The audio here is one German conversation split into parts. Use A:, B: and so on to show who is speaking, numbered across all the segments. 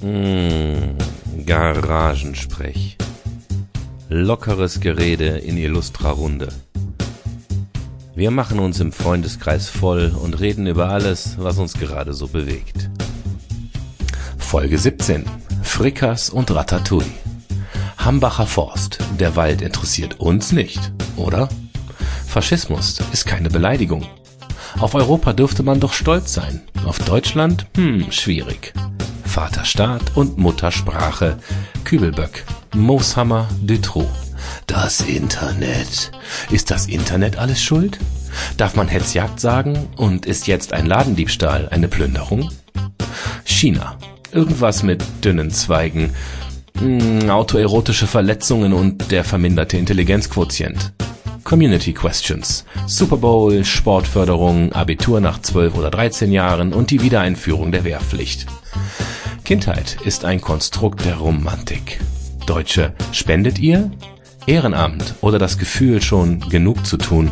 A: Mmh, Garagensprech. Lockeres Gerede in illustrer Runde. Wir machen uns im Freundeskreis voll und reden über alles, was uns gerade so bewegt. Folge 17. Frickers und Ratatouille. Hambacher Forst. Der Wald interessiert uns nicht, oder? Faschismus ist keine Beleidigung. Auf Europa dürfte man doch stolz sein. Auf Deutschland? Hm, schwierig. Vaterstaat und Muttersprache. Kübelböck. Mooshammer, Dutroux. Das Internet. Ist das Internet alles schuld? Darf man Hetzjagd sagen? Und ist jetzt ein Ladendiebstahl eine Plünderung? China. Irgendwas mit dünnen Zweigen. Hm, autoerotische Verletzungen und der verminderte Intelligenzquotient. Community Questions, Super Bowl, Sportförderung, Abitur nach 12 oder 13 Jahren und die Wiedereinführung der Wehrpflicht. Kindheit ist ein Konstrukt der Romantik. Deutsche, spendet ihr? Ehrenamt oder das Gefühl schon genug zu tun?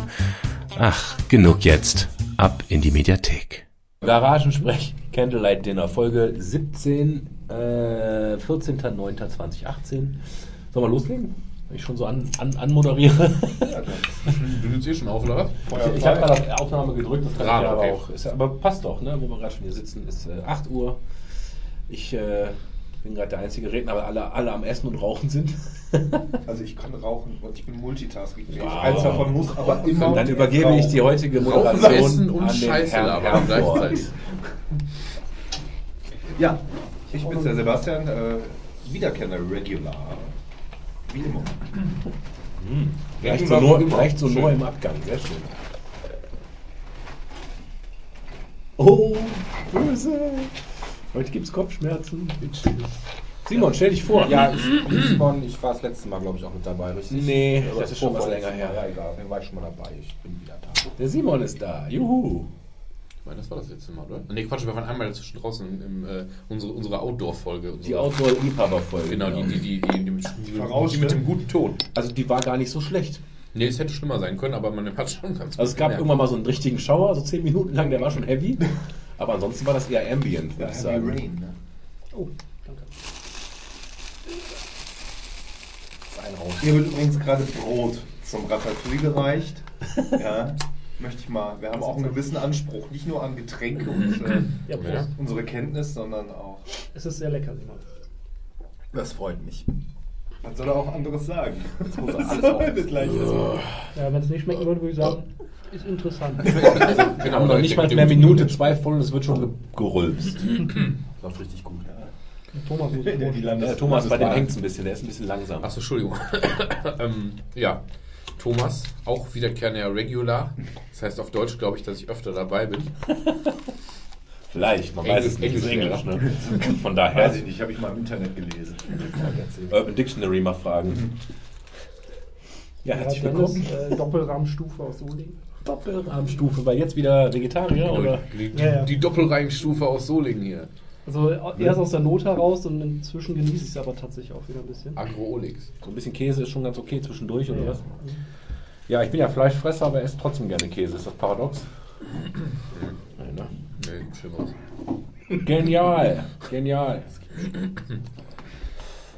A: Ach, genug jetzt. Ab in die Mediathek. Garagensprech, Candlelight Dinner, Folge 17, äh, 14.09.2018. Sollen wir loslegen? Wenn ich schon so an, an, anmoderiere.
B: Du nimmst eh schon auf, oder?
A: Ich, ich habe gerade auf Aufnahme gedrückt, das kann
B: Ah,
A: ich ja aber
B: okay.
A: auch. Ist ja, aber passt doch, ne? wo wir gerade schon hier sitzen. Ist äh, 8 Uhr. Ich äh, bin gerade der einzige Redner, weil alle, alle am Essen und Rauchen sind.
C: Also ich kann rauchen und ich bin Multitasking.
A: Wow.
C: Eins davon muss aber immer.
A: Dann übergebe ich die heutige Moderation
B: Essen und
A: an den
B: Scheiße
A: Herrn
B: labern
A: Herford.
B: gleichzeitig.
C: Ja, ich bin's der Sebastian, äh, Wiederkenner Regular. Wie immer.
A: Gleich so, nur, gleich so nur im Abgang, sehr schön. Oh, böse. Heute gibt's Kopfschmerzen. Simon, stell dich vor.
D: Ja, ich bin Simon, ich war das letzte Mal, glaube ich, auch mit dabei, richtig?
A: Nee,
D: Oder
A: das ist schon was länger her.
D: Mal. Ja, egal, dann war ich schon mal dabei, ich bin wieder da.
A: Der Simon ist da. Juhu.
B: Ich meine, das war das letzte Mal, oder? Nee, Quatsch, wir waren einmal dazwischen draußen im, äh, unsere, unsere Outdoor-Folge.
A: Die Outdoor-Liebhaber-Folge.
B: Genau, die, die, die, die, die, mit- die, die, mit dem guten Ton.
A: Also die war gar nicht so schlecht.
B: Nee, es hätte schlimmer sein können, aber man hat schon ganz
A: Also es gab irgendwann mal so einen richtigen Schauer, so 10 Minuten lang, der war schon heavy. Aber ansonsten war das eher ambient, würde ich sagen.
C: Rain, ne?
D: Oh, danke. Ein Raus.
C: Hier wird übrigens gerade Brot zum Ratatouille gereicht. Ja, möchte ich mal. Wir haben auch einen gewissen Anspruch, nicht nur an Getränke und äh,
D: Ja,
C: unsere Kenntnis, sondern auch.
D: Es ist sehr lecker, Simon.
C: Das freut mich. Man soll auch anderes sagen. Das
D: muss er alles
C: das gleiche sagen.
E: Ja, wenn es nicht schmecken würde, würde ich sagen, ist interessant.
B: Genau,
A: Wir haben noch nicht mal mehr Minute zwei voll und es wird schon ge gerülpst.
C: Läuft richtig gut.
E: Thomas muss
C: Ja, die Landes-
A: Ja, Thomas, bei dem hängt es ein bisschen, der ist ein bisschen langsam.
B: Achso, Entschuldigung. ähm, ja, Thomas, auch wiederkehrender Regular. Das heißt auf Deutsch, glaube ich, dass ich öfter dabei bin.
A: Vielleicht, man
B: Englisch-
A: weiß es nicht.
B: Englisch
A: ist Englisch, ne? Von daher,
C: Weiß ich nicht, habe ich mal im Internet gelesen.
A: Urban Dictionary mal fragen. Ja, herzlich willkommen.
E: äh, Doppelrahmstufe aus Solingen.
A: Doppelrahmstufe, weil jetzt wieder Vegetarier oder?
B: Die, die,
E: Ja, ja.
B: die Doppelreimstufe aus Solingen hier.
E: Also erst aus der Not heraus und inzwischen genieße ich es aber tatsächlich auch wieder ein bisschen.
B: Agroolix.
A: So ein bisschen Käse ist schon ganz okay zwischendurch, oder
E: Ja.
A: was? Ja, ich bin ja Fleischfresser, aber esse trotzdem gerne Käse. Ist das paradox? Nein, ne?
B: Nee, schlimmer.
A: Genial, genial.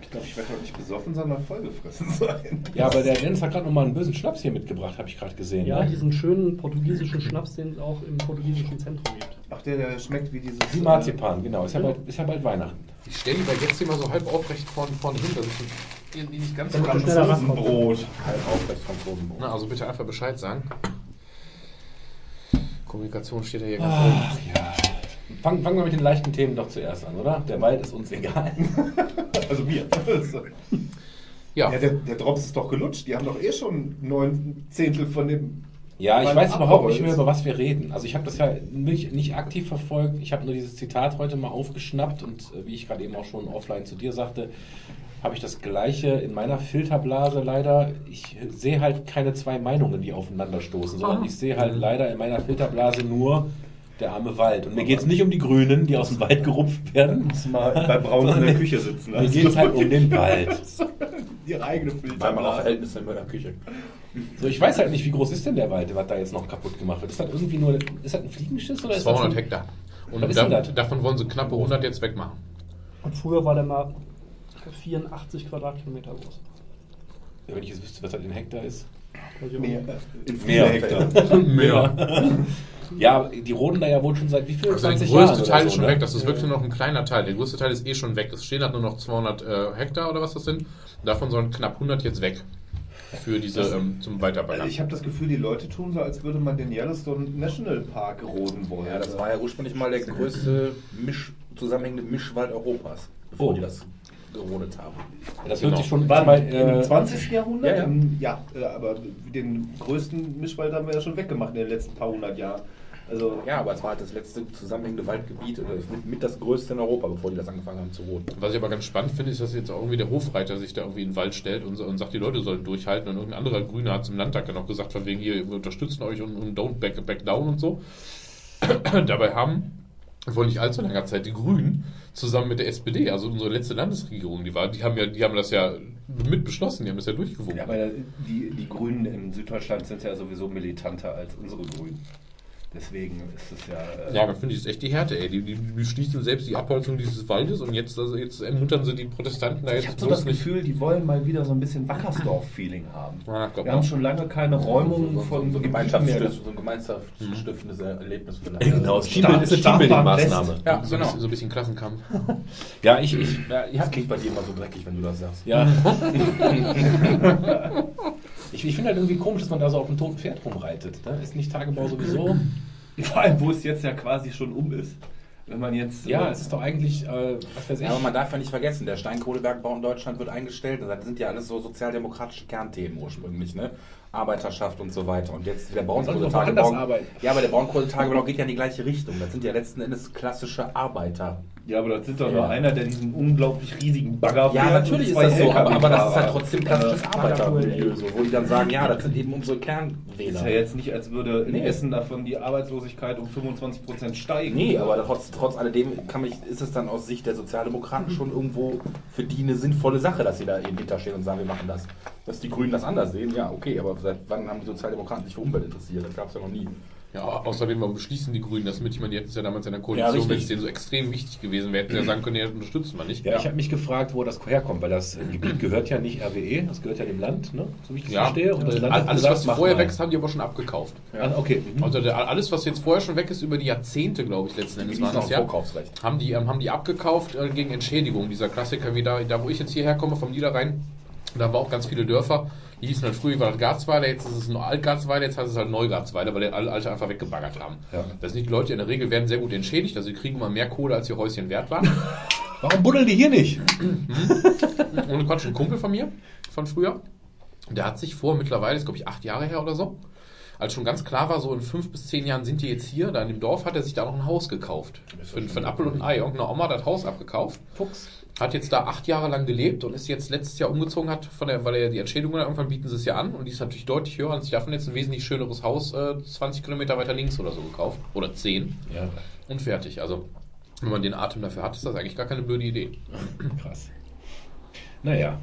C: Ich glaube, ich werde heute nicht besoffen, sondern vollgefressen sein.
A: Ja, aber der Dennis hat gerade noch mal einen bösen Schnaps hier mitgebracht, habe ich gerade gesehen.
E: Ja,
A: ne?
E: diesen schönen portugiesischen Schnaps, den es auch im portugiesischen Zentrum gibt.
C: Ach, der, der schmeckt wie dieses.
A: Wie Marzipan, genau. Ist ja bald, ist ja bald Weihnachten.
B: Ich stelle die bei jetzt immer so halb aufrecht vorne, vorne hin, dass ich die nicht ganz so
E: Damit du
B: ganz
E: schneller
B: so-
E: rankommst.
C: Brot.
A: Halt aufrecht Franzosenbrot.
B: Na, also bitte einfach Bescheid sagen. Kommunikation steht ja hier ganz
A: Ach ja. Fangen, fangen wir mit den leichten Themen doch zuerst an, oder? Der Wald ist uns egal.
C: Also mir.
B: Ja,
C: Ja, der, der Drops ist doch gelutscht. Die haben doch eh schon neun Zehntel von dem.
A: Ja, ich weiß überhaupt nicht mehr, über was wir reden. Also ich habe das ja nicht, nicht aktiv verfolgt. Ich habe nur dieses Zitat heute mal aufgeschnappt und äh, wie ich gerade eben auch schon offline zu dir sagte, habe ich das gleiche in meiner Filterblase leider. Ich sehe halt keine zwei Meinungen, die aufeinanderstoßen, sondern ich sehe halt leider in meiner Filterblase nur der arme Wald. Und mir geht es nicht um die Grünen, die aus dem Wald gerupft werden.
C: Muss mal bei Braun in der Küche sitzen.
A: Mir geht es halt um den Wald.
C: Ihre eigene
A: Weil man auch. Verhältnisse in meiner Küche. So, ich weiß halt nicht, wie groß ist denn der Wald, was da jetzt noch kaputt gemacht wird. Ist das irgendwie nur, ist das ein Fliegenschiss oder ist das
B: 200
A: ein-
B: Hektar.
A: Was
B: Und da, davon wollen sie knappe 100 jetzt wegmachen.
E: Und früher war der mal 84 Quadratkilometer groß.
A: Wenn ich jetzt wüsste, was das in Hektar ist.
F: Mehr, äh, in
A: Mehr.
F: Hektar.
B: Mehr.
A: Ja, die roden da ja wohl schon seit wie viel?
B: Also der
A: 20
B: größte
A: Jahren
B: Teil
A: oder
B: ist
A: so,
B: schon
A: ne?
B: weg. Das ist wirklich nur noch ein kleiner Teil. Der größte Teil ist eh schon weg. Es stehen halt nur noch 200 äh, Hektar oder was das sind. Davon sollen knapp 100 jetzt weg. Für diese, ähm, zum Weiterbaggern.
F: Also ich habe das Gefühl, die Leute tun so, als würde man den Yellowstone National Park roden wollen.
D: Ja, das war ja ursprünglich mal der größte Misch, zusammenhängende Mischwald Europas, bevor
A: Oh.
D: die das gerodet haben.
A: Das
B: Genau.
A: hört sich schon
F: Wann?
A: mal,
F: Im
A: äh,
F: 20. Jahrhundert?
D: ja, ja.
F: Im- ja, äh, aber den größten Mischwald haben wir ja schon weggemacht in den letzten paar hundert Jahren. Also,
D: Ja, aber es war halt das letzte zusammenhängende Waldgebiet, oder mit, mit das größte in Europa, bevor die das angefangen haben zu roden.
B: Was ich aber ganz spannend finde, ist, dass jetzt auch irgendwie der Hofreiter sich da irgendwie in den Wald stellt und, und sagt, die Leute sollen durchhalten. Und irgendein anderer Grüner hat es im Landtag ja noch gesagt, von wegen, hier, wir unterstützen euch und, und don't back, back down und so. Dabei haben vor nicht allzu langer Zeit die Grünen zusammen mit der SPD, also unsere letzte Landesregierung, die war, die haben ja, die haben das ja mit beschlossen, die haben das ja durchgewunken.
F: ja, aber die, die Grünen in Süddeutschland sind ja sowieso militanter als unsere Grünen. Deswegen ist es ja. äh,
B: Ja, aber finde ich, ist echt die Härte, ey. Die, die beschließen selbst die Abholzung dieses Waldes und jetzt, also jetzt ermuntern sie die Protestanten da jetzt
F: Ich habe so das Gefühl, die wollen mal wieder so ein bisschen Wackersdorf-Feeling haben.
B: Ja, glaub
F: Wir haben schon lange keine Räumung
D: so,
F: von
D: so, so,
F: Gebieten mehr.
D: Gemeinschaftsstift, so ein gemeinschaftsstiftendes Erlebnis für eine
A: genau,
F: Also
A: Team, ist eine Teambuilding-Maßnahme.
F: West.
D: Ja,
B: so, ein
D: genau.
B: bisschen, so ein bisschen Klassenkampf.
A: Ja, ich, ich,
D: Ja, das klingt bei dir immer so dreckig, wenn du das sagst.
A: ja. ich, ich finde halt irgendwie komisch, dass man da so auf dem toten Pferd rumreitet. Ne? Ist nicht Tagebau sowieso?
F: Vor allem, wo es jetzt ja quasi schon um ist. Wenn man jetzt.
A: Ja,
F: äh,
A: es ist doch eigentlich, äh, was weiß ich.
D: Ja, aber man darf ja nicht vergessen, der Steinkohlebergbau in Deutschland wird eingestellt. Das sind ja alles so sozialdemokratische Kernthemen ursprünglich, ne? Arbeiterschaft und so weiter. Und jetzt der Braunkohletagebau. Ja, aber der Braunkohletagebau geht ja in die gleiche Richtung. Das sind ja letzten Endes klassische Arbeiter.
F: ja, aber das sind doch
A: Ja.
F: nur einer, der diesen unglaublich riesigen Bagger
D: Ja, natürlich ist das so, aber, aber das ist halt trotzdem klassisches
F: Äh,
D: Arbeitermilieu, so, wo die dann sagen, ja, das sind eben unsere
F: Ist
D: Kernwähler.
F: ja jetzt nicht, als würde in
D: Nee.
F: Essen davon die Arbeitslosigkeit um 25% steigen.
D: Nee, aber trotz, trotz alledem kann mich, ist es dann aus Sicht der Sozialdemokraten schon irgendwo für die eine sinnvolle Sache, dass sie da eben hinterstehen und sagen, wir machen das. Dass die Grünen das anders sehen, ja, okay, aber seit wann haben die Sozialdemokraten sich für Umwelt interessiert? Das gab es ja noch nie.
B: Ja, au- außerdem warum beschließen die Grünen das mit. Ich meine, die hätten es ja damals in der
A: Ja,
B: Koalition,
A: richtig.
B: wenn es denen so extrem wichtig gewesen wäre, hätten sie ja sagen können, ja, das unterstützen wir nicht.
A: Ja, ich habe mich gefragt, wo das herkommt, weil das Gebiet gehört ja nicht RWE, das gehört ja dem Land, ne? so wie ich das
B: Ja,
A: verstehe. Und das Land hat
B: alles,
A: gesagt,
B: was vorher
A: mal.
B: weg ist, haben die aber schon abgekauft.
A: Ah, okay. Mhm.
B: Also der, alles, was jetzt vorher schon weg ist, über die Jahrzehnte, glaube ich, letzten Endes waren das ja, haben die, ähm, haben die abgekauft äh, gegen Entschädigung. Dieser Klassiker, wie da, da wo ich jetzt hierher komme, vom Niederrhein, da war auch ganz viele Dörfer, die hießen halt früher war das Garzweiler, jetzt ist es nur Altgarzweiler, jetzt heißt es halt Neugarzweiler, weil die alle Alte einfach weggebaggert haben.
A: Ja.
B: Das sind die Leute, in der Regel werden sehr gut entschädigt, also die kriegen immer mehr Kohle, als ihr Häuschen wert war.
A: Warum buddeln die hier nicht?
B: Ohne Quatsch, ein Kumpel von mir, von früher, der hat sich vor, mittlerweile, ist glaube ich acht Jahre her oder so, als schon ganz klar war, so in fünf bis zehn Jahren sind die jetzt hier, da in dem Dorf hat er sich da noch ein Haus gekauft. Für, für einen Apfel und ein Ei. Irgendeine Oma hat das Haus abgekauft.
A: Fuchs.
B: Hat jetzt da acht Jahre lang gelebt und ist jetzt letztes Jahr umgezogen hat, von der, weil er die Entschädigung irgendwann bieten sie es ja an und die ist natürlich deutlich höher und sich davon jetzt ein wesentlich schöneres Haus äh, 20 Kilometer weiter links oder so gekauft. Oder 10
A: Ja,
B: und fertig. Also, wenn man den Atem dafür hat, ist das eigentlich gar keine blöde Idee.
A: krass. Naja,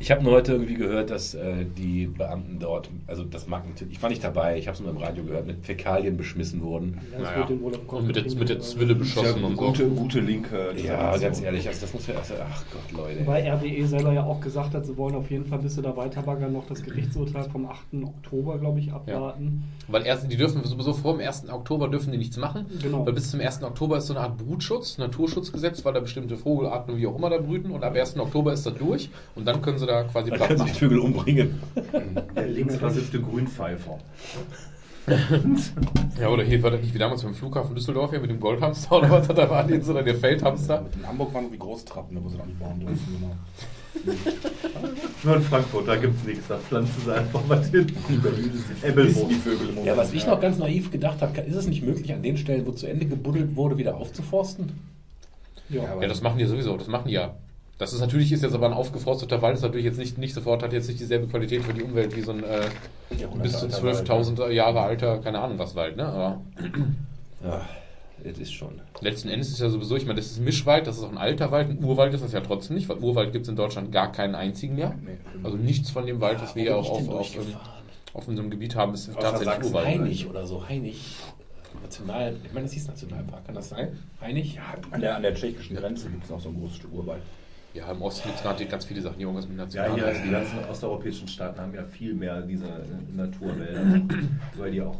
A: ich habe nur heute irgendwie gehört, dass äh, die Beamten dort, also das mag natürlich, ich war nicht dabei, ich habe es nur im Radio gehört, mit Fäkalien beschmissen wurden.
E: Ja,
B: Naja. Und mit der, mit der Zwille beschossen
F: ja,
B: und so.
F: gute, gute linke.
A: Ja, ganz ehrlich, also das muss ja erst, ach Gott, Leute.
E: Wobei RWE selber ja auch gesagt hat, sie wollen auf jeden Fall, bis sie da weiterbaggern, noch das Gerichtsurteil vom 8. Oktober, glaube ich, abwarten.
B: Weil erst, die dürfen sowieso vor dem 1. Oktober dürfen die nichts machen.
E: Genau.
B: Weil bis zum 1. Oktober ist so eine Art Brutschutz, Naturschutzgesetz, weil da bestimmte Vogelarten wie auch immer da brüten. Und ab 1. Oktober ist das durch und dann können sie da quasi platt
A: können sich
B: machen.
A: die Vögel umbringen.
F: Der linksversiffte Grünpfeifer.
B: Ja, oder hier war das nicht wie damals beim Flughafen Düsseldorf hier mit dem Goldhamster oder was da war jetzt oder der Feldhamster.
D: In Hamburg waren wie Großtrappen, da wo sie noch nicht bauen dürfen. Genau.
F: Nur in Frankfurt, da gibt es nichts, da pflanzen sie einfach mal hin.
D: Die. Vögel im Moment.
A: Ja, was ich noch ganz naiv gedacht habe, ist es nicht möglich, an den Stellen, wo zu Ende gebuddelt wurde, wieder aufzuforsten?
E: Ja.
D: Ja,
B: Ja, das machen die sowieso, das machen die ja. Das ist natürlich ist jetzt aber ein aufgeforsteter Wald, ist natürlich jetzt nicht, nicht sofort, hat jetzt nicht dieselbe Qualität für die Umwelt wie so ein äh, bis zu 12.000 Jahre alter, keine Ahnung was Wald, ne? Aber
A: Ja, das ist schon.
B: letzten Endes ist ja sowieso, ich meine, das ist ein Mischwald, das ist auch ein alter Wald, ein Urwald ist das ja trotzdem nicht, weil Urwald gibt es in Deutschland gar keinen einzigen mehr. Also nichts von dem Wald, was wir ja auch auf, auf, ähm, auf unserem Gebiet haben, ist
F: Außer
B: tatsächlich
F: Sachsen.
B: Urwald.
A: Heinig oder so, Heinig. National, ich meine, das hieß Nationalpark, kann das sein? Einig? Ja,
D: An der, an der tschechischen Grenze gibt es noch so ein großes Stück Urwald.
B: Ja, im Osten gibt es gerade ganz viele Sachen, die irgendwas mit
F: Ja,
B: National
F: hier, die ganzen osteuropäischen Staaten haben ja viel mehr diese äh, Naturwälder, weil die auch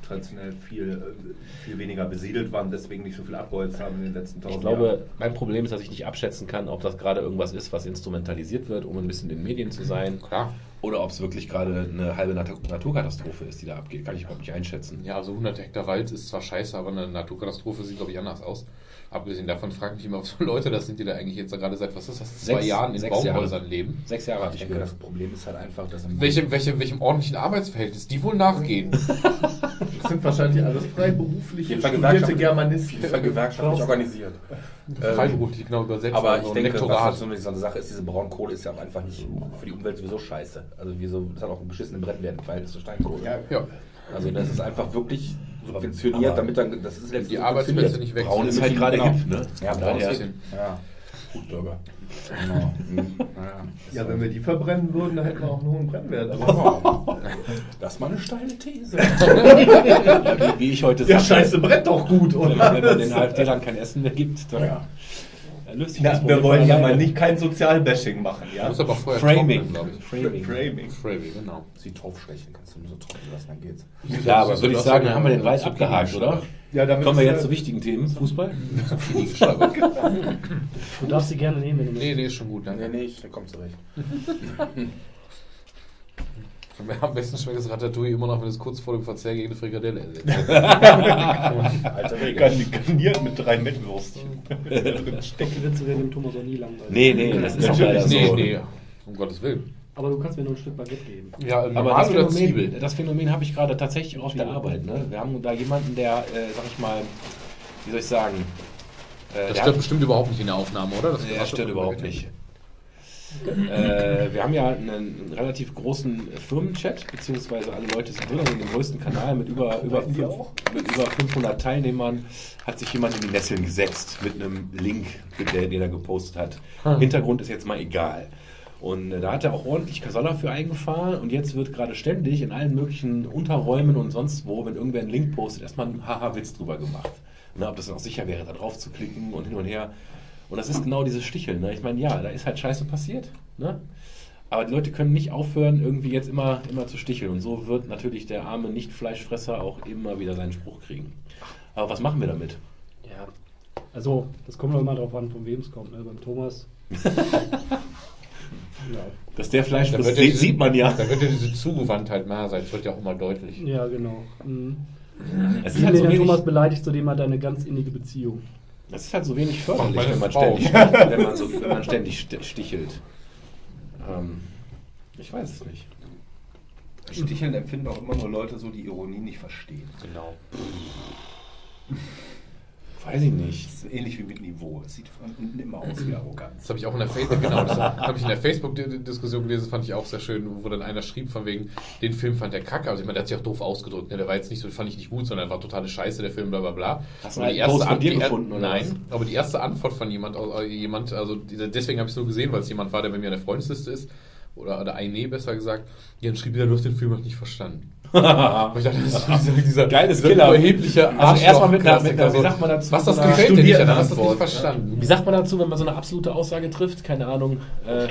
F: traditionell viel, äh, viel weniger besiedelt waren, deswegen nicht so viel abgeholzt haben in den letzten
A: Ich
F: tausend
A: glaube,
F: Jahren.
A: mein Problem ist, dass ich nicht abschätzen kann, ob das gerade irgendwas ist, was instrumentalisiert wird, um ein bisschen in den Medien zu sein.
B: Klar.
A: Oder ob es wirklich gerade eine halbe Nat Naturkatastrophe ist, die da abgeht. Kann ich überhaupt nicht einschätzen.
B: Ja, also 100 Hektar Wald ist zwar scheiße, aber eine Naturkatastrophe sieht, glaube ich, anders aus. Abgesehen davon frage ich mich immer, was für Leute das sind, die da eigentlich jetzt gerade seit, was ist das, zwei
A: Sechs-
B: Jahren in
A: sechs Jahre.
B: Baumhäusern leben.
A: Sechs Jahre hatte
D: Ich
A: ich
D: denke, das Problem ist halt einfach, dass im
B: Welchem, welchem, welchem ordentlichen Arbeitsverhältnis die wohl nachgehen?
F: Das sind wahrscheinlich alles freiberufliche, studierte Germanisten.
D: Fall gewerkschaftlich organisiert.
B: Freiberuflich, genau, übersetzt.
D: Aber ich
B: ein
D: denke, was
B: Lektorat.
D: halt so eine so Sache ist, diese Braunkohle ist ja auch einfach nicht für die Umwelt sowieso scheiße. Also wieso, das hat auch einen beschissenen Brennwert im Verhältnis zur Steinkohle.
B: Ja.
D: Also das ist einfach wirklich subventioniert,
A: Aber-
D: damit dann, das ist letztendlich
B: Die Arbeitsplätze nicht weg.
A: Braun ist halt
D: Genau.
A: gerade hip, ne?
D: Ja, braun
A: daher-
D: ist Ja, Gutbürger. Genau. Mhm. Ja,
F: Ja, wenn wir die verbrennen würden, dann hätten wir auch einen hohen Brennwert. Aber
D: Das ist mal eine steile These.
A: wie, wie ich heute
F: ja,
A: sage,
F: scheiße, brennt doch gut,
A: Wenn,
F: oder?
A: wenn man den AfD-Lern kein Essen mehr gibt, dann
D: Ja.
A: Löst sich
F: Na,
A: das
F: wir
A: Problem
F: wollen
A: von
F: ja mal nicht kein Sozialbashing machen, ja?
B: Muss aber vorher
A: Framing,
B: glaube ich.
A: Framing.
F: Framing.
B: Framing, genau.
D: Sie draufstechen, kannst du nur so trocken lassen, dann geht's.
A: Ja, aber würde ich sagen, haben wir den Wald abgehakt, oder?
F: Ja, damit
A: Kommen wir jetzt zu wichtigen Themen. Fußball?
E: Du darfst sie gerne nehmen, wenn du
B: Nee, nee, ist schon gut,
D: Nee,
B: danke.
D: nee, der kommt zurecht.
B: Am besten schmeckt das Ratatouille immer noch, wenn es kurz vor dem Verzehr gegen eine Frikadelle ersetzt.
D: Alte Regel.
F: garni- garniert mit drei Mettwürstchen.
E: Die Witze werden dem Thomas auch nie langweilig.
A: Nee, nee, das ist auch
F: Natürlich,
A: leider
B: nee,
A: so.
B: nee, um Gottes Willen.
E: Aber du kannst mir noch ein Stück Baguette geben.
B: Ja,
A: Aber das Phänomen,
B: Zwiebel?
A: das Phänomen habe ich gerade tatsächlich auf der Arbeit. Ne? Wir haben da jemanden, der, äh, sag ich mal, wie soll ich sagen, äh,
B: Das stört bestimmt überhaupt nicht in der Aufnahme, oder? Das
A: Ja, stört überhaupt nicht. Äh, wir haben ja einen, einen relativ großen Firmenchat, beziehungsweise alle Leute sind drin, also in dem größten Kanal mit über, über, fünf- mit über 500 Teilnehmern hat sich jemand in die Nesseln gesetzt mit einem Link, der, den er gepostet hat.
B: Hm.
A: Hintergrund ist jetzt mal egal. Und äh, da hat er auch ordentlich Kasala für eingefahren und jetzt wird gerade ständig in allen möglichen Unterräumen und sonst wo, wenn irgendwer einen Link postet, erstmal ein Haha-Witz drüber gemacht. Ne, ob das dann auch sicher wäre, da drauf zu klicken und hin und her. Und das ist genau dieses Sticheln. Ne? Ich meine, ja, da ist halt Scheiße passiert. Ne? Aber die Leute können nicht aufhören, irgendwie jetzt immer, immer zu sticheln. Und so wird natürlich der arme Nicht-Fleischfresser auch immer wieder seinen Spruch kriegen. Aber was machen wir damit?
E: Ja. Also, das kommt doch immer drauf an, von wem es kommt. Ne? Beim Thomas. ja.
A: Dass der
B: Da
A: Fleischfresser,
B: wird ja
A: sieht, sieht man ja.
B: Da wird ja diese Zugewandtheit mehr sein. Das wird ja auch immer deutlich.
E: ja, genau. Mhm.
A: Es ist, halt so
E: Thomas beleidigt, zu dem hat er eine ganz innige Beziehung.
A: Es ist halt so wenig förderlich, wenn man, ständig, wenn, man so, wenn man ständig st- stichelt. Ähm, ich weiß es nicht.
F: Sticheln empfinden auch immer nur Leute so, die Ironie nicht verstehen.
B: Genau.
A: Weiß ich nicht.
F: Das ist ähnlich wie mit Niveau. Es sieht von unten immer aus wie Arroganz.
B: Das habe ich auch in der Facebook, genau, das habe ich in der Facebook-Diskussion gelesen, fand ich auch sehr schön, wo dann einer schrieb von wegen, den Film fand der kacke. Also ich meine, der hat sich auch doof ausgedrückt. Ne? Der war jetzt nicht so, fand ich nicht gut, sondern war totale Scheiße, der Film, bla bla bla.
A: Hast du
B: Aber
A: einen Post von dir
B: die,
A: gefunden, oder
B: Nein,
A: was?
B: aber die erste Antwort von jemand, äh, jemand also deswegen habe ich es nur gesehen, weil es jemand war, der bei mir in der Freundesliste ist, oder, oder eine besser gesagt, die dann schrieb wieder, du hast den Film noch nicht verstanden. Ich dachte, das ist dieser, dieser,
A: Geiles
B: dieser
A: Killer.
B: überhebliche
A: Also erstmal mit einer- mit einer- wie sagt man dazu,
B: Was das gefällt dir nicht, dann hast du das nicht verstanden.
A: Wie sagt man dazu, wenn man so eine absolute Aussage trifft? Keine Ahnung. Äh,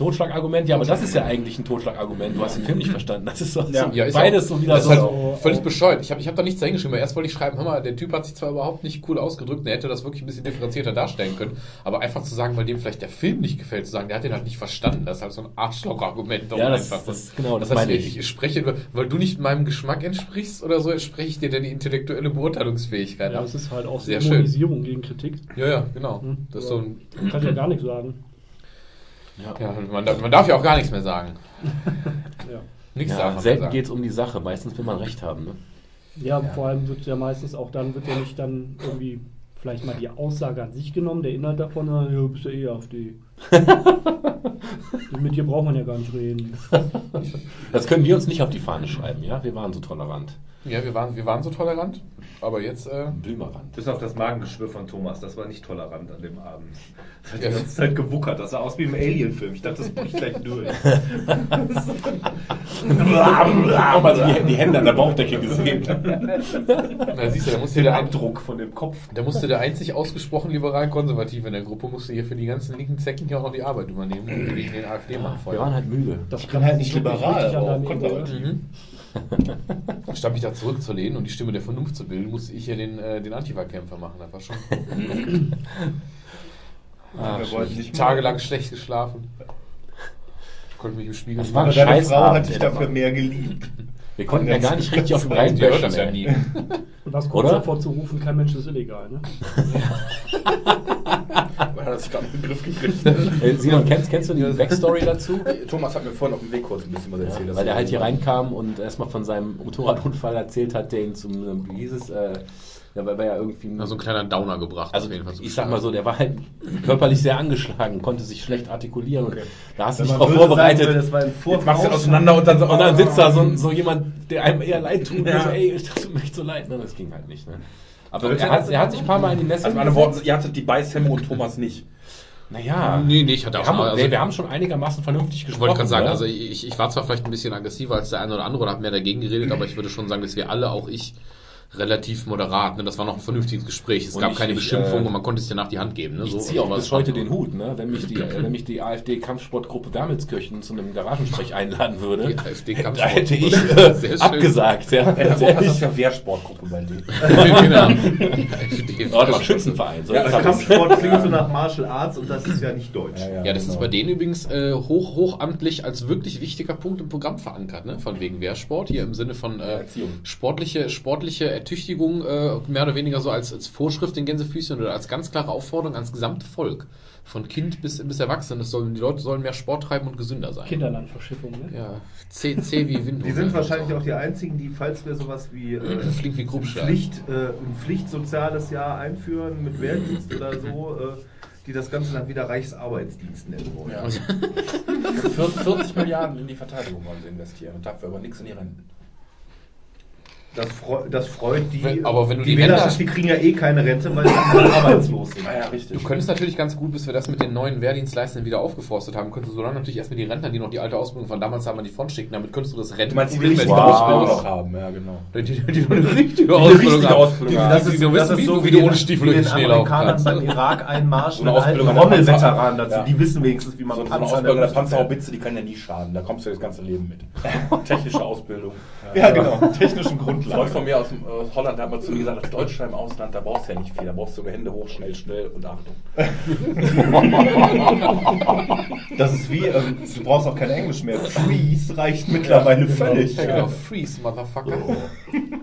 A: Totschlagargument, ja, aber das ist ja eigentlich ein Totschlagargument. Du hast den Film nicht verstanden. Das ist so, so
B: Ja, ist
A: beides
B: auch,
A: so wieder
B: das
A: so.
B: ist halt völlig bescheuert. Ich habe ich hab da nichts dahingeschrieben, weil erst wollte ich schreiben, hör mal, der Typ hat sich zwar überhaupt nicht cool ausgedrückt, er hätte das wirklich ein bisschen differenzierter darstellen können, aber einfach zu sagen, weil dem vielleicht der Film nicht gefällt, zu sagen, der hat den halt nicht verstanden, das ist halt so ein Arschloch-Argument. doch
A: Ja, das-
B: einfach.
A: das- genau, das
B: heißt,
A: meine
B: ich.
A: ich.
B: Ich spreche, weil du nicht meinem Geschmack entsprichst oder so, spreche ich dir denn die intellektuelle Beurteilungsfähigkeit
E: Ja,
B: ab.
E: das ist halt auch
B: Sehr
E: so Immunisierung gegen Kritik.
B: Ja, ja, genau.
E: Hm,
B: Das ist
E: aber
B: so ein,
E: kann ja gar nichts sagen.
B: Ja, man, darf- man darf ja auch gar nichts mehr sagen.
E: Ja.
B: Nichts darf
A: Ja,
B: man
A: selten geht es um die Sache. Meistens will man recht haben. Ne?
E: Ja, vor allem wird ja meistens auch dann, wird ja nicht dann irgendwie vielleicht mal die Aussage an sich genommen, der Inhalt davon, ja, du bist ja eh AfD. Mit dir braucht man ja gar nicht reden.
A: Das können wir uns nicht auf die Fahne schreiben, ja? Wir waren so tolerant.
B: Ja, wir waren, wir waren so tolerant, aber jetzt. Äh,
A: Blümerand.
C: Bis auf das Magengeschwür von Thomas, das war nicht tolerant an dem Abend. Das hat die ganze Zeit gewuckert, das sah aus wie im Alien-Film. Ich dachte, das bricht gleich durch.
A: Aber also die, die Hände an der Bauchdecke gesehen.
B: na, siehst du, da musste der,
C: Abdruck von dem Kopf.
B: da musste der einzig ausgesprochen liberal-konservative in der Gruppe, musste hier für die ganzen linken Zecken hier auch noch die Arbeit übernehmen und gegen den AfD-Mann
A: Wir waren halt müde.
E: Das
C: bin halt nicht liberal, aber konservativ.
B: Mhm. Statt mich da zurückzulehnen und die Stimme der Vernunft zu bilden, musste ich hier den, äh, den Antifa-Kämpfer machen. Das war schon
A: Ah,
C: Wir wollten nicht
B: tagelang schlecht geschlafen. Konnte mich im Spiegel
A: Das war
C: Aber
A: ein
C: deine Frau
A: Abend,
C: hat dich dafür mehr geliebt.
A: Wir konnten ja gar nicht richtig auf dem
B: Der hört das ja nie.
E: Du warst kurz
A: Oder?
E: davor zu rufen, kein Mensch ist illegal. Ne?
D: Man hat sich gerade einen Begriff gekriegt.
A: Simon, kennst, kennst du die Backstory dazu?
D: Thomas hat mir vorhin auf dem Weg kurz ein bisschen was erzählt.
A: Weil der halt hier reinkam und erstmal von seinem Motorradunfall erzählt hat, der ihn zum, wie hieß es, äh, der war, war ja irgendwie...
B: Na, so ein kleiner Downer gebracht.
A: also
B: auf jeden Fall
A: ich sag mal so, der war halt körperlich sehr angeschlagen, konnte sich schlecht artikulieren und da hast du dich drauf vorbereitet.
C: sagen das war ein
D: Jetzt machst du ihn auseinander und dann so.
A: Und dann sitzt da so, so jemand, der einem eher leid tut.
D: Ja.
A: Und so, ey, das tut mir echt so leid. Ne, das ging halt nicht. Ne? Aber er hat,
C: das
A: er hat sich ein paar Mal in die Messe
D: Also meine Worte, ihr hattet die Beißhemme und Thomas nicht.
A: Naja,
B: Nee, nee, ich hatte
A: wir
B: auch
A: haben,
B: schon- also-
A: wir, wir haben schon einigermaßen vernünftig
B: Ich
A: gesprochen.
B: wollte gerade sagen,
A: oder?
B: also ich, ich war zwar vielleicht ein bisschen aggressiver als der eine oder andere oder habe mehr dagegen geredet, aber ich würde schon sagen, dass wir alle, auch ich, relativ moderat, ne? das war noch ein vernünftiges Gespräch. Es
A: Und
B: gab
A: ich-
B: keine
A: ich,
B: Beschimpfung
A: äh,
B: und man konnte es dir nach die Hand geben. Ne?
A: Ich
B: So-
A: ziehe auch bis heute den Hut, ne? wenn mich die, äh, wenn mich die AfD-Kampfsportgruppe Wermelskirchen zu einem Garagensprech einladen würde.
B: Die AfD
A: da hätte ich äh,
B: Sehr schön.
A: abgesagt. Ja,
D: Ja, das ist ja Wehrsportgruppe bei dir.
B: genau. AfD.
A: Oh, das war Schützenverein. So,
C: Ja, also. Kampfsport klingt so nach Martial Arts und das ist ja nicht deutsch.
B: Ja, das ist bei denen übrigens äh, hoch, hochamtlich als wirklich wichtiger Punkt im Programm verankert, ne? Von wegen Wehrsport, hier im Sinne von äh,
D: Erziehung.
B: sportliche, sportliche Ertüchtigung, äh, mehr oder weniger so als, als Vorschrift in Gänsefüßchen oder als ganz klare Aufforderung ans gesamte Volk. Von Kind bis, bis Erwachsene. Sollen, die Leute sollen mehr Sport treiben und gesünder sein.
E: Kinderlandverschiffung. Ne?
B: Ja, C, C wie Wind.
C: Die sind wahrscheinlich auch die einzigen, die, falls wir sowas wie äh,
B: Klingt wie.
C: Pflicht, äh, ein Pflichtsoziales Jahr einführen mit Wehrdienst oder so, äh, die das Ganze dann wieder Reichsarbeitsdienst nennen wollen.
D: Ja. 40 Milliarden in die Verteidigung wollen sie investieren und dafür aber nichts in die Renten.
C: Das, freu, das freut die,
B: Wenn- aber wenn du die
C: Wählerschaft,
B: Rentner-
C: die kriegen ja eh keine Rente, weil sie arbeitslos sind.
D: Ah ja, richtig.
B: Du könntest natürlich ganz gut, bis wir das mit den neuen Wehrdienstleistern wieder aufgeforstet haben, könntest du so lange natürlich erst mit den Rentnern, die noch die alte Ausbildung von damals haben, an die Front schicken. Damit könntest du das
D: du
B: Renten.
D: meinst die, die
B: mit-
A: Wow.
D: Ausbildung noch haben, ja genau.
B: Die, die, die, die eine richtige Ausbildung
D: richtige
B: haben.
D: Ausbildung
B: Die,
D: haben.
B: das ist, du wissen, wie, du, wie du ohne Stiefel durch den Schnee laufen
C: Amerikanern
B: kannst.
C: beim Irak einmarschen,
D: So eine Ausbildung an der
C: Rommelveteranen dazu.
D: Ja.
C: Die wissen wenigstens, wie man
D: So, so eine
C: Panzer
D: Ausbildung der. Panzerhaubitze, die kann ja nie schaden. Da kommst du das ganze Leben mit. Technische Ausbildung.
C: Ja, genau. Technischen
D: Ein Freund
C: Grundlagen.
D: von mir aus, dem, aus Holland hat mal zu mir gesagt, als Deutscher im Ausland, da brauchst du ja nicht viel. Da brauchst du nur Hände hoch, schnell, schnell und Achtung.
C: Das ist wie, ähm, du brauchst auch kein Englisch mehr. Freeze reicht mittlerweile völlig.
B: Ja, genau. Freeze, Motherfucker.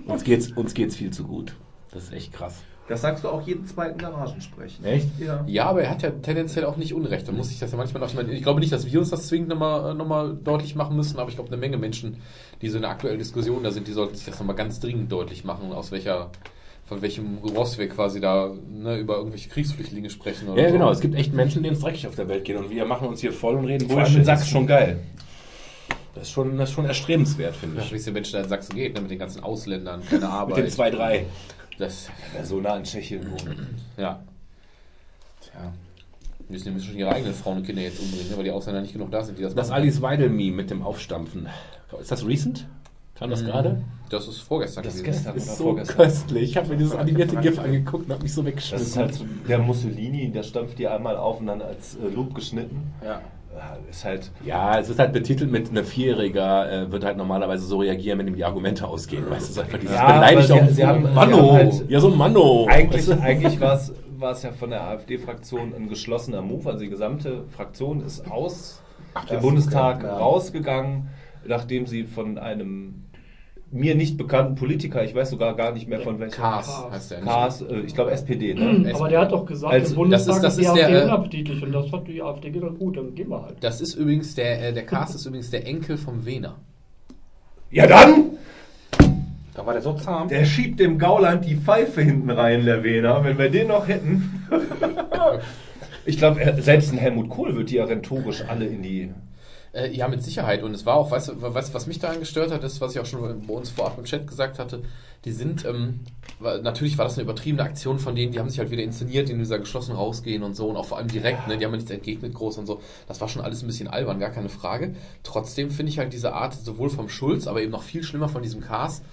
A: Uns geht's, uns geht's viel zu gut. Das ist echt krass.
C: Das sagst du auch jeden zweiten Garagensprechen.
A: Echt?
C: Ja.
B: Ja, aber er hat ja tendenziell auch nicht Unrecht. Da muss ich das ja manchmal noch. Ich, meine, ich glaube nicht, dass wir uns das zwingend nochmal noch mal deutlich machen müssen, aber ich glaube, eine Menge Menschen, die so in der aktuellen Diskussion da sind, die sollten sich das nochmal ganz dringend deutlich machen, aus welcher, von welchem Ross wir quasi da ne, über irgendwelche Kriegsflüchtlinge sprechen. Oder
A: Ja,
B: so.
A: genau. Es gibt echt Menschen, denen es dreckig auf der Welt geht und wir machen uns hier voll und reden
C: Vor allem in Sachsen schon geil.
A: Das ist schon, das ist schon erstrebenswert, finde
B: Ja,
A: ich.
B: wie es den Menschen da in Sachsen geht, ne, mit den ganzen Ausländern, keine Arbeit.
A: Mit den zwei, drei.
B: Das,
C: Wer so nah an Tschechien wohnt.
B: ja. Tja. Müssen die müssen schon ihre eigenen Frauen und Kinder jetzt umbringen, ne, weil die Ausländer nicht genug da sind, die das
A: Das
B: machen.
A: Alice Weidel-Meme mit dem Aufstampfen. Ist das recent? Kam das gerade?
B: Das ist vorgestern
C: Das ist
B: gewesen.
C: gestern
A: Das ist
C: oder
A: so
C: vorgestern.
A: köstlich. Ich habe mir dieses animierte GIF angeguckt und habe mich so
C: Das
A: weggeschmissen.
C: ist halt so, der Mussolini, der stampft die einmal auf und dann als äh, Loop geschnitten.
D: Ja.
C: Ja, ist halt.
A: Ja, es ist halt betitelt mit einer Vierjähriger, äh, wird halt normalerweise so reagieren, wenn ihm die Argumente ausgehen. Weißt du, einfach dieses
C: Ja,
A: beleidigt auf
C: sie haben-
A: Manno.
C: halt-
A: ja, so Manno.
C: Eigentlich,
A: Weißt du?
C: eigentlich war es war es ja von der AfD-Fraktion ein geschlossener Move. Also die gesamte Fraktion ist aus dem
D: das
C: Bundestag rausgegangen, nachdem sie von einem mir nicht bekannten Politiker, ich weiß sogar gar nicht mehr von welchem.
B: Kars heißt der. nicht?
C: Kars, äh, ich glaube SPD, ne?
E: Aber der hat doch gesagt,
C: Also,
E: im Bundestag
B: das ist- das
E: ist die
B: ist
E: AfD
B: der, äh,
E: unappetitlich und das hat die AfD gedacht, gut, dann gehen wir halt.
B: Das ist übrigens der, äh, der Cast ist übrigens der Enkel vom Wehner.
C: Ja dann!
D: Da war der so zahm.
C: Der schiebt dem Gauland die Pfeife hinten rein, der Wehner. Wenn wir den noch hätten.
F: Ich glaube, äh, selbst ein Helmut Kohl wird die ja rhetorisch alle in die.
B: Äh, ja, mit Sicherheit. Und es war auch, weißt du, weißt, was mich daran gestört hat, ist, was ich auch schon bei uns vorab im Chat gesagt hatte, die sind, ähm, natürlich war das eine übertriebene Aktion von denen, die haben sich halt wieder inszeniert, in dieser geschlossen rausgehen und so und auch vor allem direkt, ne, die haben ja nichts entgegnet groß und so. Das war schon alles ein bisschen albern, gar keine Frage. Trotzdem finde ich halt diese Art, sowohl vom Schulz, aber eben noch viel schlimmer von diesem Cars,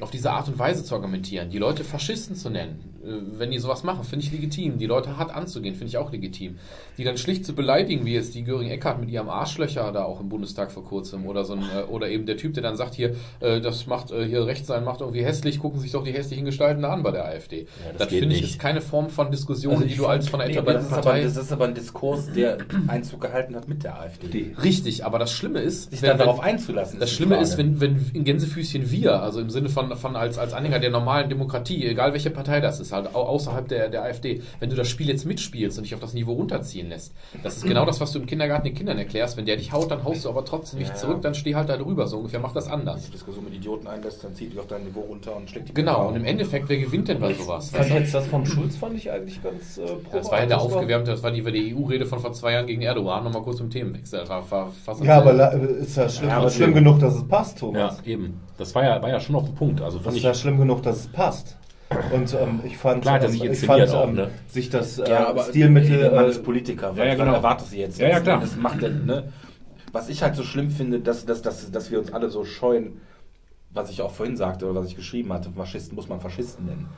B: auf diese Art und Weise zu argumentieren, die Leute Faschisten zu nennen, wenn die sowas machen, finde ich legitim. Die Leute hart anzugehen, finde ich auch legitim. Die dann schlicht zu beleidigen, wie jetzt die Göring Eckhardt mit ihrem Arschlöcher da auch im Bundestag vor kurzem oder so ein, äh, oder eben der Typ, der dann sagt hier, äh, das macht äh, hier rechts sein, macht irgendwie hässlich, gucken sich doch die hässlichen Gestalten da an bei der AfD.
A: das
B: das
A: geht
B: finde ich ist keine Form von Diskussion,
D: Also
B: die du als von einer
D: Nee, aber das,
B: etablierten
D: ist aber,
B: Partei.
D: das ist aber ein Diskurs, der Einzug gehalten hat mit der AfD.
B: Richtig, aber das Schlimme ist,
D: Sich
B: wenn-
D: dann
B: wenn-
D: darauf einzulassen.
B: Das
D: die
B: Schlimme
D: Frage.
B: ist, wenn, wenn in Gänsefüßchen wir, also im Sinne von, von als, als Anhänger der normalen Demokratie, egal welche Partei das ist, halt au- außerhalb der, der AfD, wenn du das Spiel jetzt mitspielst und dich auf das Niveau runterziehen lässt, das ist genau das, was du im Kindergarten den Kindern erklärst. Wenn der dich haut, dann haust du aber trotzdem nicht
D: Ja, ja.
B: zurück, dann steh halt da drüber. So ungefähr mach das
D: Wenn du
B: anders.
D: die Diskussion mit Idioten einlässt, dann zieht dich auf dein Niveau runter und schlägt die
B: Genau, und im Endeffekt, wer gewinnt denn bei sowas?
F: Fand jetzt das vom Schulz fand ich eigentlich ganz äh,
B: Das war ja der
F: das
B: aufgewärmte, das war die, die EU-Rede von vor zwei Jahren gegen Erdogan, nochmal kurz im Themenwechsel. Das war, war fast
F: Ja, aber ist ja schlimm,
A: Ja, aber
F: schlimm genug, dass es passt,
A: Ja,
F: Thomas.
A: eben. Das war ja, war ja schon auf den Punkt. Also
F: Das ist ja schlimm genug, dass es passt. Und ähm, ich fand,
A: Klar
F: ähm,
A: sich
F: ich fand
A: auch,
F: ähm,
A: ne?
F: sich das äh,
D: Ja, aber
F: Stilmittel. Äh,
D: Politiker.
A: Ja, ja, genau.
D: Was erwartest du jetzt?
A: Ja, ja, klar.
D: Das macht ne? Was ich halt so schlimm finde, dass, dass, dass, dass wir uns alle so scheuen, was ich auch vorhin sagte oder was ich geschrieben hatte, Faschisten muss man Faschisten nennen.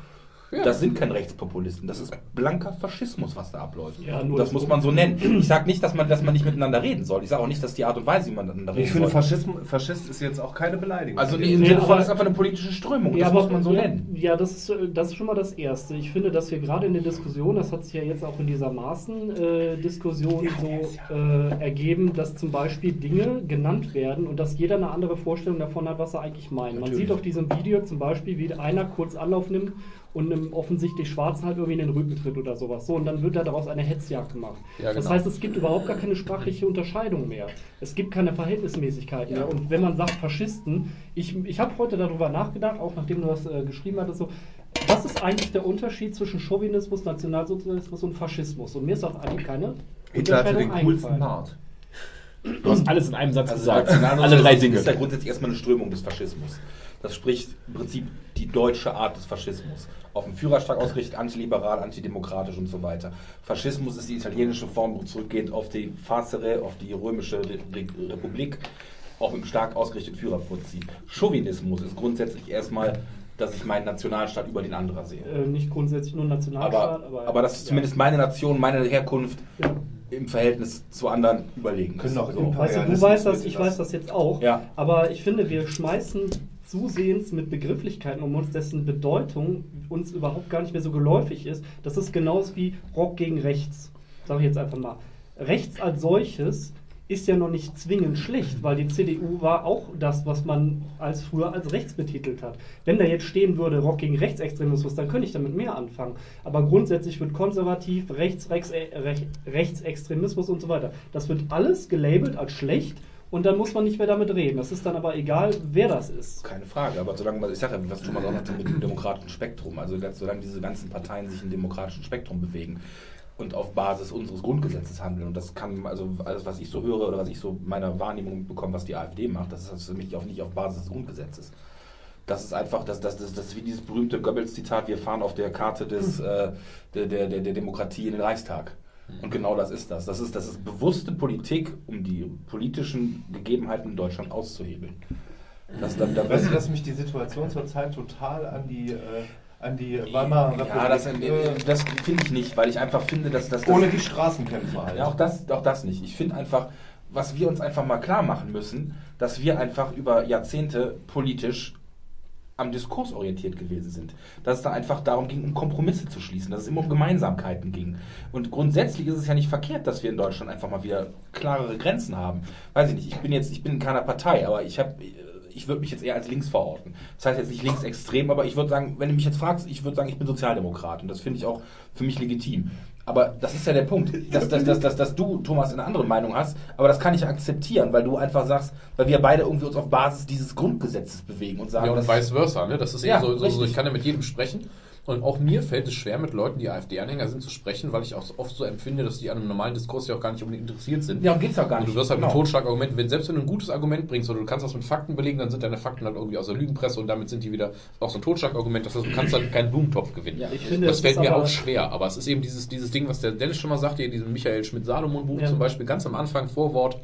B: Ja.
D: Das sind keine Rechtspopulisten, das ist blanker Faschismus, was da abläuft.
E: Ja, nur
D: das
E: das
D: muss man so nennen. Ich sage nicht, dass man, dass man nicht miteinander reden soll. Ich sage auch nicht, dass die Art und Weise, wie man miteinander reden
F: ich finde,
D: soll.
F: Faschism, Faschist ist jetzt auch keine Beleidigung.
D: also nee,
E: Nee,
D: im Sinne von,
E: aber-
D: das ist einfach eine politische Strömung.
E: Ja,
D: das muss man so
E: ja,
D: nennen.
E: Ja, das ist, äh, das ist schon mal das Erste. Ich finde, dass wir gerade in der Diskussion, das hat sich ja jetzt auch in dieser Maßen-Diskussion so äh, ergeben, dass zum Beispiel Dinge genannt werden und dass jeder eine andere Vorstellung davon hat, was er eigentlich meint. Man sieht auf diesem Video zum Beispiel, wie einer kurz Anlauf nimmt und einem offensichtlich Schwarzen halt irgendwie in den Rücken tritt oder sowas. So, und dann wird da daraus eine Hetzjagd gemacht.
B: Ja,
E: Das
B: genau.
E: heißt, es gibt überhaupt gar keine sprachliche Unterscheidung mehr. Es gibt keine Verhältnismäßigkeit mehr. Und wenn man sagt Faschisten, ich, ich habe heute darüber nachgedacht, auch nachdem du das äh, geschrieben hattest, so, was ist eigentlich der Unterschied zwischen Chauvinismus, Nationalsozialismus und Faschismus? Und mir ist auch eigentlich keine
F: Hitler hatte den coolsten
E: eingefallen.
F: Bart.
A: du hast alles in einem Satz
D: Also
A: gesagt. Alle drei Dinge.
D: ist ja grundsätzlich erstmal eine Strömung des Faschismus. Das spricht im Prinzip die deutsche Art des Faschismus. Auf den Führerschlag ausgerichtet, antiliberal, antidemokratisch und so weiter. Faschismus ist die italienische Form zurückgehend auf die Facere, auf die römische Re Re Republik, auch mit einem stark ausgerichteten Führerprinzip. Chauvinismus ist grundsätzlich erstmal, dass ich meinen Nationalstaat über den anderen sehe.
E: Äh, nicht grundsätzlich nur Nationalstaat,
D: Aber,
E: aber,
D: aber das ist zumindest meine Nation, meine Herkunft
E: Ja.
D: im Verhältnis zu anderen überlegen.
F: Können auch
D: so.
E: Weißt du, du weißt das, ich weiß das jetzt auch.
D: Ja.
E: Aber ich finde, wir schmeißen zusehends mit Begrifflichkeiten um uns, dessen Bedeutung uns überhaupt gar nicht mehr so geläufig ist. Das ist genauso wie Rock gegen Rechts. Sag ich jetzt einfach mal. Rechts als solches ist ja noch nicht zwingend schlecht, weil die CDU war auch das, was man als früher als rechts betitelt hat. Wenn da jetzt stehen würde, Rock gegen Rechtsextremismus, dann könnte ich damit mehr anfangen. Aber grundsätzlich wird konservativ, rechts, rechts, äh, Rech- Rechtsextremismus und so weiter. Das wird alles gelabelt als schlecht und dann muss man nicht mehr damit reden. Das ist dann aber egal, wer das ist.
D: Keine Frage, aber solange man, ich sage ja, was schon mal auch mit dem demokratischen Spektrum, also solange diese ganzen Parteien sich im demokratischen Spektrum bewegen und auf Basis unseres Grundgesetzes handeln und das kann, also alles, was ich so höre oder was ich so meiner Wahrnehmung bekomme, was die AfD macht, das ist für mich auch nicht auf Basis des Grundgesetzes. Das ist einfach, das, das, das, das ist wie dieses berühmte Goebbels-Zitat, wir fahren auf der Karte des, äh, der, der, der, der Demokratie in den Reichstag. Und genau das ist das. Das ist, das ist bewusste Politik, um die politischen Gegebenheiten in Deutschland auszuhebeln. Das, da, da,
F: Weißt du, dass mich die Situation zurzeit total an die, äh, an die Weimarer
D: ja, das,
F: Republik,
D: äh,
F: äh,
D: das finde ich nicht, weil ich einfach finde, dass das.
F: ohne die Straßenkämpfer halt.
D: Ja, auch das, auch das nicht. Ich finde einfach, was wir uns einfach mal klar machen müssen, dass wir einfach über Jahrzehnte politisch am Diskurs orientiert gewesen sind. Dass es da einfach darum ging, um Kompromisse zu schließen, dass es immer um Gemeinsamkeiten ging. Und grundsätzlich ist es ja nicht verkehrt, dass wir in Deutschland einfach mal wieder klarere Grenzen haben. Weiß ich nicht, ich bin jetzt, ich bin in keiner Partei, aber ich habe ich würde mich jetzt eher als links verorten. Das heißt jetzt nicht linksextrem, aber ich würde sagen, wenn du mich jetzt fragst, ich würde sagen, ich bin Sozialdemokrat und das finde ich auch für mich legitim. Aber das ist ja der Punkt, dass, dass, dass, dass, dass du, Thomas, eine andere Meinung hast, aber das kann ich akzeptieren, weil du einfach sagst, weil wir beide irgendwie uns auf Basis dieses Grundgesetzes bewegen und sagen,
B: Ja, und vice versa, ne? Das ist
D: Ja,
B: so, so, so, ich kann ja mit jedem sprechen. Und auch mir fällt es schwer, mit Leuten, die AfD-Anhänger sind, zu sprechen, weil ich auch so oft so empfinde, dass die an einem normalen Diskurs ja auch gar nicht unbedingt interessiert sind.
D: Ja, geht's auch gar
B: Und
D: nicht.
B: du wirst halt
D: Genau.
B: mit Totschlagargumenten, wenn selbst wenn du ein gutes Argument bringst oder du kannst das mit Fakten belegen, dann sind deine Fakten halt irgendwie aus der Lügenpresse und damit sind die wieder auch so ein Totschlagargument. Das heißt, du kannst dann keinen Blumentopf gewinnen.
D: Ja,
E: Ich finde,
B: das
E: es
B: fällt mir auch schwer, aber es ist eben dieses, dieses Ding, was der Dennis schon mal sagte, in diesem Michael Schmidt-Salomon-Buch
E: Ja.
B: zum Beispiel, ganz am Anfang, Vorwort,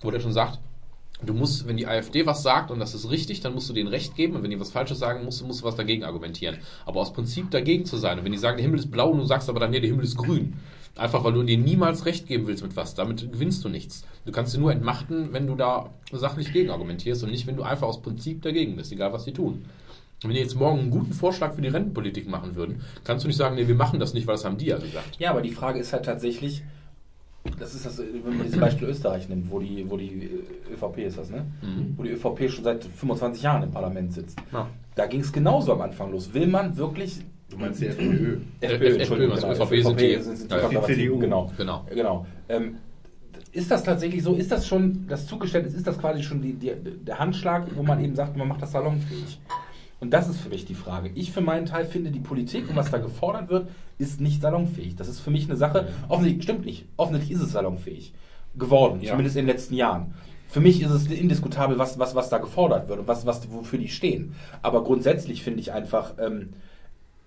B: wo der schon sagt, du musst, wenn die AfD was sagt und das ist richtig, dann musst du denen Recht geben und wenn die was Falsches sagen, musst du, musst du was dagegen argumentieren. Aber aus Prinzip dagegen zu sein und wenn die sagen, der Himmel ist blau und du sagst aber dann, nee, der Himmel ist grün, einfach weil du dir niemals Recht geben willst mit was, damit gewinnst du nichts. Du kannst sie nur entmachten, wenn du da sachlich gegen argumentierst und nicht, wenn du einfach aus Prinzip dagegen bist, egal was die tun. Wenn die jetzt morgen einen guten Vorschlag für die Rentenpolitik machen würden, kannst du nicht sagen, nee, wir machen das nicht, weil das haben die ja gesagt.
D: Ja, aber die Frage ist halt tatsächlich, das ist das, wenn man dieses Beispiel Österreich nimmt, wo die, wo die äh, ÖVP ist das, ne?
B: Mhm.
D: Wo die ÖVP schon seit 25 Jahren im Parlament sitzt.
B: Ja.
D: Da ging es genauso am Anfang los. Will man wirklich
F: Du meinst die FPÖ.
D: FPÖ,
B: F-
D: Entschuldigung,
B: FPÖ,
D: genau,
B: ÖVP sind die-
D: sind, sind
B: ja, ja.
F: Die CDU.
D: Genau.
B: Genau.
D: genau. Ähm, ist das tatsächlich so? Ist das schon das Zugeständnis? Ist das quasi schon die, die, der Handschlag, wo man eben sagt, man macht das salonfähig? Und das ist für mich die Frage. Ich für meinen Teil finde, die Politik und was da gefordert wird, ist nicht salonfähig. Das ist für mich eine Sache. Offensichtlich stimmt nicht. Offensichtlich ist es salonfähig geworden,
A: Ja.
D: zumindest in den letzten Jahren. Für mich ist es indiskutabel, was, was, was da gefordert wird und was, was, wofür die stehen. Aber grundsätzlich finde ich einfach, ähm,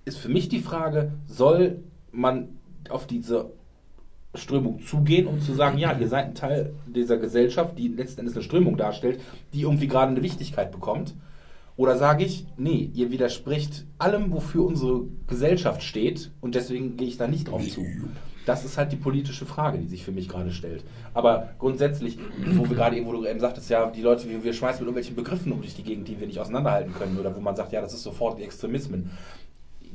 D: ist für mich die Frage, soll man auf diese Strömung zugehen, um zu sagen, ja, ihr seid ein Teil dieser Gesellschaft, die letzten Endes eine Strömung darstellt, die irgendwie gerade eine Wichtigkeit bekommt? Oder sage ich, nee, ihr widerspricht allem, wofür unsere Gesellschaft steht und deswegen gehe ich da nicht drauf zu. Das ist halt die politische Frage, die sich für mich gerade stellt. Aber grundsätzlich, wo wir gerade eben, wo du eben sagtest, ja, die Leute, wir, wir schmeißen mit irgendwelchen Begriffen um durch die Gegend, die wir nicht auseinanderhalten können, oder wo man sagt, ja, das ist sofort die Extremismen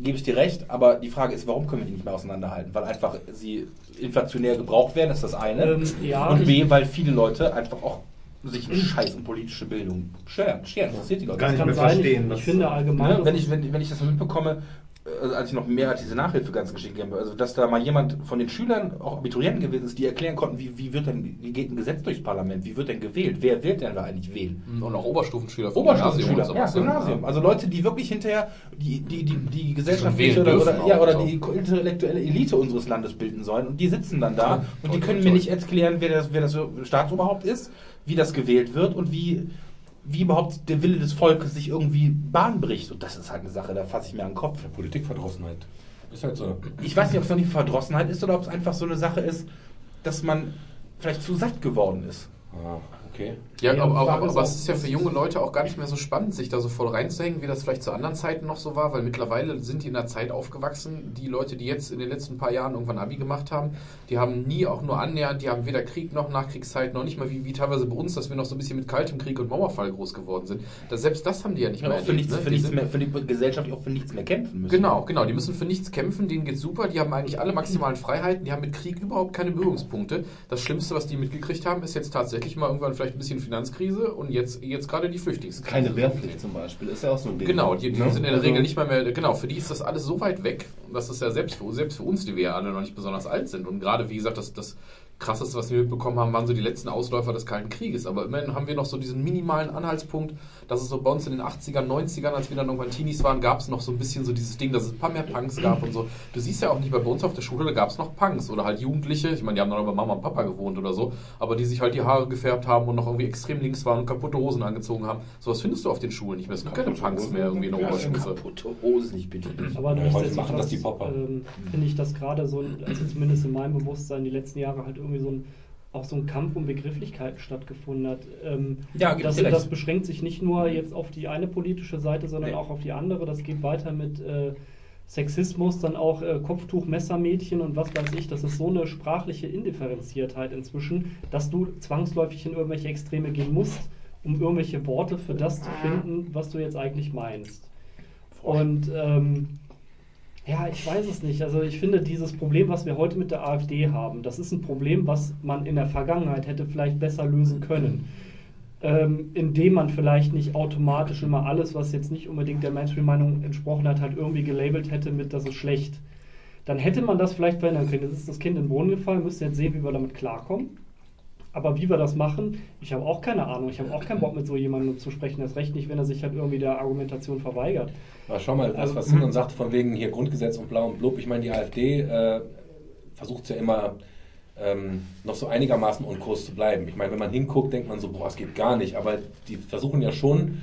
D: gebe ich dir recht, aber die Frage ist, warum können wir die nicht mehr auseinanderhalten? Weil einfach sie inflationär gebraucht werden, ist das eine.
E: Ähm, ja,
D: und B, weil viele Leute einfach auch sich einen Scheiß um politische Bildung scheren. Scheren, interessiert die Leute.
F: Gar nicht
E: kann
F: mehr
E: sein,
F: verstehen,
E: Ich, ich finde allgemein.
D: Ne? Wenn, ich, wenn, wenn ich das so mitbekomme, äh, als ich noch mehr als diese Nachhilfe ganz geschickt habe, also dass da mal jemand von den Schülern, auch Abiturienten gewesen ist, die erklären konnten, wie, wie wird denn, wie geht ein Gesetz durchs Parlament, wie wird denn gewählt, wer wird denn da eigentlich wählen?
B: Und auch Oberstufenschüler vom
D: Oberstufenschüler,
B: Gymnasium
D: ja,
B: ne?
D: Gymnasium. Also Leute, die wirklich hinterher die, die, die, die gesellschaftliche oder, oder, ja, oder
B: so.
D: die intellektuelle Elite unseres Landes bilden sollen. Und die sitzen dann da
B: Ja,
D: und die können
B: toll,
D: mir
B: toll.
D: nicht erklären, wer das, wer das Staatsoberhaupt ist, wie das gewählt wird und wie, wie überhaupt der Wille des Volkes sich irgendwie Bahn bricht. Und das ist halt eine Sache, da fasse ich mir an den Kopf.
A: Politikverdrossenheit. Ist halt so.
D: Ich weiß nicht, ob es noch die Verdrossenheit ist oder ob es einfach so eine Sache ist, dass man vielleicht zu satt geworden ist.
A: Ah, okay.
B: Ja,
E: Ja,
B: aber, aber, aber, es ist ja für junge Leute auch gar nicht mehr so spannend, sich da so voll reinzuhängen, wie das vielleicht zu anderen Zeiten noch so war, weil mittlerweile sind die in einer Zeit aufgewachsen, die Leute, die jetzt in den letzten paar Jahren irgendwann Abi gemacht haben, die haben nie auch nur annähernd, die haben weder Krieg noch Nachkriegszeit, noch nicht mal wie, wie teilweise bei uns, dass wir noch so ein bisschen mit kaltem Krieg und Mauerfall groß geworden sind. Das, selbst das haben die ja nicht
D: Ja,
B: mehr
D: für nichts,
B: ne?
D: für,
B: Die
D: nichts mehr, für die Gesellschaft auch für nichts mehr kämpfen müssen.
B: Genau, genau. Die müssen für nichts kämpfen, denen geht's super, die haben eigentlich alle maximalen Freiheiten, die haben mit Krieg überhaupt keine Berührungspunkte. Das Schlimmste, was die mitgekriegt haben, ist jetzt tatsächlich mal irgendwann vielleicht ein bisschen Finanzkrise und jetzt, jetzt gerade die Flüchtlingskrise.
F: Keine Wehrpflicht zum Beispiel, ist ja auch so ein Ding.
B: Genau, die, die
F: Ne?
B: sind in der
F: Also-
B: Regel nicht mal mehr, genau, für die ist das alles so weit weg, dass es ja selbst für, selbst für uns, die wir ja alle noch nicht besonders alt sind und gerade, wie gesagt, das, das Krasseste, was wir mitbekommen haben, waren so die letzten Ausläufer des Kalten Krieges, aber immerhin haben wir noch so diesen minimalen Anhaltspunkt, dass es so bei uns in den 80ern, 90ern, als wir dann irgendwann Teenies waren, gab es noch so ein bisschen so dieses Ding, dass es ein paar mehr Punks gab und so. Du siehst ja auch nicht, bei uns auf der Schule, da gab es noch Punks oder halt Jugendliche, ich meine, die haben dann bei Mama und Papa gewohnt oder so, aber die sich halt die Haare gefärbt haben und noch irgendwie extrem links waren und kaputte Hosen angezogen haben. Sowas findest du auf den Schulen nicht mehr. Es gibt keine Punks mehr irgendwie in der Oberstufe.
D: Kaputte Hosen, ich bitte dich.
E: Aber
A: Ja, heute
E: nichtsdestotrotz,
A: machen das die Popper.
E: ähm, finde ich das gerade so, also zumindest in meinem Bewusstsein, die letzten Jahre halt irgendwie so ein, auch so ein Kampf um Begrifflichkeiten stattgefunden hat. Ähm,
D: Ja,
E: das, das beschränkt sich nicht nur jetzt auf die eine politische Seite, sondern
D: Nee.
E: auch auf die andere. Das geht weiter mit äh, Sexismus, dann auch äh, Kopftuch, Messermädchen und was weiß ich. Das ist so eine sprachliche Indifferenziertheit inzwischen, dass du zwangsläufig in irgendwelche Extreme gehen musst, um irgendwelche Worte für das zu finden, was du jetzt eigentlich meinst. Und ähm, ja, ich weiß es nicht. Also ich finde dieses Problem, was wir heute mit der AfD haben, das ist ein Problem, was man in der Vergangenheit hätte vielleicht besser lösen können. Ähm, indem man vielleicht nicht automatisch immer alles, was jetzt nicht unbedingt der Mainstream-Meinung entsprochen hat, halt irgendwie gelabelt hätte mit, das ist schlecht. Dann hätte man das vielleicht verändern können. Jetzt ist das Kind in den Boden gefallen, müsst ihr jetzt sehen, wie wir damit klarkommen. Aber wie wir das machen, ich habe auch keine Ahnung. Ich habe auch keinen Bock, mit so jemandem zu sprechen. Das recht nicht, wenn er sich halt irgendwie der Argumentation verweigert.
A: Aber schau mal, das,
E: Also-
A: was Simon sagt, von wegen hier Grundgesetz und blau und blub. Ich meine, die AfD äh, versucht ja immer ähm, noch so einigermaßen on Kurs zu bleiben. Ich meine, wenn man hinguckt, denkt man so, boah, es geht gar nicht. Aber die versuchen ja schon,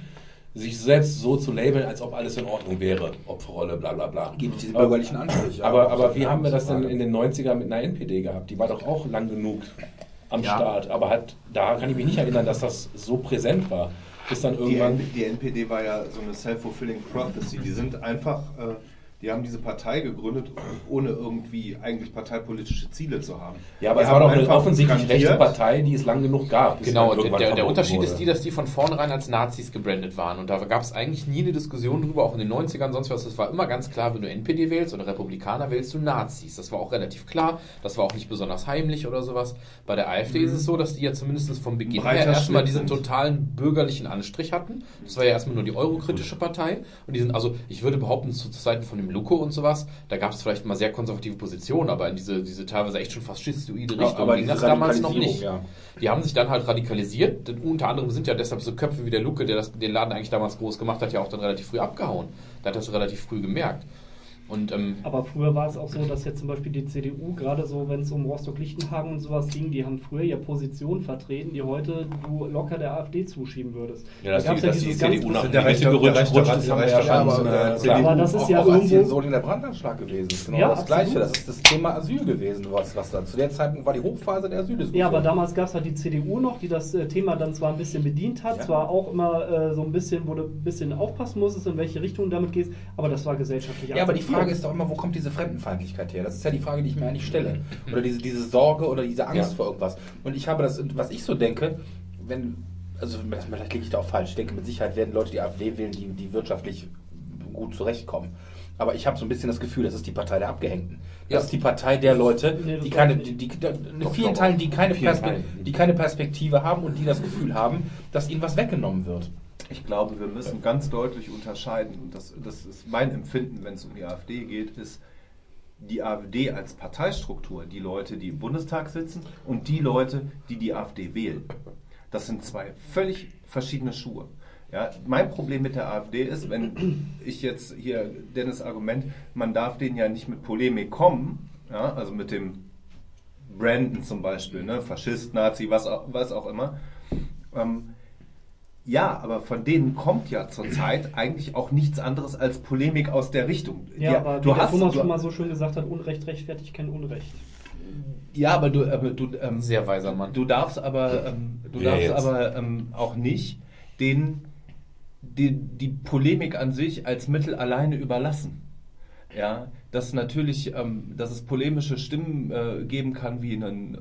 A: sich selbst so zu labeln, als ob alles in Ordnung wäre. Opferrolle, bla bla bla.
D: Gibt diesen
A: Aber-
D: bürgerlichen Anstrich. ja.
A: Aber, aber wie haben wir das denn in den 90er mit einer NPD gehabt? Die war doch auch lang genug am
C: Ja.
A: Start. Aber hat, da kann ich mich nicht erinnern, dass das so präsent war. Bis dann
C: Die,
A: irgendwann.
C: N- die NPD war ja so eine self-fulfilling prophecy. Die sind einfach, äh, die haben diese Partei gegründet, ohne irgendwie eigentlich parteipolitische Ziele zu haben.
A: Ja, aber
C: Die
A: es war doch eine offensichtlich rechte Partei, die es lang genug gab.
B: Genau, der, der, Unterschied
A: wurde.
B: ist die, dass die von vornherein als Nazis gebrandet waren. Und da gab es eigentlich nie eine Diskussion drüber, auch in den 90ern, sonst was. Es war immer ganz klar, wenn du NPD wählst oder Republikaner wählst du Nazis. Das war auch relativ klar. Das war auch nicht besonders heimlich oder sowas. Bei der AfD ist es so, dass die ja zumindest vom Beginn her erstmal diesen totalen bürgerlichen Anstrich hatten. Das war ja erstmal nur die eurokritische Partei. Und die sind, also ich würde behaupten, zu Zeiten von dem Luko und sowas, da gab es vielleicht mal sehr konservative Positionen, aber in diese, diese teilweise echt schon fast schistoide
D: Ja,
B: Richtung
D: aber
B: ging das damals noch nicht.
D: ja.
B: Die haben sich dann halt radikalisiert. Denn unter anderem sind ja deshalb so Köpfe wie der Luke, der das, den Laden eigentlich damals groß gemacht hat, ja auch dann relativ früh abgehauen. Der hat das relativ früh gemerkt. Und ähm,
E: Aber früher war es auch so, dass jetzt zum Beispiel die CDU, gerade so, wenn es um Rostock-Lichtenhagen und sowas ging, die haben früher ja Positionen vertreten, die heute du locker der AfD zuschieben würdest.
A: Ja, dass
E: Da
A: die,
E: gab's ja
A: dass die
E: dieses
A: CDU nach
C: sind der
A: Rechte gerutscht das ja.
C: Rand,
A: äh,
C: äh,
A: klar.
E: Aber das ist
D: auch,
E: ja
D: auch
E: irgendwo-
D: so der Brandanschlag gewesen. Das ist genau
E: Ja,
D: das Gleiche.
E: absolut.
D: Das ist das Thema Asyl gewesen, was, was dann zu der Zeit war die Hochphase der Asyldiskussion.
E: Ja, aber damals gab es halt die CDU noch, die das äh, Thema dann zwar ein bisschen bedient hat,
D: Ja.
E: zwar auch immer äh, so ein bisschen, wo du ein bisschen aufpassen musstest, in welche Richtung du damit gehst, aber das war gesellschaftlich
D: Ja, aber die
E: akzeptiert.
D: Frage ist doch immer, wo kommt diese Fremdenfeindlichkeit her? Das ist ja die Frage, die ich mir eigentlich stelle. Oder diese, diese Sorge oder diese Angst
A: Ja.
D: vor irgendwas. Und ich habe das, was ich so denke, wenn, also vielleicht liege ich da auch falsch, ich denke, mit Sicherheit werden Leute die AfD wählen, die, die wirtschaftlich gut zurechtkommen. Aber ich habe so ein bisschen das Gefühl, das ist die Partei der Abgehängten. Das
B: Ja.
D: ist die Partei der Leute,
E: Nee,
D: die keine, die, die, die,
A: Doch,
D: vielen
A: doch.
D: Teilen, die keine,
A: Vielen
D: Perspe
A: Teilen.
D: die keine Perspektive haben und die das Gefühl haben, dass ihnen was weggenommen wird.
C: Ich glaube, wir müssen ganz deutlich unterscheiden, und das, das ist mein Empfinden, wenn es um die AfD geht, ist die AfD als Parteistruktur, die Leute, die im Bundestag sitzen und die Leute, die die AfD wählen. Das sind zwei völlig verschiedene Schuhe. Ja, mein Problem mit der AfD ist, wenn ich jetzt hier Dennis Argument, man darf denen ja nicht mit Polemik kommen, ja, also mit dem Brandon zum Beispiel, ne, Faschist, Nazi, was auch, was auch immer. Ähm, ja, aber von denen kommt ja zurzeit eigentlich auch nichts anderes als Polemik aus der Richtung.
E: Ja, aber
C: du
E: wie der
C: hast,
E: Thomas
C: du,
E: schon mal so schön gesagt hat, Unrecht rechtfertigt kein Unrecht.
C: ja, aber du, aber du, ähm,
B: sehr weiser Mann.
C: du darfst aber, ähm, du
A: Wer
C: darfst
A: jetzt?
C: aber ähm, auch nicht den, die, die Polemik an sich als Mittel alleine überlassen. Ja, dass natürlich, ähm, dass es polemische Stimmen äh, geben kann, wie einen, äh,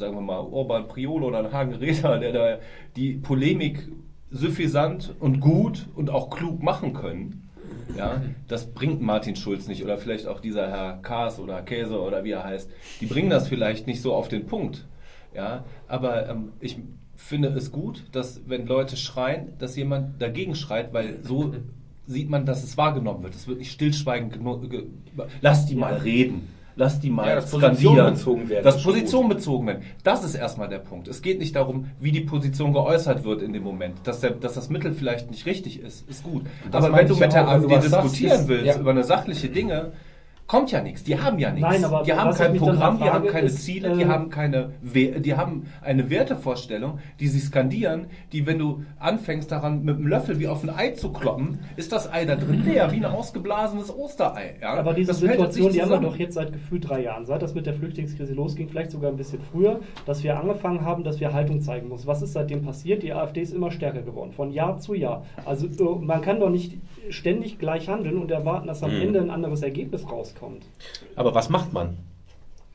C: sagen wir mal, Orban Priolo oder Hagen Räder, der da die Polemik suffisant und gut und auch klug machen können. Ja, das bringt Martin Schulz nicht oder vielleicht auch dieser Herr Kaas oder Käse oder wie er heißt. Die bringen das vielleicht nicht so auf den Punkt. Ja, aber ähm, ich finde es gut, dass wenn Leute schreien, dass jemand dagegen schreit, weil so sieht man, dass es wahrgenommen wird. Es wird nicht stillschweigend Lass die mal reden. Lass die mal
D: Ja, dass
C: skandieren.
D: Bezogen werden, schon
C: Positionen bezogen werden. Das ist erstmal der Punkt. Es geht nicht darum, wie die Position geäußert wird in dem Moment. Dass, der, dass das Mittel vielleicht nicht richtig ist, ist gut.
A: Das
C: Aber wenn du mit der AfD
A: sagst,
C: diskutieren
A: ist-
C: willst
A: ja.
C: über eine sachliche Dinge, kommt ja nichts. Die haben ja nichts.
E: Nein, aber
C: die haben kein Programm, die haben keine
E: ist,
C: Ziele, die
E: äh,
C: haben keine, We die haben eine Wertevorstellung, die sie skandieren, die, wenn du anfängst daran mit dem Löffel wie auf ein Ei zu kloppen, ist das Ei da drin leer, wie ein ausgeblasenes Osterei. Ja?
E: Aber diese
C: Das
E: Situation, die haben wir doch jetzt seit gefühlt drei Jahren, seit das mit der Flüchtlingskrise losging, vielleicht sogar ein bisschen früher, dass wir angefangen haben, dass wir Haltung zeigen müssen. Was ist seitdem passiert? Die AfD ist immer stärker geworden, von Jahr zu Jahr. Also äh, man kann doch nicht ständig gleich handeln und erwarten, dass am
A: Mhm.
E: Ende ein anderes Ergebnis rauskommt.
A: Aber was macht man?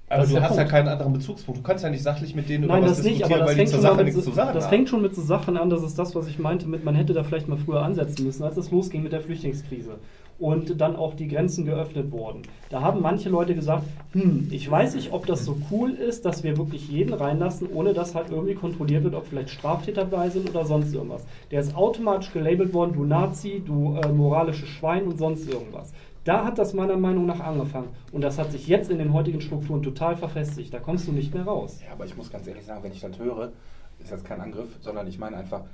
C: Aber
E: Das ist
C: du hast ja
E: Punkt.
C: keinen anderen Bezugspunkt. Du kannst ja nicht sachlich mit denen
E: Nein,
C: über was
E: das nicht,
C: diskutieren,
E: aber das
C: weil die
E: fängt,
C: zur Sache
E: mit,
C: nichts zu sagen
E: das fängt schon mit so Sachen an, das ist das, was ich meinte mit, man hätte da vielleicht mal früher ansetzen müssen, als es losging mit der Flüchtlingskrise. Und dann auch die Grenzen geöffnet wurden. Da haben manche Leute gesagt, hm, ich weiß nicht, ob das so cool ist, dass wir wirklich jeden reinlassen, ohne dass halt irgendwie kontrolliert wird, ob vielleicht Straftäter dabei sind oder sonst irgendwas. Der ist automatisch gelabelt worden, du Nazi, du äh, moralisches Schwein und sonst irgendwas. Da hat das meiner Meinung nach angefangen. Und das hat sich jetzt in den heutigen Strukturen total verfestigt. Da kommst du nicht mehr raus.
D: Ja, aber ich muss ganz ehrlich sagen, wenn ich das höre, ist jetzt kein Angriff, sondern ich meine einfach,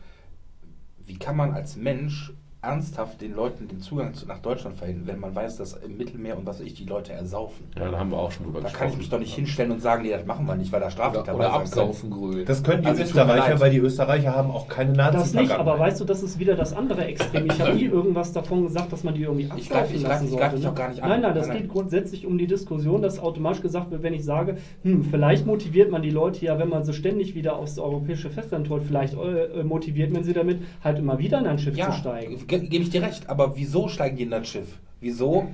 D: wie kann man als Mensch ernsthaft den Leuten den Zugang zu, nach Deutschland verhindern, wenn man weiß, dass im Mittelmeer und was weiß ich die Leute ersaufen?
A: Ja, da haben wir auch schon drüber
D: Da kann ich mich doch nicht hinstellen und sagen, nee, das machen wir nicht, weil da Straftäter
B: Oder, oder
D: dabei können.
B: absaufen grün.
C: Das können die
D: Also,
C: Österreicher, weil die Österreicher haben auch keine nazi
E: Das nicht, aber weißt du, das ist wieder das andere Extrem. Ich habe nie irgendwas davon gesagt, dass man die irgendwie
D: Ich greif-
E: absaufen
D: ich greif-
E: lassen
D: ich
E: sollte.
D: dich
E: ne?
D: auch gar nicht an.
E: Nein, nein, das
D: Nein, nein.
E: geht grundsätzlich um die Diskussion, dass automatisch gesagt wird, wenn ich sage, hm, vielleicht motiviert man die Leute ja, wenn man sie ständig wieder aufs europäische Festland holt, vielleicht äh, motiviert man sie damit, halt immer wieder in ein Schiff
D: Ja,
E: zu steigen.
D: Ge- gebe ich dir recht, aber wieso steigen die in das Schiff? Wieso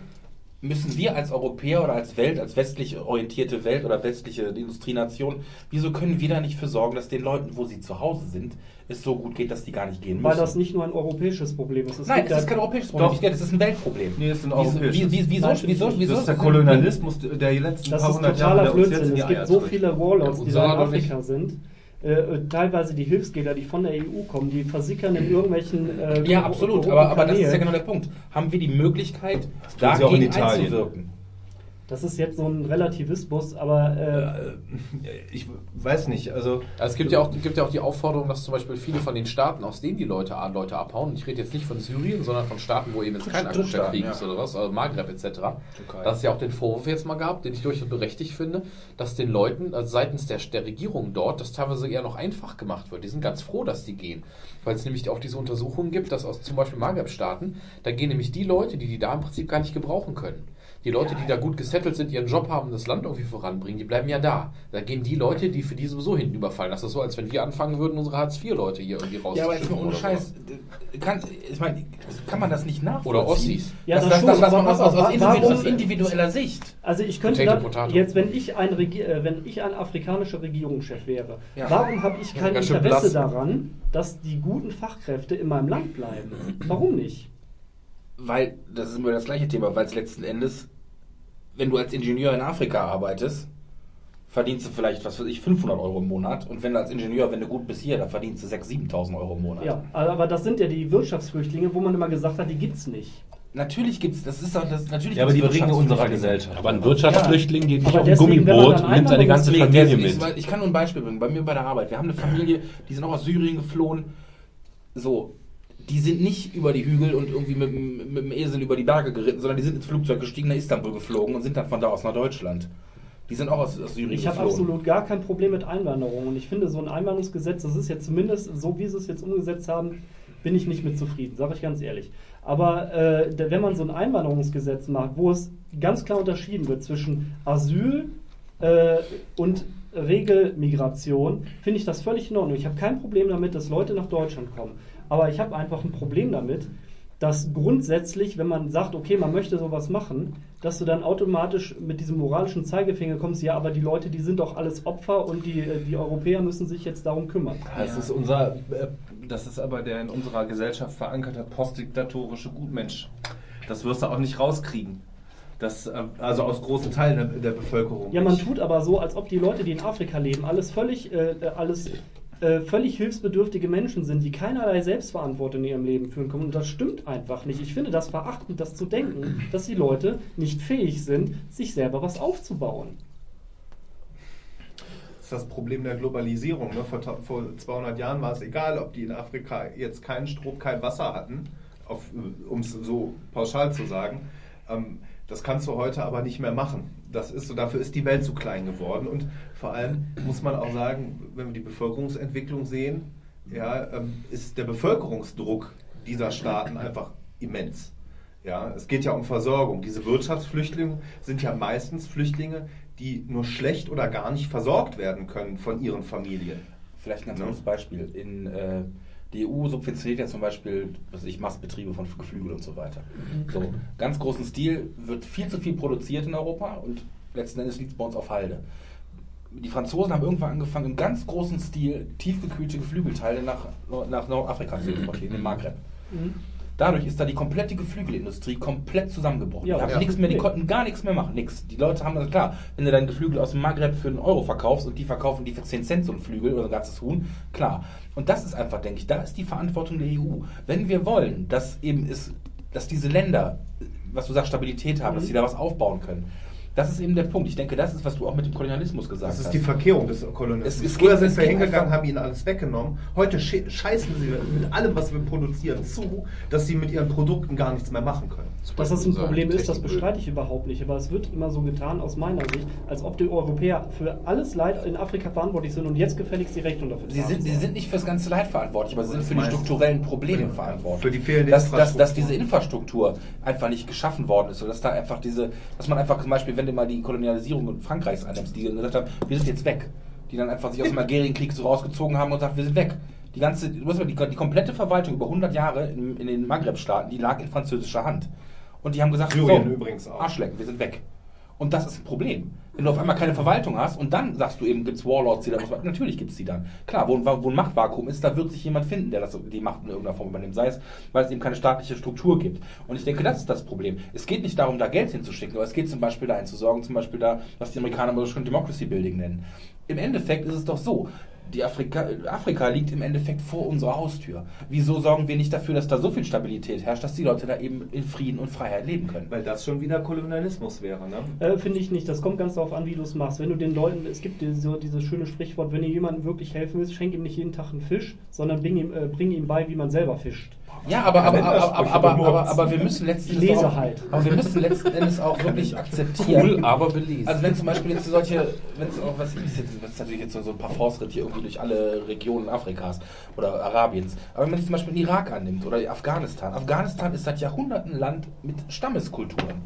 D: müssen wir als Europäer oder als Welt, als westlich orientierte Welt oder westliche Industrienation, wieso können wir da nicht für sorgen, dass den Leuten, wo sie zu Hause sind, es so gut geht, dass die gar nicht gehen müssen?
E: Weil das nicht nur ein europäisches Problem ist. Es
D: Nein, es ist kein europäisches Problem.
C: Doch.
D: Das ist ein Weltproblem.
C: Nee, es ist ein
D: Wieso,
C: europäisches.
D: wie, wie, wieso,
E: Nein,
D: wieso, wieso,
C: das ist der Kolonialismus, der die letzten
E: Das
C: paar
E: ist
C: hundert Jahre
E: totaler
C: der uns jetzt
E: Blödsinn. Es gibt so viele Warlords,
B: Ja,
E: die da in. Afrika sind. Äh, teilweise die Hilfsgelder, die von der EU kommen, die versickern in irgendwelchen. Äh,
D: Ja, absolut. Aber, aber das ist ja genau der Punkt. Haben wir die Möglichkeit,
C: tun sie auch in
D: dagegen
C: Italien.
D: einzuwirken?
E: Das ist jetzt so ein Relativismus, aber äh,
C: Äh, Ich weiß nicht, also
B: Also es gibt ja, auch, gibt ja auch die Aufforderung, dass zum Beispiel viele von den Staaten, aus denen die Leute, Leute abhauen, ich rede jetzt nicht von Syrien, sondern von Staaten, wo eben jetzt kein
D: Drittstaaten,
B: Krieg
D: ja.
B: ist oder was, also Maghreb etc.,
D: Türkei.
B: dass es ja auch den Vorwurf jetzt mal gab, den ich durchaus berechtigt finde, dass den Leuten also seitens der, der Regierung dort das teilweise eher noch einfach gemacht wird. Die sind ganz froh, dass die gehen, weil es nämlich auch diese Untersuchungen gibt, dass aus zum Beispiel Maghreb-Staaten, da gehen nämlich die Leute, die die da im Prinzip gar nicht gebrauchen können. Die Leute, die da gut gesettelt sind, ihren Job haben, das Land irgendwie voranbringen, die bleiben ja da. Da gehen die Leute, die für die sowieso hinten überfallen. Das ist so, als wenn wir anfangen würden, unsere Hartz-IV-Leute hier irgendwie raus
D: Ja, aber jetzt mal ohne Scheiß. Kann, ich meine, kann man das nicht nachvollziehen?
B: Oder Ossis.
E: Ja,
D: das,
E: das
D: das,
E: schon,
D: das, das aus, individueller Sicht.
E: also ich könnte
B: Potato, potato.
E: jetzt, wenn ich ein Regi äh, wenn ich ein afrikanischer Regierungschef wäre,
D: Ja.
E: warum habe ich kein Interesse
B: blass.
E: daran, dass die guten Fachkräfte in meinem Land bleiben? Warum nicht?
D: Weil, das ist immer das gleiche Thema, weil es letzten Endes, wenn du als Ingenieur in Afrika arbeitest, verdienst du vielleicht, was weiß ich, 500 Euro im Monat. Und wenn du als Ingenieur, wenn du gut bist hier, dann verdienst du 6.000, 7.000 Euro im Monat.
E: Ja, aber das sind ja die Wirtschaftsflüchtlinge, wo man immer gesagt hat, die gibt's nicht.
D: Natürlich gibt's, das ist doch, das, natürlich
C: ja, aber die Ringe unserer. Gesellschaft.
A: Aber ein Wirtschaftsflüchtling geht nicht
E: Aber
A: auf ein Gummiboot und nimmt seine ganze Familie mit.
D: ich kann nur ein Beispiel bringen. Bei mir bei der Arbeit. Wir haben eine Familie, die sind auch aus Syrien geflohen. So, die sind nicht über die Hügel und irgendwie mit, dem- mit dem Esel über die Berge geritten, sondern die sind ins Flugzeug gestiegen, nach Istanbul geflogen und sind dann von da aus nach Deutschland. Die sind auch aus, aus Syrien
E: Ich habe absolut gar kein Problem mit Einwanderung. Und ich finde, so ein Einwanderungsgesetz, das ist jetzt zumindest, so wie sie es jetzt umgesetzt haben, bin ich nicht mit zufrieden, sage ich ganz ehrlich. Aber äh, wenn man so ein Einwanderungsgesetz macht, wo es ganz klar unterschieden wird zwischen Asyl äh, und Regelmigration, finde ich das völlig in Ordnung. Ich habe kein Problem damit, dass Leute nach Deutschland kommen. Aber ich habe einfach ein Problem damit, dass grundsätzlich, wenn man sagt, okay, man möchte sowas machen, dass du dann automatisch mit diesem moralischen Zeigefinger kommst, ja, aber die Leute, die sind doch alles Opfer und die, äh, die Europäer müssen sich jetzt darum kümmern.
C: Das ist unser, äh, das ist aber der in unserer Gesellschaft verankerte postdiktatorische Gutmensch. Das wirst du auch nicht rauskriegen. Das, äh, also aus großen Teilen der, der Bevölkerung.
E: Ja, man tut aber so, als ob die Leute, die in Afrika leben, alles völlig, äh, alles äh, völlig hilfsbedürftige Menschen sind, die keinerlei Selbstverantwortung in ihrem Leben führen können. Und das stimmt einfach nicht. Ich finde das verachtend, das zu denken, dass die Leute nicht fähig sind, sich selber was aufzubauen.
C: Das ist das Problem der Globalisierung. Ne? Vor, vor 200 Jahren war es egal, ob die in Afrika jetzt keinen Strom, kein Wasser hatten, um es so pauschal zu sagen. Ähm, das kannst du heute aber nicht mehr machen. Das ist so, dafür ist die Welt zu klein geworden. Und vor allem muss man auch sagen, wenn wir die Bevölkerungsentwicklung sehen, ja, ähm, ist der Bevölkerungsdruck dieser Staaten einfach immens. Ja, es geht ja um Versorgung. Diese Wirtschaftsflüchtlinge sind ja meistens Flüchtlinge, die nur schlecht oder gar nicht versorgt werden können von ihren Familien.
D: Vielleicht ein ganz
C: Ne?
D: gutes Beispiel. In, äh, die EU subventioniert ja zum Beispiel, was weiß ich, Mastbetriebe von Geflügel und so weiter. So, ganz großen Stil wird viel zu viel produziert in Europa und letzten Endes liegt es bei uns auf Halde. Die Franzosen haben irgendwann angefangen, im ganz großen Stil tiefgekühlte Geflügelteile nach, nach Nordafrika zu importieren, in Maghreb. Dadurch ist da die komplette Geflügelindustrie komplett zusammengebrochen.
E: Ja,
D: die
E: ja.
D: nichts mehr, die konnten gar nichts mehr machen, nichts. Die Leute haben das klar, wenn du dein Geflügel aus dem Maghreb für einen Euro verkaufst und die verkaufen die für 10 Cent so ein Flügel oder ein ganzes Huhn, klar. Und das ist einfach, denke ich, da ist die Verantwortung der EU. Wenn wir wollen, dass eben es dass diese Länder, was du sagst, Stabilität haben, dass
E: Mhm.
D: sie da was aufbauen können. Das ist eben der Punkt. Ich denke, das ist, was du auch mit dem Kolonialismus gesagt
G: Das
D: hast.
G: ist die Verkehrung des Kolonialismus.
D: Es- es
G: Früher
D: geht-
G: sind wir hingegangen, haben ihnen alles weggenommen. Heute sche- scheißen sie mit allem, was wir produzieren, zu, dass sie mit ihren Produkten gar nichts mehr machen können.
E: Dass das ein Problem ist, das bestreite ich überhaupt nicht. Aber es wird immer so getan, aus meiner Sicht, als ob die Europäer für alles Leid in Afrika verantwortlich sind und jetzt gefälligst die Rechnung dafür
D: Sie sind, sie sind nicht für das ganze Leid verantwortlich, aber sie sind für die strukturellen Probleme verantwortlich.
G: Für die fehlende
D: dass, dass, dass
G: Infrastruktur.
D: diese Infrastruktur einfach nicht geschaffen worden ist. Oder dass da einfach diese, dass man einfach zum Beispiel, wenn du mal die Kolonialisierung Frankreichs annimmst, die gesagt haben, wir sind jetzt weg. Die dann einfach sich aus dem Algerienkrieg so rausgezogen haben und sagt, wir sind weg. Die ganze, du musst mal, die, die komplette Verwaltung über 100 Jahre in, in den Maghreb-Staaten, die lag in französischer Hand. Und die haben gesagt,
G: Syrien übrigens auch.
D: Arschlecken, wir sind weg. Und das ist ein Problem. Wenn du auf einmal keine Verwaltung hast und dann sagst du eben, gibt es Warlords, die da was machen. Natürlich gibt es die dann. Klar, wo, wo ein Machtvakuum ist, da wird sich jemand finden, der das, die Macht in irgendeiner Form übernimmt. Sei es, weil es eben keine staatliche Struktur gibt. Und ich denke, das ist das Problem. Es geht nicht darum, da Geld hinzuschicken, aber es geht zum Beispiel dahin zu sorgen, zum Beispiel da, was die Amerikaner so schön Democracy Building nennen. Im Endeffekt ist es doch so. Die Afrika, Afrika liegt im Endeffekt vor unserer Haustür. Wieso sorgen wir nicht dafür, dass da so viel Stabilität herrscht, dass die Leute da eben in Frieden und Freiheit leben können?
F: Weil das schon wieder Kolonialismus wäre, ne?
E: Äh, Finde ich nicht. Das kommt ganz darauf an, wie du es machst. Wenn du den Leuten, es gibt diese, dieses schöne Sprichwort, wenn du jemandem wirklich helfen willst, schenk ihm nicht jeden Tag einen Fisch, sondern bring ihm, äh, bring ihm bei, wie man selber fischt.
D: Ja, aber, aber, aber, aber, aber, wir müssen letzten Endes auch,
E: halt.
D: Aber wir müssen letzten Endes auch wirklich akzeptieren.
B: Cool, aber belesen.
D: Also wenn zum Beispiel jetzt solche, wenn es auch was ist jetzt, das ist natürlich jetzt so ein paar Fortschritt hier irgendwie durch alle Regionen Afrikas oder Arabiens. Aber wenn man sich zum Beispiel den Irak annimmt oder Afghanistan. Afghanistan ist seit Jahrhunderten Land mit Stammeskulturen.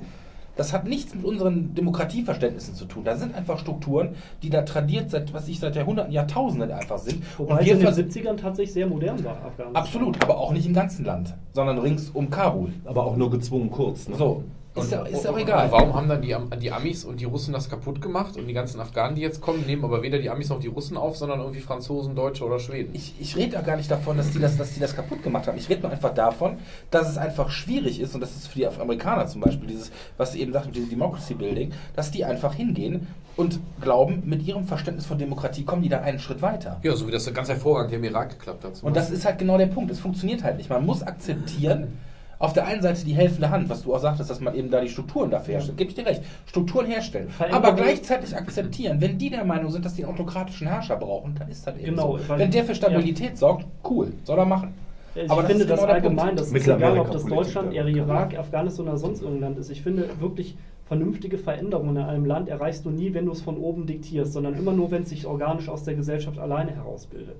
D: Das hat nichts mit unseren Demokratieverständnissen zu tun. Da sind einfach Strukturen, die da tradiert seit, was ich seit Jahrhunderten, Jahrtausenden einfach sind.
E: Wobei
D: Und
E: es
D: wir
E: in den
D: vers-
E: 70ern tatsächlich sehr modern war, Afghanistan.
D: Absolut, aber auch nicht im ganzen Land, sondern rings um Kabul.
F: Aber auch nur gezwungen kurz, ne?
D: So, ist ja, ist ja auch egal.
B: Und warum haben dann die, die Amis und die Russen das kaputt gemacht und die ganzen Afghanen, die jetzt kommen, nehmen aber weder die Amis noch die Russen auf, sondern irgendwie Franzosen, Deutsche oder Schweden?
D: Ich, ich rede ja gar nicht davon, dass die, das, dass die das kaputt gemacht haben. Ich rede nur einfach davon, dass es einfach schwierig ist und das ist für die Amerikaner zum Beispiel, dieses, was sie eben sagt, mit diesem Democracy Building, dass die einfach hingehen und glauben, mit ihrem Verständnis von Demokratie kommen die da einen Schritt weiter.
B: Ja, so wie das ganz hervorragend hier im Irak geklappt hat.
D: Und das ist halt genau der Punkt. Es funktioniert halt nicht. Man muss akzeptieren, auf der einen Seite die helfende Hand, was du auch sagtest, dass man eben da die Strukturen dafür herstellt. Gebe ich dir recht. Strukturen herstellen.
E: Veränderung-
D: Aber gleichzeitig akzeptieren. Wenn die der Meinung sind, dass die einen autokratischen Herrscher brauchen, dann ist das eben
E: Genau,
D: so.
E: weil-
D: Wenn der für Stabilität sorgt, cool, soll er machen.
E: Ich
D: Aber das
E: finde
D: ist
E: das
D: genau der
E: allgemein, das ist
G: Mittelamerika
E: egal, ob das Deutschland,
G: ja.
E: Irak, Afghanistan oder sonst irgendein Land ist. Ich finde wirklich vernünftige Veränderungen in einem Land erreichst du nie, wenn du es von oben diktierst, sondern immer nur, wenn es sich organisch aus der Gesellschaft alleine herausbildet.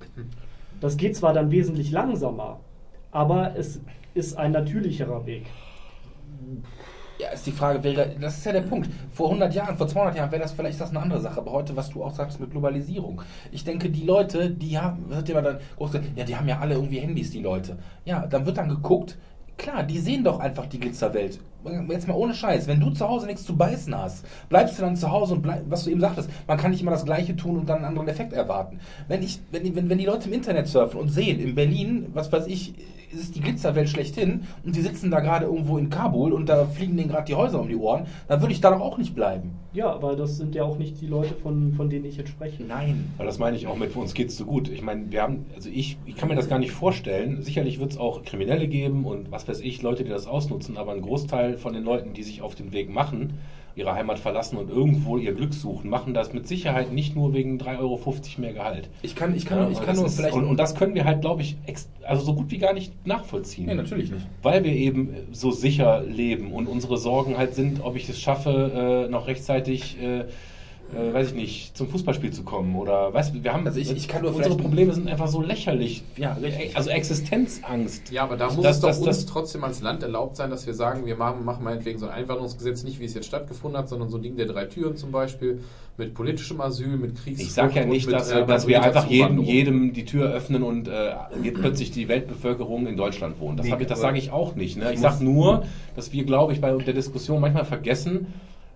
E: Das geht zwar dann wesentlich langsamer, aber es ist ein natürlicherer Weg.
D: Ja, ist die Frage, wäre, das ist ja der Punkt. Vor 100 Jahren, vor 200 Jahren wäre das vielleicht das eine andere Sache. Aber heute, was du auch sagst mit Globalisierung. Ich denke, die Leute, die haben, wird immer dann groß gesagt, ja, die haben ja alle irgendwie Handys, die Leute. Ja, dann wird dann geguckt, klar, die sehen doch einfach die Glitzerwelt. Jetzt mal ohne Scheiß, wenn du zu Hause nichts zu beißen hast, bleibst du dann zu Hause und bleib, was du eben sagtest, man kann nicht immer das Gleiche tun und dann einen anderen Effekt erwarten. Wenn ich, wenn, die- wenn, wenn die Leute im Internet surfen und sehen, in Berlin, was weiß ich, ist es die Glitzerwelt schlechthin und die sitzen da gerade irgendwo in Kabul und da fliegen denen gerade die Häuser um die Ohren, dann würde ich da doch auch nicht bleiben.
E: Ja, aber das sind ja auch nicht die Leute, von, von denen ich jetzt spreche.
D: Nein.
A: Aber das meine ich auch mit, für uns geht's so gut. Ich meine, wir haben, also ich, ich kann mir das gar nicht vorstellen. Sicherlich wird es auch Kriminelle geben und was weiß ich, Leute, die das ausnutzen, aber ein Großteil von den Leuten, die sich auf den Weg machen, ihre Heimat verlassen und irgendwo ihr Glück suchen, machen das mit Sicherheit nicht nur wegen 3,50 Euro mehr Gehalt.
D: Ich kann, ich kann,
A: Ja,
D: ich kann
A: das
D: nur vielleicht.
A: und, und das können wir halt, glaube ich, also so gut wie gar nicht nachvollziehen.
D: Nee, natürlich nicht.
A: Weil wir eben so sicher leben und unsere Sorgen halt sind, ob ich es schaffe, äh, noch rechtzeitig, äh, äh, weiß ich nicht, zum Fußballspiel zu kommen oder, weißt du, wir haben,
D: Also ich- ich kann nur
A: unsere Probleme sind einfach so lächerlich.
D: Ja, richtig.
A: Also Existenzangst.
B: Ja, aber da muss
A: Das-
B: es doch
A: das-
B: uns
A: das-
B: trotzdem als Land erlaubt sein, dass wir sagen, wir machen, machen meinetwegen so ein Einwanderungsgesetz, nicht wie es jetzt stattgefunden hat, sondern so ein Ding der drei Türen zum Beispiel, mit politischem Asyl, mit Kriegs.
A: Ich sage ja nicht,
B: mit,
A: dass,
B: äh,
A: dass wir einfach jedem, jedem die Tür öffnen und äh, jetzt plötzlich die Weltbevölkerung in Deutschland wohnt. Das,
F: Nee,
A: ich- das sage ich auch nicht. Ne? Ich sage nur, dass wir, glaube ich, bei der Diskussion manchmal vergessen,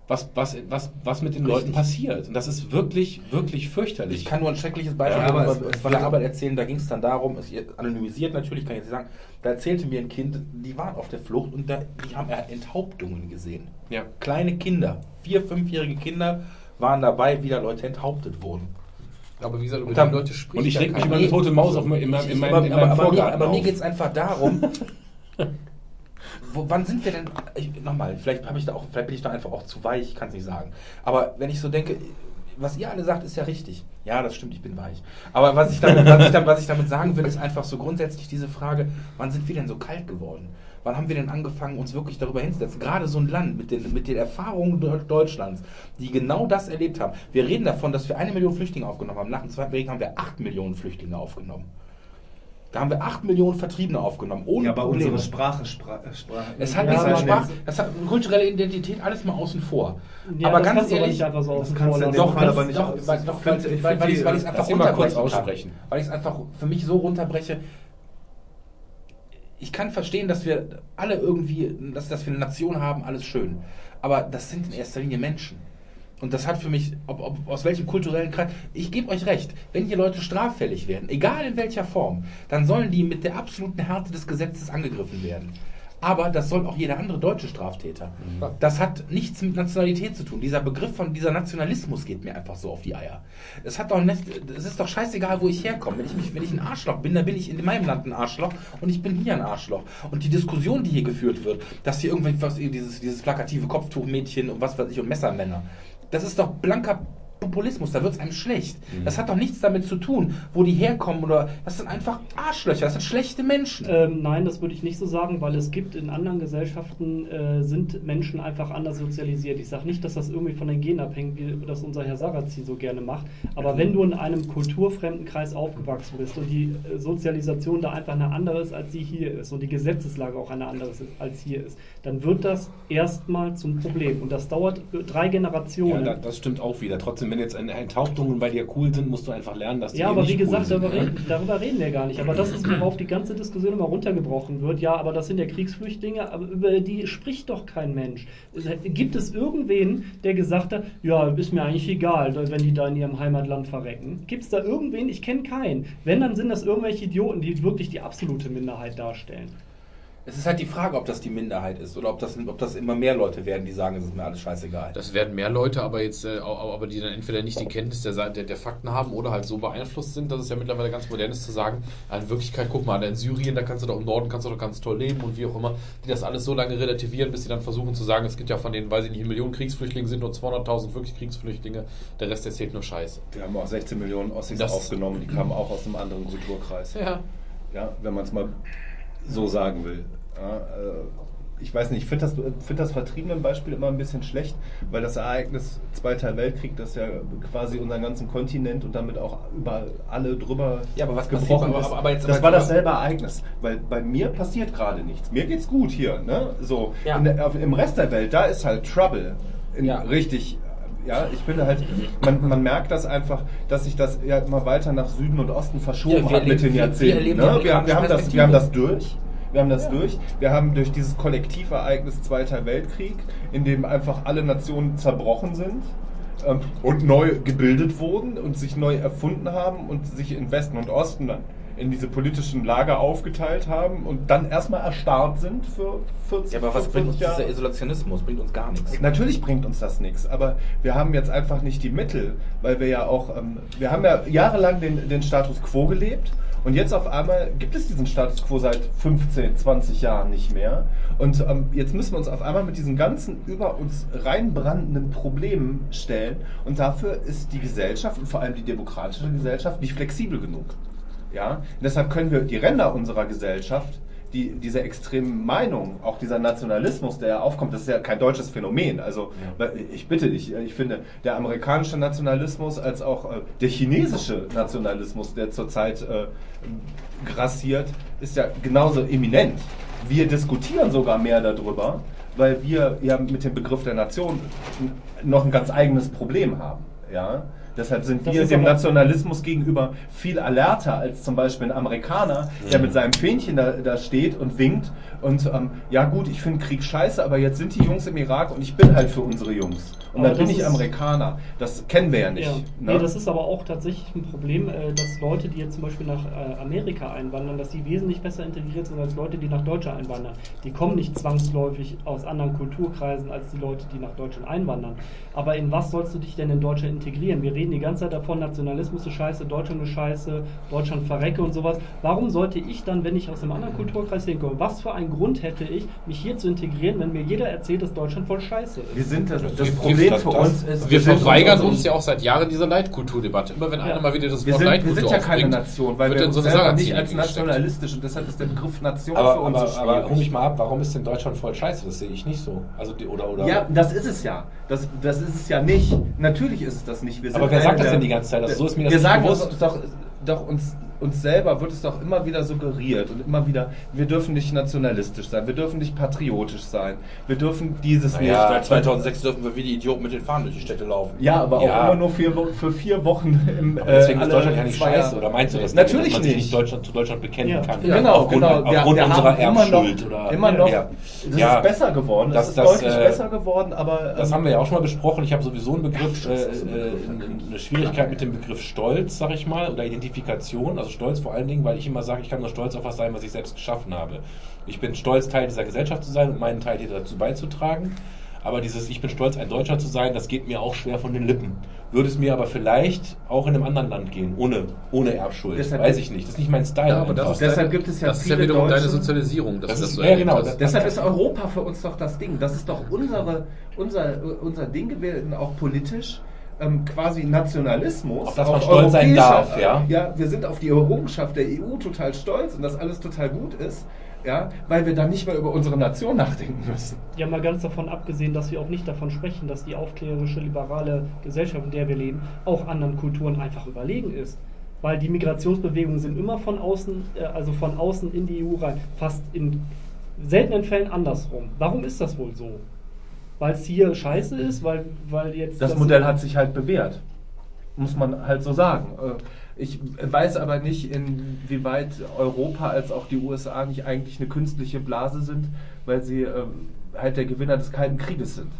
A: was, was, was, was mit den
D: Richtig.
A: Leuten passiert. Und das ist wirklich, wirklich fürchterlich.
D: Ich kann nur ein schreckliches Beispiel
F: Ja, aber
D: von,
F: es-
D: von der Arbeit erzählen. Da ging es dann darum, es anonymisiert natürlich, kann ich jetzt nicht sagen. Da erzählte mir ein Kind, die waren auf der Flucht und da, die haben Enthauptungen gesehen.
A: Ja.
D: Kleine Kinder, vier, fünfjährige Kinder waren dabei, wie da Leute enthauptet wurden.
B: Aber wie gesagt, über
D: Und dann-
B: die Leute spricht
A: und ich reg mich über eine tote Maus auf, in meinem, in meinem,
D: aber,
A: in
D: aber,
A: meinem
D: aber, mir,
A: Vorgarten
D: aber mir geht es einfach darum, Wo, wann sind wir denn? Nochmal, vielleicht habe ich da auch, vielleicht bin ich da einfach auch zu weich, ich kann es nicht sagen. Aber wenn ich so denke, was ihr alle sagt, ist ja richtig. Ja, das stimmt, ich bin weich. Aber was ich damit, was ich, damit- was ich damit sagen will, ist einfach so grundsätzlich diese Frage, wann sind wir denn so kalt geworden? Wann haben wir denn angefangen, uns wirklich darüber hinzusetzen? Gerade so ein Land mit den, mit den Erfahrungen Deu- Deutschlands, die genau das erlebt haben. Wir reden davon, dass wir eine Million Flüchtlinge aufgenommen haben. Nach dem Zweiten Weltkrieg haben wir acht Millionen Flüchtlinge aufgenommen. Da haben wir acht Millionen Vertriebene aufgenommen, ohne
G: Ja, aber
D: Probleme.
G: unsere Sprache, Spra äh, Sprache
D: Es hat
E: Ja,
D: nichts mit
E: aber-
D: Sprache, das hat kulturelle Identität, alles mal außen vor.
E: Ja,
D: aber
E: das
D: ganz
E: aber
D: ehrlich,
E: einfach so dem
G: kannst du
E: Vorlauf
G: in dem
D: doch,
G: Fall
D: das,
G: aber nicht
D: doch,
G: aus.
D: weil, doch, weil,
G: Ich
D: weil, weil ich es einfach runterbrechen kann.
A: aussprechen.
D: Weil ich es einfach für mich so runterbreche. Ich kann verstehen, dass wir alle irgendwie, dass, dass wir eine Nation haben, alles schön. Aber das sind in erster Linie Menschen. Und das hat für mich, ob, ob, aus welchem kulturellen Kreis, ich gebe euch recht, wenn hier Leute straffällig werden, egal in welcher Form, dann sollen die mit der absoluten Härte des Gesetzes angegriffen werden. Aber das soll auch jeder andere deutsche Straftäter. Das hat nichts mit Nationalität zu tun. Dieser Begriff von dieser Nationalismus geht mir einfach so auf die Eier. Es hat doch nicht, es ist doch scheißegal, wo ich herkomme. Wenn ich, mich, wenn ich ein Arschloch bin, dann bin ich in meinem Land ein Arschloch und ich bin hier ein Arschloch. Und die Diskussion, die hier geführt wird, dass hier irgendwie was, dieses, dieses plakative Kopftuchmädchen und was weiß ich und Messermänner, das ist doch blanker Populismus, da wird es einem schlecht. Das hat doch nichts damit zu tun, wo die herkommen oder das sind einfach Arschlöcher, das sind schlechte Menschen.
E: Ähm, nein, das würde ich nicht so sagen, weil es gibt in anderen Gesellschaften äh, sind Menschen einfach anders sozialisiert. Ich sage nicht, dass das irgendwie von den Genen abhängt, wie das unser Herr Sarrazin so gerne macht. Aber wenn du in einem kulturfremden Kreis aufgewachsen bist und die äh, Sozialisation da einfach eine andere ist, als sie hier ist und die Gesetzeslage auch eine andere ist, als hier ist, dann wird das erstmal zum Problem. Und das dauert drei
A: Ja,
E: Generationen.
A: da, das stimmt auch wieder. Trotzdem, wenn jetzt ein- Enthauptungen bei dir cool sind, musst du einfach lernen, dass die
E: Ja,
A: eben
E: aber
A: nicht
E: wie gesagt,
A: cool sind.
E: darüber,
A: ne?
E: reden, darüber reden wir gar nicht. Aber das ist, worauf die ganze Diskussion immer runtergebrochen wird. Ja, aber das sind ja Kriegsflüchtlinge, aber über die spricht doch kein Mensch. Gibt es irgendwen, der gesagt hat, ja, ist mir eigentlich egal, wenn die da in ihrem Heimatland verrecken? Gibt es da irgendwen? Ich kenne keinen. Wenn, dann sind das irgendwelche Idioten, die wirklich die absolute Minderheit darstellen.
D: Es ist halt die Frage, ob das die Minderheit ist oder ob das, ob das immer mehr Leute werden, die sagen, es ist mir alles scheißegal.
B: Das werden mehr Leute, aber jetzt, äh, aber die dann entweder nicht die Kenntnis der, der, der Fakten haben oder halt so beeinflusst sind, dass es ja mittlerweile ganz modern ist zu sagen, in Wirklichkeit, guck mal, in Syrien, da kannst du doch im Norden kannst du doch ganz toll leben und wie auch immer, die das alles so lange relativieren, bis sie dann versuchen zu sagen, es gibt ja von denen, weiß ich nicht, eine Million Kriegsflüchtlinge sind nur 200.000 wirklich Kriegsflüchtlinge, der Rest erzählt nur Scheiße.
C: Wir haben auch 16 Millionen Ossis
B: Das-
C: aufgenommen, die kamen auch aus einem anderen Kulturkreis.
B: Ja.
C: Ja, wenn man es mal so sagen will. Ja, äh, ich weiß nicht, ich finde das, find das vertriebene Beispiel immer ein bisschen schlecht, weil das Ereignis Zweiter Weltkrieg, das ja quasi unseren ganzen Kontinent und damit auch über alle drüber
D: Ja, aber was
C: gebrochen
D: passiert- aber-
C: ist.
D: aber jetzt-
C: das
D: aber-
C: war dasselbe Ereignis, weil bei mir passiert gerade nichts. Mir geht's gut hier, ne? So
D: Ja.
C: in auf, im Rest der Welt, da ist halt Trouble. In,
D: Ja.
C: Richtig. Ja, ich finde halt, man, man merkt das einfach, dass sich das ja immer weiter nach Süden und Osten verschoben
D: Ja,
C: hat mit den Jahrzehnten.
D: wir
C: ne? wir, haben- wir, haben das, wir haben das durch. Wir haben das durch. Wir haben durch dieses Kollektivereignis Zweiter Weltkrieg, in dem einfach alle Nationen zerbrochen sind ähm, und neu gebildet wurden und sich neu erfunden haben und sich in Westen und Osten dann in diese politischen Lager aufgeteilt haben und dann erstmal erstarrt sind für 40
D: Ja, aber was bringt uns
C: 50 Jahre.
D: dieser Isolationismus? Bringt uns gar nichts.
C: Natürlich bringt uns das nichts, aber wir haben jetzt einfach nicht die Mittel, weil wir ja auch, ähm, wir haben ja jahrelang den, den Status quo gelebt und jetzt auf einmal gibt es diesen Status quo seit 15, 20 Jahren nicht mehr. Und ähm, jetzt müssen wir uns auf einmal mit diesen ganzen über uns reinbrandenden Problemen stellen und dafür ist die Gesellschaft und vor allem die demokratische Gesellschaft nicht flexibel genug. Ja? Und deshalb können wir die Ränder unserer Gesellschaft, die, diese extremen Meinung, auch dieser Nationalismus, der ja aufkommt, das ist ja kein deutsches Phänomen. Also weil ich bitte dich, ich finde, der amerikanische Nationalismus als auch äh, der chinesische Nationalismus, der zurzeit äh, grassiert, ist ja genauso eminent. Wir diskutieren sogar mehr darüber, weil wir ja mit dem Begriff der Nation noch ein ganz eigenes Problem haben. Ja? Deshalb sind
E: Das
C: wir dem Nationalismus gegenüber viel alerter als zum Beispiel ein Amerikaner, der mit seinem Fähnchen da, da steht und winkt und ähm, ja gut, ich finde Krieg scheiße, aber jetzt sind die Jungs im Irak und ich bin halt für unsere Jungs. Und
E: Aber
C: dann bin ich Amerikaner. Das kennen wir ja nicht.
E: Ja.
C: ne?
E: Nee, das ist aber auch tatsächlich ein Problem, äh, dass Leute, die jetzt zum Beispiel nach äh, Amerika einwandern, dass die wesentlich besser integriert sind als Leute, die nach Deutschland einwandern. Die kommen nicht zwangsläufig aus anderen Kulturkreisen als die Leute, die nach Deutschland einwandern. Aber in was sollst du dich denn in Deutschland integrieren? Wir reden die ganze Zeit davon, Nationalismus ist scheiße, Deutschland ist scheiße, Deutschland verrecke und sowas. Warum sollte ich dann, wenn ich aus einem anderen Kulturkreis hinkomme, was für einen Grund hätte ich, mich hier zu integrieren, wenn mir jeder erzählt, dass Deutschland voll scheiße ist?
C: Wir sind das, das
A: Gibt-
C: Problem
A: das-
C: für
A: das-
C: uns ist,
B: Wir
C: sind
B: verweigern uns ja auch seit Jahren dieser Leitkulturdebatte. Immer wenn einer mal wieder das
C: Wir
B: Wort
C: sind, wir
B: Leitkultur
C: sind ja keine Nation, weil wir
B: so
C: selber nicht als nationalistisch und deshalb ist der Begriff Nation
A: Aber,
C: für uns
A: aber,
C: so
A: aber
C: schwierig.
A: hol mich mal ab, warum ist denn Deutschland voll scheiße? Das sehe ich nicht so. Also die, oder, oder
C: Ja, das ist es ja. Das, das ist es ja nicht. Natürlich ist es das nicht. Wir sind
A: Aber wer sagt das denn die ganze Zeit? Also so ist mir das
C: wir
A: nicht
C: sagen
A: bewusst.
C: uns doch, doch uns, uns selber wird es doch immer wieder suggeriert und immer wieder, wir dürfen nicht nationalistisch sein, wir dürfen nicht patriotisch sein, wir dürfen dieses
A: Naja,
C: nicht.
D: Seit 2006 dürfen wir wie die Idioten mit den Fahnen durch die Städte laufen.
C: Ja, aber
A: Ja.
C: auch immer nur Wo- für vier Wochen im
A: Aber deswegen
C: äh,
A: ist Deutschland ja nicht scheiße. Oder meinst du das
C: Natürlich
A: dass man sich
C: nicht.
A: nicht Deutschland, zu Deutschland bekennen
E: Ja.
A: kann?
C: Genau,
A: aufgrund,
C: genau. Wir,
A: aufgrund
C: wir
A: unserer
C: haben immer noch,
A: Erbschuld. Oder,
C: immer noch
A: Ja.
C: das
A: Ja.
C: ist besser geworden,
A: Das-
C: das, ist
A: das,
C: deutlich
A: äh,
C: besser geworden, aber
A: Das
C: ähm,
A: haben wir ja auch schon mal besprochen. Ich habe sowieso einen Begriff, äh, äh, eine Schwierigkeit mit dem Begriff Stolz, sag ich mal, oder Identifikation. Also Stolz vor allen Dingen, weil ich immer sage, ich kann nur stolz auf was sein, was ich selbst geschaffen habe. Ich bin stolz, Teil dieser Gesellschaft zu sein und meinen Teil hier dazu beizutragen. Aber dieses Ich bin stolz, ein Deutscher zu sein, das geht mir auch schwer von den Lippen. Würde es mir aber vielleicht auch in einem anderen Land gehen, ohne, ohne Erbschuld.
C: Deshalb-
A: Weiß ich nicht. Das ist nicht mein Style.
B: Ja, aber das ist
C: Deshalb
B: deine,
C: gibt es ja
B: das ist ja
C: viele
B: wiederum deine
C: Deutsche-
B: Sozialisierung, dass
A: Das ist-
B: so
A: ja, genau, das-
C: Deshalb ist Europa für uns doch das Ding. Das ist doch unsere, unser, unser Ding gewesen, auch politisch. Ähm, quasi Nationalismus.
A: Auf das man stolz sein darf, ja.
C: Ja, wir sind auf die Errungenschaft der EU total stolz und dass alles total gut ist, ja, weil wir dann nicht mehr über unsere Nation nachdenken müssen.
E: Ja, mal ganz davon abgesehen, dass wir auch nicht davon sprechen, dass die aufklärerische, liberale Gesellschaft, in der wir leben, auch anderen Kulturen einfach überlegen ist. Weil die Migrationsbewegungen sind immer von außen, äh, also von außen in die EU rein, fast in seltenen Fällen andersrum. Warum ist das wohl so? Weil es hier scheiße ist, weil, weil jetzt.
C: Das Modell hat sich halt bewährt. Muss man halt so sagen. Äh, Ich weiß aber nicht, inwieweit Europa als auch die USA nicht eigentlich eine künstliche Blase sind, weil sie ähm, halt der Gewinner des Kalten Krieges sind.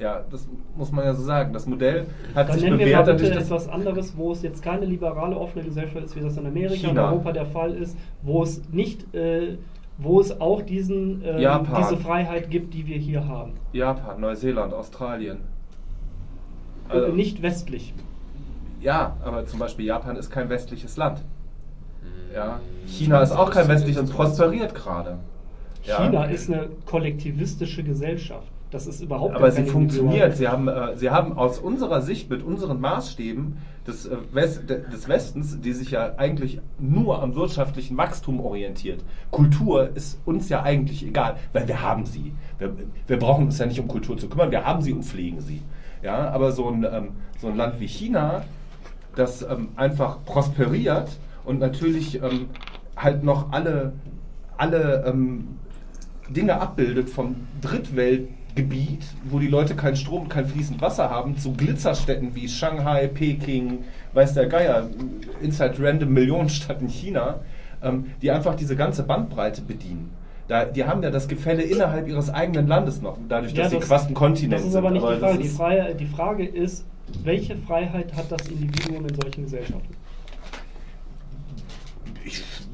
C: Ja, das muss man ja so sagen. Das Modell hat
E: Dann
C: sich
E: nennen wir mal
C: bewährt.
E: bitte etwas anderes, wo es jetzt keine liberale, offene Gesellschaft ist, wie das in Amerika und. Europa der Fall ist, wo es nicht, äh, wo es auch diesen, äh,
C: Japan.
E: diese Freiheit gibt, die wir hier haben.
C: Japan, Neuseeland, Australien. Also-
E: nicht westlich.
C: Ja, aber zum Beispiel Japan ist kein westliches Land. Ja.
B: Ich
C: China ist auch kein westliches und prosperiert gerade. Ja.
E: China ist eine kollektivistische Gesellschaft. Das ist überhaupt
C: Aber sie funktioniert. Sie haben, äh, sie haben aus unserer Sicht mit unseren Maßstäben des, äh, West, de- des Westens, die sich ja eigentlich nur am wirtschaftlichen Wachstum orientiert. Kultur ist uns ja eigentlich egal, weil wir haben sie. Wir, wir brauchen uns ja nicht um Kultur zu kümmern, wir haben sie und pflegen sie. Ja, aber so ein, ähm, so ein Land wie China, das ähm, einfach prosperiert und natürlich ähm, halt noch alle, alle ähm, Dinge abbildet vom Drittweltgebiet, wo die Leute keinen Strom, und kein fließend Wasser haben, zu Glitzerstädten wie Shanghai, Peking, weiß der Geier, Inside Random Millionenstadt in China, ähm, die einfach diese ganze Bandbreite bedienen. Da, die haben ja das Gefälle innerhalb ihres eigenen Landes noch, dadurch, dass
E: Ja,
C: sie quasi ein Kontinent
E: Das ist
C: sind.
E: aber nicht die
C: das
E: Frage. Die, Frage. die Frage ist, welche Freiheit hat das Individuum in solchen Gesellschaften?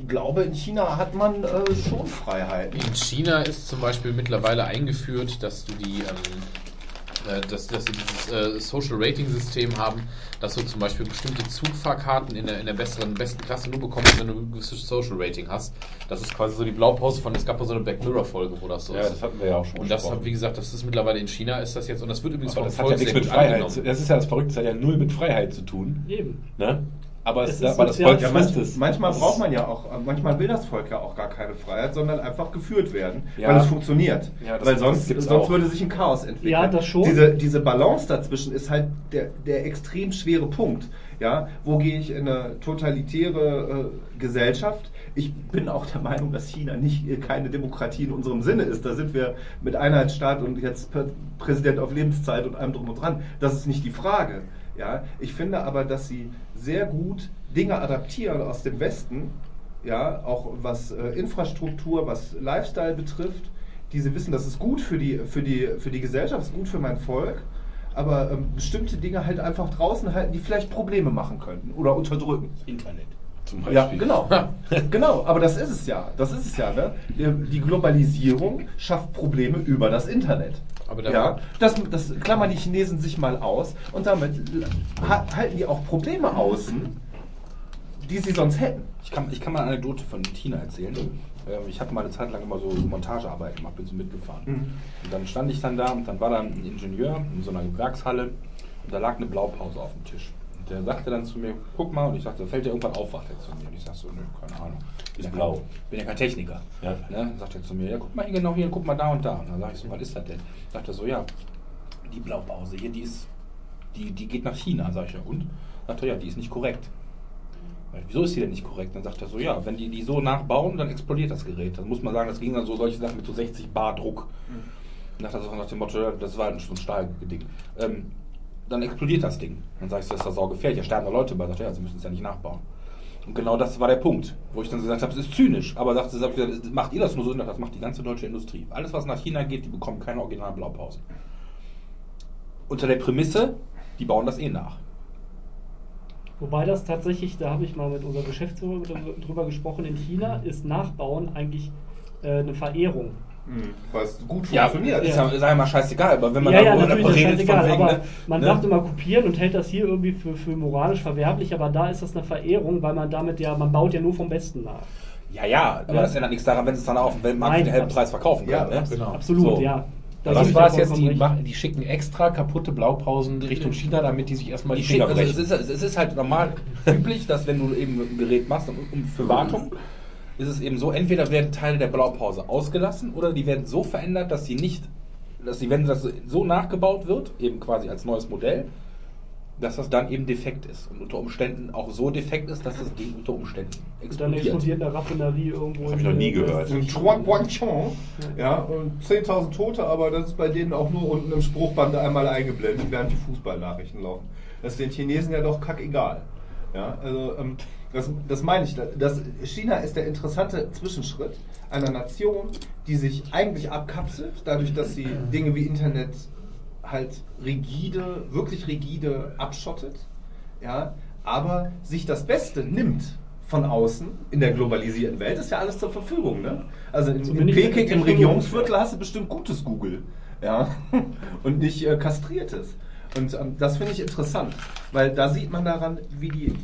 C: Ich glaube, in China hat man äh, schon Freiheiten.
B: In China ist zum Beispiel mittlerweile eingeführt, dass du die, ähm, äh, dass, dass sie dieses äh, Social Rating System haben, dass du zum Beispiel bestimmte Zugfahrkarten in der, in der besseren, besten Klasse nur bekommst, wenn du ein gewisses Social Rating hast. Das ist quasi so die Blaupause von, es gab mal so eine Black Mirror Folge, wo das so
A: Ja,
B: ist.
A: das hatten wir ja auch schon
B: und das, hat, wie gesagt, das ist mittlerweile in China ist das jetzt, und das wird übrigens
A: Aber
B: vom
A: das hat
B: Volk
A: ja nichts mit Freiheit.
B: angenommen.
A: Das ist ja das Verrückte, das hat ja null mit Freiheit zu tun.
E: Eben.
A: Ne? Aber, es,
E: Es ist
A: aber das Volk
C: Ja,
A: frisst
C: manch,
A: es.
C: manchmal braucht man ja auch, manchmal will das Volk ja auch gar keine Freiheit, sondern einfach geführt werden,
A: Ja.
C: weil es funktioniert.
A: Ja, das-
C: weil sonst, sonst
A: auch.
C: würde sich ein Chaos entwickeln.
E: Ja, das schon.
C: Diese, diese Balance dazwischen ist halt der, der extrem schwere Punkt. Ja, wo gehe ich in eine totalitäre äh, Gesellschaft? Ich bin auch der Meinung, dass China nicht äh, keine Demokratie in unserem Sinne ist. Da sind wir mit Einheitsstaat und jetzt Pr- Präsident auf Lebenszeit und allem drum und dran. Das ist nicht die Frage. Ja, ich finde aber, dass sie sehr gut Dinge adaptieren aus dem Westen, ja, auch was äh, Infrastruktur, was Lifestyle betrifft, die sie wissen, das ist gut für die, für die, für die Gesellschaft, ist gut für mein Volk, aber ähm, bestimmte Dinge halt einfach draußen halten, die vielleicht Probleme machen könnten oder unterdrücken.
D: Internet.
A: Zum Beispiel.
C: Ja, genau. genau, aber das ist es ja. Das ist es ja, ne? Die Globalisierung schafft Probleme über das Internet. Ja, das, das klammern die Chinesen sich mal aus und damit ha- halten die auch Probleme außen, die sie sonst hätten.
D: Ich kann, ich kann mal eine Anekdote von Tina erzählen. Ähm, Ich habe mal eine Zeit lang immer so Montagearbeiten gemacht, bin so mitgefahren. Und dann stand ich dann da und dann war da ein Ingenieur in so einer Werkshalle und da lag eine Blaupause auf dem Tisch. Der sagte dann zu mir, guck mal, und ich sagte, fällt dir irgendwann auf, sagt er zu mir. Und ich sag so, nö, keine Ahnung. Ja
A: blau.
D: Kein, bin ja kein Techniker.
A: Ja.
D: Ne? Dann sagt er zu mir, ja, guck mal hier genau hier, guck mal da und da. Und dann sag ich so, was ist das denn? Sagt er so, ja, die Blaupause hier, die ist, die, die geht nach China. Sag ich ja, und? Sagt er, ja, die ist nicht korrekt. Wieso ist die denn nicht korrekt? Dann sagt er so, ja, wenn die die so nachbauen, dann explodiert das Gerät. Dann muss man sagen, das ging dann so solche Sachen mit so 60 Bar Druck. Dann sagt er so nach dem Motto, das war so ein Stahlgeding. Ähm, dann explodiert das Ding. Dann sag ich, das ist doch saugefährlich, da sterben da Leute bei. Sagt ja, sie müssen es ja nicht nachbauen. Und genau das war der Punkt, wo ich dann gesagt habe, es ist zynisch. Aber hab ich gesagt, macht ihr das nur so? Das macht die ganze deutsche Industrie. Alles, was nach China geht, die bekommen keine originalen Blaupausen. Unter der Prämisse, die bauen das eh nach.
E: Wobei das tatsächlich, da habe ich mal mit unserem Geschäftsführer drü- drüber gesprochen, in China ist Nachbauen eigentlich äh, eine Verehrung.
C: Es gut
D: Ja,
C: funktioniert.
D: ist ja, ist ja mal scheißegal, aber wenn man
E: ja,
D: da
E: ja, das ist
D: redet,
E: scheißegal,
D: von wegen,
E: aber
D: ne,
E: man
D: ne?
E: sagt immer kopieren und hält das hier irgendwie für, für moralisch verwerflich, aber da ist das eine Verehrung, weil man damit ja, man baut ja nur vom Besten nach.
D: Ja, ja, aber
E: Ja.
D: das ändert nichts daran, wenn es dann auf dem Weltmarkt für den halben Preis verkaufen
C: Ja,
D: können. Ne?
B: genau.
E: Absolut,
D: So.
E: ja. Da
A: Was war es jetzt? Die, machen, die schicken extra kaputte Blaupausen Richtung China, damit die sich erstmal die
D: Die
A: Finger
D: schicken, also
A: brechen.
D: es, ist, es ist halt normal üblich, dass wenn du eben ein Gerät machst um, um für Wartung, ist es eben so, entweder werden Teile der Blaupause ausgelassen oder die werden so verändert, dass sie nicht, dass sie, wenn das so nachgebaut wird, eben quasi als neues Modell, dass das dann eben defekt ist und unter Umständen auch so defekt ist, dass das Ding unter Umständen
E: Und dann
D: explodiert.
E: explodiert eine Raffinerie irgendwo.
A: Das hab ich noch nie gehört.
C: In Chuan Guangchong, ja, und 10.000 Tote, aber das ist bei denen auch nur unten im Spruchband einmal eingeblendet, während die Fußballnachrichten laufen. Das ist den Chinesen ja doch kackegal. Ja, also, ähm, das, das meine ich. Das, China ist der interessante Zwischenschritt einer Nation, die sich eigentlich abkapselt, dadurch, dass sie Dinge wie Internet halt rigide, wirklich rigide abschottet, ja, aber sich das Beste nimmt von außen in der globalisierten Welt, ist ja alles zur Verfügung. Ne? Also in, in Peking im. Regierungsviertel hast du bestimmt gutes Google ja? und nicht äh, kastriertes. Und ähm, das finde ich interessant, weil da sieht man daran, wie die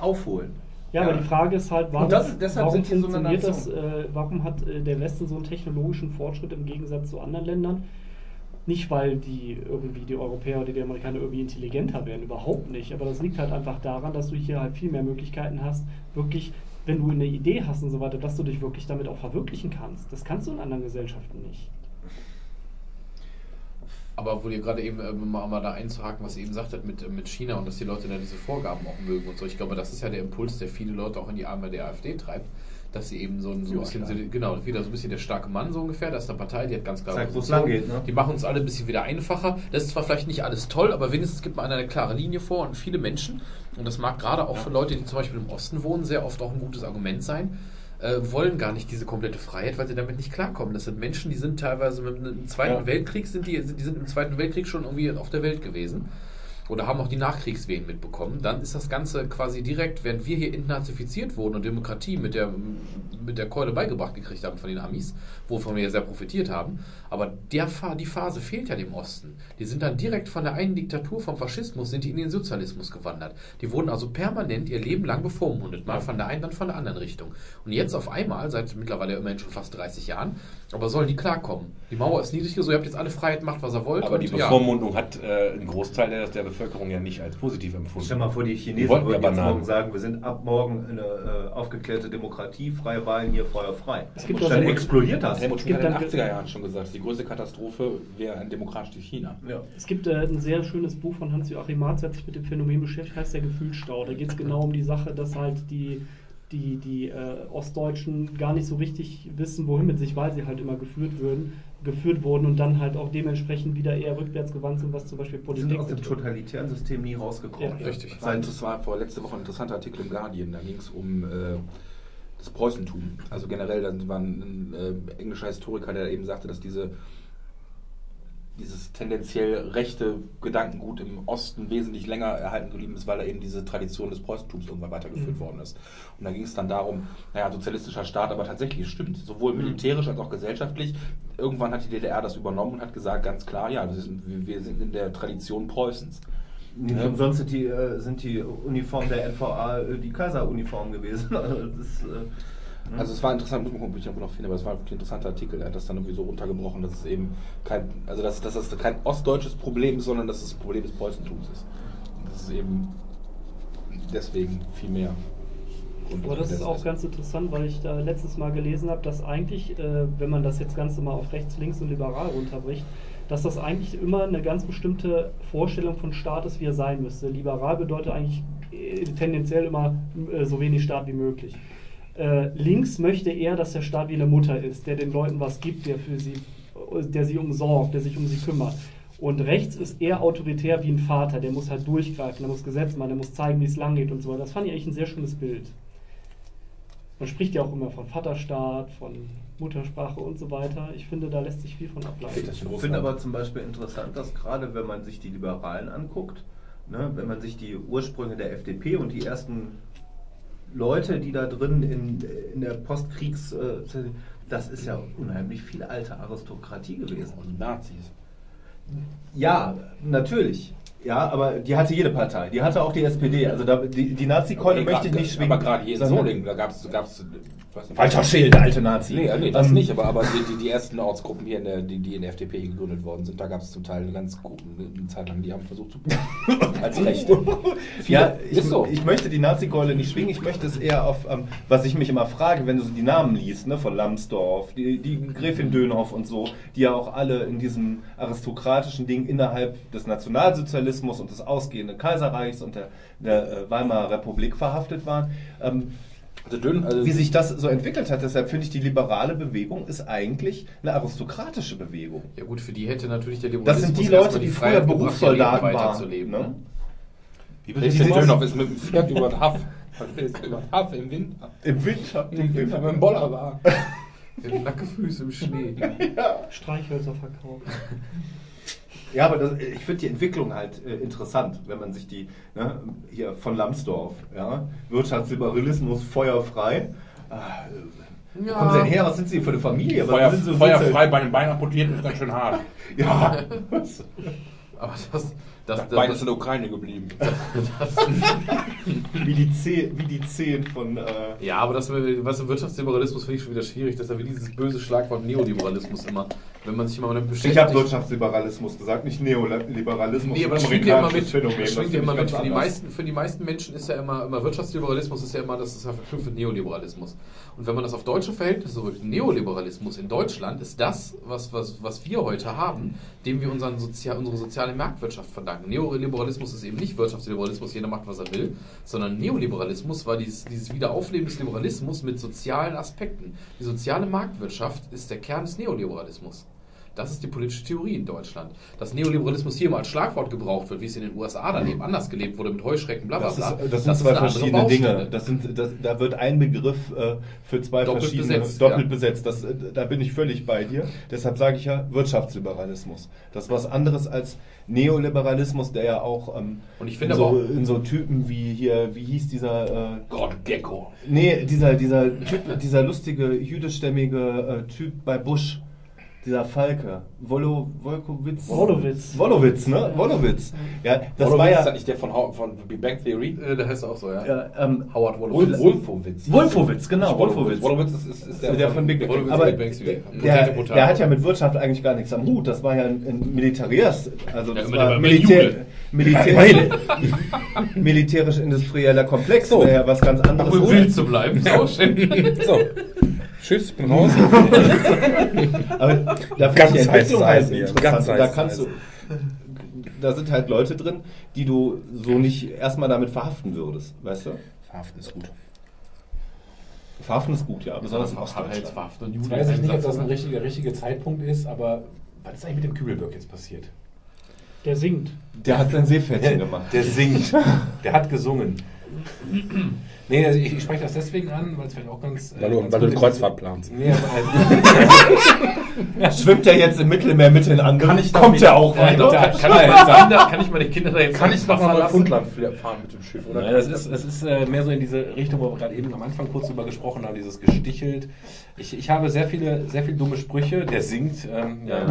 C: aufholen.
E: Ja, aber die Frage ist halt, warum,
C: deshalb
E: warum
C: sind die so eine
E: funktioniert das,
C: Nation.
E: äh, warum hat äh, der Westen so einen technologischen Fortschritt im Gegensatz zu anderen Ländern? Nicht, weil die irgendwie die Europäer oder die Amerikaner irgendwie intelligenter werden, überhaupt nicht. Aber das liegt halt einfach daran, dass du hier halt viel mehr Möglichkeiten hast, wirklich, wenn du eine Idee hast und so weiter, dass du dich wirklich damit auch verwirklichen kannst. Das kannst du in anderen Gesellschaften nicht.
B: Aber wo ihr gerade eben ähm, mal, mal da einzuhaken, was ihr eben sagtet mit, äh, mit China und dass die Leute da diese Vorgaben auch mögen und so. Ich glaube, das ist ja der Impuls, der viele Leute auch in die Arme der AfD treibt, dass sie eben so ein, so ein bisschen, so, genau, wieder so ein bisschen der starke Mann so ungefähr. Das ist eine Partei, die hat ganz klar
C: Zeigt, wo es lang geht, ne?
B: Die machen uns alle ein bisschen wieder einfacher. Das ist zwar vielleicht nicht alles toll, aber wenigstens gibt man eine klare Linie vor und viele Menschen, und das mag gerade auch für Leute, die zum Beispiel im Osten wohnen, sehr oft auch ein gutes Argument sein, äh, wollen gar nicht diese komplette Freiheit, weil sie damit nicht klarkommen. Das sind Menschen, die sind teilweise mit dem Zweiten
A: Ja.
B: Weltkrieg, sind die, die sind im Zweiten Weltkrieg schon irgendwie auf der Welt gewesen oder haben auch die Nachkriegswehen mitbekommen, dann ist das Ganze quasi direkt, während wir hier entnazifiziert wurden und Demokratie mit der, mit der Keule beigebracht gekriegt haben von den Amis, wovon wir ja sehr profitiert haben, aber der, die Phase fehlt ja dem Osten. Die sind dann direkt von der einen Diktatur, vom Faschismus, sind die in den Sozialismus gewandert. Die wurden also permanent ihr Leben lang bevormundet, mal von der einen, dann von der anderen Richtung. Und jetzt auf einmal, seit mittlerweile immerhin schon fast 30 Jahren, aber sollen die klarkommen. Die Mauer ist niedrig, so ihr habt jetzt alle Freiheit, macht was ihr wollt.
A: Aber die
B: und ja.
A: Bevormundung hat äh, ein Großteil der, der Bevölkerung ja nicht als positiv empfunden.
C: Stell mal vor, die
A: Die
C: Chinesen
A: wollten
C: würden
A: ja
C: jetzt morgen sagen, wir sind ab morgen eine äh, aufgeklärte Demokratie, freie Wahlen hier, feuerfrei.
E: Es gibt
C: dann explodiert das.
D: Helmut
E: Es
D: Schmidt
E: gibt
D: hat in den
E: dann-
D: 80er Jahren schon gesagt, die größte Katastrophe wäre ein demokratisches China.
C: Ja.
E: Es gibt äh, ein sehr schönes Buch von Hans-Joachim Marz, der hat sich mit dem Phänomen beschäftigt, heißt der Gefühlsstau. Da geht es genau um die Sache, dass halt die, die, die äh, Ostdeutschen gar nicht so richtig wissen, wohin mit sich, weil sie halt immer geführt würden, geführt wurden und dann halt auch dementsprechend wieder eher rückwärts gewandt sind, was zum Beispiel
C: Die
E: Politik
C: sind aus dem totalitären System nie rausgekommen.
E: Ja,
B: richtig.
D: Das war, das war vor letzte Woche ein interessanter Artikel im Guardian, da ging es um äh, das Preußentum. Also generell, dann war ein, ein äh, englischer Historiker, der eben sagte, dass diese dieses tendenziell rechte Gedankengut im Osten wesentlich länger erhalten geblieben ist, weil da eben diese Tradition des Preußentums irgendwann weitergeführt
E: Mhm.
D: worden ist. Und da ging es dann darum, naja, sozialistischer Staat, aber tatsächlich, es stimmt, sowohl militärisch als auch gesellschaftlich. Irgendwann hat die DDR das übernommen und hat gesagt, ganz klar, ja, wir sind, in der Tradition Preußens.
C: Nicht umsonst sind die, äh, sind die Uniformen der NVA äh, die Kaiseruniform gewesen. Also das ist,
D: Also es war interessant, muss man gucken, ob ich noch finde, aber es war wirklich ein interessanter Artikel. Er hat das dann irgendwie so runtergebrochen, dass es eben kein, also dass, dass das kein ostdeutsches Problem ist, sondern dass es ein Problem des Preußentums ist. Und das ist eben deswegen viel mehr. Grund
E: Aber das ist auch ganz interessant, weil ich da letztes Mal gelesen habe, dass eigentlich, äh, wenn man das jetzt Ganze mal auf rechts, links und liberal runterbricht, dass das eigentlich immer eine ganz bestimmte Vorstellung von Staat ist, wie er sein müsste. Liberal bedeutet eigentlich äh, tendenziell immer äh, so wenig Staat wie möglich. Äh, links möchte er, dass der Staat wie eine Mutter ist, der den Leuten was gibt, der für sie, der sie umsorgt, der sich um sie kümmert. Und rechts ist eher autoritär wie ein Vater, der muss halt durchgreifen, der muss Gesetz machen, der muss zeigen, wie es lang geht und so weiter. Das fand ich eigentlich ein sehr schönes Bild. Man spricht ja auch immer von Vaterstaat, von Muttersprache und so weiter. Ich finde, da lässt sich viel von ableiten.
C: Ich finde aber zum Beispiel interessant, dass gerade wenn man sich die Liberalen anguckt, ne, wenn man sich die Ursprünge der FDP und die ersten Leute, die da drin in, in der Postkriegs... Äh, das ist ja unheimlich viel alte Aristokratie gewesen.
D: Und Nazis.
C: Ja, natürlich. Ja, aber die hatte jede Partei. Die hatte auch die SPD. Also da, die, die Nazi-Keule
D: Okay,
C: möchte ich nicht schwingen.
D: Aber gerade hier in Solingen, da gab es...
C: Falscher Schild, der alte Nazi.
D: Nee, nee das
C: Ähm,
D: nicht, aber, aber die, die, die ersten Ortsgruppen hier, in der, die, die in der FDP gegründet worden sind, da gab es zum Teil eine ganz gute Zeit lang, die haben versucht zu als Rechte.
C: Ja, ich,
D: so.
C: ich möchte die Nazi-Keule nicht schwingen, ich möchte es eher auf, ähm, was ich mich immer frage, wenn du so die Namen liest, ne, von Lambsdorff, die, die Gräfin Dönhoff und so, die ja auch alle in diesem aristokratischen Ding innerhalb des Nationalsozialismus und des ausgehenden Kaiserreichs und der, der äh, Weimarer Republik verhaftet waren. Ähm,
D: dünn, also
C: wie sich das so entwickelt hat, deshalb finde ich, die liberale Bewegung ist eigentlich eine aristokratische Bewegung.
B: Ja gut, für die hätte natürlich der
C: Das sind die Leute, die früher
B: gebracht, ihr
C: Berufssoldaten
B: Leben
C: waren.
B: weiterzuleben.
C: Ne?
B: Ne?
D: Wie
C: Die
D: bitte
C: sind-
D: Dönhoff ist mit dem Pferd über den Haff. Über den Haff im Winter.
C: Im Winter.
D: Im Winter mit dem Bollerwagen.
B: Der hat Nacke Füße im Schnee.
E: Streichhölzer verkauft.
C: Ja, aber das, ich finde die Entwicklung halt äh, interessant, wenn man sich die, ne, hier von Lambsdorff, ja, Wirtschaftsliberalismus feuerfrei. Äh, Wo kommen Sie denn her? Was sind Sie für eine Familie?
D: Feuer,
C: so
D: feuerfrei bei den Beinen amputiert ist ganz schön hart.
C: Ja.
B: Aber das, das,
D: Das
B: das, das,
D: ist in der Ukraine geblieben.
C: wie, die Zeh, wie die Zehen von. Äh,
B: ja, aber das was Wirtschaftsliberalismus finde ich schon wieder schwierig. Das ist ja wie dieses böse Schlagwort Neoliberalismus immer. Wenn man sich immer damit beschäftigt.
C: ich habe Wirtschaftsliberalismus gesagt, nicht Neoliberalismus.
B: Nee, aber das schwingt ja immer mit.
C: Phänomen,
B: Das schwingt
C: das
B: ja immer mit. Für die, meisten, für die meisten Menschen ist ja immer, immer Wirtschaftsliberalismus ist ja immer, das ist ja verknüpft mit Neoliberalismus. Und wenn man das auf deutsche Verhältnisse rückt, Neoliberalismus in Deutschland ist das, was, was, was wir heute haben, dem wir unseren Sozial, unsere soziale Marktwirtschaft verdanken. Neoliberalismus ist eben nicht Wirtschaftsliberalismus, jeder macht, was er will, sondern Neoliberalismus war dieses, dieses Wiederaufleben des Liberalismus mit sozialen Aspekten. Die soziale Marktwirtschaft ist der Kern des Neoliberalismus. Das ist die politische Theorie in Deutschland. Dass Neoliberalismus hier mal als Schlagwort gebraucht wird, wie es in den USA dann eben anders gelebt wurde mit Heuschrecken, bla bla
C: Das,
B: bla.
C: ist, das sind zwei verschiedene. Dinge. Das sind, das, da wird ein Begriff äh, für zwei
B: Doppelt
C: verschiedene
B: besetzt,
C: doppelt
B: ja.
C: besetzt. Das, äh, da bin ich völlig bei dir. Deshalb sage ich ja Wirtschaftsliberalismus. Das ist was anderes als Neoliberalismus, der ja auch ähm,
B: Und ich
C: in, so,
B: auch-
C: in so Typen wie hier, wie hieß dieser äh,
D: Gott, Gecko.
C: Nee, dieser, dieser Typ, dieser lustige jüdischstämmige äh, Typ bei Bush. Dieser Falke. Wolo, Wolkowitz.
E: Wolowitz.
C: Wolowitz, ne? Wolowitz. Ja, das
D: Wolowitz
C: war
D: ist
C: ja.
D: das nicht der von, von Big Bang Theory?
B: Äh, der heißt auch so, ja.
C: ja ähm,
B: Howard Wolowitz.
D: Wolfowitz.
C: Wolfowitz, genau, Wolfowitz.
D: Wolfowitz ist, ist, ist der,
C: Der von Big
B: Wolowitz
C: Aber
B: Big Bang Theory.
C: der,
B: Potato.
C: der hat ja mit Wirtschaft eigentlich gar nichts am Hut. Das war ja ein, ein Militärist. Also das
B: immer
C: war
B: der-
C: Militär. Militär, militärisch-industrieller Komplex.
D: So.
C: ja was ganz anderes.
B: um wild zu bleiben, ist.
D: So. Tschüss, bin raus.
C: Aber da finde ich die Entwicklung halt interessant. Da kannst du, da sind halt Leute drin, die du so nicht erstmal damit verhaften würdest, weißt du?
D: Verhaften ist gut.
C: Verhaften ist gut, ja, besonders in
B: Ostdeutschland.
C: Ostdeutschland.
B: und
A: Jetzt
B: Juden.
A: weiß ich nicht, ob das ein richtiger, richtiger Zeitpunkt ist, aber was ist eigentlich mit dem Kübelberg jetzt passiert?
E: Der singt.
C: Der hat sein Seepferdchen gemacht.
A: Der singt. Der hat gesungen. Nee, also ich, ich spreche das deswegen an, weil es vielleicht auch ganz. äh,
D: Weil du,
A: ganz
D: weil du
A: gut
D: eine
A: in
D: Kreuzfahrt planst.
A: Nee, aber,
C: Schwimmt er jetzt im Mittelmeer mit den anderen?
G: Kann ich
C: Kommt er auch
B: Ja,
C: weiter?
B: doch, kann, kann, kann ich meine Kinder da jetzt
D: Kann ich noch mal? Fundland fahren mit dem Schiff, oder?
A: Nein, das ist, das ist äh, mehr so in diese Richtung, wo wir gerade eben am Anfang kurz drüber gesprochen haben, dieses Gestichelt. Ich, ich habe sehr viele, sehr viele dumme Sprüche, der singt, ähm,
B: Ja.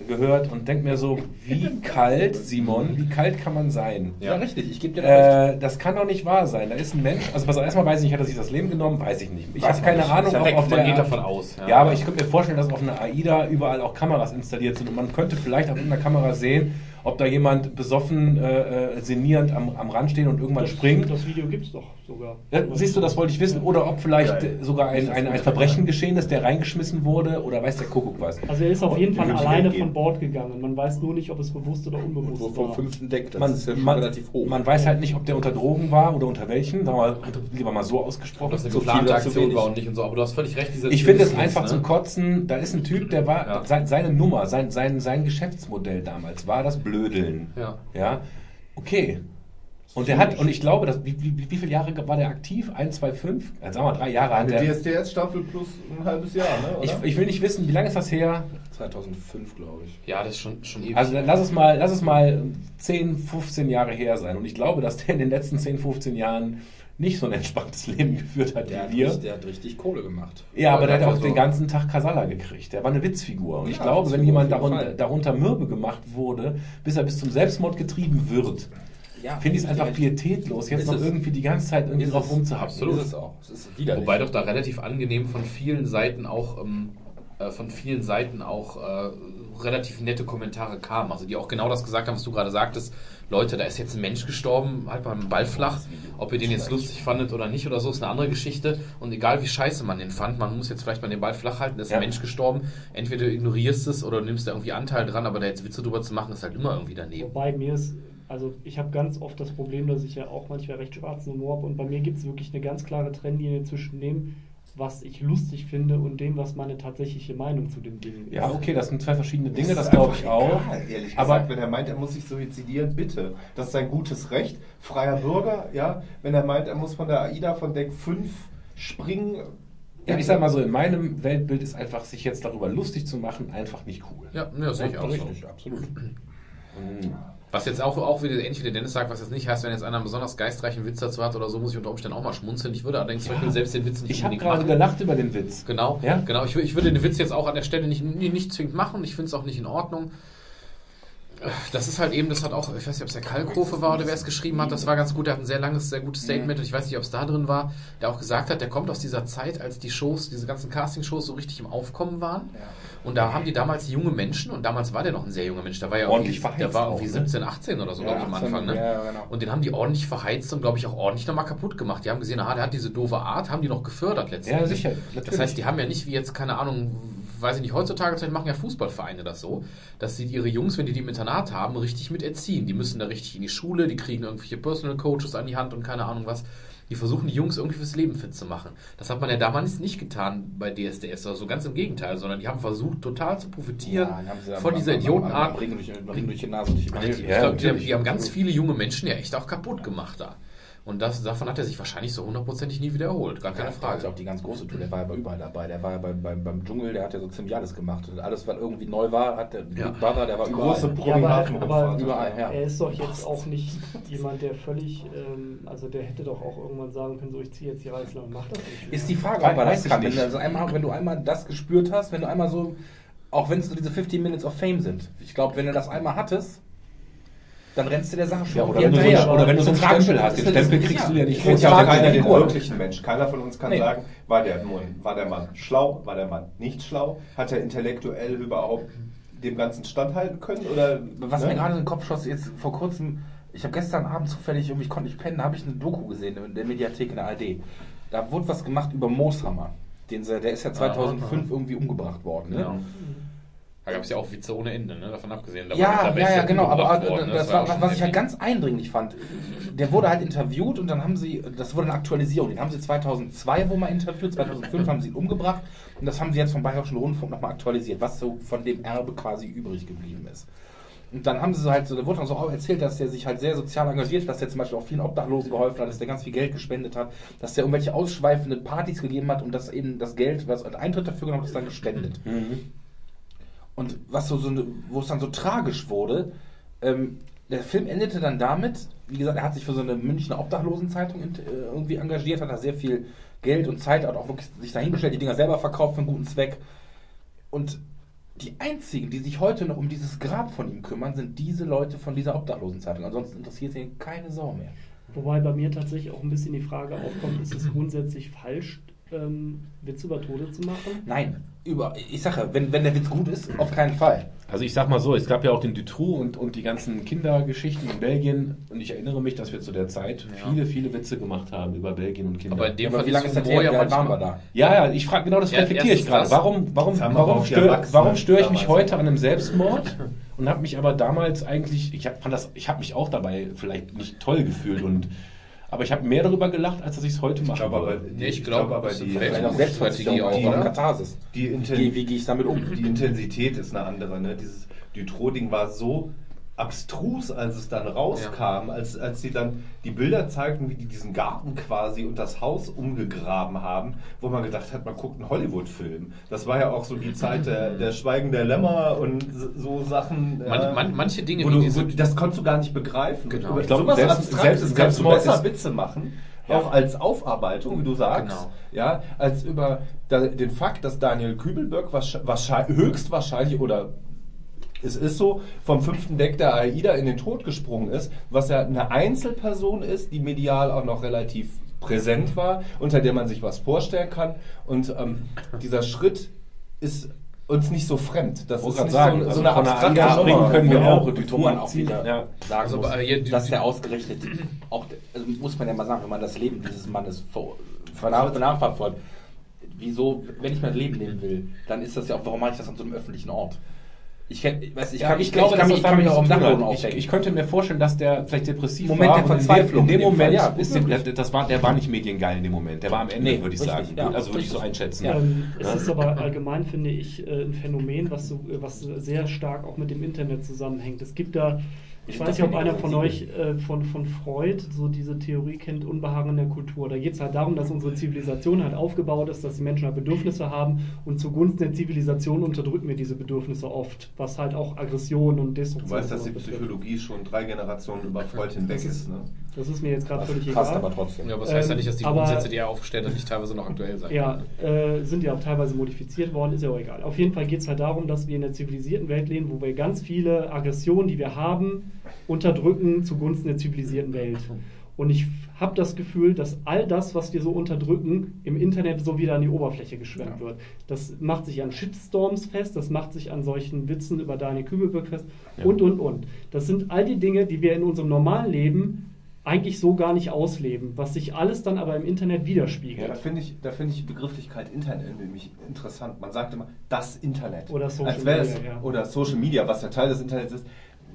A: Ja. gehört und denke mir so, wie kalt, Simon, wie kalt kann man sein?
D: Ja, richtig, ich gebe dir da.
A: Äh, das kann doch nicht wahr sein. Da ist ein Mensch, also pass auf, erstmal weiß ich nicht, hat er sich das Leben genommen? Weiß ich nicht. Ich habe
D: man
A: keine
D: nicht.
A: Ahnung,
B: ja
A: ob auf
B: man
A: der
B: geht davon aus.
A: Ja. aber ich könnte mir vorstellen, dass auf einer AIDA überall auch Kameras installiert sind und man könnte vielleicht auf einer Kamera sehen, ob da jemand besoffen, äh, äh, sinnierend am, am Rand steht und irgendwann
E: das,
A: springt.
E: Das Video gibt's doch sogar.
A: Ja, siehst du, das wollte ich wissen. Oder ob vielleicht äh, sogar ein, ein, ein Verbrechen geschehen ist, der reingeschmissen wurde oder weiß der Kuckuck was.
E: Also er ist auf jeden Fall alleine von Bord gegangen. Man weiß nur nicht, ob es bewusst oder unbewusst
D: Wo vom
E: war.
D: fünften Deck, das
A: Man,
D: ist ja schon
A: man,
D: relativ hoch.
A: man weiß halt nicht, ob der unter Drogen war oder unter welchen. Wir mal, lieber mal so ausgesprochen.
B: das eine
D: Zu
B: geplante
D: viel, zu
B: Aktion
D: wenig.
B: war und nicht und so. Aber du hast völlig recht. Dieser
A: Ich finde es einfach
B: ne?
A: zum Kotzen. Da ist ein Typ, der war,
B: Ja.
A: sein, seine Nummer, sein, sein, sein Geschäftsmodell damals war das Blödeln.
B: Ja.
A: Ja, okay. Und der hat, und ich glaube, dass, wie, wie, wie viele Jahre war der aktiv? Ein, zwei, fünf? Ja, sagen wir mal, drei Jahre hat der.
C: DSDS-Staffel plus ein halbes Jahr, ne?
A: Ich,
C: Oder?
A: ich will nicht wissen, wie lange ist das her?
D: 2005, glaube ich.
B: Ja, das ist schon, schon ewig.
A: Also lass es mal, lass es mal 10, 15 Jahre her sein. Und ich glaube, dass der in den letzten 10, 15 Jahren nicht so ein entspanntes Leben geführt hat
D: Der hat,
A: wie wir.
D: richtig, der hat richtig Kohle gemacht.
A: Ja, aber der hat auch
B: Also-
A: den ganzen Tag Kasala gekriegt. Der war eine Witzfigur. Und ich
D: Ja,
A: glaube, wenn jemand darunter, darunter mürbe gemacht wurde, bis er bis zum Selbstmord getrieben wird,
D: Ja,
A: finde ich es einfach pietätlos, jetzt noch
D: es.
A: irgendwie die ganze Zeit irgendwie drauf
D: es.
A: rumzuhacken.
B: Absolut.
D: Ist es auch. Es ist widerlich.
B: Wobei doch da relativ angenehm von vielen Seiten auch ähm, äh, von vielen Seiten auch äh, relativ nette Kommentare kamen. Also die auch genau das gesagt haben, was du gerade sagtest. Leute, da ist jetzt ein Mensch gestorben, halt beim Ball flach. Ob ihr den jetzt lustig fandet oder nicht oder so, ist eine andere Geschichte. Und egal wie scheiße man den fand, man muss jetzt vielleicht mal den Ball flach halten, da ist
A: Ja.
B: ein Mensch gestorben. Entweder du ignorierst es oder du nimmst da irgendwie Anteil dran, aber da jetzt Witze drüber zu machen, ist halt immer irgendwie daneben.
E: Wobei mir ist, also ich habe ganz oft das Problem, dass ich ja auch manchmal recht schwarzen Humor habe und bei mir gibt es wirklich eine ganz klare Trennlinie zwischen dem, was ich lustig finde und dem, was meine tatsächliche Meinung zu dem Ding ist.
A: Ja, okay, das sind zwei verschiedene Dinge,
C: Ist
A: das glaube ich
C: einfach
A: auch.
C: egal, ehrlich
A: Aber-
C: gesagt, wenn er meint, er muss sich suizidieren, bitte. Das ist sein gutes Recht. Freier Bürger, ja. Wenn er meint, er muss von der AIDA von Deck 5 springen.
A: Ja, ich sag mal so, in meinem Weltbild ist einfach, sich jetzt darüber lustig zu machen, einfach nicht cool.
B: Ja, ja sehe ich auch so.
D: Richtig, absolut.
B: Was jetzt auch, auch wieder ähnlich wie der Dennis sagt, was jetzt nicht heißt, wenn jetzt einer einen besonders geistreichen Witz dazu hat oder so, muss ich unter Umständen auch mal schmunzeln. Ich würde allerdings zum Beispiel selbst den Witz nicht
A: Ich habe gerade
B: machen.
A: gelacht über den Witz.
B: Genau,
A: Ja?
B: genau. Ich, ich würde den Witz jetzt auch an der Stelle nicht, nicht zwingend machen. Ich finde es auch nicht in Ordnung. Das ist halt eben, das hat auch, ich weiß nicht, ob es der Kalkofe war oder wer es geschrieben hat, das war ganz gut. Der hat ein sehr langes, sehr gutes Statement. Ich weiß nicht, ob es da drin war, der auch gesagt hat, der kommt aus dieser Zeit, als die Shows, diese ganzen Castingshows so richtig im Aufkommen waren. Und da haben die damals junge Menschen, und damals war der noch ein sehr junger Mensch, der war ja
A: Ordentlich
B: irgendwie, der
A: verheizt
B: war
A: auch,
B: irgendwie
A: ne?
B: 17, 18 oder so,
D: Ja,
B: glaube ich, am
D: 18,
B: Anfang. Ne?
D: ja, genau.
B: Und den haben die ordentlich verheizt und, glaube ich, auch ordentlich nochmal kaputt gemacht. Die haben gesehen, aha, der hat diese doofe Art, haben die noch gefördert letztendlich.
A: Ja, sicher,
B: Das
A: natürlich.
B: heißt, die haben ja nicht wie jetzt, keine Ahnung, weiß ich nicht, heutzutage machen ja Fußballvereine das so, dass sie ihre Jungs, wenn die die im Internat haben, richtig mit erziehen. Die müssen da richtig in die Schule, die kriegen irgendwelche Personal Coaches an die Hand und keine Ahnung was. Die versuchen die Jungs irgendwie fürs Leben fit zu machen. Das hat man ja damals nicht getan bei DSDS, also ganz im Gegenteil, sondern die haben versucht, total zu profitieren
D: Ja,
B: von dieser Idiotenart.
D: die die
B: ich glaube, die,
A: natürlich,
B: die haben ganz viele junge Menschen ja echt auch kaputt gemacht da. Und das, davon hat er sich wahrscheinlich so hundertprozentig nie wieder erholt. Gar keine
D: Ja,
B: Frage.
D: Also auch die ganz große Tour, der war ja überall dabei. Der war ja beim, beim, beim Dschungel, der hat ja so ziemlich alles gemacht. Und alles, was irgendwie neu war, hat der
B: Ja.
D: Big Brother, der war
C: Die
D: überall.
C: große
E: Ja, aber,
C: Promi-Hafenrundfahrt.
E: aber
D: Überall, ja.
E: er ist doch jetzt auch nicht jemand, der völlig, ähm, also der hätte doch auch irgendwann sagen können, so ich ziehe jetzt die Reißleine und mach das nicht.
D: Ist die Frage, ob er das
A: ich
D: kann. Wenn also einmal, wenn du einmal das gespürt hast, wenn du einmal so, auch wenn es so diese 15 Minutes of Fame sind. Ich glaube, wenn du das einmal hattest, dann rennst du der Sache schon
A: Ja, oder, wenn du so, oder wenn du so einen Stempel hast, den Stempel kriegst du ja nicht vor.
C: ja keiner
D: der
C: den wirklichen Mensch. Keiner von uns kann
D: Nee.
C: sagen, war der, Mann- war der Mann schlau, war der Mann nicht schlau, hat er intellektuell überhaupt dem Ganzen standhalten können? Oder,
D: Was
C: ne?
D: mir gerade in den Kopf schoss, jetzt vor kurzem, ich habe gestern Abend zufällig, irgendwie ich konnte nicht pennen, da habe ich eine Doku gesehen in der Mediathek in der ARD. Da wurde was gemacht über Mooshammer. Den, der ist ja 2005 irgendwie umgebracht worden. Ne?
B: Genau. Da gab es ja auch Witze ohne Ende, ne? davon abgesehen. Da
D: Ja, ja, ja, genau. Aber
B: umgebracht
D: äh,
B: worden, ne?
D: das
B: war
D: war,
B: schon
D: was ich halt ganz eindringlich fand. Der wurde halt interviewt und dann haben sie, das wurde eine Aktualisierung. Den haben sie 2002 wo mal interviewt, 2005 haben sie ihn umgebracht und das haben sie jetzt vom Bayerischen Rundfunk nochmal aktualisiert, was so von dem Erbe quasi übrig geblieben ist. Und dann haben sie so halt so, da wurde dann so auch erzählt, dass der sich halt sehr sozial engagiert hat, dass der zum Beispiel auch vielen Obdachlosen geholfen hat, dass der ganz viel Geld gespendet hat, dass der irgendwelche ausschweifenden Partys gegeben hat und das eben das Geld, was Eintritt dafür genommen hat, ist dann gespendet. Und was so, so wo es dann so tragisch wurde, ähm, der Film endete dann damit, wie gesagt, er hat sich für so eine Münchner Obdachlosenzeitung äh, irgendwie engagiert, hat da sehr viel Geld und Zeit, hat auch wirklich sich dahingestellt, die Dinger selber verkauft für einen guten Zweck. Und die einzigen, die sich heute noch um dieses Grab von ihm kümmern, sind diese Leute von dieser Obdachlosenzeitung. Ansonsten interessiert sie keine Sau mehr.
E: Wobei bei mir tatsächlich auch ein bisschen die Frage aufkommt, ist es grundsätzlich falsch, ähm, Witze über Tode zu machen?
D: Nein, über, ich sage, wenn, wenn der Witz gut ist, auf keinen Fall.
A: Also ich sag mal so, es gab ja auch den Dutroux und, und die ganzen Kindergeschichten in Belgien und ich erinnere mich, dass wir zu der Zeit viele, viele Witze gemacht haben über Belgien und Kinder.
B: Aber in dem
D: Aber
B: Fall
D: wie lange ist der
B: Humor
D: her? Alt waren wir da?
A: ja, ja, ich frage genau das
B: Ja,
A: reflektiere ich gerade.
B: das.
A: Warum, warum,
C: Das
A: warum, stör,
C: Erwachsenen
A: warum störe ich mich heute an einem Selbstmord und habe mich aber damals eigentlich, ich hab, fand das, ich habe mich auch dabei vielleicht nicht toll gefühlt und aber ich habe mehr darüber gelacht, als dass ich es heute mache.
C: glaube aber,
B: Nee, ich glaube,
C: aber
B: das ist
C: die,
B: Vielleicht
D: auch
B: Die?
D: Katharsis.
C: die, Inten
D: Wie, wie gehe ich damit um?
C: die Intensität ist eine andere. Ne? Dieses Dutroux-Ding war so abstrus, als es dann rauskam, als, als sie dann die Bilder zeigten, wie die diesen Garten quasi und das Haus umgegraben haben, wo man gedacht hat, man guckt einen Hollywood-Film. Das war ja auch so die Zeit der, der Schweigen der Lämmer und so- Sachen.
B: Man,
C: äh,
B: man, manche Dinge
C: wo du, wo, das konntest du gar nicht begreifen.
B: Genau.
A: Ich glaube,
C: sowas
A: selbst-
C: Abstraktes
A: selbst-
C: kannst du besser
A: ist-
C: Witze machen.
A: Ja.
C: Auch als Aufarbeitung, wie du sagst,
B: Genau.
C: ja, als über den Fakt, dass Daniel Kübelberg wahrscheinlich, höchstwahrscheinlich oder es ist so, vom fünften Deck der AIDA in den Tod gesprungen ist, was ja eine Einzelperson ist, die medial auch noch relativ präsent war, unter der man sich was vorstellen kann. Und ähm, dieser Schritt ist uns nicht so fremd. Das ist nicht
A: sagen,
C: so, so
A: also
C: eine
A: von der
C: abstrakte Nummer.
A: können wir
D: Wo
A: auch. Die
D: Dutroux auch wieder
A: Ja.
D: sagen
B: Also,
D: muss,
B: die-
D: dass der ausgerechnet, auch, also muss man ja mal sagen, wenn man das Leben dieses Mannes vor- nachverfolgt, wieso, wenn ich mein Leben nehmen will, dann ist das ja auch, warum mache ich das an so einem öffentlichen Ort? Ich, kenn, ich, weiß, ich,
A: Ja,
D: kann,
A: ich glaube,
D: ich kann,
A: das
D: ich kann mich auch Dachboden.
A: Ich, ich könnte mir vorstellen, dass der vielleicht depressiv
D: Moment
A: war.
D: der
A: in dem-
D: Verzweiflung
A: In dem
D: in dem
A: Moment
D: Fall, ja,
A: ist
D: gut
A: der, der, das war, der war nicht mediengeil in dem Moment. Der war am Ende,
D: Nee,
A: würde ich
D: richtig,
A: sagen.
D: ja,
A: also würde ich so einschätzen.
D: Ja.
E: Ähm, es
A: Ja.
E: ist aber allgemein, finde ich, äh, ein Phänomen, was, so, äh, was sehr stark auch mit dem Internet zusammenhängt. Es gibt da, ich weiß nicht, ob einer von euch äh, von, von Freud so diese Theorie kennt, Unbehagen in der Kultur. Da geht es halt darum, dass unsere Zivilisation halt aufgebaut ist, dass die Menschen halt Bedürfnisse haben und zugunsten der Zivilisation unterdrücken wir diese Bedürfnisse oft, was halt auch Aggression und
C: Du
E: Destruktion
C: weißt, dass die
E: sowas betrifft.
C: Psychologie schon drei Generationen über Freud hinweg ist. Ne?
E: Das ist mir jetzt gerade völlig
D: Passt
E: egal.
D: aber trotzdem.
B: Ja, aber das heißt ja
E: Ähm,
B: nicht, dass die
E: aber-
B: Grundsätze, die er aufgestellt hat, nicht teilweise noch aktuell sein
E: Ja, äh, sind ja auch teilweise modifiziert worden, ist ja auch egal. Auf jeden Fall geht es halt darum, dass wir in der zivilisierten Welt leben, wo wir ganz viele Aggressionen, die wir haben, unterdrücken zugunsten der zivilisierten Welt. Und ich habe das Gefühl, dass all das, was wir so unterdrücken, im Internet so wieder an die Oberfläche geschwemmt wird. Das macht sich an Shitstorms fest, das macht sich an solchen Witzen über Daniel Kübelberg fest und, und, und. Das sind all die Dinge, die wir in unserem normalen Leben eigentlich so gar nicht ausleben, was sich alles dann aber im Internet widerspiegelt.
C: Ja, da finde ich, da finde ich die Begrifflichkeit Internet nämlich interessant. Man sagt immer das Internet.
E: Oder Social
C: Als wäre es,
E: Media, ja.
C: Oder Social Media, was ja Teil des Internets ist,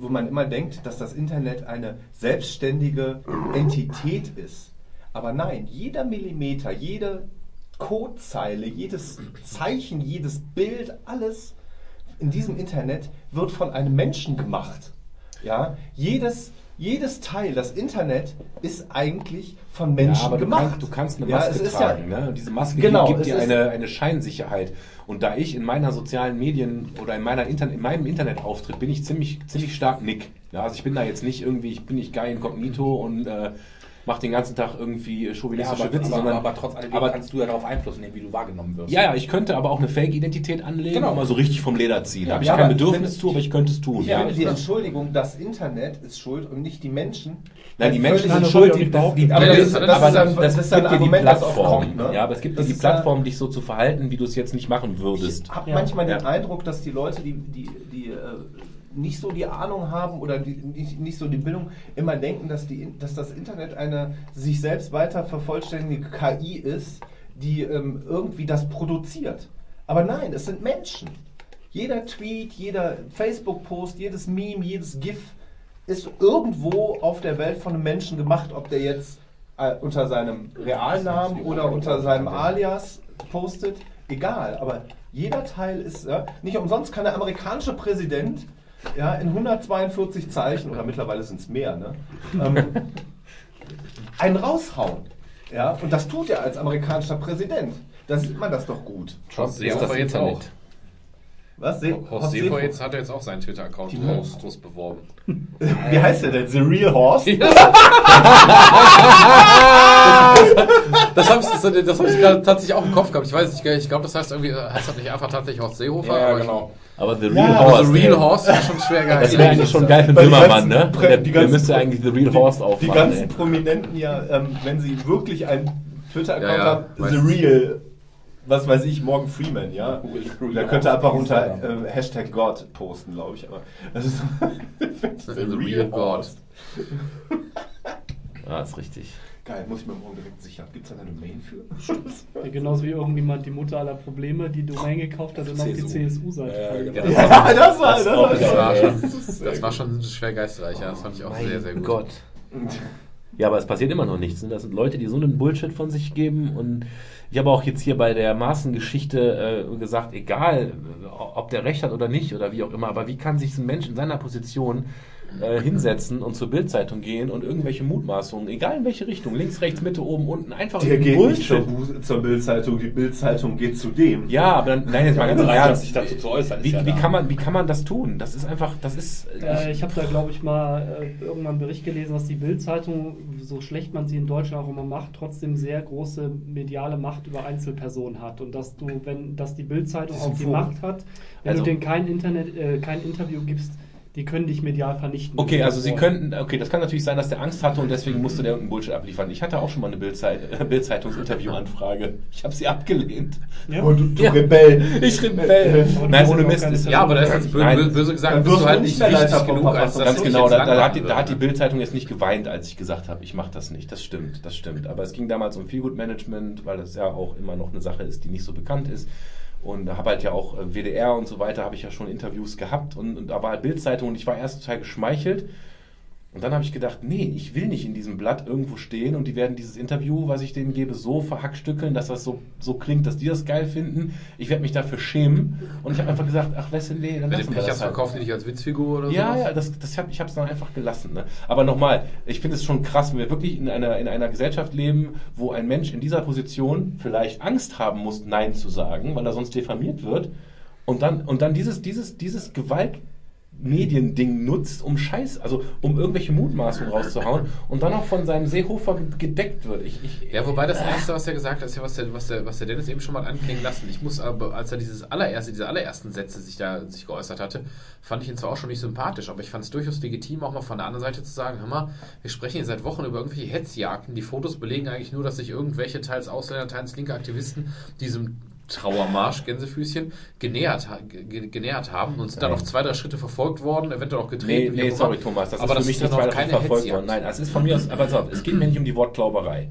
C: wo man immer denkt, dass das Internet eine selbstständige Entität ist. Aber nein, jeder Millimeter, jede Codezeile, jedes Zeichen, jedes Bild, alles in diesem Internet wird von einem Menschen gemacht. Ja, jedes, jedes Teil, das Internet ist eigentlich von Menschen
A: ja, aber du
C: gemacht.
A: kannst, du kannst eine
C: Ja,
A: Maske
C: ist
A: tragen.
C: ja-
A: ne? Und diese Maske
C: Genau,
A: gibt dir eine, eine Scheinsicherheit. Und da ich in meiner sozialen Medien oder in, meiner Internet, in meinem Internetauftritt bin ich ziemlich, ziemlich stark Nick. Ja, also ich bin da jetzt nicht irgendwie, ich bin nicht geil inkognito und äh, mache den ganzen Tag irgendwie
D: Ja,
A: chauvinistische
D: aber,
A: Witze,
D: aber,
A: sondern
D: aber trotz alledem
A: aber-
D: kannst du ja darauf Einfluss nehmen, wie du wahrgenommen wirst.
A: ja, ja, ich könnte aber auch eine Fake-Identität anlegen
D: Genau.
A: und mal so richtig vom Leder ziehen. Da habe ich
C: Ja,
A: kein
C: aber
A: Bedürfnis zu, aber ich könnte es tun.
C: Ich
A: Ja.
C: finde die Entschuldigung, das Internet ist schuld und nicht die Menschen.
A: Nein, die
C: Ein
A: Menschen sind
E: das
A: schuld,
E: ich auch
A: die, die,
C: Aber
B: das ist- das
A: aber
B: ist
C: dann- das ist dann
A: gibt dir die
C: Argument, das
A: Plattform.
C: kommt, ne?
A: Ja, aber es gibt dir
C: Das
A: die
C: ja-
A: Plattform, dich so zu verhalten, wie du es jetzt nicht machen würdest.
C: Ich habe
E: Ja.
C: manchmal den
A: Ja.
C: Eindruck, dass die Leute, die, die, die äh, nicht so die Ahnung haben oder die, nicht, nicht so die Bildung, immer denken, dass, die, dass das Internet eine sich selbst weiter vervollständige KI ist, die ähm, irgendwie das produziert. Aber nein, es sind Menschen. Jeder Tweet, jeder Facebook-Post, jedes Meme, jedes GIF ist irgendwo auf der Welt von einem Menschen gemacht, ob der jetzt äh, unter seinem Realnamen oder unter seinem Alias postet, egal. Aber jeder Teil ist, ja, nicht umsonst kann der amerikanische Präsident ja, in 142 Zeichen, oder mittlerweile sind es mehr, ne? ähm, einen raushauen. Ja, und das tut er als amerikanischer Präsident. Da sieht man das doch gut.
B: Horst Seehofer jetzt auch.
C: Was? Se
B: Horst Seehofer jetzt hat er jetzt auch seinen Twitter-Account groß beworben.
C: Wie heißt der denn? The Real Horse?
B: Das habe ich, das, das hab ich gerade tatsächlich auch im Kopf gehabt. Ich weiß nicht, ich glaube, das heißt irgendwie, heißt das nicht einfach tatsächlich Horst Seehofer?
D: Ja,
B: aber
D: genau.
A: Aber The Real
C: Ja,
A: Horse.
B: also Real. Horst ist schon schwer geil.
A: Das wäre eigentlich schon geil für
C: die
A: Böhmermann, ne? Der,
C: die
A: müsste eigentlich The Real Horse
C: Die
A: aufmachen.
C: ganzen
A: ey.
C: Prominenten ja, ähm, wenn sie wirklich einen Twitter-Account
B: Ja, ja,
C: haben, The. Real, was weiß ich, Morgan Freeman, ja. Da könnte
D: Horse
C: einfach unter äh, Hashtag God posten, glaube ich. Aber das ist
B: The Real God.
A: Ah, ist richtig.
C: Geil, muss ich mir morgen direkt sichern. Gibt es da eine Domain für?
E: Ja, genauso wie irgendjemand die Mutter aller Probleme die Domain gekauft hat und auf die
D: CSU.
E: CSU-Seite
D: Ja, genau.
C: Ja, das war, das war
B: Das war
C: geil.
B: schon, das war schon schwer geistreich, ja. Das fand ich auch sehr, sehr gut.
A: Gott. Ja, aber es passiert immer noch nichts. Ne? Das sind Leute, die so einen Bullshit von sich geben. Und ich habe auch jetzt hier bei der Maßengeschichte äh, gesagt, egal, ob der Recht hat oder nicht oder wie auch immer, aber wie kann sich ein Mensch in seiner Position äh, hinsetzen und zur Bildzeitung gehen und irgendwelche Mutmaßungen, egal in welche Richtung, links, rechts, Mitte, oben, unten, einfach
C: Der geht nicht zur,
A: Bullshit.
C: Zur Bildzeitung, die Bildzeitung geht zu dem.
A: Ja, aber dann, nein, jetzt mal ganz ernst.
D: sich dazu zu äußern,
A: Wie,
D: ja
A: wie, kann man, wie kann man das tun? Das ist einfach, das ist.
E: Äh, ich habe da, glaube ich, mal äh, irgendwann einen Bericht gelesen, dass die Bild-Zeitung, so schlecht man sie in Deutschland auch immer macht, trotzdem sehr große mediale Macht über Einzelpersonen hat. Und dass du, wenn, dass die Bild-Zeitung auch die. Macht hat, wenn
A: Also-
E: du denen kein Internet, äh, kein Interview gibst, die können dich medial vernichten.
A: Okay, also Sie könnten, okay, das kann natürlich sein, dass der Angst hatte und deswegen musste der irgendeinen Bullshit abliefern. Ich hatte auch schon mal eine Bildzeit- äh, Bild-Zeitungs-Interview-Anfrage. Ich habe sie abgelehnt.
E: Ja?
C: Oh, du, du
A: Ja.
C: Rebell.
A: Ich Rebell.
E: Aber
A: Nein,
E: du
A: ohne Mist. Ist,
B: Ja, aber da ist jetzt bö
A: Nein.
B: bö böse gesagt,
C: Dann
B: bist du
C: du
B: halt
C: nicht
B: wichtig genug, als dass
A: Ganz genau, da, da, hat die, da hat die. Bild-Zeitung jetzt nicht geweint, als ich gesagt habe, ich mache das nicht. Das stimmt, das stimmt. Aber es ging damals um Feelgood-Management, weil das ja auch immer noch eine Sache ist, die nicht so bekannt ist. Und habe halt ja auch äh, WDR und so weiter, habe ich ja schon Interviews gehabt. Und, und da war halt Bild-Zeitung und ich war erst total geschmeichelt. Und dann habe ich gedacht, nee, ich will nicht in diesem Blatt irgendwo stehen und die werden dieses Interview, was ich denen gebe, so verhackstückeln, dass das so, so klingt, dass die das geil finden. Ich werde mich dafür schämen. Und ich habe einfach gesagt, ach Wesley, dann
B: Wenn du
A: lassen wir das
B: hast,
A: halt.
B: verkaufen die dich als Witzfigur oder so.
A: Ja, ja, das, das hab, ich habe es dann einfach gelassen. Ne? Aber nochmal, ich finde es schon krass, wenn wir wirklich in einer, in einer Gesellschaft leben, wo ein Mensch in dieser Position vielleicht Angst haben muss, Nein zu sagen, weil er sonst diffamiert wird, und dann, und dann dieses, dieses, dieses Gewaltmediending nutzt, um Scheiß, also um irgendwelche Mutmaßungen rauszuhauen und dann auch von seinem Seehofer gedeckt wird. Ich, ich,
B: Ja, wobei das erste, was er gesagt hat, ist ja, was der, was der, was der Dennis eben schon mal anklingen lassen. Ich muss aber, als er dieses allererste, diese allerersten Sätze sich da sich geäußert hatte, fand ich ihn zwar auch schon nicht sympathisch, aber ich fand es durchaus legitim, auch mal von der anderen Seite zu sagen, hör mal, wir sprechen hier seit Wochen über irgendwelche Hetzjagden. Die Fotos belegen eigentlich nur, dass sich irgendwelche teils Ausländer, teils linke Aktivisten diesem Trauermarsch, Gänsefüßchen, genähert, ge- genähert haben und sind dann noch zwei, drei Schritte verfolgt worden, eventuell auch
A: Nee,
B: getreten.
A: nee,
B: auch
A: sorry. Thomas, das
B: aber
A: ist für mich
B: dann
A: nicht weiter
B: keine
A: verfolgt worden.
B: Hetzjagd.
A: Nein, es ist von mir aus, aber auf, es geht mir nicht um die Wortglauberei.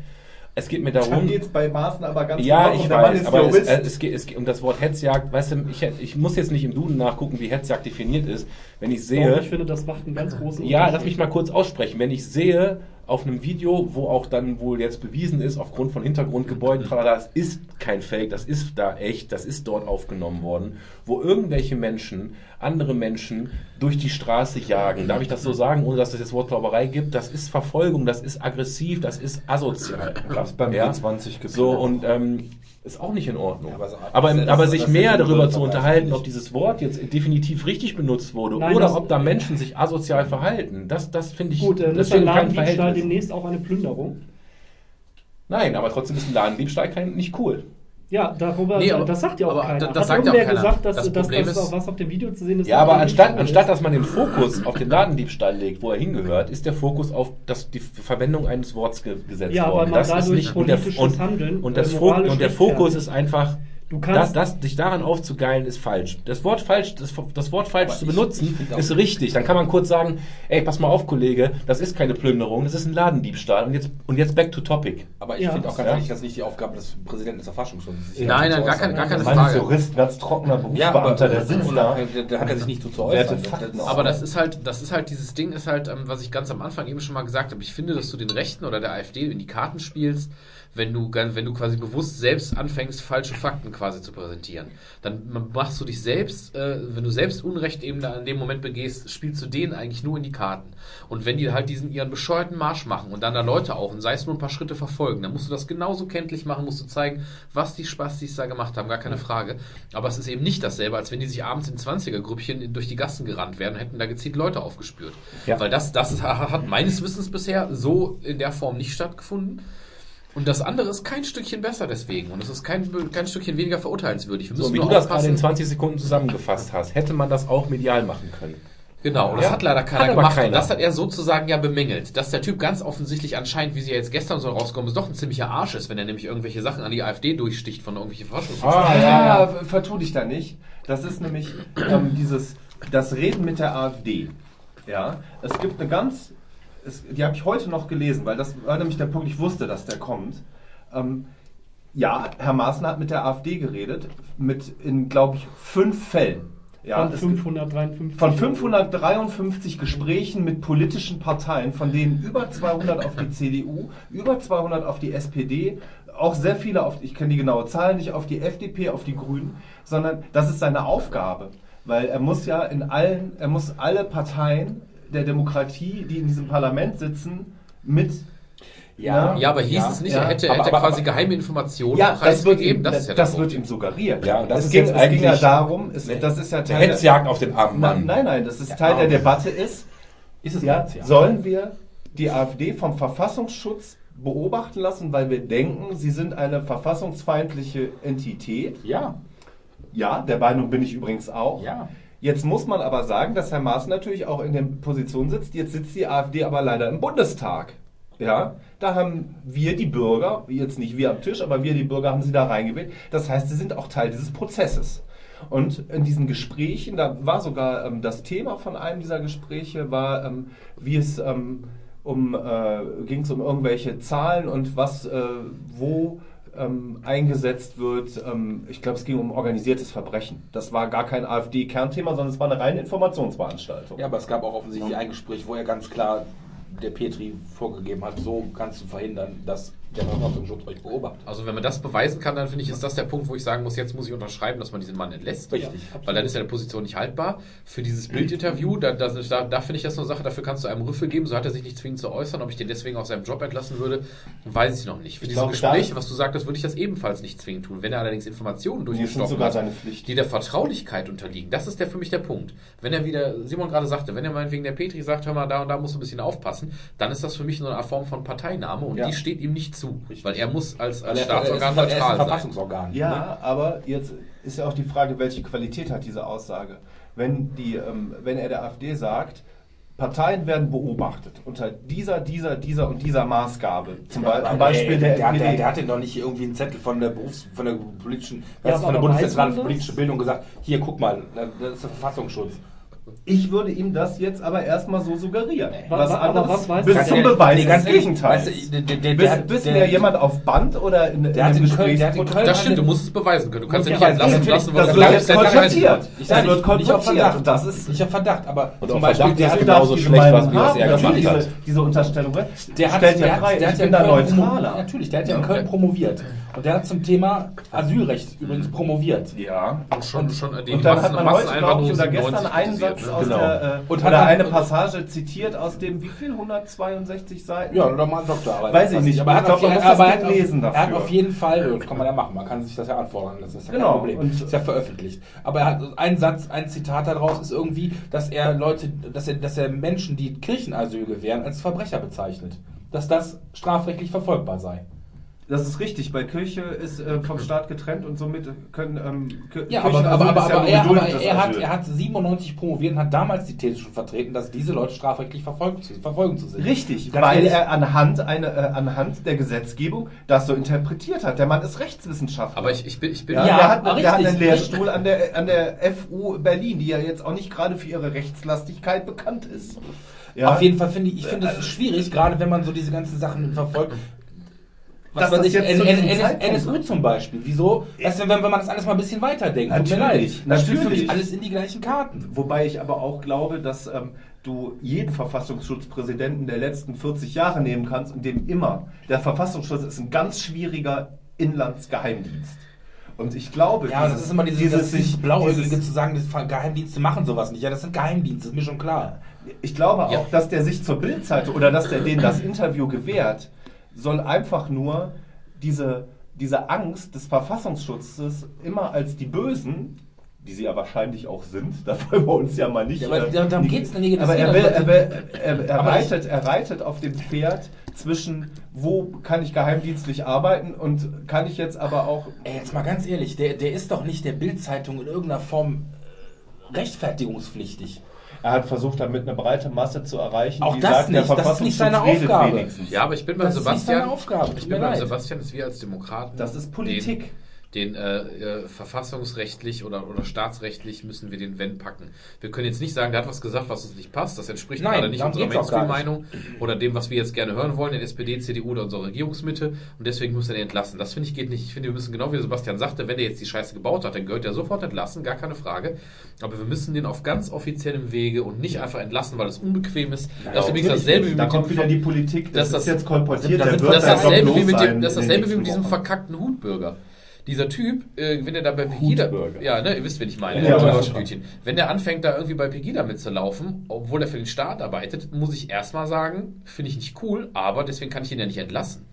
A: Es geht mir darum.
C: Dann geht's bei Maaßen aber ganz
A: Ja,
C: genau.
A: ich weiß, aber es, es, geht, es geht um das Wort Hetzjagd. Weißt du, ich, ich muss jetzt nicht im Duden nachgucken, wie Hetzjagd definiert ist. Wenn ich
E: Doch,
A: sehe,
E: ich finde, das macht einen ganz großen
A: ja, lass mich mal kurz aussprechen. Wenn ich sehe auf einem Video, wo auch dann wohl jetzt bewiesen ist, aufgrund von Hintergrundgebäuden, tralala, das ist kein Fake, das ist da echt, das ist dort aufgenommen worden, wo irgendwelche Menschen andere Menschen durch die Straße jagen. Darf ich das so sagen, ohne dass es jetzt Wortglauberei gibt? Das ist Verfolgung, das ist aggressiv, das ist asozial.
C: Gab's beim
A: Ja?
C: B20
A: So, und ähm, ist auch nicht in Ordnung.
D: Ja, aber so-
A: aber
D: das-
A: aber
D: das-
A: sich
D: das-
A: mehr darüber zu unterhalten, ob dieses Wort jetzt definitiv richtig benutzt wurde
E: Nein,
A: oder
E: das-
A: ob da Menschen sich asozial verhalten, das, das finde ich,
E: Gut, dann
A: das
E: ist ein
A: steht in keinem
E: Ladendiebstahl
A: Verhältnis.
E: demnächst auch eine Plünderung.
A: Nein, aber trotzdem ist ein Ladendiebstahl kein, nicht cool.
E: Ja, darüber,
B: Nee, aber-
E: das sagt ja auch
B: aber
E: keiner.
B: das- das
E: Hat
B: sagt ja auch keiner.
E: gesagt, dass
B: Das
E: das, dass
B: Problem
E: das
B: ist-
E: auch was auf dem Video zu sehen ist?
A: Ja,
E: dass
A: aber anstatt,
E: nicht
A: anstatt
E: ist?
A: dass man den Fokus auf den Ladendiebstahl legt, wo er hingehört, ist der Fokus auf das, die Verwendung eines Worts ge gesetzt
E: Ja, weil
A: worden.
E: man
A: das ist
E: dadurch
A: nicht und der,
E: politisches
A: und,
E: Handeln,
A: und,
E: äh,
A: das
E: moralisch
A: und der Fokus ist einfach,
E: Du
A: das,
E: kannst-
A: das, dich daran aufzugeilen, ist falsch. Das Wort falsch, das, das Wort falsch zu benutzen,
D: ich
A: ist richtig. Dann kann man kurz sagen, ey, pass mal auf, Kollege, das ist keine Plünderung, das ist ein Ladendiebstahl. Und jetzt, und jetzt back to topic.
D: Aber ich
E: Ja.
D: finde auch ganz
A: Ja.
D: ehrlich, das ist nicht die Aufgabe des Präsidenten des Verfassungsschutzes.
B: Nein, nein, gar
D: zu
B: keine- gar keine Frage.
C: ist Jurist, ganz trockener
D: Ja, aber
C: Berufsbeamter, der sitzt da.
D: Da, hat er sich nicht zu, zu äußern. Das-
B: Aber das ist halt, das ist halt dieses Ding, ist halt, ähm, was ich ganz am Anfang eben schon mal gesagt habe. Ich finde, dass du den Rechten oder der AfD in die Karten spielst, wenn du, wenn du quasi bewusst selbst anfängst, falsche Fakten quasi zu präsentieren. Dann machst du dich selbst, äh, wenn du selbst Unrecht eben da in dem Moment begehst, spielst du denen eigentlich nur in die Karten. Und wenn die halt diesen ihren bescheuerten Marsch machen und dann da Leute auch und sei es nur ein paar Schritte verfolgen, dann musst du das genauso kenntlich machen, musst du zeigen, was die Spastis da gemacht haben, gar keine Frage. Aber es ist eben nicht dasselbe, als wenn die sich abends in 20er-Grüppchen durch die Gassen gerannt wären und hätten da gezielt Leute aufgespürt.
A: Ja.
B: Weil das, das hat meines Wissens bisher so in der Form nicht stattgefunden. Und das andere ist kein Stückchen besser deswegen. Und es ist kein, kein Stückchen weniger verurteilenswürdig. Wir
A: So
B: müssen
A: wie du
B: nur
A: das gerade in
B: aufpassen.
A: 20 Sekunden zusammengefasst hast, hätte man das auch medial machen können.
B: Genau, und das
A: Ja.
B: hat leider keiner
A: Hat
B: gemacht.
A: keiner.
B: Und das hat er sozusagen ja bemängelt. Dass der Typ ganz offensichtlich anscheinend, wie sie ja jetzt gestern so rauskommen, ist doch ein ziemlicher Arsch ist, wenn er nämlich irgendwelche Sachen an die AfD durchsticht von irgendwelchen Forschungs.
A: Ah,
C: ja, vertu dich da nicht. Das ist nämlich ähm, dieses, das Reden mit der AfD. Ja, es gibt eine ganz, es, die habe ich heute noch gelesen, weil das war nämlich der Punkt, ich wusste, dass der kommt. Ähm, ja, Herr Maaßen hat mit der AfD geredet, mit in, glaube ich, fünf Fällen. Ja,
E: Von
C: es-
E: 553.
C: von 553 Gesprächen mit politischen Parteien, von denen über 200 auf die CDU, über 200 auf die SPD, auch sehr viele auf, ich kenne die genaue Zahl nicht, auf die FDP, auf die Grünen, sondern das ist seine Aufgabe. Weil er muss ja in allen, er muss alle Parteien der Demokratie, die in diesem Parlament sitzen, mit
A: Ja,
B: Ja, aber hieß
A: Ja,
B: es nicht,
C: ja.
B: er hätte,
A: Aber-
B: hätte
A: aber-
B: quasi
A: aber-
B: geheime Informationen
C: Ja, das wird, ihm,
B: preisgegeben.
C: das,
B: ja der
C: wird ihm suggeriert.
A: Ja, das
C: es,
A: ist
C: ging,
A: jetzt
C: es ging ja
A: eigentlich
C: darum, es,
A: eine-
C: das ist ja Teil der,
A: Hetzjagd auf den armen
C: Na,
A: Mann.
C: nein, nein, das ist Teil der Debatte ist,
A: Ist es
C: ja, sollen wir die AfD vom Verfassungsschutz beobachten lassen, weil wir denken, sie sind eine verfassungsfeindliche Entität?
A: Ja,
C: Ja, der Meinung bin ich übrigens auch.
A: ja.
C: Jetzt muss man aber sagen, dass Herr Maaßen natürlich auch in der Position sitzt. Jetzt sitzt die AfD aber leider im Bundestag. Ja, da haben wir die Bürger, jetzt nicht wir am Tisch, aber wir die Bürger haben sie da reingewählt. Das heißt, sie sind auch Teil dieses Prozesses. Und in diesen Gesprächen, da war sogar ähm, das Thema von einem dieser Gespräche, war, ähm, wie es ähm, um, äh, ging es um irgendwelche Zahlen und was, äh, wo ähm, eingesetzt wird. Ähm, ich glaube, es ging um organisiertes Verbrechen. Das war gar kein AfD-Kernthema, sondern es war eine reine Informationsveranstaltung.
D: Ja, aber es gab auch offensichtlich ein Gespräch, wo er ganz klar der Petri vorgegeben hat, so kannst du verhindern, dass der Verfassungsschutz euch beobachtet.
B: Also wenn man das beweisen kann, dann finde ich, ist das der Punkt, wo ich sagen muss, jetzt muss ich unterschreiben, dass man diesen Mann entlässt.
D: Richtig.
B: Weil dann ist ja die Position nicht haltbar. Für dieses Bildinterview, da, da, da, finde ich das eine Sache, dafür kannst du einem Rüffel geben, so hat er sich nicht zwingend zu äußern. Ob ich den deswegen aus seinem Job entlassen würde, weiß ich noch nicht. Für
C: Ich
B: dieses
C: glaube,
B: Gespräch, was du sagtest, würde ich das ebenfalls nicht zwingend tun. Wenn er allerdings Informationen durchgestochen hat, die der Vertraulichkeit unterliegen, das ist der für mich der Punkt. Wenn er wieder, Simon gerade sagte, wenn er meinetwegen der Petri sagt, hör mal, da und da musst du ein bisschen aufpassen, dann ist das für mich so eine Form von Parteinahme und
C: Ja.
B: die steht ihm nicht zu. Weil er muss als, als
D: er,
B: Staatsorgan
D: er ist, er ist ein
B: neutral sein.
D: Verfassungsorgan.
C: Ja,
D: Ne?
C: aber jetzt ist ja auch die Frage, welche Qualität hat diese Aussage. Wenn, die, ähm, wenn er der AfD sagt, Parteien werden beobachtet unter dieser, dieser, dieser und dieser Maßgabe. Zum, Be
D: Aber
C: zum Beispiel
D: ey,
C: der,
D: der, hat, der, der hatte doch nicht irgendwie einen Zettel von der Berufs-, von der politischen,
E: Ja,
D: von der Bundeszentrale für politische? Bildung gesagt, hier guck mal, das ist der Verfassungsschutz.
C: Ich würde ihm das jetzt aber erstmal so suggerieren.
E: Wa-
C: Was
E: wa- aber
C: anderes
E: was weiß
C: bis zum Beweis
D: nee,
C: des
D: ganz ehrlich,
C: Gegenteils.
D: weißt du, der- der- der-
C: bis
D: der-
C: bis
D: der-
C: mir jemand auf Band oder in, in
D: Der hat
C: einem
D: in Köln- der hat in
C: Gesprächsprotokoll-
D: Köln-
B: Das stimmt, du musst es beweisen können. Du kannst ja, nicht entlassen
C: natürlich,
B: lassen,
C: das
B: weil
C: wird
D: Ich
C: Das
D: sage
C: wird
D: nicht, nicht auf
C: konfrontiert.
D: Verdacht.
C: Das ist-
D: nicht auf Verdacht, aber
A: Und
D: zum Beispiel,
A: Verdacht
D: der
A: ist
D: hat
A: genauso schlecht, was, was er gemacht hat.
C: diese, Unterstellung.
D: Der hat,
C: stellt ja frei.
D: der
C: ich bin
D: in
C: da neutraler.
D: Natürlich, der hat ja in. Köln promoviert. Und der hat zum Thema Asylrecht übrigens promoviert.
C: Ja.
B: Und schon, schon die
C: Und dann
B: Massen-
C: hat man heute, glaube ich, oder gestern
B: 97
C: einen Satz
B: ne?
C: aus
A: Genau.
C: der, äh,
D: Und
C: oder eine Passage zitiert aus dem, wie viel, 162 Seiten?
D: Ja, oder mal Doktorarbeit.
C: Weiß ich nicht.
D: Aber er hat
C: Ich man muss das
D: aber er hat auf- Er hat jeden Fall, das kann man ja machen, man kann sich das ja anfordern, das ist ja
C: Genau,
D: kein Problem.
C: und-
D: ist ja veröffentlicht. Aber er hat ein Satz, ein Zitat daraus ist irgendwie, dass er Leute, dass er, dass er Menschen, die Kirchenasyl gewähren, als Verbrecher bezeichnet. Dass das strafrechtlich verfolgbar sei.
C: Das ist richtig, weil Kirche ist äh, vom Staat getrennt und somit können ähm,
D: Ja, aber, aber, aber,
C: ja
D: aber,
C: nur
D: er, aber er, hat, er hat 97 promoviert und hat damals die These schon vertreten, dass diese Leute strafrechtlich verfolgt zu, verfolgen zu sind.
C: Richtig,
D: Ganz
C: weil
D: ehrlich,
C: er anhand, eine, äh, anhand der Gesetzgebung das so interpretiert hat. Der Mann ist Rechtswissenschaftler.
B: Aber ich, ich bin, ich bin
C: ja,
D: Ja,
C: der, hat, der hat einen Lehrstuhl an der, an der FU Berlin, die ja jetzt auch nicht gerade für ihre Rechtslastigkeit bekannt ist. Ja,
D: Auf jeden Fall finde ich, ich finde es schwierig, gerade wenn man so diese ganzen Sachen verfolgt. Was weiß
C: das
D: ich, NSU zum Beispiel. Wieso? Weißt du, wenn, wenn man das alles mal ein bisschen weiterdenkt. tut mir
C: Natürlich,
D: leid. Das
C: natürlich.
D: mich alles in die gleichen Karten.
C: Wobei ich aber auch glaube, dass ähm, du jeden Verfassungsschutzpräsidenten der letzten 40 Jahre nehmen kannst und dem immer, der Verfassungsschutz ist ein ganz schwieriger Inlandsgeheimdienst. Und ich glaube,
D: Ja, das ist immer dieses, dieses, dieses Blauäugige
C: dieses-
D: zu sagen, das Geheimdienste machen sowas nicht. Ja, das sind Geheimdienste, ist mir schon klar.
C: Ich glaube
B: Ja.
C: auch, dass der sich zur Bildzeitung oder dass der denen das Interview gewährt, soll einfach nur diese, diese Angst des Verfassungsschutzes immer als die Bösen, die sie ja wahrscheinlich auch sind, da wollen wir uns ja mal nicht.
D: Ja, aber
C: äh,
D: darum geht's denn nicht,
C: Aber er, will, er, will, er, er, reitet, er reitet auf dem Pferd zwischen, wo kann ich geheimdienstlich arbeiten und kann ich jetzt aber auch
D: Ey, jetzt mal ganz ehrlich, der, der ist doch nicht der Bild-Zeitung in irgendeiner Form rechtfertigungspflichtig.
C: Er hat versucht, damit eine breite Masse zu erreichen.
D: Auch
C: die
D: das
C: sagt, der
D: nicht, das ist nicht seine Aufgabe.
C: wenigstens.
B: Ja, aber ich bin bei
D: Das ist nicht
B: Sebastian.
D: seine Aufgabe,
B: Ich bin bei
D: leid.
B: Sebastian, dass wir als Demokraten.
C: Das ist Politik.
B: Den, äh, äh, verfassungsrechtlich oder, oder staatsrechtlich müssen wir den Wenn packen. Wir können jetzt nicht sagen, der hat was gesagt, was uns nicht passt. Das entspricht
D: Nein,
B: gerade nicht unserer. Mainstream-Meinung oder dem, was wir jetzt gerne hören wollen, in SPD, CDU oder unserer Regierungsmitte. Und deswegen muss er den entlassen. Das finde ich geht nicht. Ich finde, wir müssen genau wie Sebastian sagte, wenn der jetzt die Scheiße gebaut hat, dann gehört er sofort entlassen, gar keine Frage. Aber wir müssen den auf ganz offiziellem Wege und nicht einfach entlassen, weil es unbequem ist. das ist übrigens dasselbe wie
C: Da
B: mit
C: kommt
B: dem
C: wieder die Politik, das,
B: das-
C: ist jetzt kolportiert,
D: das-
C: der wird
B: das dasselbe wie mit
C: sein
B: dem, das dasselbe wie mit diesem verkackten Hutbürger. Dieser Typ, äh, wenn der da bei Pegida, ja, ne, ihr wisst, wen ich meine,
C: Ja,
B: ja,
C: ja.
B: Wenn der anfängt, da irgendwie bei Pegida mitzulaufen, obwohl er für den Staat arbeitet, muss ich erstmal sagen, finde ich nicht cool, aber deswegen kann ich ihn ja nicht entlassen.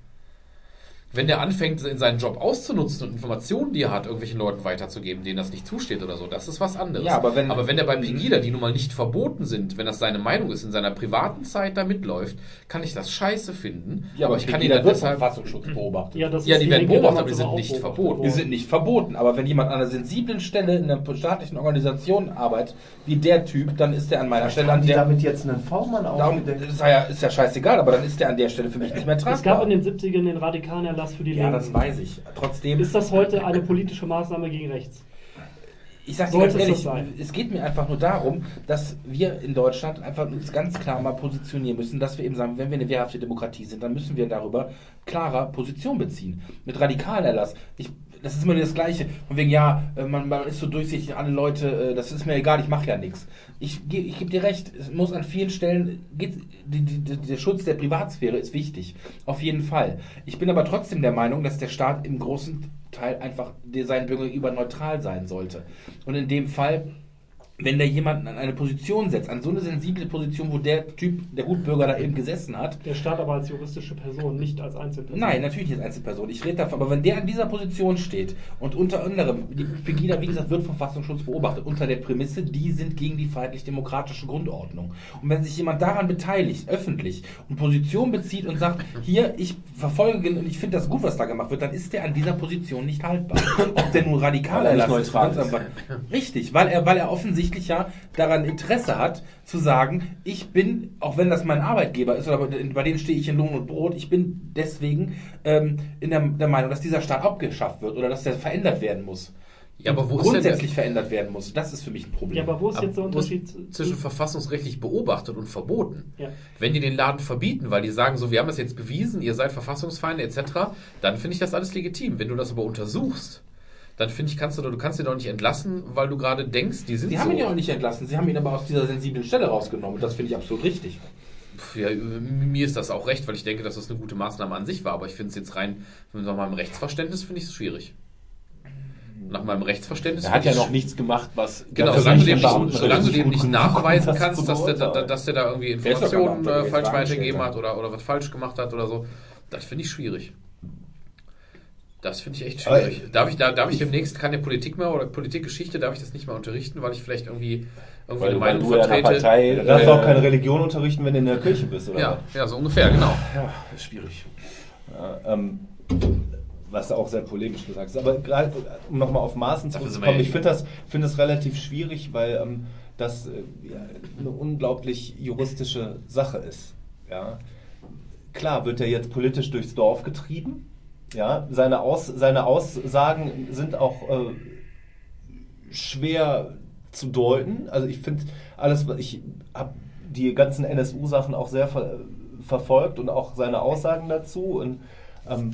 B: Wenn der anfängt, in seinen Job auszunutzen und Informationen, die er hat, irgendwelchen Leuten weiterzugeben, denen das nicht zusteht oder so, das ist was anderes.
D: Ja, aber wenn-
B: aber wenn der bei Pegida, die nun mal nicht verboten sind, wenn das seine Meinung ist, in seiner privaten Zeit da mitläuft, kann ich das scheiße finden.
D: Ja, aber
B: ich kann ihn
D: Pegida
B: dann deshalb.
D: Verfassungsschutz beobachtet.
E: Ja, das
B: Ja, die werden beobachtet, aber die sind
E: aber
B: nicht verboten.
D: Die sind nicht verboten, aber wenn jemand an einer sensiblen Stelle in einer staatlichen Organisation arbeitet, wie der Typ, dann ist der an meiner Stelle an der.
C: damit jetzt einen V-Mann aufgedeckt?
D: ist, ja, ist ja scheißegal, aber dann ist der an der Stelle für mich nicht mehr tragbar.
E: Es gab in den 70ern den radikalen Erlass für die
D: ja,
E: Linken.
D: das weiß ich. Trotzdem.
E: Ist das heute eine politische Maßnahme gegen rechts?
D: Ich sag dir ganz ehrlich, es geht mir einfach nur darum, dass wir in Deutschland einfach uns ganz klar mal positionieren müssen, dass wir eben sagen, wenn wir eine wehrhafte Demokratie sind, dann müssen wir darüber klarer Position beziehen. Mit radikalen Erlass. Ich, das ist immer das Gleiche. Von wegen, ja, äh, man, man ist so durchsichtig, alle Leute, äh, das ist mir egal, ich mache ja nichts. Ich, ich gebe dir recht, es muss an vielen Stellen, geht, die, die, der Schutz der Privatsphäre ist wichtig. Auf jeden Fall. Ich bin aber trotzdem der Meinung, dass der Staat im großen Teil einfach seinen Bürgern gegenüber neutral sein sollte. Und in dem Fall, wenn der jemanden an eine Position setzt, an so eine sensible Position, wo der Typ, der Hutbürger da eben gesessen hat,
E: Der Staat aber als juristische Person, nicht als Einzelperson.
D: Nein, natürlich nicht als Einzelperson. Ich rede davon, aber wenn der in dieser Position steht und unter anderem, die Pegida, wie gesagt, wird vom Verfassungsschutz beobachtet, unter der Prämisse, die sind gegen die freiheitlich-demokratische Grundordnung. Und wenn sich jemand daran beteiligt, öffentlich, und Position bezieht und sagt, hier, ich verfolge und ich finde das gut, was da gemacht wird, dann ist der an dieser Position nicht haltbar. Ob der nun radikal
A: Weil er nicht
D: erlassen ist,
A: neutral
D: ganz
A: ist.
D: einfach- Richtig, weil er, weil er offensichtlich ja daran Interesse hat, zu sagen, ich bin, auch wenn das mein Arbeitgeber ist, oder bei dem stehe ich in Lohn und Brot, ich bin deswegen ähm, in der, der Meinung, dass dieser Staat abgeschafft wird oder dass der verändert werden muss.
B: Ja, aber wo
D: grundsätzlich verändert werden muss. Das ist für mich ein Problem.
E: Ja, aber wo ist jetzt der Unterschied
B: zwischen verfassungsrechtlich beobachtet und verboten?
E: Ja.
B: Wenn die den Laden verbieten, weil die sagen, so, wir haben das jetzt bewiesen, ihr seid Verfassungsfeinde etc., dann finde ich das alles legitim. Wenn du das aber untersuchst, dann finde ich, kannst du, du kannst ihn doch nicht entlassen, weil du gerade denkst, die sind
D: Sie
B: so.
D: haben ihn ja auch nicht entlassen, Sie haben ihn aber aus dieser sensiblen Stelle rausgenommen. Und das finde ich absolut richtig.
B: Ja, mir ist das auch recht, weil ich denke, dass das eine gute Maßnahme an sich war, aber ich finde es jetzt rein, nach meinem Rechtsverständnis finde ich es schwierig. Nach meinem Rechtsverständnis
A: Er hat ja noch nichts gemacht, was
B: Genau, solange du dem nicht, solange du dem nicht nachweisen kannst, dass der, dass der da irgendwie Informationen äh, falsch weitergegeben hat oder, oder was falsch gemacht hat oder so, das finde ich schwierig. Das finde ich echt schwierig. Darf ich, da, darf ich demnächst keine Politik mehr oder Politikgeschichte, darf ich das nicht mehr unterrichten, weil ich vielleicht irgendwie, irgendwie
A: Weil,
B: eine
A: weil
B: Meinung
A: du ja der
B: vertrete?
A: Partei.
C: Du darfst auch
A: äh,
C: keine Religion unterrichten, wenn du in der Kirche bist, oder?
B: Ja, ja, so ungefähr, genau.
A: Ja, ist schwierig.
C: Ja, ähm, was du auch sehr polemisch gesagt hast. Aber gerade, um nochmal auf Maßen zurückzukommen,
B: ja
C: ich finde das, finde das relativ schwierig, weil ähm, das äh, ja, eine unglaublich juristische Sache ist. Ja. Klar wird er jetzt politisch durchs Dorf getrieben. Ja, seine, Aus, seine Aussagen sind auch äh, schwer zu deuten. Also ich finde alles, was ich habe die ganzen NSU-Sachen auch sehr ver verfolgt und auch seine Aussagen dazu. Und ähm,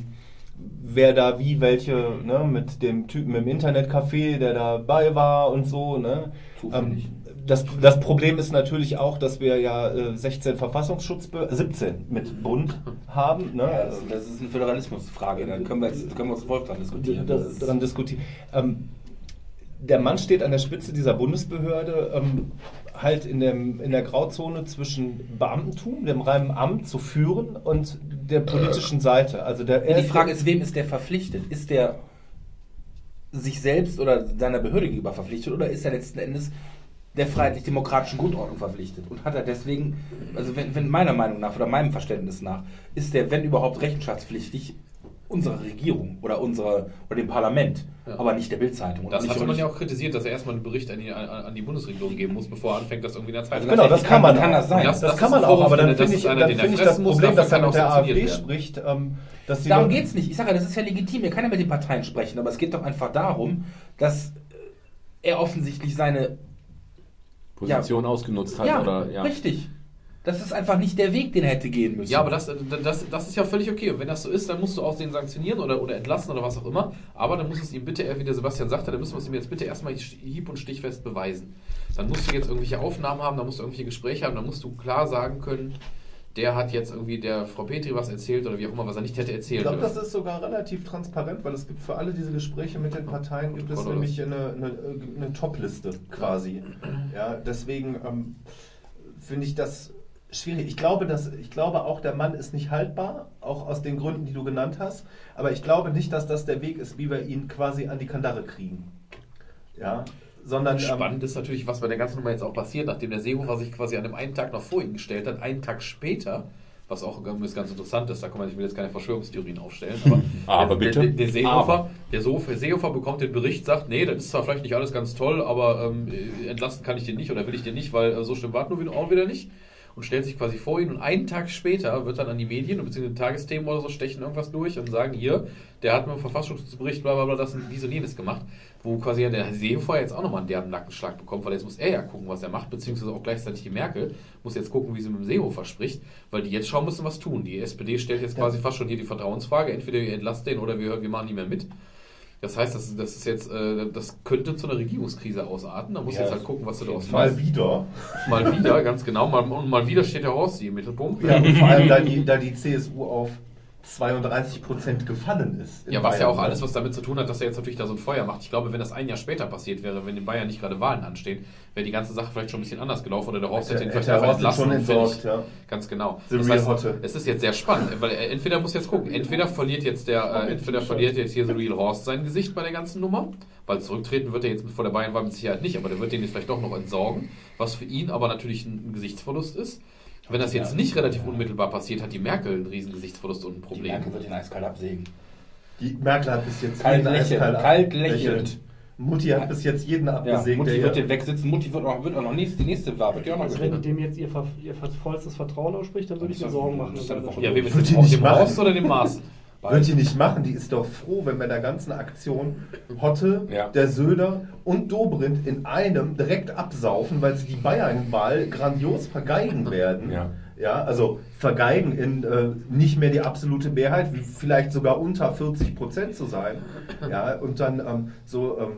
C: wer da wie welche, ne, mit dem Typen im Internetcafé, der dabei war und so, ne.
D: Zufällig.
C: Ähm, das, das Problem ist natürlich auch, dass wir ja äh, 16 Verfassungsschutzbehörden, 17 mit Bund haben, ne.
D: Ja, das, das ist eine Föderalismusfrage. Dann können wir, jetzt, können wir uns Volk dran diskutieren.
C: daran diskutieren. Ähm, der Mann steht an der Spitze dieser Bundesbehörde, ähm, halt in, dem, in der Grauzone zwischen Beamtentum, dem reinen Amt zu führen und der politischen Seite. Also der, er
D: Die Frage ist, wem ist der verpflichtet? Ist der sich selbst oder seiner Behörde gegenüber verpflichtet oder ist er letzten Endes der freiheitlich-demokratischen Grundordnung verpflichtet? Und hat er deswegen, also wenn, wenn meiner Meinung nach oder meinem Verständnis nach, ist der, wenn überhaupt, rechenschaftspflichtig unserer Regierung oder unserer oder dem Parlament,
B: Ja.
D: aber nicht der Bildzeitung.
B: Das
D: nicht,
B: man ja auch kritisiert, dass er erstmal einen Bericht an die, an, die Bundesregierung geben muss, bevor er anfängt, das irgendwie in der Zeitung
C: Genau, das kann man
D: kann
C: auch.
D: das sein.
C: Das,
B: Das-
C: kann
B: ist
C: man auch, aber dann
B: das
C: finde
B: ist
C: ich,
B: einer,
C: dann finde ich das Problem, dass er
B: kann
C: mit der AfD spricht, ähm, dass sie
D: Darum geht es nicht. Ich sage ja, das ist ja legitim. Er kann ja mit den Parteien sprechen, aber es geht doch einfach darum, dass er offensichtlich seine
A: Position ausgenutzt hat
D: ja,
A: oder ja.
D: richtig. Das ist einfach nicht der Weg, den er hätte gehen müssen.
B: Ja, aber das, das, das ist ja völlig okay. Und wenn das so ist, dann musst du auch den sanktionieren oder, oder entlassen oder was auch immer. Aber dann muss es ihm bitte, wie der Sebastian sagte, dann müssen wir es ihm jetzt bitte erstmal hieb- und stichfest beweisen. Dann musst du jetzt irgendwelche Aufnahmen haben, dann musst du irgendwelche Gespräche haben, dann musst du klar sagen können, der hat jetzt irgendwie der Frau Petri was erzählt oder wie auch immer, was er nicht hätte
C: Ich
B: erzählen
C: glaube, das ist sogar relativ transparent, weil es gibt für alle diese Gespräche mit den Parteien gibt es nämlich eine, eine, eine Top-Liste quasi. Ja, deswegen ähm, finde ich das schwierig. Ich glaube, dass, ich glaube auch, der Mann ist nicht haltbar, auch aus den Gründen, die du genannt hast. Aber ich glaube nicht, dass das der Weg ist, wie wir ihn quasi an die Kandare kriegen. Ja, sondern ähm,
B: Spannend ist natürlich, was bei der ganzen Nummer jetzt auch passiert, nachdem der Seehofer sich quasi an dem einen Tag noch vor ihn gestellt hat, einen Tag später, was auch ganz interessant ist, da kann man, ich will jetzt keine Verschwörungstheorien aufstellen, aber,
A: Aber
B: der,
A: bitte.
B: Der, der, Seehofer,
A: Aber.
B: der Seehofer, Seehofer bekommt den Bericht, sagt, nee, das ist zwar vielleicht nicht alles ganz toll, aber ähm, entlasten kann ich den nicht oder will ich den nicht, weil äh, so schlimm war es nur wieder- auch wieder nicht. Und stellt sich quasi vor ihn und einen Tag später wird dann an die Medien bzw. Tagesthemen oder so stechen irgendwas durch und sagen, hier, der hat mit dem Verfassungsschutzbericht bla bla bla das und dies und jenes gemacht, wo quasi ja der Seehofer jetzt auch nochmal einen derben Nackenschlag bekommt, weil jetzt muss er ja gucken, was er macht, beziehungsweise auch gleichzeitig die Merkel muss jetzt gucken, wie sie mit dem Seehofer spricht, weil die jetzt schauen müssen, was tun. Die SPD stellt jetzt quasi fast schon hier die Vertrauensfrage, entweder ihr entlasst den oder wir, wir machen nicht mehr mit. Das heißt, das, das ist jetzt, äh, das könnte zu einer Regierungskrise ausarten. Da muss
D: Ja,
B: jetzt halt gucken, was du daraus
C: mal
B: machst.
C: wieder.
B: Mal wieder, ganz genau. Mal, und mal wieder steht der Horst hier im Mittelpunkt.
C: Ja, und vor allem, da die, da die CSU auf 32 Prozent gefallen ist.
B: Ja, was ja
C: Bayern.
B: auch alles, was damit zu tun hat, dass er jetzt natürlich da so ein Feuer macht. Ich glaube, wenn das ein Jahr später passiert wäre, wenn in Bayern nicht gerade Wahlen anstehen, wäre die ganze Sache vielleicht schon ein bisschen anders gelaufen oder der Horst hätte ihn vielleicht einfach entlassen.
C: schon entsorgt, ja.
B: Ganz genau.
C: The
B: Das heißt,
C: Hotte.
B: es ist jetzt sehr spannend, weil er entweder muss jetzt gucken, entweder verliert jetzt der, äh, entweder verliert jetzt hier The Real Horst sein Gesicht bei der ganzen Nummer, weil zurücktreten wird er jetzt vor der Bayernwahl mit Sicherheit nicht, aber der wird den jetzt vielleicht doch noch entsorgen, was für ihn aber natürlich ein Gesichtsverlust ist. Wenn das jetzt nicht relativ unmittelbar passiert, hat die Merkel einen riesen Gesichtsverlust und ein
D: Die
B: Problem.
D: Merkel wird ihn eiskalt absägen.
C: Die Merkel hat bis jetzt
D: Kalt
C: jeden
D: lächelnd,
C: eiskalt
D: kalt lächelnd.
C: Mutti hat bis jetzt jeden
D: Ja,
C: abgesägt.
D: Mutti
C: der
D: wird den wegsitzen. Mutti wird auch, wird auch noch nächste, die nächste Wahl, wird die auch noch
E: Also wenn dem jetzt ihr, ihr vollstes Vertrauen ausspricht, dann würde ich mir Sorgen machen.
D: Das.
B: Ja, wem ist
C: die nicht
B: dem. Horst oder dem Maas?
C: Wird die nicht machen, die ist doch froh, wenn bei der ganzen Aktion Hotte,
A: Ja.
C: der Söder und Dobrindt in einem direkt absaufen, weil sie die Bayernwahl grandios vergeigen werden.
A: Ja.
C: Ja, also vergeigen in äh, nicht mehr die absolute Mehrheit, wie vielleicht sogar unter 40 Prozent zu sein. Ja, und dann ähm, so ähm,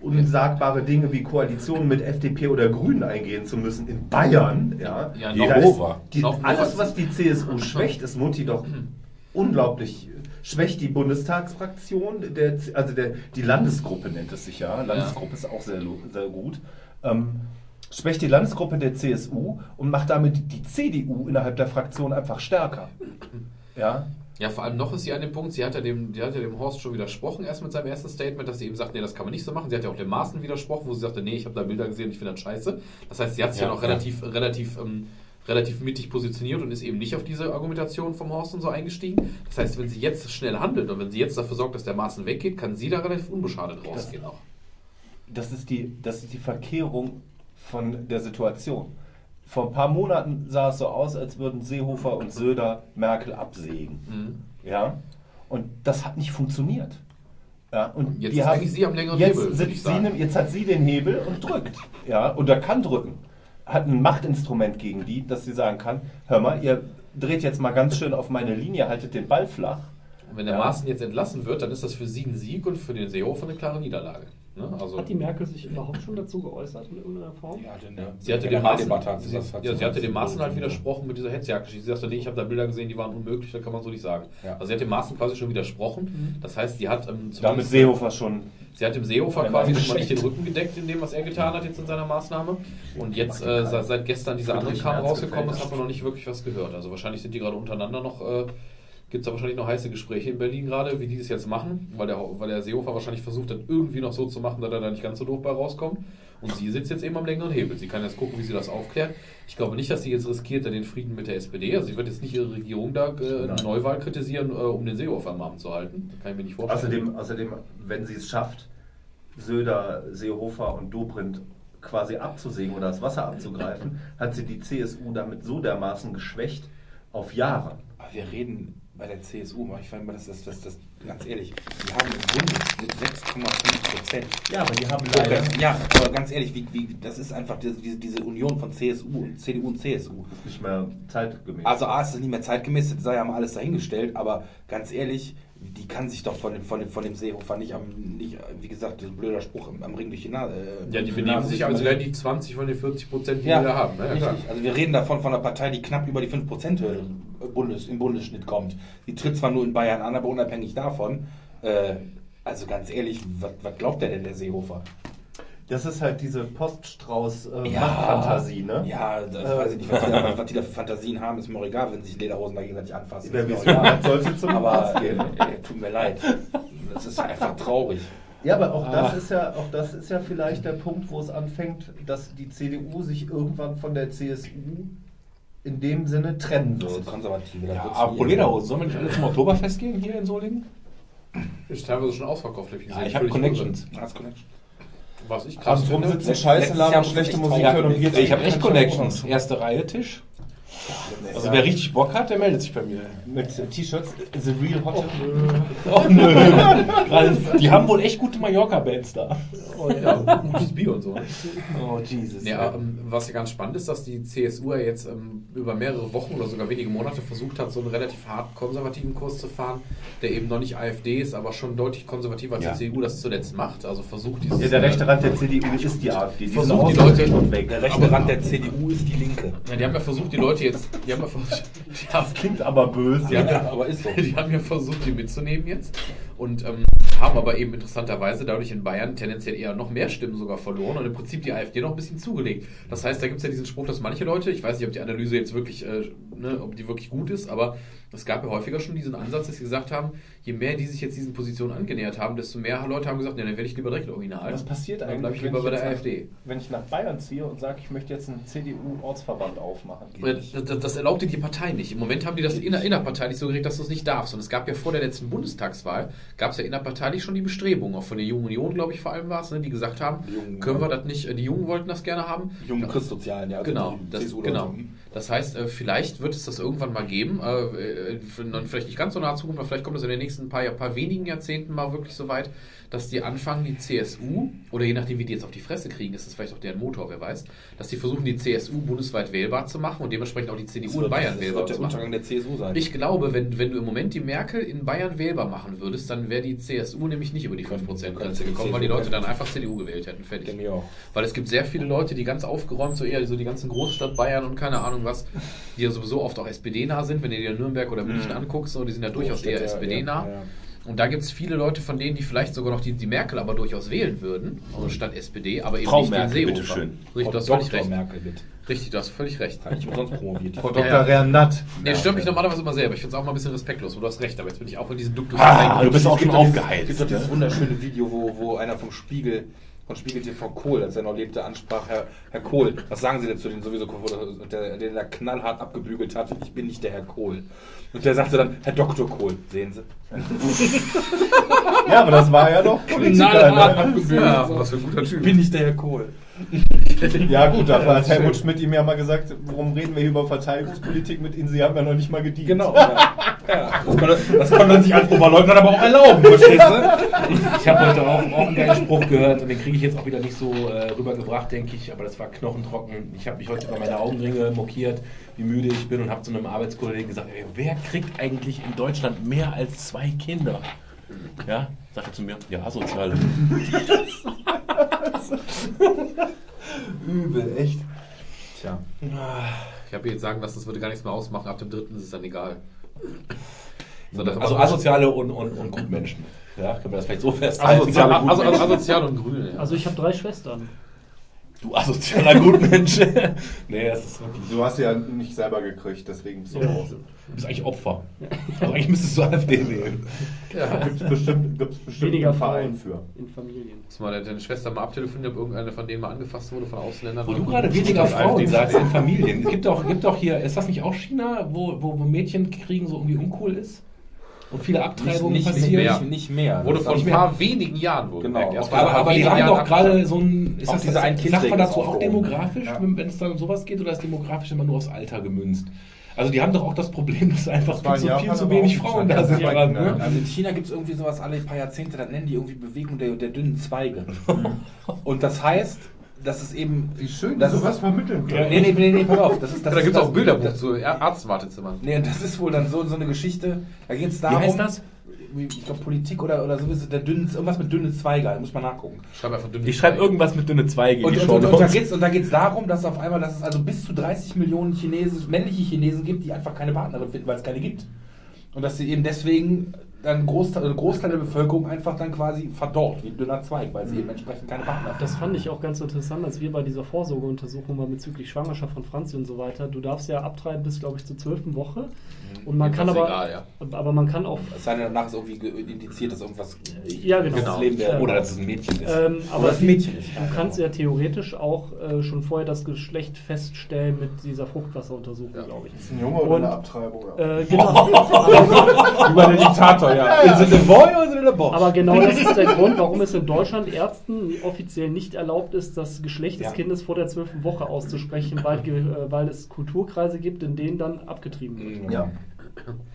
C: unsagbare Dinge wie Koalitionen mit FDP oder Grünen eingehen zu müssen in Bayern. Ja,
B: Ja, noch
C: ist. Die, alles, was die CSU schwächt, ist Mutti doch unglaublich schwächt die Bundestagsfraktion, der, also der, die Landesgruppe nennt es sich ja. Landesgruppe ist auch sehr, sehr gut. Ähm, schwächt die Landesgruppe der CSU und macht damit die CDU innerhalb der Fraktion einfach stärker. Ja.
B: Ja, vor allem noch ist sie an dem Punkt, sie hat ja dem, die hat ja dem Horst schon widersprochen, erst mit seinem ersten Statement, dass sie eben sagt, nee, das kann man nicht so machen. Sie hat ja auch dem Maaßen widersprochen, wo sie sagte, nee, ich habe da Bilder gesehen und ich finde das scheiße. Das heißt, sie hat sich ja,
A: Ja,
B: noch
A: ja.
B: relativ, relativ, ähm, relativ mittig positioniert und ist eben nicht auf diese Argumentation vom Horst und so eingestiegen. Das heißt, wenn sie jetzt schnell handelt und wenn sie jetzt dafür sorgt, dass der Maaßen weggeht, kann sie da relativ unbeschadet rausgehen auch.
C: Das ist die, das ist die Verkehrung von der Situation. Vor ein paar Monaten sah es so aus, als würden Seehofer und Söder Merkel absägen.
B: Mhm.
C: Ja? Und das hat nicht funktioniert. Ja, und
B: Jetzt ist
C: haben-
B: eigentlich sie am längeren
C: jetzt
B: Hebel,
C: sitzt sie, Jetzt hat sie den Hebel und drückt. Ja, und er kann drücken. Hat ein Machtinstrument gegen die, dass sie sagen kann, hör mal, ihr dreht jetzt mal ganz schön auf meine Linie, haltet den Ball flach.
B: Und wenn der
F: Ja.
B: Maaßen jetzt entlassen wird, dann ist das für sie ein Sieg und für den Seehofer eine klare Niederlage. Ne? Also,
E: Hat die Merkel sich überhaupt schon dazu geäußert in irgendeiner Form?
D: Ja, denn, ja.
B: Sie hatte
D: hat
B: sie, hatte dem Maaßen halt widersprochen mit dieser Hetzjagdgeschichte. Sie sagte, nee, ich habe da Bilder gesehen, die waren unmöglich, da kann man so nicht sagen.
D: Ja.
B: Also sie hat dem Maaßen quasi schon widersprochen. Das heißt, sie hat ähm,
F: Damit Seehofer schon.
B: Sie hat dem Seehofer quasi schon mal nicht den. Rücken gedeckt in dem, was er getan hat jetzt in seiner Maßnahme. Und jetzt, äh, seit, seit gestern dieser andere Kram rausgekommen ist, hat man noch nicht wirklich was gehört. Also wahrscheinlich sind die gerade untereinander noch, äh, gibt es da wahrscheinlich noch heiße Gespräche in Berlin gerade, wie die das jetzt machen, weil der, weil der Seehofer wahrscheinlich versucht hat, irgendwie noch so zu machen, dass er da nicht ganz so doof bei rauskommt. Und sie sitzt jetzt eben am längeren Hebel. Sie kann jetzt gucken, wie sie das aufklärt. Ich glaube nicht, dass sie jetzt riskiert, da den Frieden mit der SPD. Also ich würde jetzt nicht ihre Regierung da äh, eine. Neuwahl kritisieren, äh, um den Seehofer am Amt zu halten. Das kann ich mir nicht vorstellen.
F: Außerdem, außerdem, wenn sie es schafft, Söder, Seehofer und Dobrindt quasi abzusägen oder das Wasser abzugreifen, hat sie die CSU damit so dermaßen geschwächt auf Jahre.
D: Aber wir reden bei der CSU, ich fand mal, das ist das, das, ganz ehrlich, die haben im Bundesschnitt 6,5 Prozent.
F: Ja, aber die haben leider
D: ganz, ja, aber ganz ehrlich, wie, wie, das ist einfach diese, diese, Union von CSU und CDU und CSU.
F: nicht mehr zeitgemäß.
D: Also A, ist das nicht mehr zeitgemäß, das sei ja mal alles dahingestellt, aber ganz ehrlich, die kann sich doch von dem, von dem, von dem Seehofer nicht am, nicht, wie gesagt, ist ein blöder Spruch, am, Ring durch die Nase. äh,
B: Ja, die benehmen sich, als wären die 20 von den 40 Prozent, die
D: ja,
B: wir da haben. Ne? Ja, klar.
D: richtig. Also wir reden davon von einer Partei, die knapp über die 5%-Hürde Bundes, im Bundesschnitt kommt. Die tritt zwar nur in Bayern an, aber unabhängig davon. Äh, also ganz ehrlich, was glaubt der denn, der Seehofer?
F: Das ist halt diese Poststrauß-Machtfantasie, ne?
D: Ja, das
F: Äh,
D: weiß ich nicht, was die, da, was die da für Fantasien haben, ist mir auch egal, wenn sich Lederhosen da gegenseitig anfassen.
F: Wer
D: Ist auch egal.
F: sollte zum
D: Aber
F: Arzt gehen.
D: äh, tut mir leid. Das ist einfach traurig.
F: Ja, aber auch das
D: Ah.
F: ist ja, auch das ist ja vielleicht der Punkt, wo es anfängt, dass die CDU sich irgendwann von der CSU in dem Sinne trennen
D: Das
F: wird.
D: sind Konservative. da
A: Ja,
D: nie-
A: Lederhosen, sollen wir nicht alle zum Oktoberfest gehen hier in Solingen?
B: Ist teilweise schon ausverkauft, hab ich gesehen.
A: Ja, ich habe
B: Völlig
A: Connections.
B: Was ich krass
F: Abends rum
B: finde,
F: sitzen, Scheiße labern, schlechte Musik
D: echt
F: hören und. Bier
A: Ich habe echt. Connections. Erste Reihe Tisch. Also wer richtig Bock hat, der meldet sich bei mir.
F: Mit T-Shirts, The Real Hot.
A: Oh nö. Gerade- Die haben wohl echt gute Mallorca-Bands da.
B: Oh, ja, gutes Bier und so.
A: Oh Jesus.
B: Ja, ähm, was ja ganz spannend ist, dass die CSU ja jetzt ähm, über mehrere Wochen oder sogar wenige Monate versucht hat, so einen relativ hart konservativen Kurs zu fahren, der eben noch nicht AfD ist, aber schon deutlich konservativer als
A: Ja.
B: die CDU das zuletzt macht. Also versucht dieses.
F: Ja, der rechte
B: äh,
F: Rand der CDU ist die AfD. Die
B: Versucht die Leute-
F: weg.
D: Der rechte Rand der CDU ist die Linke.
B: Ja, die haben ja versucht, die Leute jetzt. Die haben ja versucht, die haben,
F: Klingt aber böse.
B: die haben ja,
D: aber ist so.
B: Die haben ja versucht, die mitzunehmen jetzt und ähm, haben aber eben interessanterweise dadurch in Bayern tendenziell eher noch mehr Stimmen sogar verloren und im Prinzip die AfD noch ein bisschen zugelegt. Das heißt, da gibt es ja diesen Spruch, dass manche Leute, ich weiß nicht, ob die Analyse jetzt wirklich, äh, ne, ob die wirklich gut ist, aber es gab ja häufiger schon diesen Ansatz, dass sie gesagt haben, je mehr die sich jetzt diesen Positionen angenähert haben, desto mehr Leute haben gesagt, ne, dann werde ich lieber direkt original.
F: Was passiert
B: Dann bleibe
F: eigentlich,
B: ich lieber bei
F: wenn ich
B: der
F: jetzt
B: AfD.
F: Wenn ich nach Bayern ziehe und sage, ich möchte jetzt einen CDU-Ortsverband aufmachen.
B: Das, das, das erlaubte die Partei nicht. Im Moment haben die das inner, innerparteilich so geregelt, dass du es nicht darfst. Und es gab ja vor der letzten Bundestagswahl, gab es ja innerparteilich schon die Bestrebungen, auch von der Jungen Union, glaube ich, vor allem war es, ne, die gesagt haben,
D: Die Jungen,
B: können wir das nicht, äh, die Jungen wollten das gerne haben.
D: Die jungen Christsozialen, ja. also
B: Genau,
D: die
B: das, genau. Das heißt, äh, vielleicht wird es das irgendwann mal geben, äh, äh, vielleicht nicht ganz so nahe Zukunft, aber vielleicht kommt es in den nächsten paar, paar wenigen Jahrzehnten mal wirklich so weit, dass die anfangen, die CSU, oder je nachdem, wie die jetzt auf die Fresse kriegen, ist das vielleicht auch deren Motor, wer weiß, dass die versuchen, die CSU bundesweit wählbar zu machen und dementsprechend auch die
D: Das
B: CDU in
D: wird,
B: Bayern
D: das
B: wählbar
D: wird
B: zu
D: der
B: machen.
D: Untergang der CSU sein.
B: Ich glaube, wenn, wenn du im Moment die Merkel in Bayern wählbar machen würdest, dann wäre die CSU nämlich nicht über die 5%-Grenze gekommen, weil die Leute dann einfach CDU gewählt hätten. Fertig.
D: auch.
B: Weil es gibt sehr viele Leute, die ganz aufgeräumt, so eher so die ganzen Großstadt Bayern und keine Ahnung was, die ja sowieso oft auch SPD-nah sind, wenn du dir Nürnberg oder München anguckst, so, die sind ja durchaus eher SPD-nah.
D: ja, ja.
B: Und da gibt es viele Leute von denen, die vielleicht sogar noch die, die Merkel aber durchaus wählen würden, also statt SPD, aber eben
A: Frau
B: nicht
A: Merkel,
B: den Seehofer.
A: bitteschön.
B: Richtig, du hast
D: Frau
B: völlig recht.
D: Merkel mit.
B: Richtig, du hast völlig recht.
D: Hat nicht umsonst promoviert.
F: Frau Dr.
B: ja.
F: Rernat.
B: Nee, stört mich normalerweise immer selber. Ich finde es auch mal ein bisschen respektlos. Du hast recht, aber jetzt bin ich auch in diesen Duktus
A: Ah, du bist auch schon
D: Es gibt doch dieses-
A: aufgeheizt.
D: Es gibt doch dieses
A: ne?
D: wunderschöne Video, wo, wo einer vom Spiegel, von Spiegel TV Kohl, als er noch lebte, ansprach, Herr, Herr Kohl, was sagen Sie denn zu den sowieso, der, den er knallhart abgebügelt hat, ich bin nicht der Herr Kohl. Und der sagte dann, Herr Dr. Kohl, sehen Sie.
F: Ja, aber das war ja doch Politiker.
D: Knallhart
F: Ne?
D: abgebügelt.
B: Ja, was für ein guter
D: Ich
B: Typ.
D: bin nicht der Herr Kohl.
C: Ja gut, dafür hat Helmut Schmidt ihm ja mal gesagt, warum reden wir hier über Verteidigungspolitik mit Ihnen? Sie haben ja noch nicht mal gedient.
D: Genau. Ja. Ja, das, konnte man sich als Oberleutnant aber auch erlauben, verstehst du?
A: Ich habe heute auch, auch einen geilen Spruch gehört und den kriege ich jetzt auch wieder nicht so äh, rübergebracht, denke ich, aber das war knochentrocken. Ich habe mich heute über meine Augenringe mokiert, wie müde ich bin und habe zu einem Arbeitskollegen gesagt, ey, wer kriegt eigentlich in Deutschland mehr als zwei Kinder? Ja, sagte zu mir, ja, asoziale.
D: Übel, echt. Tja.
B: Ich habe jetzt sagen lassen, das würde gar nichts mehr ausmachen. Ab dem dritten ist es dann egal. So, das-
A: Also asoziale und, und, und Gutmenschen. Ja, können wir das vielleicht so festhalten?
B: Asozial, also, also, asozial und grün. Ja.
E: Also ich habe drei Schwestern.
A: Du asozialer Gutmensch. nee, das ist wirklich.
C: Du hast ja nicht selber gekriegt, deswegen bist du
E: Ja.
C: raus.
A: Du bist eigentlich Opfer. Also eigentlich müsstest du AfD wählen.
C: Gibt es bestimmt, gibt's bestimmt
E: Weniger
C: einen Verein
E: Frauen
C: für.
E: in Familien.
B: Muss mal deine Schwester mal abtelefonieren, ob irgendeine von denen mal angefasst wurde von Ausländern.
A: Wo du gerade weniger Frauen sagst in Familien. Es gibt doch, gibt doch hier, ist das nicht auch China, wo, wo Mädchen kriegen so irgendwie uncool ist? Und viele Abtreibungen
D: Nicht, nicht,
A: passieren?
B: mehr.
D: nicht, nicht mehr.
B: Wurde
D: Das
B: vor
D: hab
B: ein paar wenigen Jahren wohl
D: Genau.
B: gemerkt. Erst
D: Aber-
B: ein
A: Aber die haben doch gerade so ein. Ist das,
D: diese
A: das, sagt man dazu auch demografisch,
D: Ja.
A: wenn es dann um sowas geht, oder ist demografisch immer nur aufs Alter gemünzt? Also die haben doch auch das Problem, dass einfach
C: in
A: viel, zu, viel zu wenig Frauen da sind. dran,
C: weit,
A: ne?
D: Also in China gibt es irgendwie sowas alle paar Jahrzehnte, das nennen die irgendwie Bewegung der, der dünnen Zweige. Und das heißt, das ist eben.
C: Wie schön,
D: das
C: dass
D: ist
C: du was vermitteln
D: Nee,
C: kannst.
D: nee, nee, nee, pass auf. Das ist, das
B: da
D: ist
B: gibt es auch Bilderbuch zu Arztwartezimmern.
D: Nee, und das ist wohl dann so, so eine Geschichte. Da geht es
A: Wie
D: darum.
A: heißt das?
D: Ich glaube Politik oder, oder so ist es der dünnen, irgendwas mit dünnen Zweige, muss man nachgucken.
B: Schreib einfach dünne
A: Ich schreibe irgendwas mit dünne Zweige.
D: Und, und, und, und da geht's und da geht's darum, dass auf einmal, dass es also bis zu 30 Millionen Chinesen, männliche Chinesen gibt, die einfach keine Partnerin finden, weil es keine gibt. Und dass sie eben deswegen dann Großteil, also Großteil der Bevölkerung einfach dann quasi verdorrt, wie ein dünner Zweig, weil sie eben entsprechend keine Partner
E: Das fand ich auch ganz interessant, als wir bei dieser Vorsorgeuntersuchung waren bezüglich Schwangerschaft von Franzi und so weiter. Du darfst ja abtreiben bis, glaube ich, zur zwölften Woche. Und man kann
B: ist
E: aber,
B: egal, ja.
E: aber man kann auch,
D: Es sei denn, danach ist irgendwie ge- indiziert, dass irgendwas
E: ja genau.
D: das Leben der.
A: Oder dass es ein Mädchen ist.
E: Ähm, aber
D: das Mädchen ist, ja,
E: du kannst
D: genau.
E: ja theoretisch auch äh, schon vorher das Geschlecht feststellen mit dieser Fruchtwasseruntersuchung,
B: Ja.
E: glaube ich.
C: Ist ein Junge oder
E: Und-
C: eine Abtreibung?
E: Äh, genau.
D: Über den Diktator, ja. Is it a boy or is it a boy?
E: Aber genau das ist der Grund, warum es in Deutschland Ärzten offiziell nicht erlaubt ist, das Geschlecht des
D: Ja.
E: Kindes vor der zwölften Woche auszusprechen, weil, äh, weil es Kulturkreise gibt, in denen dann abgetrieben wird.
C: ja.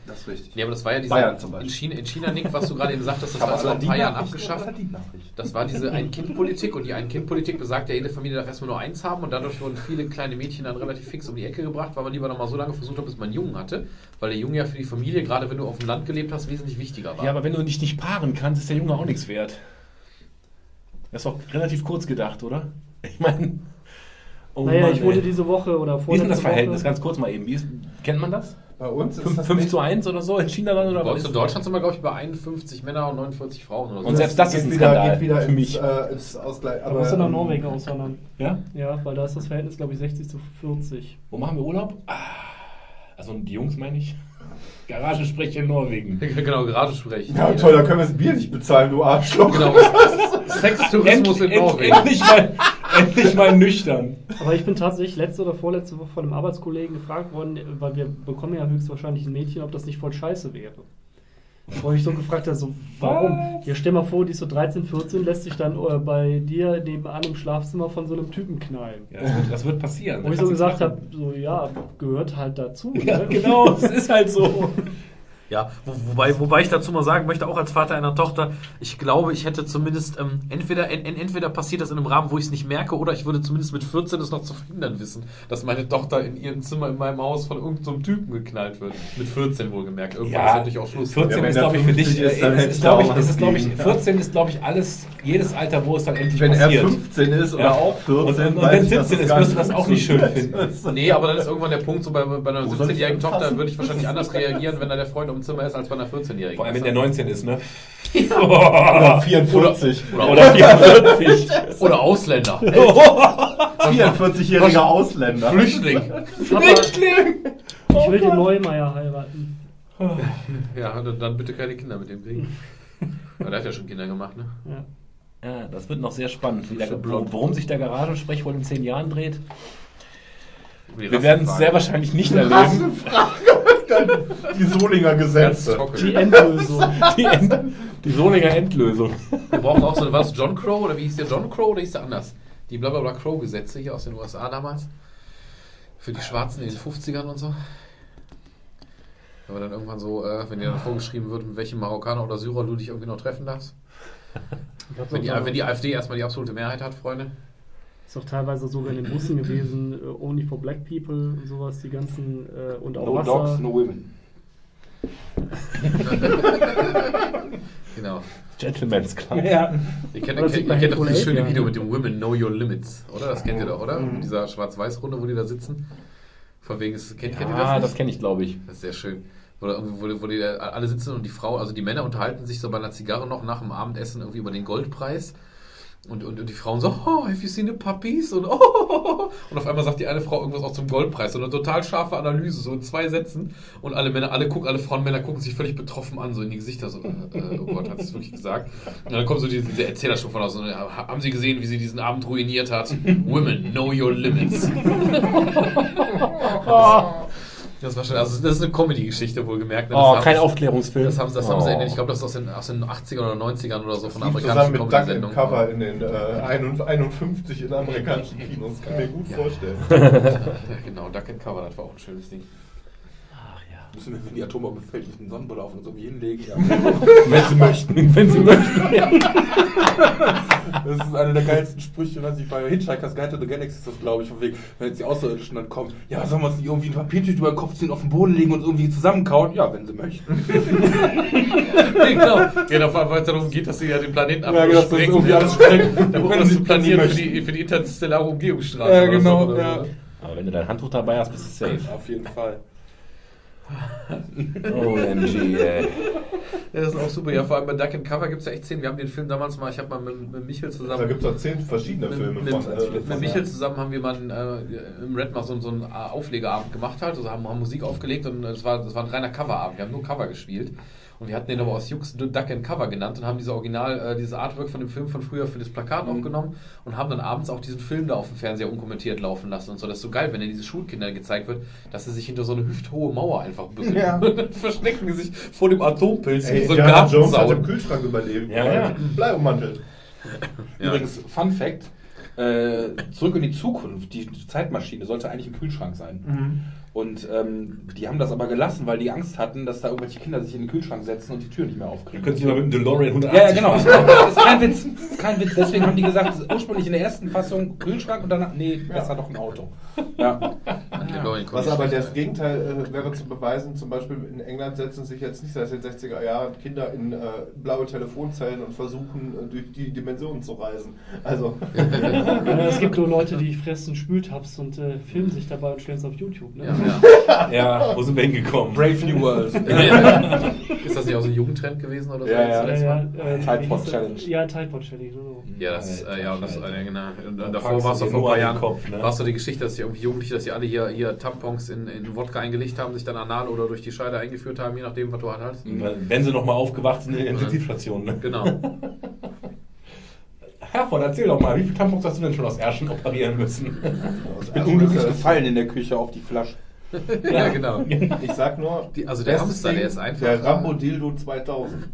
C: Das ist richtig.
B: Nee, aber das war ja diese,
C: Bayern zum
B: in
C: Beispiel.
B: China, in China, Nick, was du gerade eben sagtest, das war vor ein
D: die
B: paar Jahren abgeschafft. Das war diese Ein-Kind-Politik und die Ein-Kind-Politik besagt ja, jede Familie darf erstmal nur eins haben und dadurch wurden viele kleine Mädchen dann relativ fix um die Ecke gebracht, weil man lieber noch mal so lange versucht hat, bis man einen Jungen hatte, weil der Junge ja für die Familie, gerade wenn du auf dem Land gelebt hast, wesentlich wichtiger war.
A: Ja, aber wenn du dich nicht paaren kannst, ist der Junge auch nichts wert. Das ist doch relativ kurz gedacht, oder? Ich meine. Oh
E: naja,
A: Mann,
E: ich wurde
A: ey.
E: diese Woche oder
A: Wie ist denn das Verhältnis?
E: Woche,
A: Ganz kurz mal eben. Wie ist, kennt man das?
C: Bei uns ist
A: 5,
C: das
A: 5
C: nicht-
A: zu 1 oder so in China dann? Oder was ist
B: in Deutschland sind wir, glaube ich, bei 51 Männer und 49 Frauen oder so.
A: Und selbst das ist
C: geht
A: ein
C: wieder,
A: Skandal
C: geht wieder
A: für
C: ins,
A: mich.
C: Äh, ins Ausgleich.
E: Da musst du nach
C: ähm,
E: Norwegen auswandern.
A: Ja?
E: Ja, weil da ist das Verhältnis, glaube ich, 60 zu 40.
A: Wo machen wir Urlaub? Ah, also die Jungs meine ich. Garagensprecher in Norwegen.
B: genau, gerade sprechen.
C: Ja, toll, da können wir das Bier nicht bezahlen, du Arschloch.
B: Genau. Sextourismus in Norwegen.
A: Endlich mal, endlich mal nüchtern.
E: Aber ich bin tatsächlich letzte oder vorletzte Woche von einem Arbeitskollegen gefragt worden, weil wir bekommen ja höchstwahrscheinlich ein Mädchen, ob das nicht voll scheiße wäre. Wo ich so gefragt habe, so, warum? Ja, stell mal vor, die ist so 13, 14, lässt sich dann äh, bei dir nebenan im Schlafzimmer von so einem Typen knallen.
A: Ja, das, wird, das wird passieren.
E: Wo ich so gesagt habe, so, ja, gehört halt dazu.
A: Ja,
E: ne?
A: genau, es ist halt so.
H: Ja, wo, wobei, wobei ich dazu mal sagen möchte, auch als Vater einer Tochter, ich glaube, ich hätte zumindest, ähm, entweder, en, en- entweder passiert das in einem Rahmen, wo ich es nicht merke, oder ich würde zumindest mit 14 es noch zu verhindern wissen, dass meine Tochter in ihrem Zimmer in meinem Haus von irgendeinem so einem Typen geknallt wird. Mit 14 wohlgemerkt. Irgendwann ist
A: Ja,
H: natürlich auch Schluss.
A: 14
C: Ja, wenn
A: ist, glaube ich, für dich.
C: 50 ist,
A: äh,
C: hätte
A: ist,
C: ich
A: glaub ich,
C: auch
A: ist es, glaube ich,
C: gegen.
A: 14 ist, glaube ich, alles, jedes Alter, wo es dann endlich
C: Wenn er
A: passiert.
C: 15 ist oder
A: Ja.
C: auch 14,
A: Und- und
C: weiß
A: wenn
C: ich, dass
A: 17 ist, wirst du das auch nicht schön
C: funktioniert.
B: Nee, aber dann ist irgendwann der Punkt, so bei, bei einer
C: Wo soll ich
B: 17-jährigen Tochter würde ich wahrscheinlich anders reagieren, wenn da der Freund im Zimmer ist, als bei einer 14-jährigen.
A: Vor allem, wenn der 19 ist, ne?
C: Oder 44.
B: Oder,
A: Oder 44.
B: oder Ausländer.
C: 44-jähriger Ausländer.
B: Flüchtling.
E: Papa, ich will den Neumeier heiraten.
B: Ja, dann, bitte keine Kinder mit dem kriegen. Weil der hat ja schon Kinder gemacht, ne?
E: Ja.
A: Ja, das wird noch sehr spannend, wie der, worum sich der Garagensprech wohl in 10 Jahren dreht. Wir werden es sehr wahrscheinlich nicht erleben.
C: Die Solinger Gesetze.
E: Die Endlösung.
A: Die, End, die Solinger Endlösung.
B: Wir brauchen auch so was, John Crow oder wie hieß der John Crow oder hieß der anders? Die Blablabla Crow-Gesetze hier aus den USA damals. Für die Schwarzen in den 50ern und so. Aber dann irgendwann so, äh, wenn dir dann vorgeschrieben wird, mit welchem Marokkaner oder Syrer du dich irgendwie noch treffen darfst. Wenn die, wenn die AfD erstmal die absolute Mehrheit hat, Freunde.
E: Ist auch teilweise sogar in den Bussen gewesen, äh, only for black people und sowas, die ganzen äh, und auch
D: No
E: Wasser.
D: dogs, no women.
B: Genau.
A: Gentleman's Club.
I: Ja.
B: Ihr kennt, ihr kennt, ihr kennt doch dieses schöne
E: ja.
B: Video mit dem Women Know Your Limits, oder? Das kennt ihr doch, oder?
E: Mhm.
B: Mit dieser Schwarz-Weiß-Runde, wo die da sitzen. Von wegen, ist, kennt, kennt ihr das
A: Ja, das kenne ich, glaube ich.
B: Das ist sehr schön. Irgendwie- wo, die- wo die da alle sitzen und die Frau, also die Männer unterhalten sich so bei einer Zigarre noch nach dem Abendessen irgendwie über den Goldpreis. Und, und, und die Frauen so, oh, have you seen the puppies? Und, oh, und auf einmal sagt die eine Frau irgendwas auch zum Goldpreis. So eine total scharfe Analyse, so in zwei Sätzen. Und alle Männer, alle gucken, alle Frauen, Männer gucken sich völlig betroffen an, so in die Gesichter, so, äh, äh, oh Gott, hat sie es wirklich gesagt? Und dann kommt so diese, diese Erzählerstufe von aus, und, haben sie gesehen, wie sie diesen Abend ruiniert hat? Women, know your limits. Das war schon, also das ist eine Comedy-Geschichte wohlgemerkt. ne? Das
A: Oh, kein Aufklärungsfilm.
B: Das haben, das haben sie in den, ich
A: Oh.
B: glaube, das ist aus den, aus den 80ern oder 90ern oder so von der
C: Lief
B: amerikanischen
C: zusammen mit Duck and
B: Comedy-Sendung.
C: Cover in den äh, 51 in amerikanischen Kinos. Kann mir gut
B: Ja.
C: vorstellen.
B: Ja, genau, Duck and Cover, das war auch ein schönes Ding.
D: Müssen wir, wenn die Atombombe fällt, dem Sonnenbrille auf uns irgendwie hinlegen? Ja.
A: Wenn sie möchten. Wenn sie möchten.
D: Das ist einer der geilsten Sprüche, was ich bei Hitchhiker's Guide to the Galaxy ist das, glaube ich, von wegen, wenn jetzt die Außerirdischen dann kommen, ja, sollen wir uns nicht irgendwie ein Papiertüte über den Kopf ziehen, auf den Boden legen und irgendwie zusammenkauen? Ja, wenn sie möchten.
B: Nee, genau. Genau, vor allem, weil es darum geht, dass sie ja den Planeten
D: Ja, genau, das ist irgendwie alles sprengen.
B: um
D: Wenn
B: das
D: sie-
B: zu planieren für die, für die interstellare Umgehungsstraße.
D: Ja, genau,
B: so,
D: ja.
B: so, ne?
A: Aber wenn du dein Handtuch dabei hast, bist du safe.
D: Auf jeden Fall.
A: OMG, ey.
B: Ja, das ist auch super. Ja, vor allem bei Duck and Cover gibt es ja echt Szenen. Wir haben den Film damals mal, ich habe mal mit, mit Michel zusammen.
C: Da gibt es doch zehn verschiedene
B: mit,
C: Filme
B: mit,
C: von.
B: mit,
C: äh,
B: mit
C: von-
B: Michel zusammen haben wir mal einen, äh, im Red mal so, so einen Auflegeabend gemacht halt, also haben, haben Musik aufgelegt und es war, das war ein reiner Coverabend. Wir haben nur Cover gespielt und wir hatten den aber aus Jux Duck and Cover genannt und haben diese Original, äh, diese Artwork von dem Film von früher für das Plakat
C: Mhm.
B: aufgenommen und haben dann abends auch diesen Film da auf dem Fernseher unkommentiert laufen lassen und so. Das ist so geil, wenn er diese Schulkinder gezeigt wird, dass sie sich hinter so eine hüfthohe Mauer einfach bücken.
I: Ja.
B: Und dann verstecken sie sich vor dem Atompilz
C: Ey,
B: in so einem
C: Indiana Jones hat im. Kühlschrank überlebt.
A: Ja, ja.
C: Bleiummantelt.
B: Ja.
D: Übrigens, Fun Fact: äh, Zurück in die Zukunft, die Zeitmaschine sollte eigentlich im Kühlschrank sein. Und ähm, die haben das aber gelassen, weil die Angst hatten, dass da irgendwelche Kinder sich in den Kühlschrank setzen und die Tür nicht mehr aufkriegen.
A: Können Sie mal mit dem DeLorean 180
D: Ja, ja, genau. Das ist kein Witz. Das ist kein Witz. Deswegen haben die gesagt, ursprünglich in der ersten Fassung Kühlschrank und danach, nee, besser doch ein Auto. Ja.
C: Was aber das. Gegenteil äh, wäre zu beweisen, zum Beispiel in England setzen sich jetzt nicht seit den 60er Jahren Kinder in äh, blaue Telefonzellen und versuchen äh, durch die Dimensionen zu reisen. Also,
E: es gibt nur Leute, die fressen Spültabs und äh, filmen sich dabei und stellen es auf YouTube. Ne?
B: Ja, ja.
A: Ja, wo sind wir hingekommen?
D: Brave New World.
B: Ist das nicht auch so ein Jugendtrend gewesen oder so?
D: Ja, ja.
E: Ja, ja, äh,
D: Tide
E: wie
D: Pod
E: hieß das?
D: Challenge.
E: Ja, Tide Pod Challenge, genau.
B: Ja, das ist, äh, ja, und das, äh, genau. Und
A: Dann
B: davor
A: packst
B: war es
A: du
B: vor ein paar Jahren,
A: Kopf, ne?
B: war es so die Geschichte, dass die irgendwie Jugendliche, dass die alle hier, hier Tampons in, in Wodka eingelegt haben, sich dann anal oder durch die Scheide eingeführt haben, je nachdem, was du halt hast.
A: Wenn sie noch mal aufgewacht sind in der Intensivstation. Ne?
B: Genau.
A: Herford, erzähl doch mal, wie viele Tampons hast du denn schon aus Ärschen operieren müssen?
D: Ich bin unglücklich gefallen in der Küche auf die Flasche.
B: ja, genau.
C: ich sag nur,
B: Die, also der Hamster, der ist einfach.
C: Der Rambo Dildo 2000.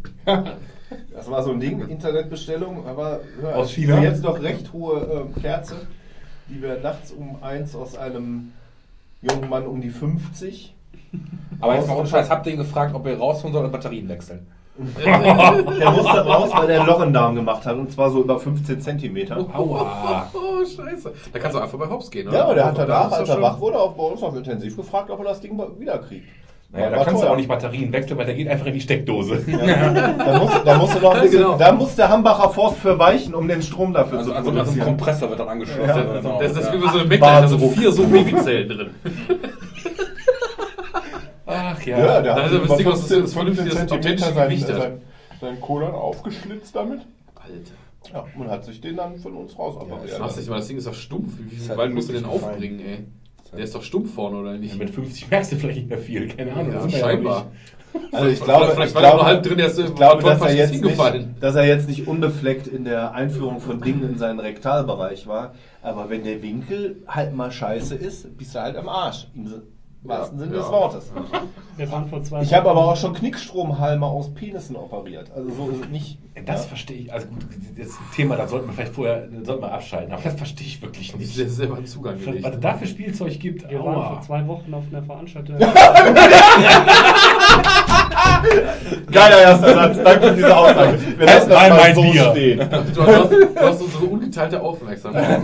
C: Das war so ein Ding, Internetbestellung, aber hör,
A: Aus China?
C: jetzt noch recht hohe ähm, Kerze, die wir nachts um eins aus einem jungen Mann um die 50.
D: Aber jetzt mal ohne Scheiß, habt ihr ihn gefragt, ob ihr rausholen soll oder Batterien wechseln?
C: Der musste raus, weil der ein Loch Darm gemacht hat und zwar so über 15 Zentimeter.
A: Aua.
B: Oh, scheiße. Da kannst du einfach bei Hops gehen, oder?
C: Ja, aber der hat danach, als er wach wurde, auch bei uns auf Intensiv gefragt, ob er das Ding wieder kriegt.
A: Naja, da
C: War
A: kannst du auch nicht Batterien wechseln, weil der geht einfach in die Steckdose.
C: Da muss, da musste noch,
B: Genau.
C: da muss der Hambacher Forst für weichen, um den Strom dafür
D: Also
C: zu
D: an so, an so einem
C: produzieren.
D: Kompressor wird dann angeschlossen.
C: Ja.
D: Genau.
B: Das ist wie
D: Ja.
B: bei so einem Mac, da sind vier so Babybzellen drin.
A: Ach ja.
C: Ja, der
B: Da
C: hat
B: das Ding, was
C: 15,
B: das vernünftiges
C: 15 Zentimeter sein, sein, aufgeschlitzt damit.
B: Alter.
C: Ja, und hat sich den dann von uns raus
D: Ja.
B: Das du mal, das Ding ist doch stumpf. Wie viel
D: halt
B: weit musst du den
D: unglücklich
B: aufbringen, ey? Der ist doch stumpf vorne, oder nicht?
A: Ja, mit 50 merkst du vielleicht nicht mehr viel, keine Ahnung.
B: Ja, scheinbar.
C: Also ich
B: Vielleicht-
C: glaube,
B: vielleicht
C: ich
B: war
C: glaube,
B: halb drin, der ist
C: ich glaube dass, er jetzt nicht, dass er jetzt nicht unbefleckt in der Einführung von Dingen in seinen Rektalbereich war. Aber wenn der Winkel halt mal scheiße ist, bist du halt am Arsch. Wahrsten Sinne
B: Ja.
C: des Wortes.
E: Wir waren vor zwei
C: Ich habe aber auch schon Knickstromhalme aus Penissen operiert. Also so ist es nicht.
A: Das verstehe ich. Also gut, das Thema, da sollten wir vielleicht vorher sollten wir abschalten. Aber das verstehe ich wirklich nicht.
B: dir selber einen Zugang
A: Was
B: gelegt.
A: es da für Spielzeug gibt,
E: Wir waren vor
A: aua.
E: zwei Wochen auf einer Veranstaltung.
C: Geiler erster Satz. Danke für diese Aussage. Wir lassen das mal
A: mein
C: so
A: Bier.
C: stehen.
B: Du hast, du hast unsere ungeteilte Aufmerksamkeit.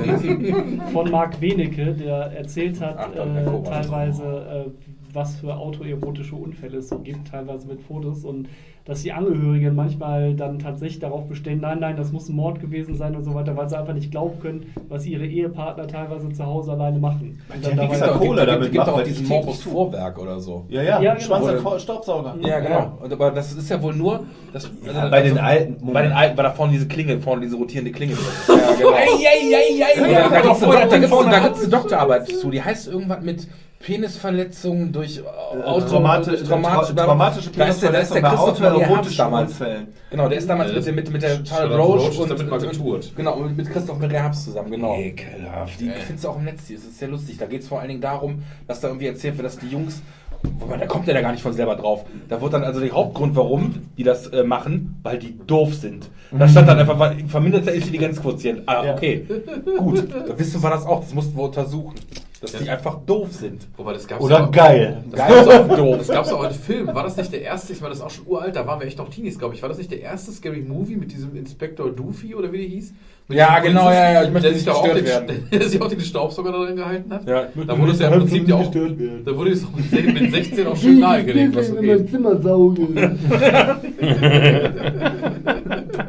E: von Marc Wenecke, der erzählt hat,
D: Ach, dann,
E: äh, teilweise, äh, was für autoerotische Unfälle es so gibt, teilweise mit Fotos und dass die Angehörigen manchmal dann tatsächlich darauf bestehen, nein, nein, das muss ein Mord gewesen sein und so weiter, weil sie einfach nicht glauben können, was ihre Ehepartner teilweise zu Hause alleine machen. Und
C: Ja,
E: dann
C: wie
E: dabei-
C: gesagt, Kohle
D: gibt,
C: damit
D: gibt, auch
C: weil
D: diesen Morbus. Vorwerk oder so.
C: Ja, ja,
E: Ja, genau.
C: Schwanz
D: Oder-
C: Staubsauger.
D: Ja, genau. Und, aber das ist ja wohl nur. Das,
C: Ja, bei den alten-
D: Bei den alten, weil da vorne diese Klinge, vorne diese rotierende Klinge. Ja, genau.
C: Ja,
D: Ja, da
C: ja,
D: eine, Dok- da gibt's, da gibt's eine Doktorarbeit zu, die heißt irgendwas mit Penisverletzungen durch äh, Auto, traumatische,
C: tra- traumatische
D: da ist der, da ist der
C: bei Autoerotischen
D: damals.
C: Unfällen.
D: Genau, der ist damals
B: Ja,
D: mit, der- mit, mit der Charlotte
B: Charlotte
D: Roach
B: Roach ist
D: und
B: damit mal getourt.
D: Genau, und mit Christoph Herbst zusammen, genau.
A: Ekelhaft.
D: Die findest du auch im Netz, die ist ist sehr lustig. Da geht es vor allen Dingen darum, dass da irgendwie erzählt wird, dass die Jungs, wobei da kommt der da gar nicht von selber drauf. Da wird dann also der Hauptgrund, warum die das äh, machen, weil die doof sind. Da stand dann einfach verminderter Intelligenzquotient. Ah,
C: Ja.
D: okay. Gut, da wissen wir das auch, das mussten wir untersuchen. Dass die einfach doof sind.
B: Wobei, das gab's
C: Oder
B: ja auch-
C: geil.
B: Das gab's auch, doof. Das gab's auch in Film. War das nicht der erste? Ich meine, das ist auch schon uralt. Da waren wir echt noch Teenies, glaube ich. War das nicht der erste Scary Movie mit diesem Inspektor Doofy oder wie der hieß? Mit
D: Ja, genau, ja, ja, ich möchte
B: der
D: nicht
B: auch den,
D: gestört werden.
B: der sich auch den Staubsauger da drin gehalten hat.
D: Ja,
B: da wurde es ja im Prinzip ja auch, da wurde es auch mit 16 mit 16 auch schön nahegelegt, was so geht.
E: Zimmer saugen.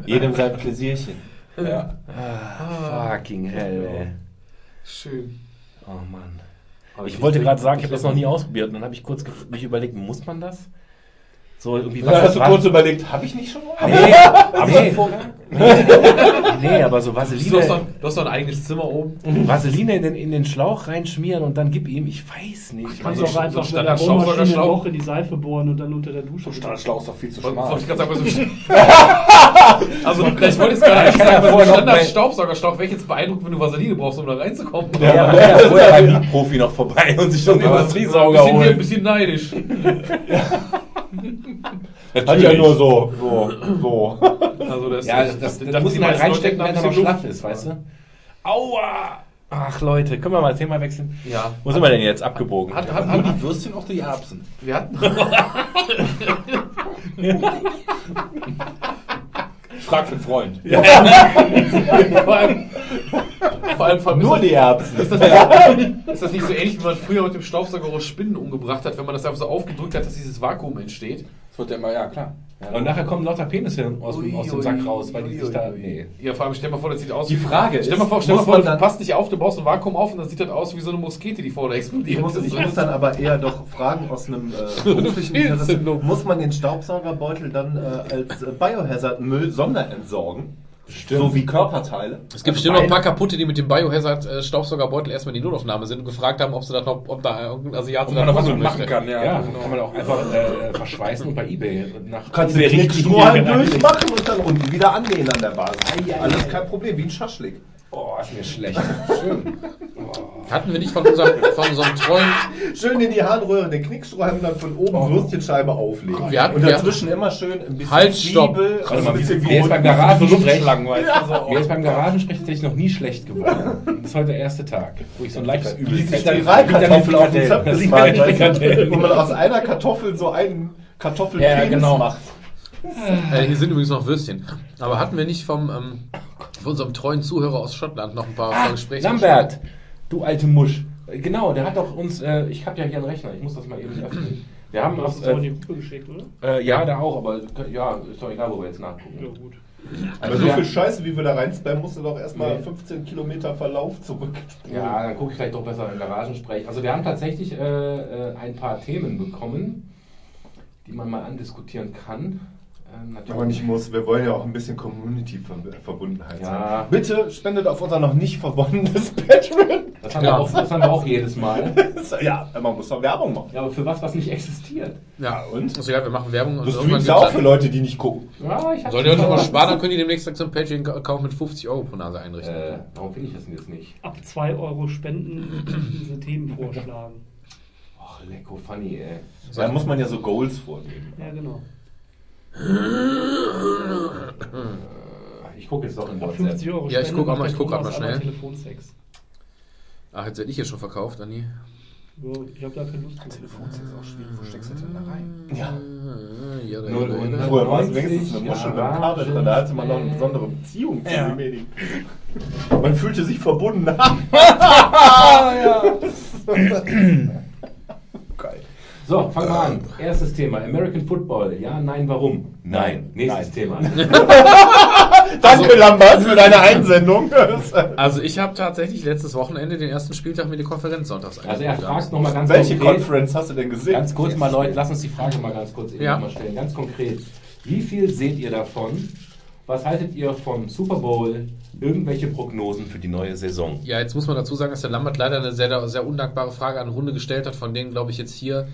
C: Jedem sein Pläsierchen.
D: Ja.
A: Ah, fucking hell, ey.
B: Schön.
A: Oh Mann.
B: Aber
A: Ich wollte gerade sagen, ich habe das noch nie ausprobiert. Und dann habe ich kurz mich überlegt, muss man das? So irgendwie
C: Da hast du
A: was-
C: kurz überlegt, habe ich nicht schon mal?
A: Nee, nee, nee, nee, aber so
B: Du hast, doch,
A: Vaseline,
B: du hast doch ein eigenes Zimmer oben.
A: Vaseline in den, in den Schlauch reinschmieren und dann gib ihm, ich weiß nicht.
E: Kannst
B: so-
E: auch
B: so
E: einfach mit der Bohrmaschine. Loch in die Seife bohren und dann unter der Dusche.
D: Standardschlauch ist doch viel zu schmal.
B: ich sagen, so Also, ich wollte jetzt gerade eigentlich
A: kann ja
B: sagen, bei
A: vorher
B: dem
A: noch
B: Standard-Staubsaugerschlauch wäre ich jetzt beeindruckt, wenn du Vaseline brauchst, um da reinzukommen.
A: Ja, aber wäre ja vorher beim Liedprofi noch vorbei und sich schon
B: Aber
A: Industriesauger
B: bisschen, ein
A: holen.
B: bisschen neidisch.
C: Hat ja nur so, so, so.
B: Also das,
A: Ja, das, das, das muss
B: die
A: man
B: Leute
A: reinstecken, wenn er noch schlaff ist, weißt du? Aua! Ach Leute, können wir mal das Thema wechseln?
B: Ja.
A: Wo sind wir denn jetzt abgebogen?
B: Hat, hat,
D: Nur
B: hat,
D: die Würstchen auch die Erbsen.
B: wir hatten,
D: Frag für einen Freund.
B: vor allem, vor allem, vor allem
C: Nur
B: ist,
C: die Erbsen.
B: das, ist, das, ist das nicht so ähnlich, wie man früher mit dem Staubsauger Spinnen umgebracht hat, wenn man das einfach so aufgedrückt hat, dass dieses Vakuum entsteht?
D: Wird ja immer, ja klar. Ja,
A: Und nachher kommen lauter Penisse aus, dem- aus dem Sack raus, weil die sich da. Nee.
B: Ja, vor allem, stell mal vor, das sieht aus
C: Die Frage
B: Stell mal
C: ist,
B: vor, stell mal vor du
C: dann-
B: passt nicht auf, du baust ein Vakuum auf und dann sieht das aus wie so eine Muskete, die vorne explodiert.
C: Ich muss, ich muss dann aber eher doch fragen aus einem äh, beruflichen Interesse. Muss man den Staubsaugerbeutel dann äh, als Biohazard-Müll sonderentsorgen? So wie Körperteile?
B: Es gibt bestimmt noch ein paar kaputte, die mit dem Biohazard-Staubsaugerbeutel erstmal in die Notaufnahme sind und gefragt haben, ob sie das noch, ob da irgendein Asiate
D: Ob
B: da
D: noch was
B: machen möchte.
D: kann, ja.
A: Ja,
D: genau.
A: kann man auch einfach äh, verschweißen und bei Ebay nach
C: Kannst du den
A: richtig
C: Strohhalm
A: genau.
C: durchmachen und dann unten wieder annähen an der Basis. Alles kein Problem, wie ein Schaschlik.
A: Oh, ist mir schlecht. Schön.
B: Hatten wir nicht von unserem, von unserem treuen,
C: Schön in die Harnröhre den Knickstrohhalm dann von oben Würstchenscheibe auflegen.
B: Wir hatten-
C: und
B: wir-
C: dazwischen immer schön ein bisschen
B: Halt, stopp.
C: Zwiebel,
A: Warte mal,
C: bisschen
A: mir ist beim Garagensprech, ist beim Garagensprech tatsächlich noch nie schlecht geworden. Das ist heute der erste Tag, wo ich so ein leichtes Übel
C: Wie sich
A: Das
C: die
A: liegt an den
C: Reibkartoffel auf
A: den Frikadellen.
C: wo man aus einer Kartoffel so einen Kartoffelpenis
D: Ja, genau.
C: macht.
B: äh, hier sind übrigens noch Würstchen. Aber hatten wir nicht vom, ähm, von unserem treuen Zuhörer aus Schottland noch ein paar, paar Gespräche?
A: Lambert, du alte Musch. Äh, Genau, der hat doch uns, äh, ich habe ja hier einen Rechner, ich muss das mal eben öffnen. Wir haben
E: auch in die
A: äh,
E: Gruppe geschickt, oder?
A: äh, ja, da auch, aber ja, ist doch egal, wo wir jetzt nachgucken.
E: Ja, gut.
C: Aber
A: Also
C: so
A: wir-
C: viel Scheiße, wie wir da reinspammen, musst du doch erstmal
A: Nee.
C: 15 Kilometer Verlauf zurück.
A: Ja, dann gucke ich vielleicht doch besser im Garagensprech. Also wir haben tatsächlich äh, äh, ein paar Themen bekommen, die man mal andiskutieren kann. Ähm, natürlich-
C: Aber nicht muss, wir wollen ja auch ein bisschen Community-Verbundenheit
A: Ja.
C: sein. Bitte spendet auf unser noch nicht verbundenes Patreon.
A: Das haben, wir auch, das haben wir auch jedes Mal.
C: ja, man muss doch Werbung machen.
A: Ja, aber für was, was nicht existiert.
B: Ja,
C: und?
B: Ist egal, wir machen Werbung. Und
C: Das ja
B: gibt's
C: auch für Leute, die nicht gucken.
A: Ja, ich hab
B: Sollen die Leute
A: schon
B: mal
A: mal-
B: sparen, dann können die demnächst so einen Patreon-Account mit 50 Euro pro Nase einrichten.
A: Äh, warum finde ich das denn jetzt nicht?
E: Ab 2 Euro Spenden diese Themen vorschlagen.
A: Oh, Ach, lecko funny, ey.
J: Da muss man ja so Goals vorgeben.
E: Ja, genau.
A: Ich gucke jetzt doch in WhatsApp.
E: 50 Euro
B: Ja, ich
E: Spende
B: guck auch mal, ich
E: der
B: guck grad
E: Thomas
B: mal schnell.
E: Telefonsex.
B: Ach, jetzt werde ich hier schon verkauft, Anni.
E: Ja, Ich habe da keine Lust zu.
D: Telefonsex ist auch schwierig. Wo steckst du denn da rein?
J: Ja.
B: Ja, da,
A: und
B: da, da.
J: Früher war es wenigstens eine Muschel mit Kabel drin, da hatte man noch eine besondere Beziehung zu
D: Ja.
J: den Medien. Man fühlte sich verbunden. Geil.
A: So, fangen wir an. Erstes Thema. American Football. Ja, nein, warum? Nein. Nächstes Thema.
J: Danke, Lambert, für deine Einsendung.
B: Also ich habe tatsächlich letztes Wochenende den ersten Spieltag mit der Konferenz sonntags
A: Also er fragt nochmal ganz
J: Welche
A: konkret.
J: Conference hast du denn gesehen?
A: Ganz kurz mal, Leute, lass uns die Frage mal ganz kurz eben
B: Ja.
A: mal stellen. Ganz konkret. Wie viel seht ihr davon? Was haltet ihr vom Super Bowl? Irgendwelche Prognosen für die neue Saison?
B: Ja, jetzt muss man dazu sagen, dass der Lambert leider eine sehr, sehr undankbare Frage an Runde gestellt hat, von denen, glaube ich, jetzt hier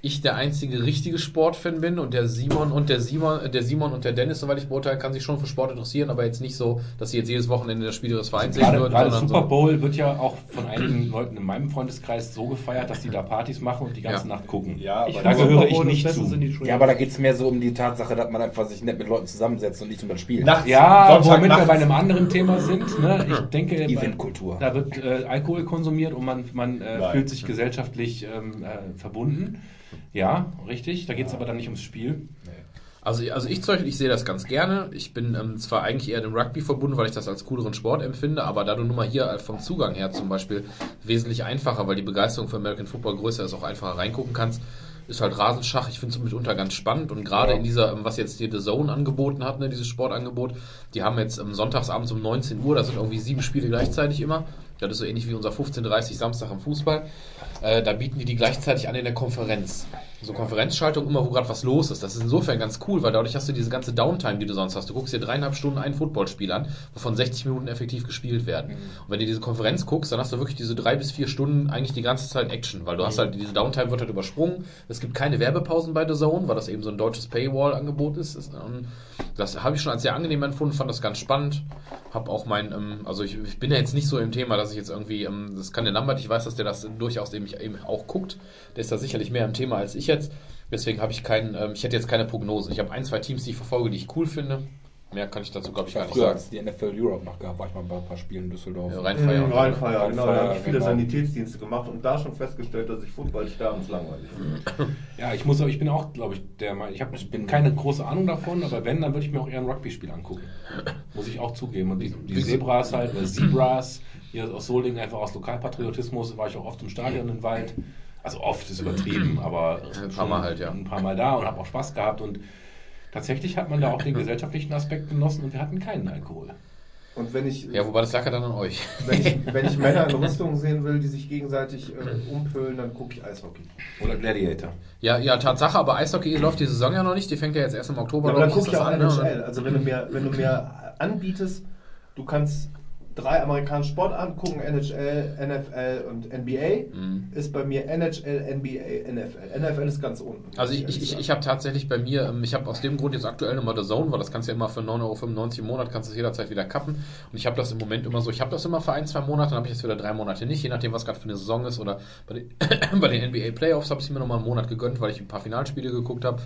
B: ich der einzige richtige Sportfan bin und der Simon und der Simon, äh, der Simon und der Dennis, soweit ich beurteilen kann, sich schon für Sport interessieren, aber jetzt nicht so, dass sie jetzt jedes Wochenende das Spiel ihres Vereins sehen
A: Gerade,
B: würden,
A: gerade Super
B: so.
A: Bowl wird ja auch von einigen Leuten in meinem Freundeskreis so gefeiert, dass die da Partys machen und die ganze
B: Ja.
A: Nacht gucken.
J: Ja,
E: Ich
J: aber
A: da gehöre ich nicht zu.
D: Ja, aber da geht es mehr so um die Tatsache, dass man einfach sich nett mit Leuten zusammensetzt und nicht um das Spiel.
J: Nachts,
A: Ja,
J: Sonntag
A: womit wir
J: nachts.
A: bei einem anderen Thema sind. Ne? Ich denke,
D: Eventkultur.
A: da wird äh, Alkohol konsumiert und man, man äh, fühlt sich gesellschaftlich ähm, äh, verbunden. Ja, richtig. Da geht es aber dann nicht ums Spiel.
B: Also, also ich ich sehe das ganz gerne. Ich bin ähm, zwar eigentlich eher dem Rugby verbunden, weil ich das als cooleren Sport empfinde, aber da du nun mal hier vom Zugang her zum Beispiel wesentlich einfacher, weil die Begeisterung für American Football größer ist, auch einfacher reingucken kannst, ist halt Rasenschach. Ich finde es mitunter ganz spannend und gerade in dieser, ähm, was jetzt hier The Zone angeboten hat, ne, dieses Sportangebot, die haben jetzt ähm, sonntagsabends um 19 Uhr, da sind irgendwie sieben Spiele gleichzeitig immer. Das ist so ähnlich wie unser 15.30 Samstag im Fußball. Äh, da bieten die die gleichzeitig an in der Konferenz. So Konferenzschaltung immer, wo gerade was los ist. Das ist insofern ganz cool, weil dadurch hast du diese ganze Downtime, die du sonst hast. Du guckst dir dreieinhalb Stunden ein Footballspiel an, wovon 60 Minuten effektiv gespielt werden. Und wenn du diese Konferenz guckst, dann hast du wirklich diese drei bis vier Stunden eigentlich die ganze Zeit Action, weil du hast halt, diese Downtime wird halt übersprungen. Es gibt keine Werbepausen bei The Zone, weil das eben so ein deutsches Paywall-Angebot ist. ähm, das habe ich schon als sehr angenehm empfunden, fand das ganz spannend. Hab auch mein, ähm, also ich, bin ja jetzt nicht so im Thema, dass ich jetzt irgendwie, ähm, das kann der Lambert, ich weiß, dass der das durchaus eben auch guckt. Der ist da sicherlich mehr im Thema als ich jetzt. Deswegen habe ich keinen, ähm, ich hätte jetzt keine Prognosen. Ich habe ein, zwei Teams, die ich verfolge, die ich cool finde. Mehr kann ich dazu, glaube ich,
D: Ich
B: gar nicht sagen.
D: als die NFL Europe noch gab, war ich mal bei ein paar Spielen in Düsseldorf.
B: Ja, Rheinfeier.
C: Mhm, Rheinfeier, genau. Da habe ich viele
D: genau.
C: Sanitätsdienste gemacht und da schon festgestellt, dass ich Football sterbenslangweilig finde.
A: Ja, ich muss, aber ich bin auch, glaube ich, der Meinung, ich habe ich bin keine große Ahnung davon, aber wenn, dann würde ich mir auch eher ein Rugby-Spiel angucken. Muss ich auch zugeben. Und die, die Zebras halt, äh, Zebras, hier aus Solingen, einfach aus Lokalpatriotismus, war ich auch oft im Stadion im Wald. Also oft ist übertrieben, aber
B: Ja, ein paar
A: schon
B: Mal halt, ja.
A: Ein paar Mal da und habe auch Spaß gehabt und tatsächlich hat man da auch den gesellschaftlichen Aspekt genossen und wir hatten keinen Alkohol.
C: Und wenn ich,
B: Ja, wobei das lag ja dann an euch.
C: wenn ich, wenn ich Männer in Rüstung sehen will, die sich gegenseitig äh, umpölen, dann gucke ich Eishockey.
A: Oder Gladiator.
B: Ja, ja, Tatsache, aber Eishockey läuft die Saison ja noch nicht. Die fängt ja jetzt erst im Oktober,
C: Ja, aber dann gucke ich auch
B: das an?
C: NHL. Also wenn du mir, wenn du mir anbietest, du kannst drei amerikanische Sport angucken, NHL, NFL und NBA,
B: Mhm.
C: ist bei mir NHL, NBA, NFL. NFL ist ganz unten.
B: Also ich, ich, ich, ich habe tatsächlich bei mir, ähm, ich habe aus dem Grund jetzt aktuell nochmal The Zone, weil das kannst du ja immer für 9,95 Euro im Monat, kannst du es jederzeit wieder kappen. Und ich habe das im Moment immer so, ich habe das immer für ein, zwei Monate, dann habe ich es wieder drei Monate nicht, je nachdem, was gerade für eine Saison ist. Oder bei den, bei den NBA Playoffs habe ich es mir nochmal einen Monat gegönnt, weil ich ein paar Finalspiele geguckt habe.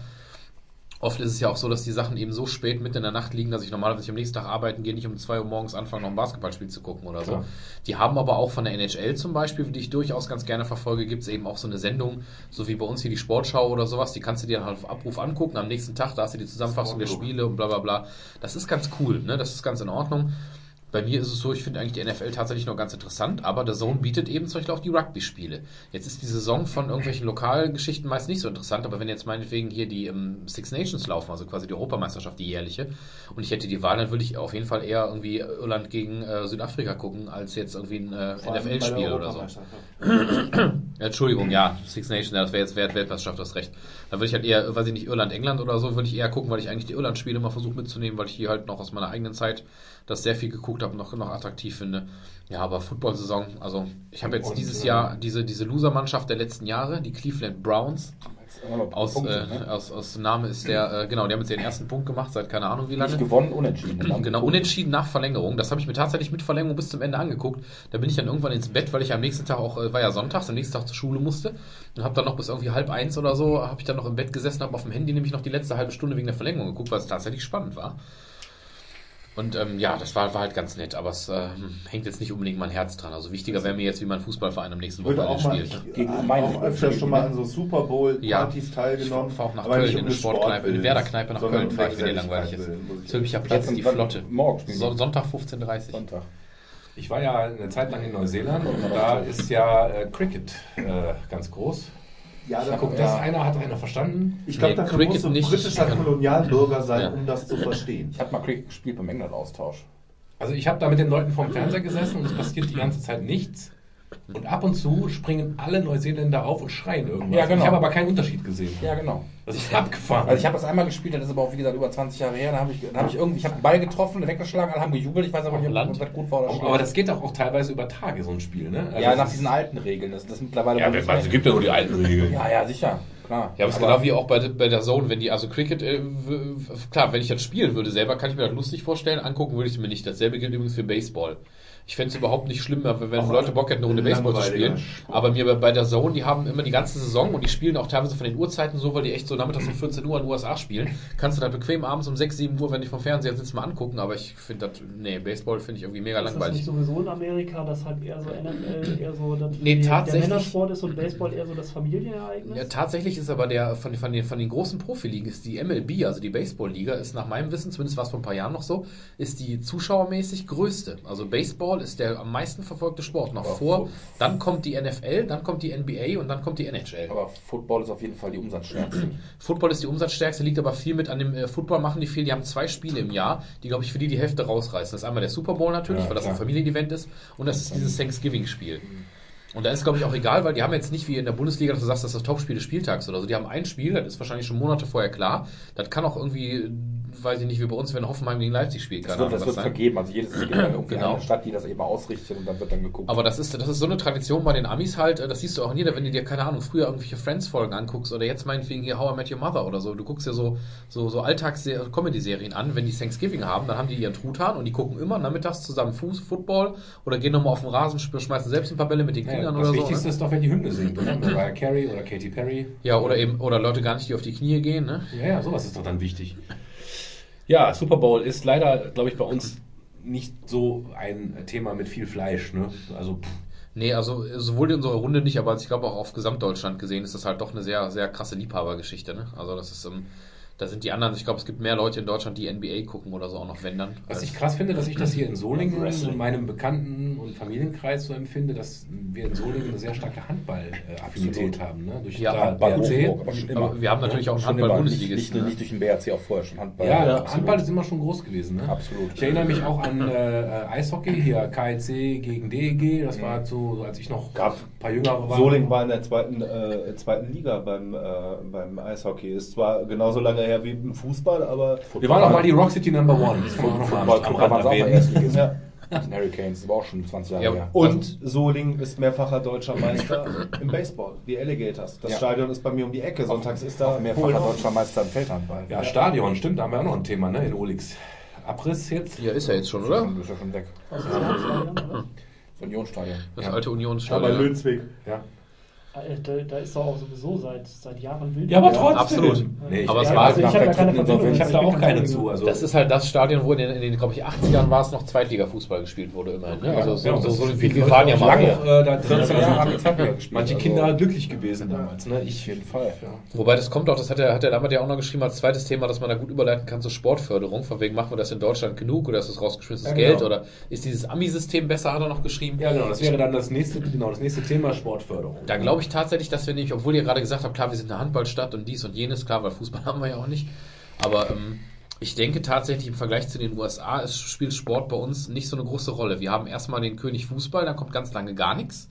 B: Oft ist es ja auch so, dass die Sachen eben so spät mitten in der Nacht liegen, dass ich normalerweise am nächsten Tag arbeiten gehe, nicht um 2 Uhr morgens anfange, noch ein Basketballspiel zu gucken oder so.
A: Klar.
B: Die haben aber auch von der NHL zum Beispiel, die ich durchaus ganz gerne verfolge, gibt es eben auch so eine Sendung, so wie bei uns hier die Sportschau oder sowas, die kannst du dir dann halt auf Abruf angucken. Am nächsten Tag, da hast du die Zusammenfassung der Spiele und bla bla bla. Das ist ganz cool, ne? Das ist ganz in Ordnung. Bei mir ist es so, ich finde eigentlich die NFL tatsächlich noch ganz interessant, aber der Zone bietet eben zum Beispiel auch die Rugby-Spiele. Jetzt ist die Saison von irgendwelchen Lokalgeschichten meist nicht so interessant, aber wenn jetzt meinetwegen hier die ähm, Six Nations laufen, also quasi die Europameisterschaft, die jährliche, und ich hätte die Wahl, dann würde ich auf jeden Fall eher irgendwie Irland gegen äh, Südafrika gucken, als jetzt irgendwie ein äh, NFL-Spiel oder so. Entschuldigung, ja, Six Nations, ja, das wäre jetzt Wert Weltmeisterschaft, das recht. Da würde ich halt eher, weiß ich nicht, Irland, England oder so, würde ich eher gucken, weil ich eigentlich die Irland-Spiele mal versuche mitzunehmen, weil ich hier halt noch aus meiner eigenen Zeit das sehr viel geguckt habe und noch, noch attraktiv finde. Ja, aber Football-Saison, also ich habe jetzt
A: Und,
B: dieses
A: äh,
B: Jahr diese, diese Loser-Mannschaft der letzten Jahre, die Cleveland Browns, Aus,
D: Punkte,
B: äh,
D: ne?
B: aus, aus Name ist der, äh, genau, die haben jetzt den ersten Punkt gemacht, seit keine Ahnung wie lange.
D: Nicht gewonnen, unentschieden.
B: Genau, unentschieden nach Verlängerung. Das habe ich mir tatsächlich mit Verlängerung bis zum Ende angeguckt. Da bin ich dann irgendwann ins Bett, weil ich am nächsten Tag auch, äh, war ja sonntags, am nächsten Tag zur Schule musste. Und habe dann noch bis irgendwie halb eins oder so, habe ich dann noch im Bett gesessen, habe auf dem Handy nämlich noch die letzte halbe Stunde wegen der Verlängerung geguckt, weil es tatsächlich spannend war. Und ähm, ja, das war, war halt ganz nett, aber es äh, hängt jetzt nicht unbedingt mein Herz dran. Also wichtiger wäre mir jetzt, wie mein Fußballverein am nächsten Wochenende spielt.
D: Gegen
K: äh,
D: meine
K: auch öfter schon mal an so Super Bowl
B: Ja.
K: Partys teilgenommen.
B: Ich fahr auch nach
K: aber
B: Köln in eine Sportkneipe, in eine Werderkneipe nach Köln fahren,
K: der
B: wenn dir langweilig ist.
K: Ich
B: ich
D: sagen.
B: jetzt die Flotte.
D: Morgen
B: So. Sonntag 15.30
D: Sonntag.
A: Ich war ja eine Zeit lang in Neuseeland und da ist ja äh, Cricket äh, ganz groß.
K: Ja, da
A: Guckt
D: Ja.
A: das einer, hat einer verstanden?
K: Ich glaube,
B: Nee,
K: dafür
B: Cricket
K: musst du
B: nicht.
K: britischer Kolonialbürger sein,
B: Ja.
K: um das zu verstehen.
D: Ich habe mal Cricket gespielt beim England-Austausch.
A: Also ich habe da mit den Leuten vorm Fernseher gesessen und es passiert die ganze Zeit nichts. Und ab und zu springen alle Neuseeländer auf und schreien irgendwas.
D: Ja, genau.
A: Ich habe aber keinen Unterschied gesehen.
D: Ja, genau.
A: Das ist abgefahren.
D: Also ich habe das einmal gespielt, das ist aber auch wie gesagt über 20 Jahre her. Da habe ich, da hab ich irgendwie, ich habe einen Ball getroffen, weggeschlagen, alle haben gejubelt. Ich weiß aber nicht, ob
B: Land.
D: das gut war oder schlecht.
A: aber das geht doch auch teilweise über Tage, so ein Spiel, ne? Also
D: ja, nach diesen alten Regeln. Das, das ist mittlerweile
A: Ja, es gibt ja nur die alten Regeln.
D: Ja, ja, sicher. Klar.
B: Ja, aber es ist genau wie auch bei, bei der Zone, wenn die, also Cricket, äh, klar, wenn ich das spielen würde selber, kann ich mir das lustig vorstellen, angucken würde ich es mir nicht. Dasselbe gilt übrigens für Baseball. Ich fände es überhaupt nicht schlimm, wenn wenn Leute Bock hätten, eine Runde Baseball zu spielen.
K: Sport.
B: Aber mir bei- der Zone, die haben immer die ganze Saison und die spielen auch teilweise von den Uhrzeiten so, weil die echt so nachmittags um 14 Uhr in den USA spielen. Kannst du da bequem abends um 6, 7 Uhr, wenn ich vom Fernseher sitze, mal angucken. Aber ich finde das, nee, Baseball finde ich irgendwie mega
E: Ist das nicht
B: langweilig.
E: sowieso in Amerika, dass halt eher so NFL eher so das
B: Nee,
E: der-
B: tatsächlich-
E: der Männersport ist und Baseball eher so das Familienereignis?
B: Ja, tatsächlich ist aber der von, von, den, von den großen Profiligen ist die MLB, also die Baseball-Liga, ist nach meinem Wissen, zumindest war es vor ein paar Jahren noch so, ist die zuschauermäßig größte. Also Baseball ist der am meisten verfolgte Sport. Noch
D: Aber
B: vor, dann kommt die NFL, dann kommt die NBA und dann kommt die NHL.
D: Aber Football ist auf jeden Fall die umsatzstärkste.
B: Football ist die umsatzstärkste, liegt aber viel mit an dem äh, Football machen die viel. Die haben zwei Spiele im Jahr, die, glaube ich, für die die Hälfte rausreißen. Das ist einmal der Super Bowl natürlich,
D: Ja,
B: weil das ein
D: klar.
B: Familienevent ist, und das ist dieses Thanksgiving-Spiel. Und da ist, glaube ich, auch egal, weil die haben jetzt nicht wie in der Bundesliga, dass du sagst, das ist das Topspiel des Spieltags oder so. Die haben ein Spiel, das ist wahrscheinlich schon Monate vorher klar. Das kann auch irgendwie, weiß ich nicht, wie bei uns, wenn Hoffenheim gegen Leipzig spielt,
D: Das wird, das wird
B: sein.
D: vergeben. Also jedes dann irgendwie
B: Genau.
D: eine Stadt, die das eben ausrichtet und dann wird dann geguckt.
B: Aber das ist, das ist so eine Tradition bei den Amis halt, äh, das siehst du auch in jeder, wenn du dir, keine Ahnung, früher irgendwelche Friends-Folgen anguckst oder jetzt meinetwegen hier How I Met Your Mother oder so. Du guckst dir so, so, so Alltags-Comedy-Serien an, wenn die Thanksgiving haben, dann haben die ihren Truthahn und die gucken immer nachmittags zusammen Fuß, Football oder gehen nochmal auf den Rasen, schmeißen selbst ein paar Bälle mit den
A: Ja,
B: Kindern
A: das
B: oder so.
A: Wichtigste
B: Ne?
A: ist doch, wer die Hymne singt, oder? Mariah Carey oder Katy Perry.
B: Ja, oder eben, oder Leute gar nicht, die auf die Knie gehen, ne?
A: Ja, ja, sowas ist doch dann wichtig. Ja, Super Bowl ist leider, glaube ich, bei uns nicht so ein Thema mit viel Fleisch. Ne? Also, pff,
B: Nee, also sowohl in unserer Runde nicht, aber ich glaube auch auf Gesamtdeutschland gesehen ist das halt doch eine sehr, sehr krasse Liebhabergeschichte, ne? Also das ist, ähm, da sind die anderen, ich glaube, es gibt mehr Leute in Deutschland, die NBA gucken oder so auch noch, wenn dann.
A: was ich krass finde, dass ich das hier in Solingen in meinem Bekannten- und Familienkreis so empfinde, dass wir in Solingen eine sehr starke Handball-Affinität haben. Ne? Durch
B: Ja,
D: Bad
A: BRC.
D: Aber schon immer.
B: Aber wir haben natürlich auch einen. Handball-Bundesligisten,
D: Nicht, nicht,
B: ne?
D: nicht durch den BRC, auch vorher schon Handball.
A: Ja,
D: absolut.
A: Handball ist immer schon groß gewesen. Ne?
D: Absolut.
A: Ich erinnere mich auch an äh, Eishockey, hier KIC gegen DEG. Das war so, so als ich noch
C: Gab-
A: paar Jüngere war.
C: Solingen war in der zweiten, äh, zweiten Liga beim, äh, beim Eishockey. Ist zwar genauso lange her wie im Fußball, aber.
A: Wir waren auch mal die Rock City Number One. Das kann man auch noch mal am- am
D: Football waren
A: Rand
D: sie auch.
C: Ja.
D: Den Hurricanes, das war auch schon 20 Jahre
B: Ja,
D: her.
C: Und Solingen ist mehrfacher deutscher Meister im Baseball, die Alligators. Das
D: Ja.
C: Stadion ist bei mir um die Ecke. Sonntags ist da
D: auch mehrfacher
C: Polen-
D: deutscher Meister im Feldhandball.
A: Ja, Stadion, stimmt, da haben wir auch noch ein Thema, ne, in Olix. Abriss jetzt?
B: Ja, ist er jetzt schon, oder?
D: Ist ja schon weg.
E: Ist das
A: Ja.
B: alte
C: Aber
B: Unionsstadion.
C: Lönsweg.
A: Ja.
E: Äh, Da, da ist doch auch sowieso seit, seit Jahren wild.
A: Ja, aber trotzdem.
B: Absolut.
A: Nee, ich,
B: Aber es
E: Ja,
B: war-
E: also ich habe da keine
D: Ich
A: habe da auch keine zu. Also,
B: Das ist halt das Stadion, wo in den, in den glaube ich, 80ern war es noch Zweitliga-Fußball gespielt wurde immerhin. Ne? Also so,
A: ja,
B: so, so,
A: ist
B: wir, waren ja mal
A: lange,
B: hoch.
A: äh, da drin.
D: 14 Jahre haben gespielt.
A: manche
D: also-
A: Kinder glücklich gewesen damals. Ne? Ich
D: Auf jeden Fall.
B: Wobei das kommt auch, das hat er, hat er damals ja auch noch geschrieben als zweites Thema, dass man da gut überleiten kann zur Sportförderung. Von wegen machen wir das in Deutschland genug oder ist das rausgeschmissenes
A: Ja, genau.
B: Geld oder ist dieses Ami-System besser, hat er noch geschrieben.
A: Ja, genau, das wäre dann das nächste, genau, das nächste Thema Sportförderung.
B: Da glaube ich tatsächlich, dass wir nicht, obwohl ihr gerade gesagt habt, klar, wir sind eine Handballstadt und dies und jenes, klar, weil Fußball haben wir ja auch nicht. Aber ähm, ich denke tatsächlich im Vergleich zu den USA ist, spielt Sport bei uns nicht so eine große Rolle. Wir haben erstmal den König Fußball, dann kommt ganz lange gar nichts.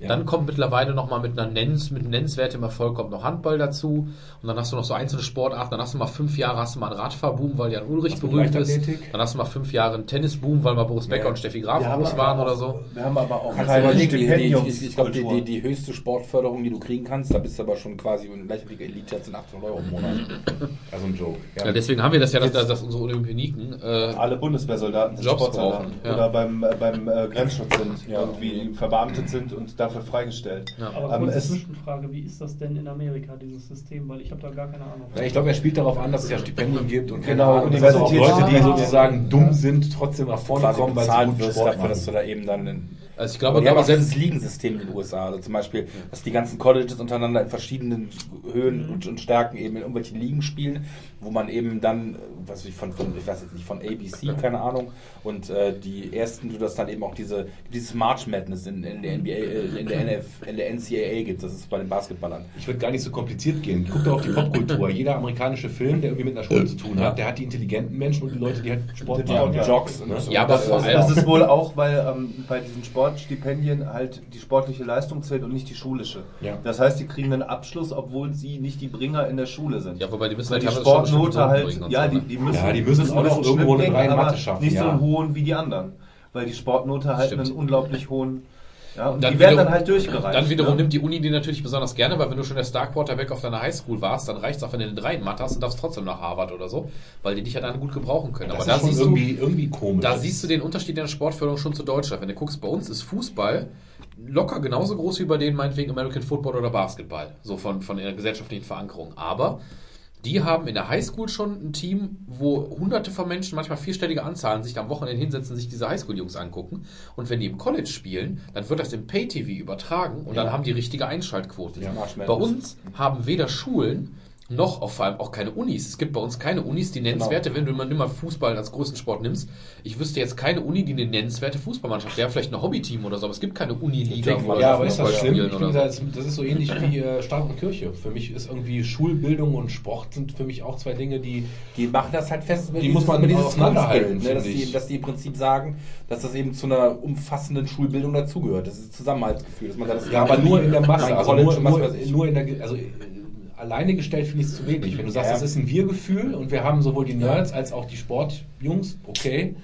A: Ja.
B: Dann kommt mittlerweile noch mal mit einer Nennens, mit nennenswertem Erfolg kommt noch Handball dazu. Und dann hast du noch so einzelne Sportarten. Dann hast du mal fünf Jahre hast du mal einen Radfahrboom, weil Jan Ulrich
A: Hast
B: berühmt ist. Dann hast du mal fünf Jahre einen Tennisboom, weil mal Boris Becker
A: Ja.
B: und Steffi Graf groß waren
C: auch-
B: oder so.
C: Wir haben aber auch keine
D: überlegen, die, die, die,
C: Stipendiumskultur.
D: ich glaube, die, die, die höchste Sportförderung, die du kriegen kannst, da bist du aber schon quasi in Leichtathletik Elite, das sind 800 Euro im Monat. Also ein Joke.
B: Ja, deswegen haben wir das ja, dass, dass unsere Olympioniken äh,
C: alle Bundeswehrsoldaten sind
B: Jobs
C: Sportsoldaten
B: brauchen, ja.
C: oder beim, äh, beim äh, Grenzschutz sind,
D: Ja.
C: irgendwie verbeamtet sind und dafür freigestellt.
B: Ja.
E: Aber
C: Ähm,
E: kurze Zwischenfrage, wie ist das denn in Amerika, dieses System? Weil ich habe da gar keine Ahnung.
A: Ja, ich glaube, er spielt darauf an, dass es ja Stipendien gibt und
C: Genau,
A: Ahnung, Leute, die sozusagen dumm sind, trotzdem nach vorne kommen, weil sie guten
D: wirst
A: Sport
D: dafür, dass du da eben dann
B: also ich glaube,
D: dieses
B: selbst
D: Ligensystem in den USA. Also zum Beispiel, dass die ganzen Colleges untereinander in verschiedenen Höhen und, und Stärken eben in irgendwelchen Ligen spielen, wo man eben dann, was weiß ich von, von ich weiß jetzt nicht, von ABC, keine Ahnung, und äh, die ersten, du das dann eben auch diese, dieses March Madness in, in der NBA, äh, in der NF, in der NCAA gibt. Das ist bei den Basketballern.
A: Ich würde gar nicht so kompliziert gehen. Guck doch auf die Popkultur. Jeder amerikanische Film, der irgendwie mit einer Schule zu tun hat, der hat die intelligenten Menschen und die Leute, die halt Sport machen.
C: ja.
D: Jocks.
A: Ne?
B: Ja, aber
D: Das- das-
C: Das ist wohl auch, weil ähm, bei diesen Sportstipendien halt die sportliche Leistung zählt und nicht die schulische.
A: Ja.
C: Das heißt, die kriegen einen Abschluss, obwohl sie nicht die Bringer in der Schule sind.
B: Ja, wobei die müssen
C: weil
B: halt
C: die Sportnote halt, ja,
B: so,
C: die,
B: ne?
C: die müssen,
A: Ja, die müssen auch noch irgendwo eine drei in
C: aber
A: Mathe schaffen,
C: Nicht so
A: ja.
C: einen hohen wie die anderen. Weil die Sportnote halt
B: Stimmt.
C: einen unglaublich hohen, ja, und
B: Dann
C: die werden
B: wiederum-
C: dann halt durchgereicht.
B: Dann wiederum
C: ne?
B: nimmt die Uni die natürlich besonders gerne, weil wenn du schon der Star Quarterback auf deiner Highschool warst, dann reicht es auch, wenn du 3 in Mathe hast und darfst trotzdem nach Harvard oder so, weil die dich ja dann gut gebrauchen können.
A: Das
B: Aber da
A: ist schon
B: siehst,
A: irgendwie,
B: du,
A: irgendwie komisch.
B: da siehst du den Unterschied in der Sportförderung schon zu Deutschland. Wenn du guckst, bei uns ist Fußball locker genauso groß wie bei denen meinetwegen American Football oder Basketball, so von, von der gesellschaftlichen Verankerung. Aber die haben in der Highschool schon ein Team, wo hunderte von Menschen, manchmal vierstellige Anzahlen, sich am Wochenende hinsetzen, sich diese Highschool-Jungs angucken. Und wenn die im College spielen, dann wird das im Pay-TV übertragen und dann haben die richtige Einschaltquote.
D: Ja,
B: bei uns haben weder Schulen noch auch vor allem auch keine Unis. Es gibt bei uns keine Unis, die nennenswerte, wenn du mal Fußball als größten Sport nimmst. Ich wüsste jetzt keine Uni, die eine nennenswerte Fußballmannschaft, der vielleicht ein Hobbyteam oder so, aber es gibt keine Uniliga, wo
A: Ja, aber ist das schlimm?
B: so.
A: das, das ist so ähnlich wie äh, Staat und Kirche. Für mich ist irgendwie Schulbildung und Sport sind für mich auch zwei Dinge, die
D: Die machen das halt fest
A: Die muss man
D: mit
A: auseinanderhalten,
D: ne, dass, die, dass die im Prinzip sagen, dass das eben zu einer umfassenden Schulbildung dazugehört. Das ist Zusammenhaltsgefühl. Dass man sagt, das
A: Ja, aber nur in der Masse. Also nur, nur, nur in der, also alleine gestellt finde ich es zu wenig. Wenn du sagst,
D: Ja.
A: das ist ein Wir-Gefühl und wir haben sowohl die Nerds als auch die Sportjungs, okay.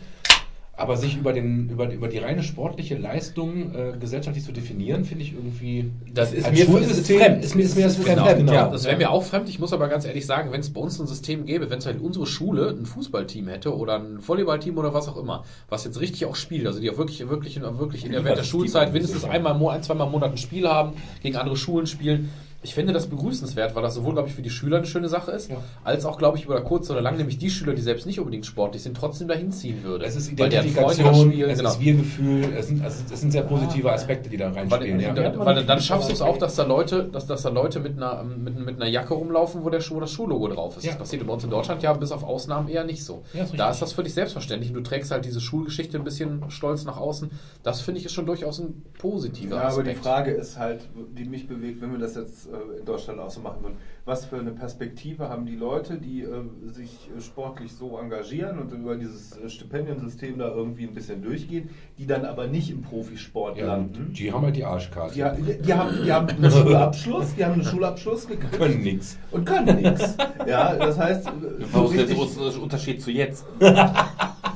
A: Aber sich über, den, über, über die reine sportliche Leistung äh, gesellschaftlich zu definieren, finde ich irgendwie.
B: Das ist
A: als
D: mir-
A: Schulsystem
D: ist fremd.
A: Ist mir, ist mir das fremd,
D: fremd,
A: genau.
D: ja.
B: Das wäre mir auch fremd. Ich muss aber ganz ehrlich sagen, wenn es bei uns ein System gäbe, wenn es halt unsere Schule ein Fußballteam hätte oder ein Volleyballteam oder was auch immer, was jetzt richtig auch spielt, also die auch wirklich, wirklich, wirklich in der Welt der Schulzeit mindestens einmal, ein, zweimal im Monat ein Spiel haben, gegen andere Schulen spielen. Ich finde das begrüßenswert, weil das sowohl, glaube ich, für die Schüler eine schöne Sache ist,
A: Ja.
B: als auch, glaube ich, über kurz oder lang, nämlich die Schüler, die selbst nicht unbedingt sportlich sind, trotzdem dahin ziehen würde.
A: Es ist
B: Weil da
A: Identifikation,
B: spielen,
A: es
B: genau.
A: ist Wir-Gefühl, es sind, also es sind sehr positive Aspekte, die da
B: Weil,
A: reinspielen. ja.
B: weil, weil dann schaffst du es auch, dass da Leute, dass, dass da Leute mit einer, mit, mit einer Jacke rumlaufen, wo, der, Schuh- wo das Schullogo drauf ist.
A: Ja.
B: Das passiert bei uns in Deutschland ja bis auf Ausnahmen eher nicht so.
A: Ja, ist
B: da ist das völlig selbstverständlich und du trägst halt diese Schulgeschichte ein bisschen stolz nach außen. Das finde ich ist schon durchaus ein positiver
C: Ja, aber die
B: Aspekt.
C: Frage ist halt, die mich bewegt, wenn wir das jetzt in Deutschland auch so machen würden, was für eine Perspektive haben die Leute, die äh, sich äh, sportlich so engagieren und über dieses äh, Stipendiensystem da irgendwie ein bisschen durchgehen, die dann aber nicht im Profisport
A: Ja,
C: landen?
A: die haben halt die Arschkarte.
C: Die, ha- die, haben, die haben einen Schulabschluss, die haben einen Schulabschluss gekriegt
A: können nichts.
C: und können nichts. Ja, das heißt, äh, so
D: Was ist der Unterschied zu jetzt?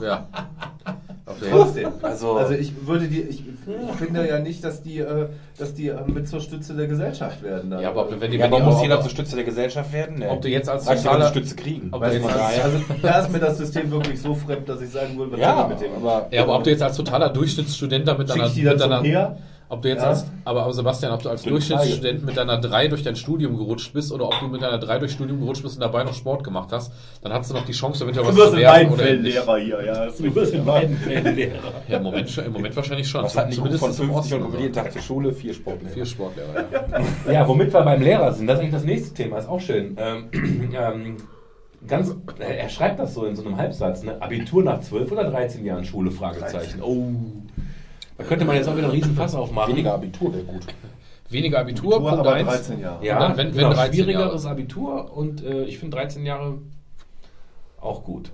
B: Ja. Okay.
C: trotzdem.
D: Also-
C: Also, ich würde die, ich, ich finde ja nicht, dass die, äh, dass die äh, mit zur Stütze der Gesellschaft werden. dann.
B: Ja, aber wenn die,
D: Ja,
B: wenn die
D: muss jeder zur Stütze der Gesellschaft werden? Nee.
B: Ob du jetzt als
D: die Stütze kriegen.
B: ob jetzt als-
C: also, da ist mir das System wirklich so fremd, dass ich sagen würde, was
D: ja,
C: mit dem?
D: aber
B: Ja, aber ob du jetzt als totaler Durchschnittsstudent da mit
C: Schick
B: deiner,
C: ich die dann
B: mit deiner? Ob du jetzt
C: Ja.
B: als, aber, aber Sebastian, ob du als Durchschnittsstudent mit deiner 3 durch dein Studium gerutscht bist oder ob du mit deiner 3 durchs Studium gerutscht bist und dabei noch Sport gemacht hast, dann hast du noch die Chance, eventuell was
C: Du wirst
B: zu
C: in beiden Fällen. Lehrer hier, ja. Das
A: Du wirst in beiden Fällen Lehrer.
B: Ja, im Moment, im Moment wahrscheinlich schon.
D: was hat nicht gut von
B: im
D: 50
B: Osten
D: und jeden Tag zur Schule, vier Sportlehrer.
B: Vier Sportlehrer, ja.
A: Ja, womit wir beim Lehrer sind, das ist eigentlich das nächste Thema, ist auch schön. Ähm, ähm, ganz, er schreibt das so in so einem Halbsatz, ne? Abitur nach 12 oder 13 Jahren Schule, Fragezeichen. Oh, da könnte man jetzt auch wieder einen riesen Fass aufmachen.
D: Weniger Abitur wäre gut.
B: Weniger Abitur,
C: Abitur,
B: Punkt
C: aber
B: 1.
C: 13 Jahre.
A: Ja,
B: dann, wenn- wenn
A: genau,
B: 13
A: schwierigeres
B: Jahre.
A: Abitur und äh, ich finde 13 Jahre auch gut.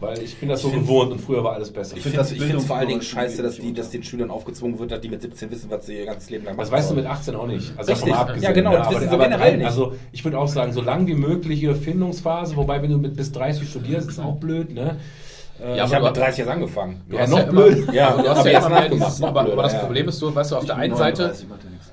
A: Weil ich bin das
D: Ich
A: so gewohnt und früher war alles besser.
D: Ich
C: find
D: finde
C: das
D: es ich find's vor allen Dingen scheiße, dass, die, dass den Schülern aufgezwungen wird, dass die mit 17 wissen, was sie ihr ganzes Leben lang
A: Das
D: machen
A: weißt du mit 18 auch nicht. Also
D: Richtig.
A: abgesehen,
D: Ja, genau, das
A: aber,
D: wissen sie
A: aber
D: generell nicht.
A: Also ich würde auch sagen, so lang wie mögliche Findungsphase, wobei wenn du mit bis 30 studierst, ist auch blöd, ne? Äh,
B: Ja,
D: ich habe mit 30 jetzt angefangen.
B: Du
A: Ja,
B: hast
A: noch
B: ja immer,
A: blöd.
D: Ja,
B: aber du hast
D: aber
B: ja
D: jetzt
B: immer mehr
D: nachgemacht,
B: dieses, aber, aber das
D: ja.
B: Problem ist, du, weißt du, auf der einen Seite,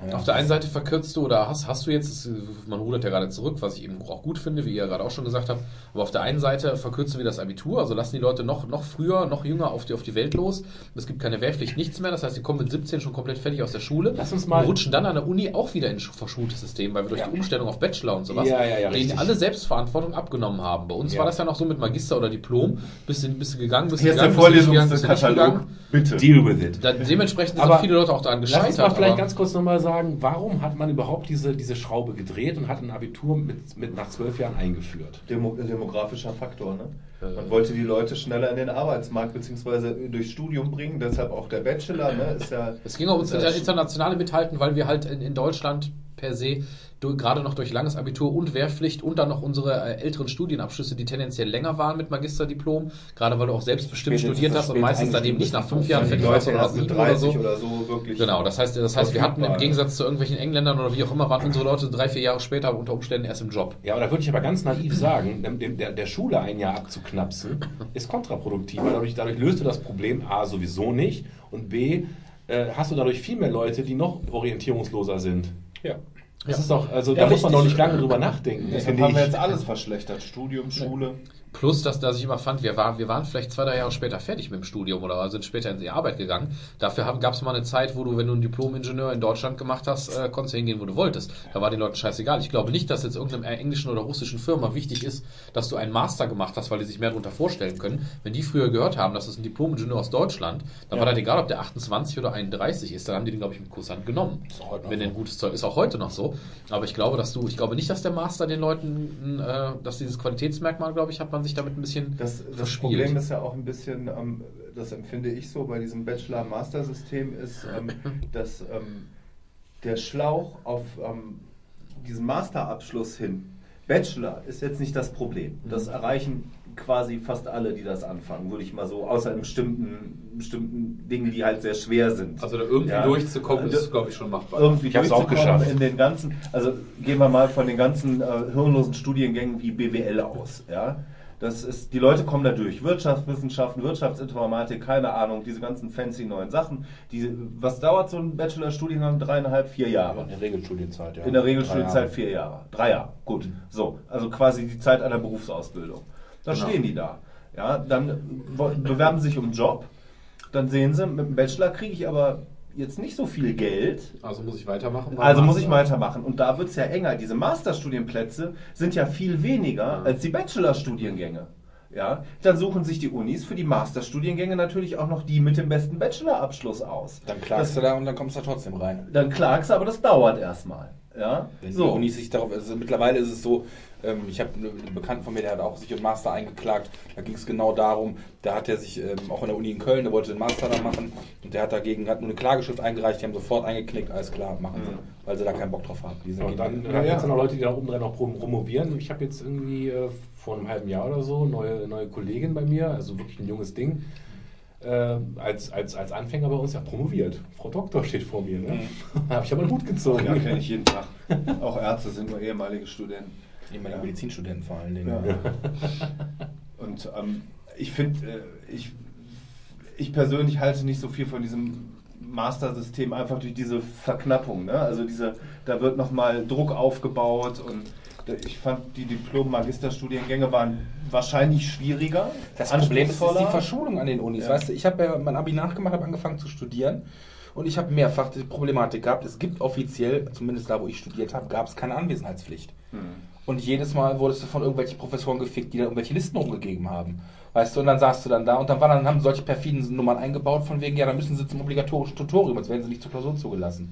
C: 39, Mathe nix.
B: auf der einen Seite verkürzt du oder hast, hast du jetzt, das, man rudert ja gerade zurück, was ich eben auch gut finde, wie ihr gerade auch schon gesagt habt, aber auf der einen Seite verkürzen wir das Abitur, also lassen die Leute noch, noch früher, noch jünger auf die, auf die Welt los. Es gibt keine Wehrpflicht, nichts mehr, das heißt, die kommen mit 17 schon komplett fertig aus der Schule.
A: Lass uns mal-
B: und rutschen dann an der Uni auch wieder in ein verschultes System, weil wir durch
D: Ja.
B: die Umstellung auf Bachelor und sowas
A: Ja, ja, ja,
B: denen
A: richtig.
B: alle Selbstverantwortung abgenommen haben. Bei uns
A: Ja.
B: war das ja noch so mit Magister oder Diplom, bist du, bist gegangen, bist
C: Hier ist der Vorlesungskatalog. Bitte.
A: Deal with it.
B: Da, dementsprechend sind
A: Aber
B: auch viele Leute auch daran
A: Lass
B: gescheitert.
A: uns mal vielleicht ganz kurz nochmal sagen, warum hat man überhaupt diese, diese Schraube gedreht und hat ein Abitur mit, mit nach zwölf Jahren eingeführt?
C: Demo demografischer Faktor, ne?
B: Äh.
C: Man wollte die Leute schneller in den Arbeitsmarkt bzw. durchs Studium bringen, deshalb auch der Bachelor, ne? Ist ja,
B: Es ging auch ums
C: ist ja
B: inter internationale Mithalten, weil wir halt in, in Deutschland per se gerade noch durch langes Abitur und Wehrpflicht und dann noch unsere äh, älteren Studienabschlüsse, die tendenziell länger waren mit Magisterdiplom, gerade weil du auch selbstbestimmt studiert hast und meistens dann eben nicht nach fünf Jahren
C: die
B: fertig warst, sondern oder
C: 30
B: so.
C: oder so wirklich.
B: Genau, das heißt, das heißt, wir hatten im. Gegensatz zu irgendwelchen Engländern oder wie auch immer, waren unsere Leute drei, vier Jahre später unter Umständen erst im Job.
A: Ja, aber da würde ich aber ganz naiv sagen, der, der Schule ein Jahr abzuknapsen, ist kontraproduktiv. Weil dadurch, dadurch löst du das Problem A sowieso nicht und B äh, hast du dadurch viel mehr Leute, die noch orientierungsloser sind.
D: Ja.
A: Das ist doch, also
D: Ja,
A: da muss man doch
D: richtig.
A: nicht lange drüber nachdenken. Das
C: Deshalb
A: finde
C: haben wir
A: ich.
C: jetzt alles verschlechtert. Studium, Schule.
B: Plus, dass, dass ich immer fand, wir waren, wir waren vielleicht zwei, drei Jahre später fertig mit dem Studium oder sind später in die Arbeit gegangen. Dafür gab es mal eine Zeit, wo du, wenn du einen Diplom-Ingenieur in Deutschland gemacht hast, äh, konntest du hingehen, wo du wolltest. Da war den Leuten scheißegal. Ich glaube nicht, dass jetzt irgendeinem englischen oder russischen Firma wichtig ist, dass du einen Master gemacht hast, weil die sich mehr darunter vorstellen können. Wenn die früher gehört haben, das ist ein Diplom-Ingenieur aus Deutschland, dann war das egal, ob der 28 oder 31 ist. Dann haben die den, glaube ich, mit Kusshand genommen.
D: Ist auch heute noch
B: wenn
D: so.
B: ein gutes Zeug ist, auch heute noch so. Aber ich glaube, dass du, ich glaube nicht, dass der Master den Leuten, äh, dass dieses Qualitätsmerkmal, glaube ich, hat man sich damit ein bisschen
C: Das, das. Problem ist ja auch ein bisschen, ähm, das empfinde ich so bei diesem Bachelor-Master-System, ist, ähm, dass ähm, der Schlauch auf ähm, diesen Masterabschluss hin, Bachelor ist jetzt nicht das Problem. Das erreichen quasi fast alle, die das anfangen, würde ich mal so, außer in bestimmten, bestimmten Dingen, die halt sehr schwer sind.
B: Also da irgendwie
C: Ja.
B: durchzukommen,
C: Also,
B: ist, glaube ich, schon machbar.
C: irgendwie
A: Ich hab's auch
C: durchzukommen
A: geschafft.
C: in den ganzen, also gehen wir mal von den ganzen äh, hirnlosen Studiengängen wie BWL aus, ja. Das ist, die Leute kommen da durch. Wirtschaftswissenschaften, Wirtschaftsinformatik, keine Ahnung, diese ganzen fancy neuen Sachen. Die, was dauert so ein Bachelorstudiengang? Dreieinhalb, vier Jahre.
D: In der Regelstudienzeit, ja.
C: In der Regelstudienzeit vier Jahre. Drei Jahre, gut. So, also quasi die Zeit einer Berufsausbildung. Da
B: Genau.
C: stehen die da. Ja, dann bewerben sie sich um einen Job. Dann sehen sie, mit dem Bachelor kriege ich aber jetzt nicht so viel Geld.
B: Also muss ich weitermachen?
C: Also muss
B: Master?
C: ich weitermachen. Und da wird es ja enger. Diese Masterstudienplätze sind ja viel weniger als die Bachelorstudiengänge. Ja, dann suchen sich die Unis für die Masterstudiengänge natürlich auch noch die mit dem besten Bachelorabschluss aus.
D: Dann klagst du da und dann kommst du da trotzdem rein.
C: Dann klagst du, aber das dauert erstmal. Ja,
D: Wenn die
C: so.
D: Unis sich darauf, also mittlerweile ist es so, ähm, ich habe einen Bekannten von mir, der hat auch sich einen Master eingeklagt. Da ging es genau darum, da hat er sich ähm, auch in der Uni in Köln, der wollte den Master da machen und der hat dagegen hat nur eine Klageschrift eingereicht, die haben sofort eingeknickt, alles klar, machen sie, weil sie da keinen Bock drauf haben. Die sind
A: Und dann, dann gibt es noch Leute, die da oben dran noch prom- promovieren. Ich habe jetzt irgendwie äh, vor einem halben Jahr oder so neue, neue Kollegin bei mir, also wirklich ein junges Ding, äh, als, als, als Anfänger bei uns ja promoviert. Frau Doktor steht vor mir. Ne? Da habe ich aber einen Hut gezogen.
C: Ja, kenne ich jeden Tag. Auch Ärzte sind nur ehemalige Studenten.
D: Die
C: Ja.
D: Medizinstudenten vor allen Dingen.
C: Ja. Und ähm, ich finde, äh, ich, ich persönlich halte nicht so viel von diesem Master-System, einfach durch diese Verknappung. Ne? Also diese, da wird nochmal Druck aufgebaut und ich fand, die Diplom-Magisterstudiengänge waren wahrscheinlich schwieriger.
D: Das Problem ist, ist die. Verschulung an den Unis.
C: Ja.
D: Weißt du, ich habe ja mein Abi nachgemacht, habe angefangen zu studieren und ich habe mehrfach die Problematik gehabt. Es gibt offiziell, zumindest da, wo ich studiert habe, gab es keine Anwesenheitspflicht.
C: Hm.
D: Und jedes Mal wurdest du von irgendwelchen Professoren gefickt, die da irgendwelche Listen rumgegeben haben. Weißt du, und dann saßt du dann da und dann, waren, dann haben solche perfiden Nummern eingebaut, von wegen, ja, dann müssen sie zum obligatorischen Tutorium, als werden sie nicht zur Klausur zugelassen.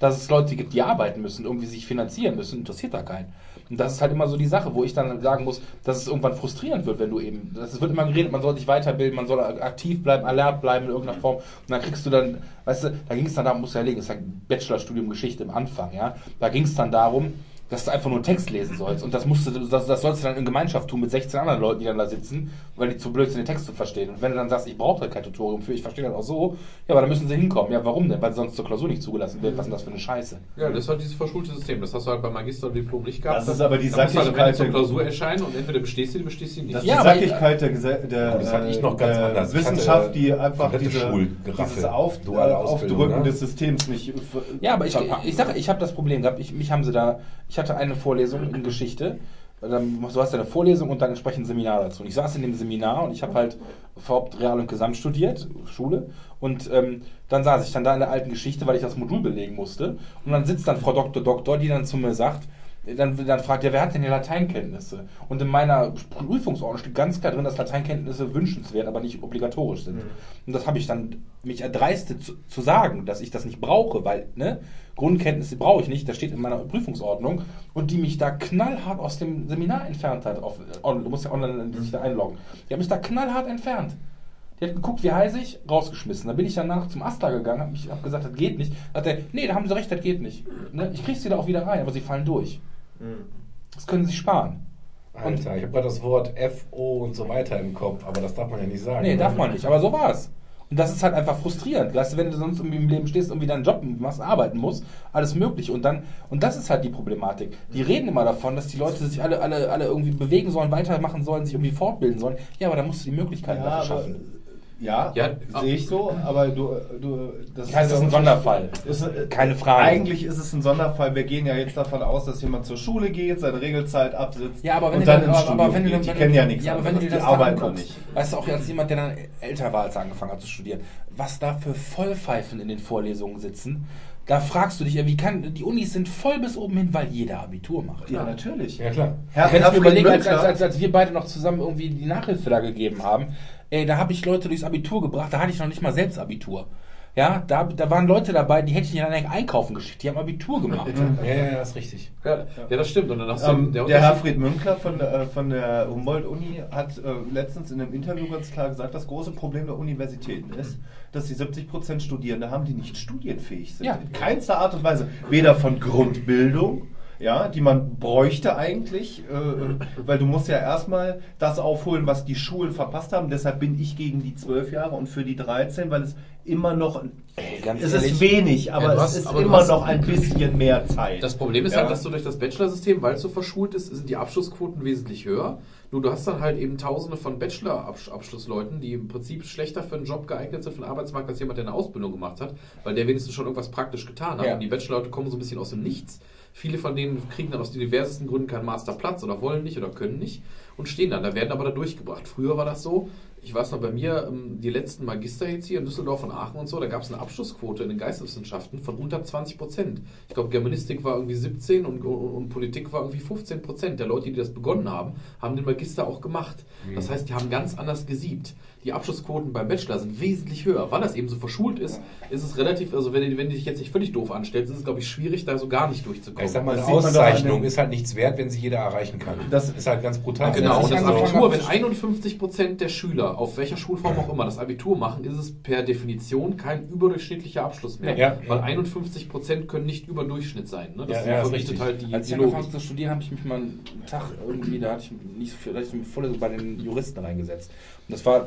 D: Dass es Leute gibt, die arbeiten müssen, irgendwie sich finanzieren müssen, interessiert da keinen. Und das ist halt immer so die Sache, wo ich dann sagen muss, dass es irgendwann frustrierend wird, wenn du eben, es wird immer geredet, man soll sich weiterbilden, man soll aktiv bleiben, alert bleiben in irgendeiner Form. Und dann kriegst du dann, weißt du, da ging es dann darum, musst du ja legen, das ist ein Bachelorstudium Geschichte im Anfang, ja. Da ging es dann darum, dass du einfach nur Text lesen sollst. Und das musst du, das, das sollst du dann in Gemeinschaft tun mit 16 anderen Leuten, die dann da sitzen, weil die zu blöd sind, den Text zu verstehen. Und wenn du dann sagst, ich brauche da kein Tutorium für, ich verstehe das auch so, ja, aber dann müssen sie hinkommen. Ja, warum denn? Weil sonst zur Klausur nicht zugelassen wird. Was ist denn das für eine Scheiße?
B: Ja, das ist halt dieses verschulte System. Das hast du halt beim Magister und Diplom nicht gehabt.
C: Das ist aber die
B: du halt zur
C: der-
B: Klausur erscheinen und entweder bestehst du die, bestehst du die nicht.
C: Das ist
D: Ja,
C: die
D: aber-
C: Sackigkeit der, Gese- der,
A: Das hatte ich noch ganz
C: der
A: anders. Ich hatte
C: Wissenschaft, die einfach diese, dieses Auf, Aufdrücken
A: ne?
C: des Systems nicht äh,
D: Ja, aber ich,
C: verpacken.
D: ich sage, ich habe das Problem gehabt. Ich, mich haben sie da, ich hatte eine Vorlesung in Geschichte. Dann, du hast ja eine Vorlesung und dann entsprechend ein Seminar dazu. Und ich saß in dem Seminar und ich habe halt Haupt, Real und Gesamt studiert, Schule. Und ähm, dann saß ich dann da in der alten Geschichte, weil ich das Modul belegen musste. Und dann sitzt dann Frau Dr. Doktor, die dann zu mir sagt, dann, dann fragt ja, wer hat denn hier Lateinkenntnisse? Und in meiner Prüfungsordnung steht ganz klar drin, dass Lateinkenntnisse wünschenswert, aber nicht obligatorisch sind. Und das habe ich dann mich erdreistet zu, zu sagen, dass ich das nicht brauche, weil ne, Grundkenntnisse brauche ich nicht, das steht in meiner Prüfungsordnung. Und die mich da knallhart aus dem Seminar entfernt hat. Auf, on, du musst ja online sich da einloggen. Die hat mich da knallhart entfernt. Die hat geguckt, wie heiß ich, rausgeschmissen. Da bin ich danach zum Asta gegangen, habe hab gesagt, das geht nicht. Da hat er, nee, da haben sie recht, das geht nicht. Ne? Ich krieg sie da auch wieder rein, aber sie fallen durch. Das können sie sparen.
A: Alter, ich habe gerade das Wort FO und so weiter im Kopf, aber das darf man ja nicht sagen.
D: Nee,
A: ne?
D: darf man nicht, aber so war's. Und das ist halt einfach frustrierend. Weißt du, wenn du sonst irgendwie im Leben stehst, irgendwie deinen Job machst, arbeiten musst, alles möglich. Und dann, und das ist halt die Problematik. Die reden immer davon, dass die Leute sich alle, alle, alle irgendwie bewegen sollen, weitermachen sollen, sich irgendwie fortbilden sollen. Ja, aber da musst du die Möglichkeiten
C: Ja,
D: dafür schaffen.
C: Ja,
B: Ja,
C: sehe ich so, aber du, du das
D: heißt, das ist ein Sonderfall.
C: Ist, äh,
D: Keine Frage.
C: Eigentlich ist es ein Sonderfall. Wir gehen ja jetzt davon aus, dass jemand zur Schule geht, seine Regelzeit absitzt
D: Ja, aber wenn
C: und
D: du
C: dann
D: dann,
C: ins
D: aber,
C: Studium
D: aber wenn du
C: geht.
D: dann,
C: Die kennen
D: du,
C: ja nichts
D: ja, aber wenn du dir das
C: arbeiten noch
D: anguckst,
C: nicht.
D: weißt du, auch als jemand, der dann älter war, als er angefangen hat zu studieren, was da für Vollpfeifen in den Vorlesungen sitzen, da fragst du dich ja, wie kann, die Unis sind voll bis oben hin, weil jeder Abitur macht.
C: Ja, natürlich.
A: Ja, klar.
C: Herr,
D: Wenn ich mir überlege, als, als, als, als wir beide noch zusammen irgendwie die Nachhilfe da gegeben haben, ey, da habe ich Leute durchs Abitur gebracht, da hatte ich noch nicht mal selbst Abitur. Ja, da, da waren Leute dabei, die hätte ich nicht an einkaufen geschickt, die haben Abitur gemacht.
A: Ja, ja, ja, das ist richtig.
B: Ja, ja, das stimmt. Und dann hast du
C: Ähm, der
B: Unterschied-
C: Herfried Münkler von, der- äh, von der Humboldt-Uni hat äh, letztens in einem Interview ganz klar gesagt, das große Problem der Universitäten ist, dass die 70% Studierende haben, die nicht studienfähig sind.
D: Ja.
C: In keinster Art und Weise. Weder von Grundbildung, ja, die man bräuchte eigentlich, äh, weil du musst ja erstmal das aufholen, was die Schulen verpasst haben. Deshalb bin ich gegen die 12 Jahre und für die 13, weil es immer noch,
D: Ey, ganz
C: es
D: ehrlich.
C: ist wenig, aber
B: Ja, du
C: es
B: hast-
C: ist
B: aber
C: immer
B: hast-
C: noch ein bisschen mehr Zeit.
B: Das Problem ist
C: Ja.
B: halt, dass du durch das Bachelor-System, weil es so verschult ist, sind die Abschlussquoten wesentlich höher. Nur du hast dann halt eben tausende von Bachelor-Abschlussleuten, die im Prinzip schlechter für einen Job geeignet sind für den Arbeitsmarkt als jemand, der eine Ausbildung gemacht hat, weil der wenigstens schon irgendwas praktisch getan hat.
D: Ja.
B: Und die Bachelor-Leute kommen so ein bisschen aus dem Nichts. Viele von denen kriegen dann aus den diversesten Gründen keinen Masterplatz oder wollen nicht oder können nicht und stehen dann. Da werden aber da durchgebracht. Früher war das so, ich weiß noch bei mir, ähm, die letzten Magister jetzt hier in Düsseldorf und Aachen und so, da gab es eine Abschlussquote in den Geisteswissenschaften von unter 20 Prozent. Ich glaube, Germanistik war irgendwie 17 und, und, und Politik war irgendwie 15 Prozent. Der Leute, die das begonnen haben, haben den Magister auch gemacht. Das heißt, die haben ganz anders gesiebt. Die Abschlussquoten beim Bachelor sind wesentlich höher. Weil das eben so verschult ist, ist es relativ, also wenn, wenn du dich jetzt nicht völlig doof anstellst, ist es, glaube ich, schwierig, da so gar nicht durchzukommen.
A: Ich sag mal, eine Auszeichnung ist halt nichts wert, wenn sie jeder erreichen kann.
C: Das-
A: ist halt ganz brutal.
B: Genau, und das Abitur, wenn
D: zu-
B: 51 Prozent der Schüler, auf welcher Schulform auch immer, das Abitur machen, ist es per Definition kein überdurchschnittlicher Abschluss mehr.
A: Ja.
B: Weil 51 Prozent können nicht über Durchschnitt sein. Ne? Das
A: Ja, ja, ist
B: verrichtet
A: richtig.
B: halt die,
D: Als
B: die
D: ich
B: Logik.
D: angefangen habe zu studieren, habe ich mich mal einen Tag irgendwie, da hatte ich nicht so viel, da hatte ich mich voll bei den Juristen reingesetzt. Das war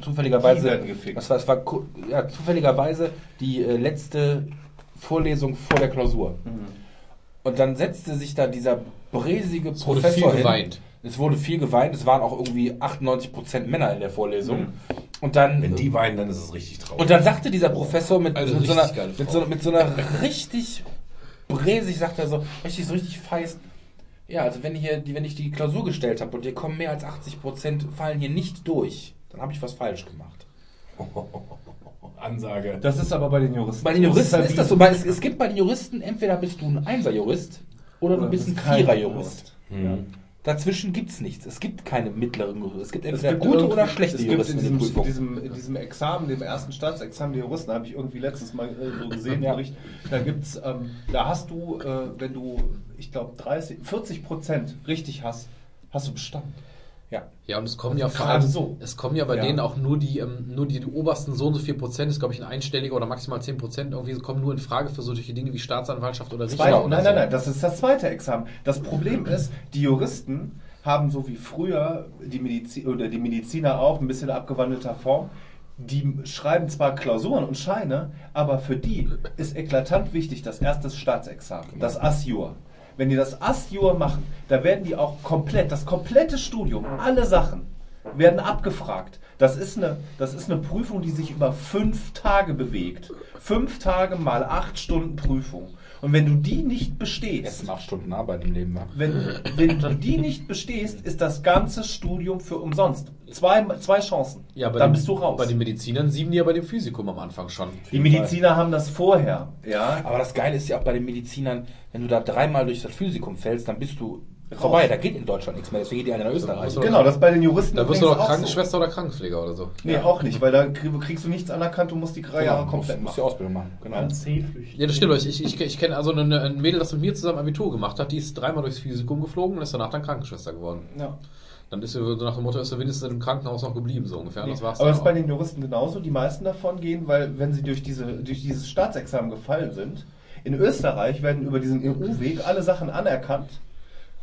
D: zufälligerweise, das war, das war ja, zufälligerweise die äh, letzte Vorlesung vor der Klausur. Und dann setzte sich da dieser bräsige
B: Es wurde
D: Professor
B: viel
D: hin.
B: geweint.
D: Es wurde viel geweint. Es waren auch irgendwie 98% Männer in der Vorlesung. Und dann
A: Wenn die weinen, dann ist es richtig traurig.
D: und dann sagte dieser Professor mit,
B: Also
D: mit, so, einer, mit, so, mit so einer richtig bräsig, sagt er so, richtig so richtig feist. Ja, also wenn hier, die, wenn ich die Klausur gestellt habe und dir kommen mehr als 80 Prozent fallen hier nicht durch, dann habe ich was falsch gemacht.
A: Ansage.
C: Das ist aber bei den Juristen.
D: Bei den Juristen
C: Das
D: ist das so, weil es, es gibt bei den Juristen entweder bist du ein Einser-Jurist oder du
C: Oder
D: bist ein
C: bist kein
D: Vierer-Jurist.
A: Mhm.
D: Dazwischen gibt's nichts. Es gibt keine mittleren Juristen. Es gibt
C: Es
D: entweder
C: gibt
D: gute oder schlechte
C: es gibt
D: Juristen
C: in
D: in
C: diesem, in, diesem, in diesem Examen, dem ersten Staatsexamen der Juristen, habe ich irgendwie letztens mal äh, so gesehen,
D: Ja.
C: Bericht, da gibt's, ähm, da hast du, äh, wenn du, ich glaube, 30, 40 Prozent richtig hast, hast du bestanden.
D: Ja.
B: Ja, und es kommen ja vor allem,
C: so.
B: es kommen ja bei
C: Ja.
B: denen auch nur die, ähm, nur die, die obersten so und so viel Prozent, ist glaube ich ein einstelliger oder maximal 10 Prozent, irgendwie kommen nur in Frage für solche Dinge wie Staatsanwaltschaft oder Richter
C: Zweite,
B: oder
C: nein,
B: so.
C: nein, nein, das ist das zweite Examen. Das Problem ist, die Juristen haben so wie früher die Medizin oder die Mediziner auch ein bisschen abgewandelter Form. Die schreiben zwar Klausuren und Scheine, aber für die ist eklatant wichtig das erste Staatsexamen, das Assjur. Wenn die das Assjur machen, da werden die auch komplett, das komplette Studium, alle Sachen werden abgefragt. Das ist eine, das ist eine Prüfung, die sich über fünf Tage bewegt. Fünf Tage mal acht Stunden Prüfung. Und wenn du die nicht bestehst,
D: Erst acht Stunden Arbeit im Leben
C: wenn, wenn du die nicht bestehst, ist das ganze Studium für umsonst. Zwei, zwei Chancen.
B: Ja, bei
C: Dann
B: den,
C: bist du raus.
B: Bei den Medizinern sieben die ja bei dem Physikum am Anfang schon.
C: die Mediziner haben das vorher. Ja,
D: Aber das Geile ist ja auch bei den Medizinern, wenn du da dreimal durch das Physikum fällst, dann bist du vorbei. Da geht in Deutschland nichts mehr. Deswegen geht die alle nach Österreich.
B: So.
C: genau, das ist bei den Juristen
B: Da wirst du doch Krankenschwester oder Krankenpfleger oder so.
C: So. Nee, auch nicht, weil da krieg- kriegst du nichts anerkannt, du musst die drei Jahre komplett
D: musst, musst die
C: machen.
D: Ausbildung machen. Genau.
E: Ein C-Flüchtling.
B: Ja, das stimmt. Ich, ich, ich kenne also eine, ein Mädel, das mit mir zusammen Abitur gemacht hat, die ist dreimal durchs Physikum geflogen und ist danach dann Krankenschwester geworden.
C: Ja.
B: Dann ist sie so nach dem Motto, ist sie wenigstens im Krankenhaus noch geblieben, so ungefähr.
C: Nee,
B: Das war's
C: aber das ist bei den Juristen genauso. Die meisten davon gehen, weil wenn sie durch, diese, durch dieses Staatsexamen gefallen sind, in Österreich werden über diesen EU-Weg alle Sachen anerkannt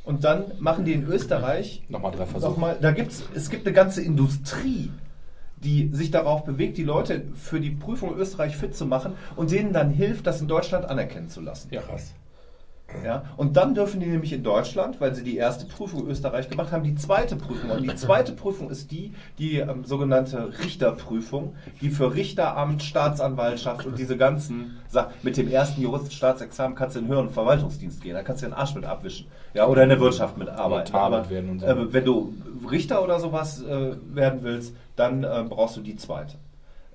C: und dann machen die in Österreich
D: Nochmal drei Versuche.
C: nochmal, da gibt's, es gibt eine ganze Industrie, die sich darauf bewegt, die Leute für die Prüfung in Österreich fit zu machen und denen dann hilft, das in Deutschland anerkennen zu lassen.
D: Ja, krass.
C: Ja, und dann dürfen die nämlich in Deutschland, weil sie die erste Prüfung in Österreich gemacht haben, die zweite Prüfung. Und die zweite Prüfung ist die, die ähm, sogenannte Richterprüfung, die für Richteramt, Staatsanwaltschaft und diese ganzen Sachen. Mit dem ersten Juristenstaatsexamen kannst du in den höheren Verwaltungsdienst gehen, da kannst du den Arsch mit abwischen. Ja, oder in der Wirtschaft mitarbeiten. Aber
D: werden so.
C: äh, wenn du Richter oder sowas äh, werden willst, dann äh, brauchst du die zweite.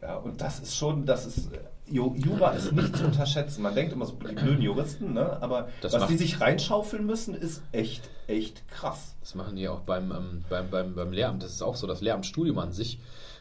C: Ja, und das ist schon, das ist, äh, Jura ist nicht zu unterschätzen. Man denkt immer so, die blöden Juristen, ne? aber
B: Das
C: was die sich reinschaufeln müssen, ist echt, echt krass.
B: Das machen die auch beim, ähm, beim, beim, beim Lehramt. Das ist auch so. Das Lehramtsstudium an sich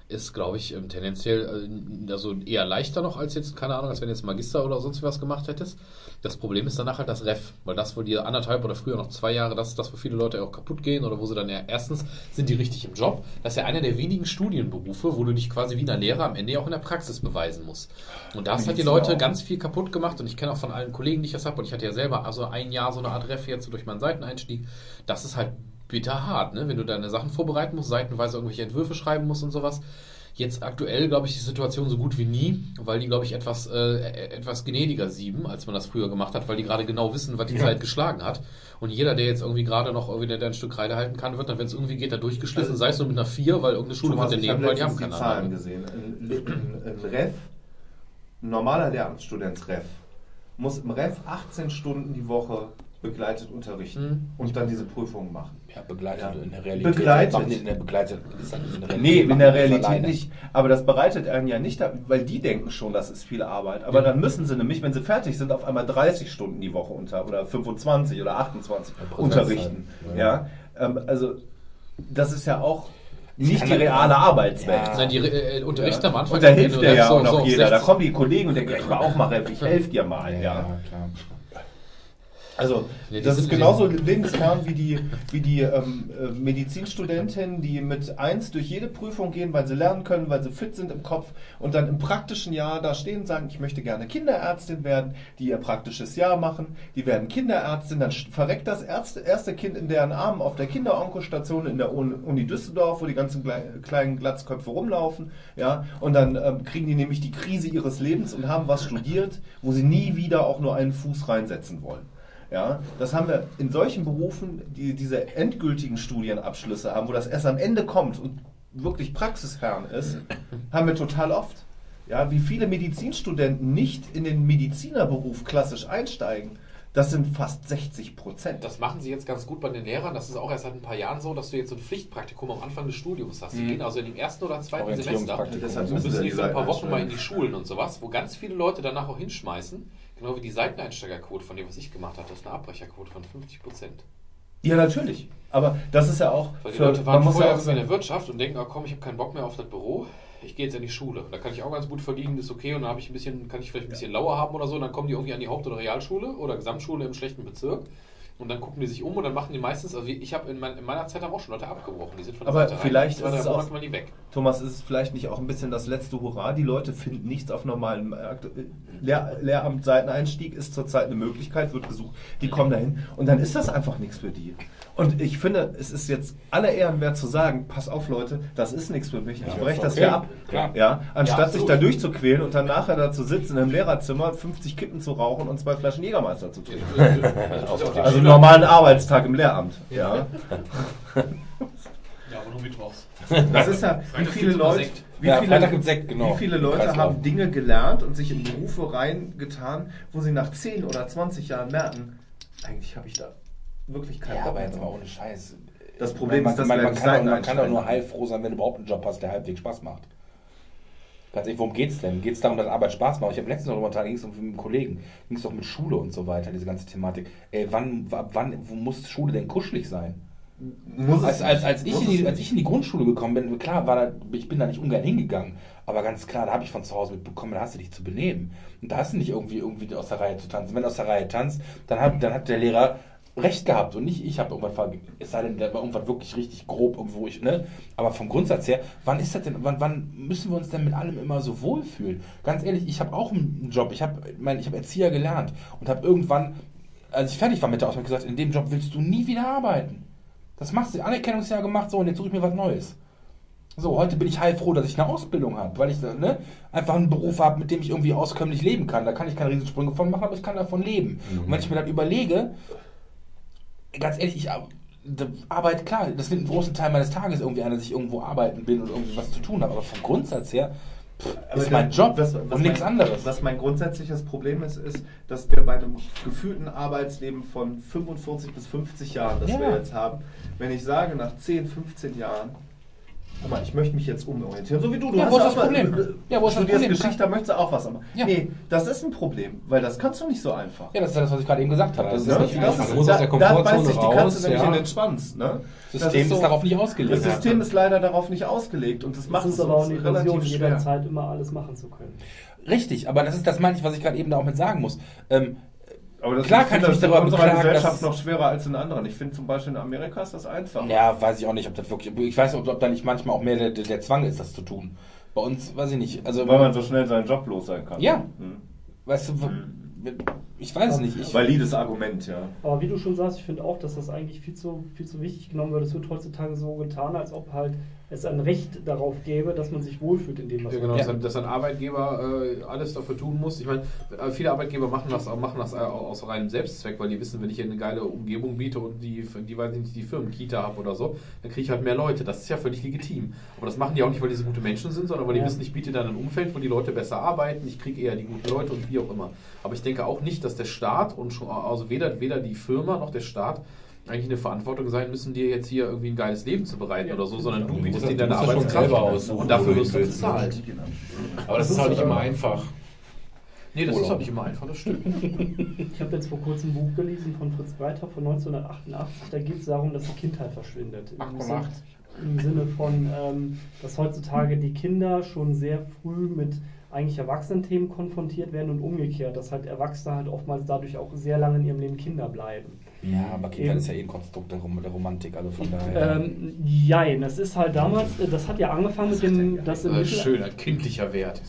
B: ist, glaube ich, ähm, tendenziell äh, also eher leichter noch als jetzt, keine Ahnung, als wenn du jetzt Magister oder sonst was gemacht hättest. Das Problem ist danach halt das Ref, weil das, wo die anderthalb oder früher noch zwei Jahre, das ist das, wo viele Leute auch kaputt gehen oder wo sie dann ja erstens sind die richtig im Job. Das ist ja einer der wenigen Studienberufe, wo du dich quasi wie ein Lehrer am Ende ja auch in der Praxis beweisen musst. Und da hast halt die Leute ganz viel kaputt gemacht und ich kenne auch von allen Kollegen, die ich das habe und ich hatte ja selber also ein Jahr so eine Art Ref jetzt durch meinen Seiteneinstieg. Das ist halt bitter hart, ne? wenn du deine Sachen vorbereiten musst, seitenweise irgendwelche Entwürfe schreiben musst und sowas. Jetzt aktuell, glaube ich, die Situation so gut wie nie, weil die, glaube ich, etwas, äh, etwas gnädiger sieben, als man das früher gemacht hat, weil die gerade genau wissen, was die Zeit geschlagen hat. Und jeder, der jetzt irgendwie gerade noch irgendwie der, ein Stück Kreide halten kann, wird dann, wenn es irgendwie geht, da durchgeschliffen, sei es nur mit einer 4, weil irgendeine Schule
C: Thomas,
B: wird daneben, weil die haben
C: letztens die
B: keine
C: Zahlen
B: Ahnung.
C: gesehen. Ein, ein, ein Ref, ein normaler Lehramtsstudent Ref, muss im Ref 18 Stunden die Woche begleitet unterrichten
B: Mhm.
C: und dann diese Prüfungen machen.
D: Ja, begleitet
C: Ja.
D: in der Realität.
C: Begleitet.
D: In der begleitet. in der
C: Nee, in der Realität nicht. Aber das bereitet einen ja nicht, da- weil die denken schon, das ist viel Arbeit. Aber
B: Ja.
C: dann müssen sie nämlich, wenn sie fertig sind, auf einmal 30 Stunden die Woche unter oder 25 oder 28
D: Ja, Präsenzzeit.
C: unterrichten.
D: Ja.
C: Ja, ähm, also das ist ja auch nicht die reale Arbeitswelt.
D: Ja.
B: Nein, die äh, unterrichten am Anfang.
C: Und da hilft
B: Refs
C: ja
B: so-
C: auch noch
B: so
C: jeder. Da
B: 60
C: kommen die Kollegen und denken, ich war auch mal Ref, ich helfe dir mal.
D: Ja,
C: Ja.
D: ja, klar.
C: Also
B: Nee,
C: das ist genauso lebensfern wie die, wie die ähm, äh, Medizinstudentinnen, die mit eins durch jede Prüfung gehen, weil sie lernen können, weil sie fit sind im Kopf und dann im praktischen Jahr da stehen und sagen, ich möchte gerne Kinderärztin werden, die ihr praktisches Jahr machen, die werden Kinderärztin, dann verreckt das erste, erste Kind in deren Armen auf der Kinderonkostation in der Un- Uni Düsseldorf, wo die ganzen klei- kleinen Glatzköpfe rumlaufen, ja, und dann ähm, kriegen die nämlich die Krise ihres Lebens und haben was studiert, wo sie nie wieder auch nur einen Fuß reinsetzen wollen. Ja, das haben wir in solchen Berufen, die diese endgültigen Studienabschlüsse haben, wo das erst am Ende kommt und wirklich praxisfern ist, haben wir total oft. Ja, wie viele Medizinstudenten nicht in den Medizinerberuf klassisch einsteigen, das sind fast 60 Prozent.
B: Das machen sie jetzt ganz gut bei den Lehrern. Das ist auch erst seit ein paar Jahren so, dass du jetzt so ein Pflichtpraktikum am Anfang des Studiums hast. Die
D: Mhm.
B: gehen also in dem ersten oder zweiten Semester.
C: Deshalb müssen sie
B: die für ein paar Wochen mal in die Schulen und sowas, wo ganz viele Leute danach auch hinschmeißen. Genau wie die Seiteneinsteigerquote von dem, was ich gemacht habe. Das ist eine Abbrecherquote von 50 Prozent.
C: Ja, natürlich. Aber das ist ja auch.
B: Weil die
C: für-
B: Leute waren
C: man muss
B: vorher
C: ja
B: in der Wirtschaft und denken, oh komm, ich habe keinen Bock mehr auf das Büro. Ich gehe jetzt in die Schule. Da kann ich auch ganz gut verdienen, ist okay. Und dann habe ich ein bisschen, kann ich vielleicht ein bisschen lauer haben oder so. Und dann kommen die irgendwie an die Haupt- oder Realschule oder Gesamtschule im schlechten Bezirk. Und dann gucken die sich um und dann machen die meistens, also ich habe in, mein, in meiner Zeit haben auch schon Leute abgebrochen. Die sind von der
C: Aber
B: Seite
C: vielleicht
B: rein,
C: ist es auch-
B: mal die weg.
C: Thomas, ist es vielleicht nicht auch ein bisschen das letzte Hurra? Die Leute finden nichts auf normalen Markt. Lehr Lehramt Seiteneinstieg ist zurzeit eine Möglichkeit, wird gesucht. Die kommen dahin und dann ist das einfach nichts für die. Und ich finde, es ist jetzt aller Ehren wert zu sagen, pass auf Leute, das ist nichts für mich. Ich breche das
D: okay,
C: hier ab.
D: klar.
C: Ja, anstatt
B: Ja,
C: sich da durchzuquälen und dann nachher da zu sitzen im Lehrerzimmer, 50 Kippen zu rauchen und zwei Flaschen Jägermeister zu trinken. Also einen normalen Arbeitstag im Lehramt. Ja.
B: Ja, aber nur mittwochs.
C: Das ist ja, wie viele Leute, wie
D: Ja,
C: viele,
D: Sekt, genau.
C: wie viele Leute haben Dinge gelernt und sich in Berufe reingetan, wo sie nach 10 oder 20 Jahren merken, eigentlich habe ich da wirklich keinen
D: Ja,
C: Bock
D: aber jetzt mal ohne Scheiß.
C: Das Problem
D: man,
C: ist, dass
D: man, man, kann auch, man kann doch nur heilfroh sein, wenn du überhaupt einen Job hast, der halbwegs Spaß macht. Ganz ehrlich, worum geht's denn? Geht es darum, dass Arbeit Spaß macht? Ich habe letztens noch da ging es um mit einem Kollegen, ging es doch mit Schule und so weiter, diese ganze Thematik. Ey, wann, ab wann wo muss Schule denn kuschelig sein?
C: Muss
D: Als,
C: es
D: als, als, ich
C: Muss
D: in
C: es
D: die, als ich in die Grundschule gekommen bin, klar, war da, ich bin da nicht ungern hingegangen, aber ganz klar, da habe ich von zu Hause mitbekommen, da hast du dich zu benehmen. Und da hast du nicht irgendwie, irgendwie aus der Reihe zu tanzen. Wenn du aus der Reihe tanzt, dann hat, dann hat der Lehrer recht gehabt und nicht ich habe irgendwas ver- es sei denn, da war irgendwas wirklich richtig grob, wo ich, ne? Aber vom Grundsatz her, wann ist das denn, wann, wann müssen wir uns denn mit allem immer so wohlfühlen? Ganz ehrlich, ich habe auch einen Job, ich habe mein, ich habe Erzieher gelernt und habe irgendwann, als ich fertig war mit der Ausbildung, gesagt, in dem Job willst du nie wieder arbeiten. Das machst du, Anerkennungsjahr gemacht, so, und jetzt suche ich mir was Neues. So, heute bin ich heilfroh, dass ich eine Ausbildung habe, weil ich ne, einfach einen Beruf habe, mit dem ich irgendwie auskömmlich leben kann. Da kann ich keine Riesensprünge von machen, aber ich kann davon leben. Und wenn ich mir dann überlege, ganz ehrlich, ich ar- die Arbeit, klar, das nimmt einen großen Teil meines Tages irgendwie an, dass ich irgendwo arbeiten bin und irgendwie was zu tun habe. Aber vom Grundsatz her pff, ist mein Job
C: was-
D: und
C: was
D: nichts
C: mein,
D: anderes.
C: Was mein grundsätzliches Problem ist, ist, dass wir bei einem gefühlten Arbeitsleben von 45 bis 50 Jahren, das
D: Ja.
C: wir jetzt haben, wenn ich sage, nach 10, 15 Jahren, guck mal, ich möchte mich jetzt umorientieren, so wie du, du
D: Ja,
C: hast
D: wo ist das
C: mal-
D: Problem?
C: äh,
D: Ja, wo ist das Problem?
C: Geschichte, da möchtest du auch was. Aber
D: Ja.
C: Nee, das ist ein Problem, weil das kannst du nicht so einfach.
D: ja, das ist ja das, was ich gerade eben gesagt habe. Das ist
C: Ne?
D: nicht
C: Das
D: einfach.
C: ist,
A: Man muss aus der
C: da, da
A: Komfortzone
C: beißt sich die Katze
A: raus,
C: nämlich
A: ja.
C: in den Schwanz. Ne?
D: Das
C: Das
D: System ist,
C: so-
D: darauf nicht ausgelegt.
C: Das System ist leider darauf nicht ausgelegt und das macht
E: Das
C: es
E: ist aber auch
C: uns
E: eine Illusion, jederzeit immer alles machen zu können.
D: Richtig, aber das ist das meine ich, was ich gerade eben da auch mit sagen muss. Ähm,
C: Aber das
D: Klar
C: ich
D: kann ich mich
C: das in
D: darüber
C: unserer
D: beklagen,
C: Gesellschaft noch schwerer als in anderen. Ich finde zum Beispiel in Amerika ist das einfacher.
D: ja, weiß ich auch nicht, ob das wirklich. Ich weiß nicht, ob, ob da nicht manchmal auch mehr der, der, Zwang ist, das zu tun. Bei uns, weiß ich nicht. Also,
C: Weil man so schnell seinen Job los sein kann.
D: Ja.
C: Hm.
D: weißt du, ich weiß es nicht. Ich,
C: Valides Argument, ja.
E: Aber wie du schon sagst, ich finde auch, dass das eigentlich viel zu, viel zu wichtig genommen wird. Es wird heutzutage so getan, als ob halt es ein Recht darauf gäbe, dass man sich wohlfühlt in dem, was
B: Ja,
E: man
B: genau,
D: Ja.
B: dass, ein, dass ein Arbeitgeber äh, alles dafür tun muss. Ich meine, äh, viele Arbeitgeber machen das, machen das äh, aus reinem Selbstzweck, weil die wissen, wenn ich hier eine geile Umgebung biete und die, die weiß ich nicht, die Firmenkita habe oder so, dann kriege ich halt mehr Leute. Das ist ja völlig legitim. Aber das machen die auch nicht, weil die so gute Menschen sind, sondern weil die
E: Ja.
B: wissen, ich biete dann ein Umfeld, wo die Leute besser arbeiten, ich kriege eher die guten Leute und wie auch immer. Aber ich denke auch nicht, dass der Staat und schon, also weder, weder die Firma noch der Staat eigentlich eine Verantwortung sein müssen, dir jetzt hier irgendwie ein geiles Leben zu bereiten oder so, sondern du
A: Du
B: bietest
A: musst
B: dir
A: das-
B: deine
A: das
B: Arbeitskraft
A: aussuchen,
B: und dafür wirst du bezahlt.
A: Aber das ist auch nicht immer einfach.
B: Nee, das ist
A: Urlaub.
B: auch nicht immer einfach, das stimmt.
E: Ich habe jetzt vor kurzem ein Buch gelesen von Fritz Breiter von 1988. Da geht es darum, dass die Kindheit verschwindet. Im
A: 88.
E: Sinne- Im Sinne von, ähm, dass heutzutage die Kinder schon sehr früh mit eigentlich Erwachsenenthemen konfrontiert werden und umgekehrt, dass halt Erwachsene halt oftmals dadurch auch sehr lange in ihrem Leben Kinder bleiben.
D: ja, aber Kindheit ist ja eh ein Konstrukt der, Rom der Romantik, also von daher.
E: Ähm, jein, das ist halt damals, äh, das hat ja angefangen mit dem, dass im,
B: Das ist
E: Mittel,
B: schön, ein kindlicher Wert.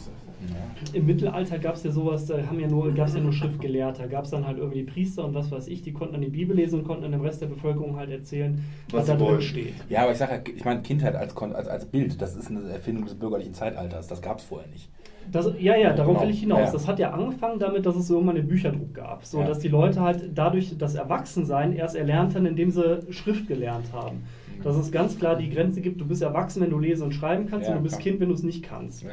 E: im Mittelalter gab es ja sowas, da haben ja nur, gab es ja nur Schriftgelehrte, da gab es dann halt irgendwie Priester und was weiß ich, die konnten dann die Bibel lesen und konnten dann dem Rest der Bevölkerung halt erzählen, was,
C: Was
E: da drin
C: wollen.
E: steht.
D: ja, aber ich sage, ich meine, Kindheit als, als, als Bild, das ist eine Erfindung des bürgerlichen Zeitalters. Das gab es vorher nicht.
E: Das, ja, ja, darauf
D: Genau.
E: will ich hinaus.
D: Ja, ja.
E: Das hat ja angefangen damit, dass es irgendwann einen Bücherdruck gab. So,
D: Ja.
E: dass die Leute halt dadurch das Erwachsensein erst erlernt haben, indem sie Schrift gelernt haben. Dass es ganz klar die Grenze gibt, du bist erwachsen, wenn du lesen und schreiben kannst, und du bist. Kind, wenn du es nicht kannst.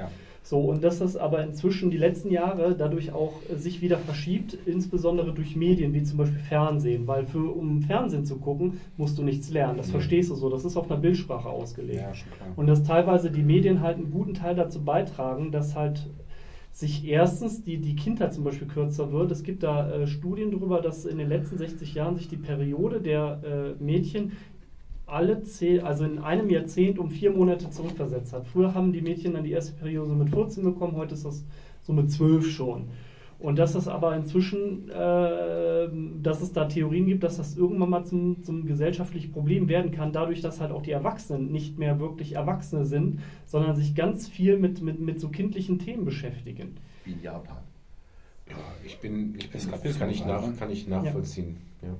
E: So, und dass das aber inzwischen die letzten Jahre dadurch auch äh, sich wieder verschiebt, insbesondere durch Medien wie zum Beispiel Fernsehen, weil für, um Fernsehen zu gucken, musst du nichts lernen. Das verstehst du so. Das ist auf einer Bildsprache ausgelegt.
D: Ja.
E: Und dass teilweise die Medien halt einen guten Teil dazu beitragen, dass halt sich erstens die, die Kindheit zum Beispiel kürzer wird. Es gibt da äh, Studien darüber, dass in den letzten 60 Jahren sich die Periode der äh, Mädchen alle zehn, also in einem Jahrzehnt um vier Monate zurückversetzt hat. Früher haben die Mädchen dann die erste Periode so mit 14 bekommen, heute ist das so mit 12 schon. Und dass es aber inzwischen, äh, dass es da Theorien gibt, dass das irgendwann mal zum, zum gesellschaftlichen Problem werden kann, dadurch, dass halt auch die Erwachsenen nicht mehr wirklich Erwachsene sind, sondern sich ganz viel mit, mit, mit so kindlichen Themen beschäftigen.
L: Wie in Japan.
A: Ja, ich bin, ich bin
D: Eskapismus
A: kann ich, nach, kann ich nachvollziehen. Ja.
B: Ja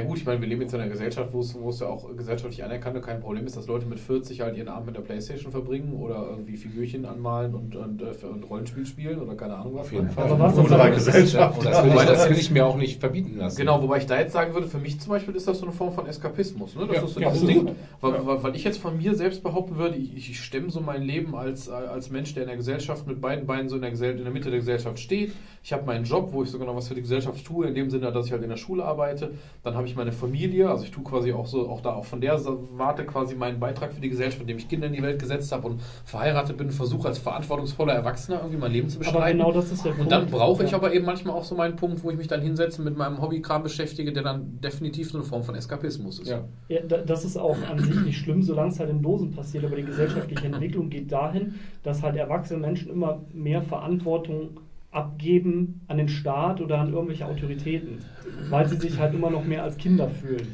B: gut, ich meine, wir leben jetzt in einer Gesellschaft, wo es, wo es ja auch gesellschaftlich anerkannt und kein Problem ist, dass Leute mit 40 halt ihren Abend mit der Playstation verbringen oder irgendwie Figürchen anmalen und, und, äh, und Rollenspiel spielen oder keine Ahnung was.
A: Auf jeden Fall.
E: Aber was das- aber
C: Gesellschaft.
A: Und das will, ich,
B: Wobei das
A: will ich mir auch nicht verbieten lassen.
B: Genau, wobei ich da jetzt sagen würde, für mich zum Beispiel ist das so eine Form von Eskapismus. Ne? Das
A: Ja,
B: ist so
A: ja,
B: dieses. Ding, weil, weil, weil ich jetzt von mir selbst behaupten würde, ich, ich stemme so mein Leben als, als Mensch, der in der Gesellschaft mit beiden Beinen so in der, Gesell in der Mitte der Gesellschaft steht. Ich habe meinen Job, wo ich sogar noch was für die Gesellschaft tue, in dem Sinne, dass ich halt in der Schule arbeite. Dann habe ich meine Familie, also ich tue quasi auch so, auch da auch von der Warte quasi meinen Beitrag für die Gesellschaft, indem ich Kinder in die Welt gesetzt habe und verheiratet bin, versuche als verantwortungsvoller Erwachsener irgendwie mein Leben zu
E: Aber
B: bestreiten.
E: genau das ist der
B: Und dann
E: Punkt.
B: brauche ich
E: Ja.
B: aber eben manchmal auch so meinen Punkt, wo ich mich dann hinsetze mit meinem Hobbykram beschäftige, der dann definitiv so eine Form von Eskapismus ist.
A: Ja.
E: Ja, da- das ist auch an sich nicht schlimm, solange es halt in Dosen passiert, aber die gesellschaftliche Entwicklung geht dahin, dass halt erwachsene Menschen immer mehr Verantwortung abgeben an den Staat oder an irgendwelche Autoritäten, weil sie sich halt immer noch mehr als Kinder fühlen.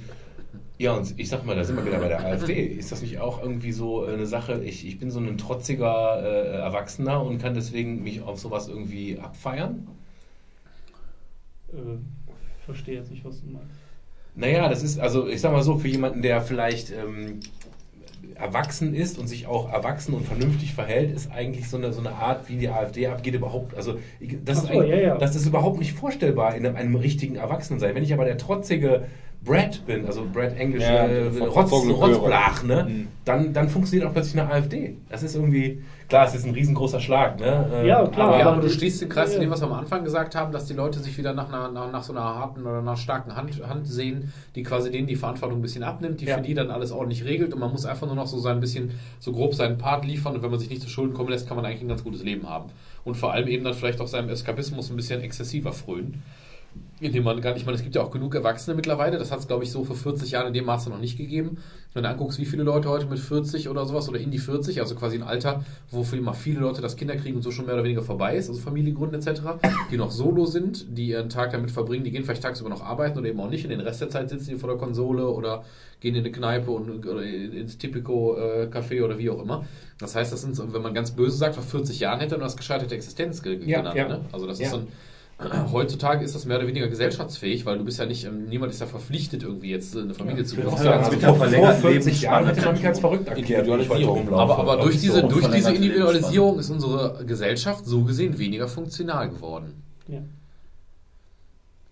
A: Ja, und ich sag mal, da sind wir wieder bei der AfD. Ist das nicht auch irgendwie so eine Sache? Ich, ich bin so ein trotziger äh, Erwachsener und kann deswegen mich auf sowas irgendwie abfeiern?
E: Äh, ich verstehe jetzt nicht, was du meinst.
A: Naja, das ist, also ich sag mal so, für jemanden, der vielleicht ähm, erwachsen ist und sich auch erwachsen und vernünftig verhält, ist eigentlich so eine, so eine Art, wie die AfD abgeht, überhaupt, also das, ist
E: so,
A: eigentlich,
E: ja, ja.
A: das ist überhaupt nicht vorstellbar in einem, einem richtigen Erwachsenensein. Wenn ich aber der trotzige Brad bin, also Brad Englisch,
D: Ja,
A: äh, Rotz. Rotzblach, ne?
D: Mhm.
A: dann, dann funktioniert auch plötzlich eine AfD. Das ist irgendwie, klar, es ist ein riesengroßer Schlag, ne? Äh,
E: Ja, klar,
B: Aber, ja,
E: aber
B: du schließt den Kreis zu
E: ja.
B: dem, was wir am Anfang gesagt haben, dass die Leute sich wieder nach, einer, nach, nach so einer harten oder einer starken Hand, Hand sehen, die quasi denen die Verantwortung ein bisschen abnimmt, die
A: Ja.
B: für die dann alles ordentlich regelt und man muss einfach nur noch so sein bisschen, so grob seinen Part liefern und wenn man sich nicht zu Schulden kommen lässt, kann man eigentlich ein ganz gutes Leben haben. Und vor allem eben dann vielleicht auch seinem Eskapismus ein bisschen exzessiver frönen. Indem man gar nicht, ich meine, es gibt ja auch genug Erwachsene mittlerweile, das hat es glaube ich so vor 40 Jahren in dem Maße noch nicht gegeben. Wenn du anguckst, wie viele Leute heute mit 40 oder sowas oder in die 40, also quasi ein Alter, wo für immer viele Leute das Kinder kriegen und so schon mehr oder weniger vorbei ist, also Familie gründen etc., die noch solo sind, die ihren Tag damit verbringen, die gehen vielleicht tagsüber noch arbeiten oder eben auch nicht, in den Rest der Zeit sitzen die vor der Konsole oder gehen in eine Kneipe und, oder ins Tipico-Café oder wie auch immer. Das heißt, das sind, wenn man ganz böse sagt, vor 40 Jahren hätte man das gescheiterte Existenz ge-
A: Ja,
B: genannt.
A: ja.
B: Ne? Also das
A: Ja.
B: ist so ein Heutzutage ist das mehr oder weniger gesellschaftsfähig, weil du bist ja nicht, ähm, niemand ist ja verpflichtet, irgendwie jetzt eine Familie zu
A: würde auch
B: gründen.
A: sagen,
C: Ja,
A: also
C: mit
A: vor,
C: der verlängerten
A: 40 Jahren hätte man mich als verrückt erklärt, wenn ich heute rumlaufe.
B: Aber, aber durch, diese,
D: so
B: durch diese Individualisierung ist unsere Gesellschaft so gesehen weniger funktional geworden.
E: Ja.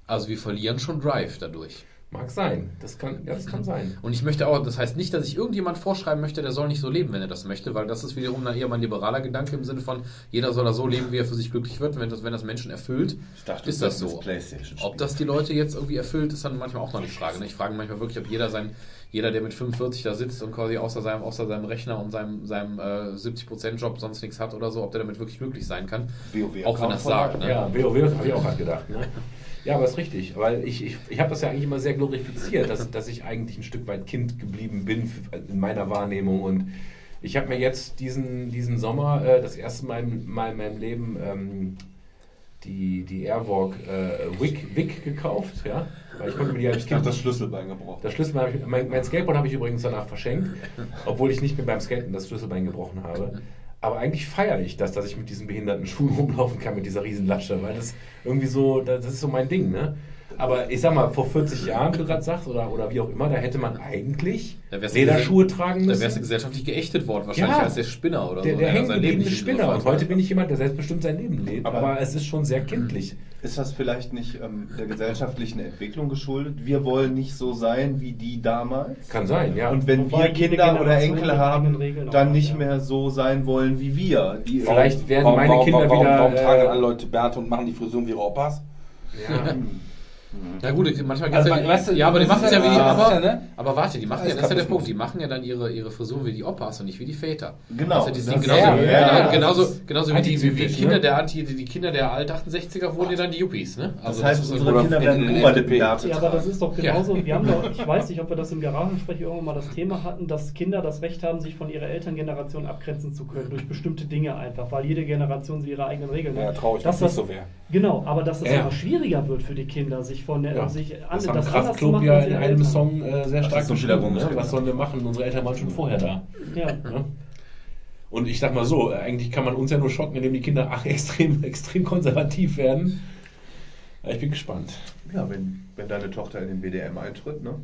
B: Also wir verlieren schon Drive dadurch.
A: Mag sein, das kann, ja, das kann sein.
B: Und ich möchte auch, das heißt nicht, dass ich irgendjemand vorschreiben möchte, der soll nicht so leben, wenn er das möchte, weil das ist wiederum dann eher mein liberaler Gedanke im Sinne von, jeder soll da so leben, wie er für sich glücklich wird. Und wenn das, wenn das Menschen erfüllt,
L: Ich dachte,
B: ist das
L: sagst
B: so.
L: PlayStation
B: Ob das die Leute jetzt irgendwie erfüllt, ist dann manchmal auch noch die Frage. Ne? Ich frage manchmal wirklich, ob jeder sein, jeder, der mit 45 da sitzt und quasi außer seinem, außer seinem Rechner und seinem, seinem äh, 70%-Job sonst nichts hat oder so, ob der damit wirklich glücklich sein kann.
C: WoW
B: auch wenn er es sagt. Ne?
A: Ja, WoW habe ich auch gerade gedacht. Ne? Ja, aber ist richtig, weil ich, ich, ich habe das ja eigentlich immer sehr glorifiziert, dass, dass ich eigentlich ein Stück weit Kind geblieben bin in meiner Wahrnehmung und ich habe mir jetzt diesen, diesen Sommer äh, das erste Mal, in- mal in meinem Leben ähm, die, die Airwalk äh, Wick, Wick gekauft, ja, weil ich konnte mir die als Kind
C: das Schlüsselbein gebrochen.
A: das Schlüsselbein ich, mein, mein Skateboard habe ich übrigens danach verschenkt, obwohl ich nicht mehr beim Skaten das Schlüsselbein gebrochen habe. Aber eigentlich feiere ich das, dass ich mit diesen behinderten Schuhen rumlaufen kann, mit dieser riesen Lasche, weil das irgendwie so, das ist so mein Ding, ne? Aber ich sag mal, vor 40 Jahren, wie du gerade sagst, oder, oder wie auch immer, da hätte man eigentlich
B: Da
A: Lederschuhe tragen
B: Da
A: müssen.
B: wärst du gesellschaftlich geächtet worden, wahrscheinlich
A: Ja.
B: als der Spinner oder
A: der,
B: so.
A: der
B: der
A: hängen
B: sein Leben
A: gebliebene
B: nicht
A: Spinner. Und heute bin ich jemand, der selbstbestimmt sein Leben lebt.
C: Aber-
A: Aber, es ist schon sehr kindlich.
C: Ist das vielleicht nicht ähm, der gesellschaftlichen Entwicklung geschuldet? Wir wollen nicht so sein wie die damals.
A: Kann sein, ja.
C: Und wenn
E: Wobei
C: wir Kinder oder Enkel haben, dann nicht
E: ja.
C: mehr so sein wollen wie wir. Die
A: Vielleicht werden
D: warum,
A: meine
D: warum,
A: Kinder
D: warum,
A: wieder.
D: Warum tragen
A: äh,
D: alle Leute Bärte und machen die Frisuren wie Opas?
A: ja.
H: Ja gut, manchmal
D: Also,
H: gibt's ja,
D: weißt du,
H: ja, aber die
D: das
H: machen
D: ist
H: ja wie die,
D: ja-
H: aber,
D: das ja, ne?
H: aber warte, die machen ja, das ist ja der. Punkt, die machen ja dann ihre, ihre Frisuren wie die Opas und nicht wie die Väter.
C: Genau.
H: Also die
C: Das
H: sind
C: ist-
H: genauso,
D: ja,
H: genau,
D: ja,
H: genauso,
D: das
H: wie die, wie die
A: antizyklisch,
H: Kinder
A: ne?
H: der Anti, die Kinder der alt 68er wurden ja dann die Yuppies, ne?
C: Das
H: Also
C: heißt,
H: ist
C: unsere Kinder
D: in-
C: werden Oberlippenbärte
E: Ja, aber das ist doch
H: Ja.
E: genauso. Wir haben doch, ich weiß nicht, ob wir das im Garagensprech irgendwann mal das Thema hatten, dass Kinder das Recht haben, sich von ihrer Elterngeneration abgrenzen zu können durch bestimmte Dinge einfach, weil jede Generation so ihre eigenen Regeln
D: Ja,
E: hat.
D: traurig,
E: dass das
D: nicht so wäre.
E: Genau, aber dass es
A: Ja.
E: immer schwieriger wird für die Kinder, sich von der,
A: Ja.
E: sich an,
A: Das
E: zu
A: Kraftklub
E: machen
A: ja in einem
E: Eltern.
A: Song äh, sehr
C: Ach,
A: stark
C: das wieder
A: beschrieben. Ne? Was sollen wir machen? Unsere Eltern waren schon vorher da.
E: Ja.
A: Ne? Und ich sag mal so, eigentlich kann man uns ja nur schocken, indem die Kinder ach, extrem, extrem konservativ werden. Ja, Ich bin gespannt.
C: Ja, wenn, wenn deine Tochter in den BDM eintritt, ne?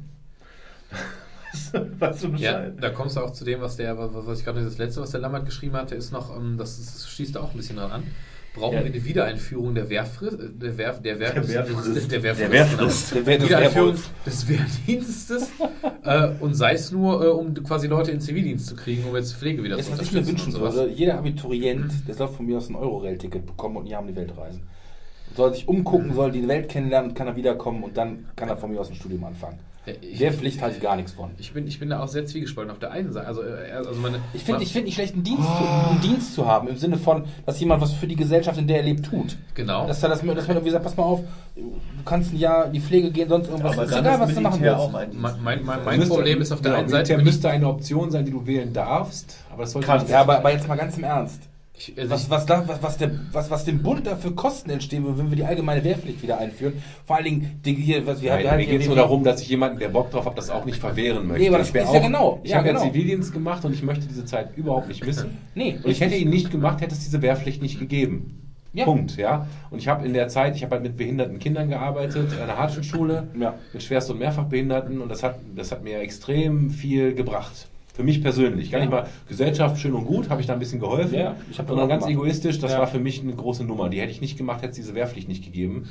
C: Weißt du-
H: Ja, da kommst du auch zu dem, was der, was, was ich gerade das letzte, was der Lammert geschrieben hatte, ist noch, ähm, das, das schließt da auch ein bisschen dran an. Brauchen
A: Ja.
H: wir eine Wiedereinführung der Wehrfrist, äh, der Wehr, der Wehr,
C: Der Wehrfrist.
H: der Wehrfrist,
D: Der Wehrfrist.
H: genau.
D: Der Wehr- des
H: Wiedereinführung des Wehrdienstes äh, und sei es nur, äh, um quasi Leute in Zivildienst zu kriegen, um jetzt Pflege wieder
D: Jetzt,
H: zu
D: was ich mir
H: unterstützen
D: wünschen würde, jeder Abiturient, der soll von mir aus ein Euro-Rail-Ticket bekommen und nie haben die Welt reisen. Soll sich umgucken, soll die Welt kennenlernen und kann er wiederkommen und dann kann er von mir aus ein Studium anfangen.
H: Ja, ich-
D: Der Pflicht halte ich gar nichts von.
H: Ich bin, ich bin da auch sehr zwiegespalten. Auf der einen Seite, also, äh, also meine,
D: Ich finde ich find nicht schlecht, einen Dienst, zu, einen Dienst zu haben, im Sinne von, dass jemand was für die Gesellschaft, in der er lebt, tut.
H: genau.
D: Dass, er das, dass man irgendwie sagt, pass mal auf, du kannst ein Jahr in die Pflege gehen, sonst irgendwas.
C: Aber
D: ist egal,
C: ist
D: was du machen willst.
H: mein, mein, mein, mein
A: Müsste-
H: Problem ist auf der
A: genau,
H: einen Seite, ich-
A: müsste eine Option sein, die du wählen darfst, aber das sollte
D: Kann,
A: nicht
D: ja, aber, aber jetzt mal ganz im Ernst.
H: Ich, also
D: Was, was, da, was, was, der, was, was dem Bund da für Kosten entstehen würde, wenn wir die allgemeine Wehrpflicht wieder einführen. Vor allen Dingen, die, hier, was wir
A: Nein,
D: haben.
A: mir geht es nur darum, dass ich jemanden, der Bock drauf hat, das auch nicht verwehren möchte.
D: Nee, aber das
A: ich
D: ist ja genau.
A: Ich
D: Ja,
A: habe ja
D: genau.
A: Zivildienst gemacht und ich möchte diese Zeit überhaupt nicht missen.
D: Nee,
A: Und ich hätte ihn nicht gemacht, hätte es diese Wehrpflicht nicht gegeben.
D: Ja.
A: Punkt, ja. Und ich habe in der Zeit, ich habe halt mit behinderten Kindern gearbeitet, an einer Hartschule,
D: Ja.
A: mit Schwerst- und Mehrfachbehinderten und das hat, das hat mir extrem viel gebracht. Für mich persönlich. Gar nicht mal Gesellschaft schön und gut, habe ich da ein bisschen geholfen.
D: Ja, ich hab das
A: sondern
D: auch
A: ganz
D: gemacht.
A: egoistisch, das
D: Ja.
A: war für mich eine große Nummer. Die hätte ich nicht gemacht, hätte es diese Wehrpflicht nicht gegeben.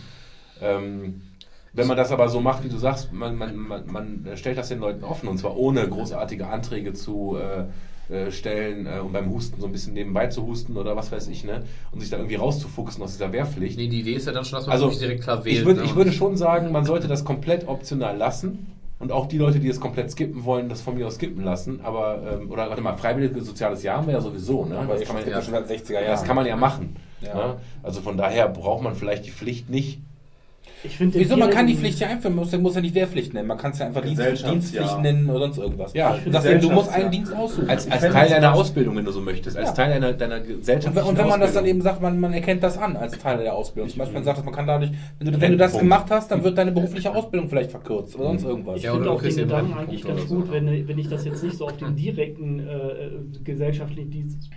A: Ähm, wenn man das aber so macht, wie du sagst, man, man, man, man stellt das den Leuten offen und zwar ohne großartige Anträge zu äh, äh, stellen äh, und beim Husten so ein bisschen nebenbei zu husten oder was weiß ich, ne? Und sich da irgendwie rauszufuchsen aus dieser Wehrpflicht.
H: nee, die Idee ist ja dann schon, dass man
A: Also
H: direkt klar wählt.
A: ich, würd,
H: ne?
A: ich würde schon sagen, man sollte das komplett optional lassen. Und auch die Leute, die es komplett skippen wollen, das von mir aus skippen lassen. Aber, ähm, oder warte mal, freiwilliges soziales Jahr haben wir ja sowieso, ne?
D: Aber
A: Das kann man
D: ja
A: ja,
D: schon seit 60er Jahren.
A: das kann man ja machen.
D: Ja.
A: Ne? Also von daher braucht man vielleicht die Pflicht nicht.
E: Ich finde
D: Wieso? Man kann die Pflicht ja einführen, man muss, muss ja nicht Wehrpflicht nennen. Man kann es ja einfach Dienst. Dienstpflicht nennen oder sonst irgendwas.
A: Ja,
D: Und das, du musst einen Dienst aussuchen.
A: Als, als Teil deiner Ausbildung, wenn du so möchtest. Als
D: Ja.
A: Teil deiner, deiner
D: und,
A: Gesellschaft.
D: wenn- und wenn man das dann eben sagt, man, man erkennt das an als Teil der Ausbildung. Zum Beispiel man sagt, man kann dadurch, wenn du, wenn du das gemacht hast, dann wird deine berufliche Ausbildung vielleicht verkürzt oder sonst irgendwas.
E: Ich
H: Ja,
E: finde auch den Gedanken eigentlich ganz gut,
H: so.
E: wenn, wenn ich das jetzt nicht so auf den direkten äh, äh, gesellschaftlichen Dienst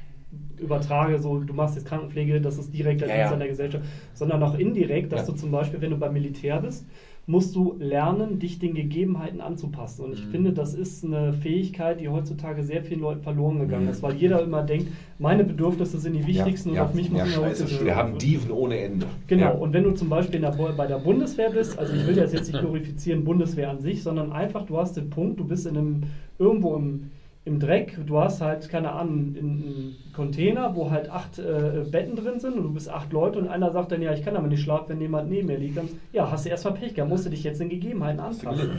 E: übertrage, so du machst jetzt Krankenpflege, das ist direkt der
D: Ja,
E: Dienst
D: ja.
E: an der Gesellschaft, sondern auch indirekt, dass
A: Ja.
E: du zum Beispiel, wenn du beim Militär bist, musst du lernen, dich den Gegebenheiten anzupassen. Und ich
H: Mhm.
E: finde, das ist eine Fähigkeit, die heutzutage sehr vielen Leuten verloren gegangen
A: Mhm.
E: ist, weil jeder immer denkt, meine Bedürfnisse sind die wichtigsten
A: ja,
E: und auf mich
A: ja,
E: muss man
A: Wir haben Dieven ohne Ende.
E: Genau,
A: Ja.
E: und wenn du zum Beispiel der, bei der Bundeswehr bist, also ich will das jetzt nicht glorifizieren, Bundeswehr an sich, sondern einfach, du hast den Punkt, du bist in einem, irgendwo im, im Dreck, du hast halt, keine Ahnung, einen Container, wo halt acht äh, Betten drin sind und du bist acht Leute und einer sagt dann, ja, ich kann aber nicht schlafen, wenn jemand neben mir liegt. Dann, ja, hast du erstmal Pech gehabt, musst du dich jetzt den Gegebenheiten anpassen.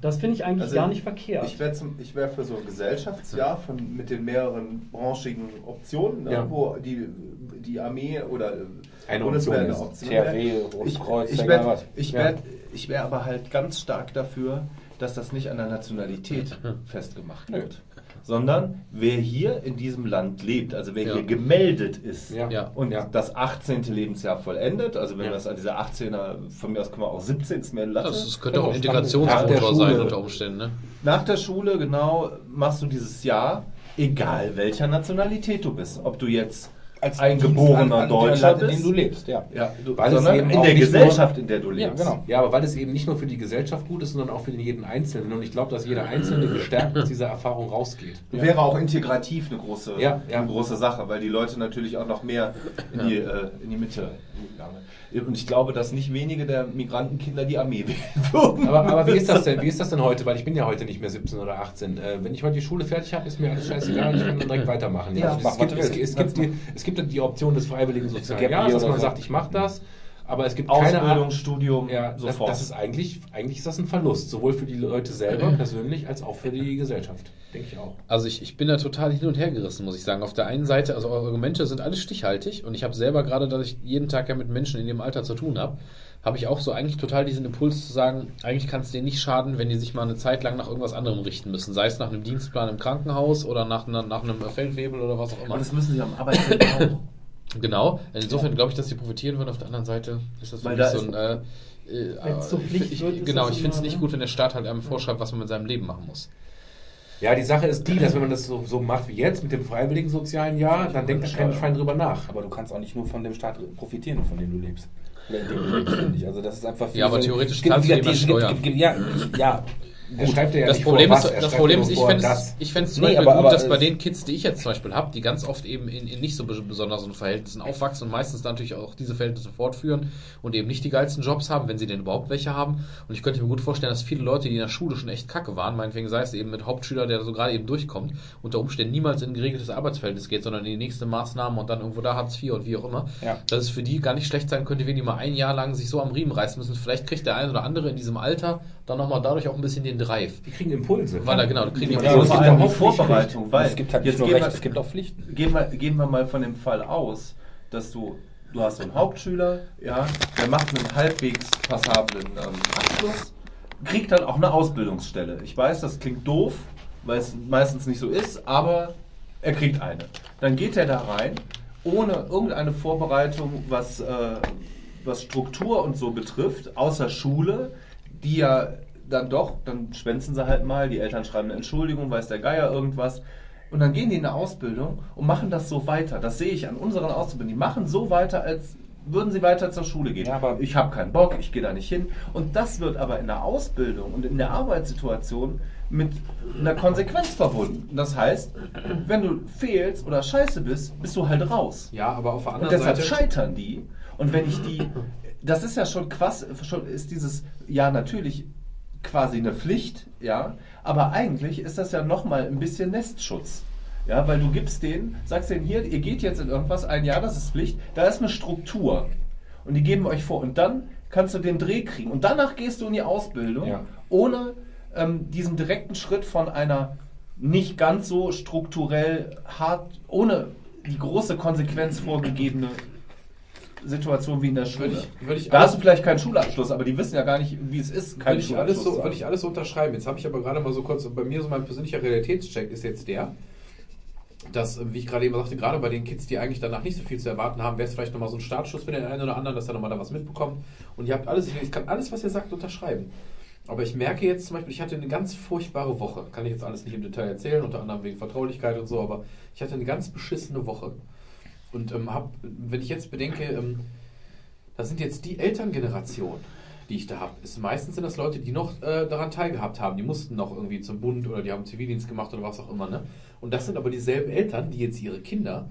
E: Das finde ich eigentlich
C: Also
E: gar nicht verkehrt.
C: Ich wäre wär für so ein Gesellschaftsjahr von, mit den mehreren branchigen Optionen, ne,
A: Ja.
C: wo die, die Armee oder äh,
A: Eine
C: Bundeswehr
A: Option
C: eine
A: ist.
C: Option
D: THW. Rotes
C: Ich, ich
D: egal
C: wäre
D: was.
C: ich
A: Ja.
C: wär, wär aber halt ganz stark dafür, dass das nicht an der Nationalität festgemacht wird. Sondern wer hier in diesem Land lebt, also wer
H: Ja.
C: hier gemeldet ist
A: Ja.
C: Und
A: Ja.
C: das 18. Lebensjahr vollendet, also wenn wir es an dieser 18er, von mir aus können wir auch 17 ist mehr Latte.
H: Das, das könnte auch ein Integrationsmotor sein unter Umständen, ne?
C: Nach der Schule, genau, machst du dieses Jahr, egal welcher Nationalität du bist. Ob du jetzt
D: Als
C: eingeborener Deutscher
D: Land, in dem
C: bist.
D: du lebst, ja.
C: Ja, du,
A: Weil es
C: sondern
A: eben
C: in der Gesellschaft, in der du
D: Ja,
C: lebst.
D: genau.
A: Ja, aber weil es eben nicht nur für die Gesellschaft gut ist, sondern auch für den jeden Einzelnen. Und ich glaube, dass jeder Einzelne gestärkt aus dieser Erfahrung rausgeht.
C: Wäre auch integrativ eine große,
A: Ja, ja.
C: eine große Sache, weil die Leute natürlich auch noch mehr in, die, äh, in die Mitte gegangen. Und ich glaube, dass nicht wenige der Migrantenkinder die Armee wählen würden.
A: Aber, aber wie ist das denn? Wie ist das denn heute? Weil ich bin ja heute nicht mehr 17 oder 18. Äh, wenn ich heute die Schule fertig habe, ist mir alles scheißegal. Ich kann dann direkt weitermachen.
C: Ja,
A: also es, gibt, es, es, gibt die, es gibt die Option des freiwilligen sozialen
D: Gap
A: Jahres,
D: Year
A: dass man sagt, ich mache das. Aber es gibt keine
C: Ausbildung,
A: Art-
C: Studium,
A: Ja, das,
C: sofort.
A: das ist eigentlich, eigentlich ist das ein Verlust, sowohl für die Leute selber persönlich als auch für die Gesellschaft. Denke ich auch.
B: Also ich, ich bin da total hin und her gerissen, muss ich sagen. Auf der einen Seite, also eure Argumente sind alle stichhaltig und ich habe selber gerade, dass ich jeden Tag ja mit Menschen in dem Alter zu tun habe, habe ich auch so eigentlich total diesen Impuls zu sagen, eigentlich kann es denen nicht schaden, wenn die sich mal eine Zeit lang nach irgendwas anderem richten müssen. Sei es nach einem Dienstplan im Krankenhaus oder nach, nach einem Feldwebel oder was auch immer.
C: Und das müssen sie am Arbeitsfeld auch.
B: Genau. Insofern glaube ich, dass sie profitieren würden. Auf der anderen Seite ist das
C: Weil
B: wirklich
C: da
B: so ein. Äh, äh,
E: zur
B: ich-
E: Pflicht
B: ich,
E: wird,
B: genau, ich finde es nicht
E: ne?
B: gut, wenn der Staat halt einem vorschreibt, was man mit seinem Leben machen muss.
A: Ja, die Sache ist die, dass wenn man das so, so macht wie jetzt mit dem freiwilligen sozialen Jahr, dann denkt da kein Schwein drüber nach.
D: Aber du kannst auch nicht nur von dem Staat profitieren, von dem du lebst. Oder in dem du lebst, finde ich. Also das ist einfach
B: Ja, aber
D: so-
B: theoretisch zahlst du jemand Steuern.
D: Ja, ja.
A: Er schreibt ja
B: das Problem
A: vor,
B: ist,
A: was,
B: das Problem ist, ich fände es ich fänd's zum
D: Nee,
B: Beispiel
D: aber-
B: gut,
D: aber
B: dass bei den Kids, die ich jetzt zum Beispiel habe, die ganz oft eben in, in nicht so bes- besonderen Verhältnissen aufwachsen und meistens natürlich auch diese Verhältnisse fortführen und eben nicht die geilsten Jobs haben, wenn sie denn überhaupt welche haben. Und ich könnte mir gut vorstellen, dass viele Leute, die in der Schule schon echt kacke waren, meinetwegen sei es eben mit Hauptschüler, der so gerade eben durchkommt, unter Umständen niemals in ein geregeltes Arbeitsverhältnis geht, sondern in die nächste Maßnahme und dann irgendwo da Hartz IV und wie auch immer,
D: Ja.
B: dass es für die gar nicht schlecht sein könnte, wenn die mal ein Jahr lang sich so am Riemen reißen müssen. Vielleicht kriegt der eine oder andere in diesem Alter dann nochmal dadurch auch ein bisschen den Drive.
A: Die kriegen Impulse.
B: Weil er genau, die kriegen
C: Ja,
B: Impulse.
C: vor
B: Es gibt auch.
C: Vorbereitung, weil
D: es gibt halt
C: jetzt
D: nicht nur Rechte,
C: wir-
D: es gibt auch Pflichten.
C: Gehen wir, gehen wir mal von dem Fall aus, dass du, du hast so einen Hauptschüler, ja, der macht einen halbwegs passablen ähm, Abschluss, kriegt dann auch eine Ausbildungsstelle. Ich weiß, das klingt doof, weil es meistens nicht so ist, aber er kriegt eine. Dann geht er da rein, ohne irgendeine Vorbereitung, was, äh, was Struktur und so betrifft, außer Schule, die ja dann doch, dann schwänzen sie halt mal, die Eltern schreiben eine Entschuldigung, weiß der Geier irgendwas. Und dann gehen die in eine Ausbildung und machen das so weiter. Das sehe ich an unseren Auszubildenden. Die machen so weiter, als würden sie weiter zur Schule gehen.
D: Ja, aber-
C: ich habe keinen Bock, ich gehe da nicht hin. Und das wird aber in der Ausbildung und in der Arbeitssituation mit einer Konsequenz verbunden. Das heißt, wenn du fehlst oder scheiße bist, bist du halt raus.
B: Ja, aber auf der
C: Und
B: anderen
C: deshalb
B: Seite.
C: scheitern die. Und wenn ich die, das ist ja schon quasi, schon ist dieses, ja natürlich quasi eine Pflicht, ja, aber eigentlich ist das ja nochmal ein bisschen Nestschutz. Ja, weil du gibst denen, sagst denen hier, ihr geht jetzt in irgendwas, ein Jahr, das ist Pflicht, da ist eine Struktur. Und die geben euch vor. Und dann kannst du den Dreh kriegen. Und danach gehst du in die Ausbildung,
A: Ja.
C: ohne ähm, diesen direkten Schritt von einer nicht ganz so strukturell hart, ohne die große Konsequenz vorgegebene Situation wie in der Schule.
B: Würde ich- würde ich
C: da hast du vielleicht keinen Schulabschluss, aber die wissen ja gar nicht, wie es ist, keinen
B: Würde ich, alles so, würde ich alles so unterschreiben. Jetzt habe ich aber gerade mal so kurz, bei mir so mein persönlicher Realitätscheck ist jetzt der, dass, wie ich gerade eben sagte, gerade bei den Kids, die eigentlich danach nicht so viel zu erwarten haben, wäre es vielleicht nochmal so ein Startschuss für den einen oder anderen, dass er nochmal da was mitbekommt. Und ihr habt alles, ich kann alles, was ihr sagt, unterschreiben. Aber ich merke jetzt zum Beispiel, ich hatte eine ganz furchtbare Woche. Kann ich jetzt alles nicht im Detail erzählen, unter anderem wegen Vertraulichkeit und so, aber ich hatte eine ganz beschissene Woche. Und ähm, hab, wenn ich jetzt bedenke, ähm, das sind jetzt die Elterngeneration, die ich da habe. Ist meistens sind das Leute, die noch äh, daran teilgehabt haben. Die mussten noch irgendwie zum Bund oder die haben Zivildienst gemacht oder was auch immer. Ne? Und das sind aber dieselben Eltern, die jetzt ihre Kinder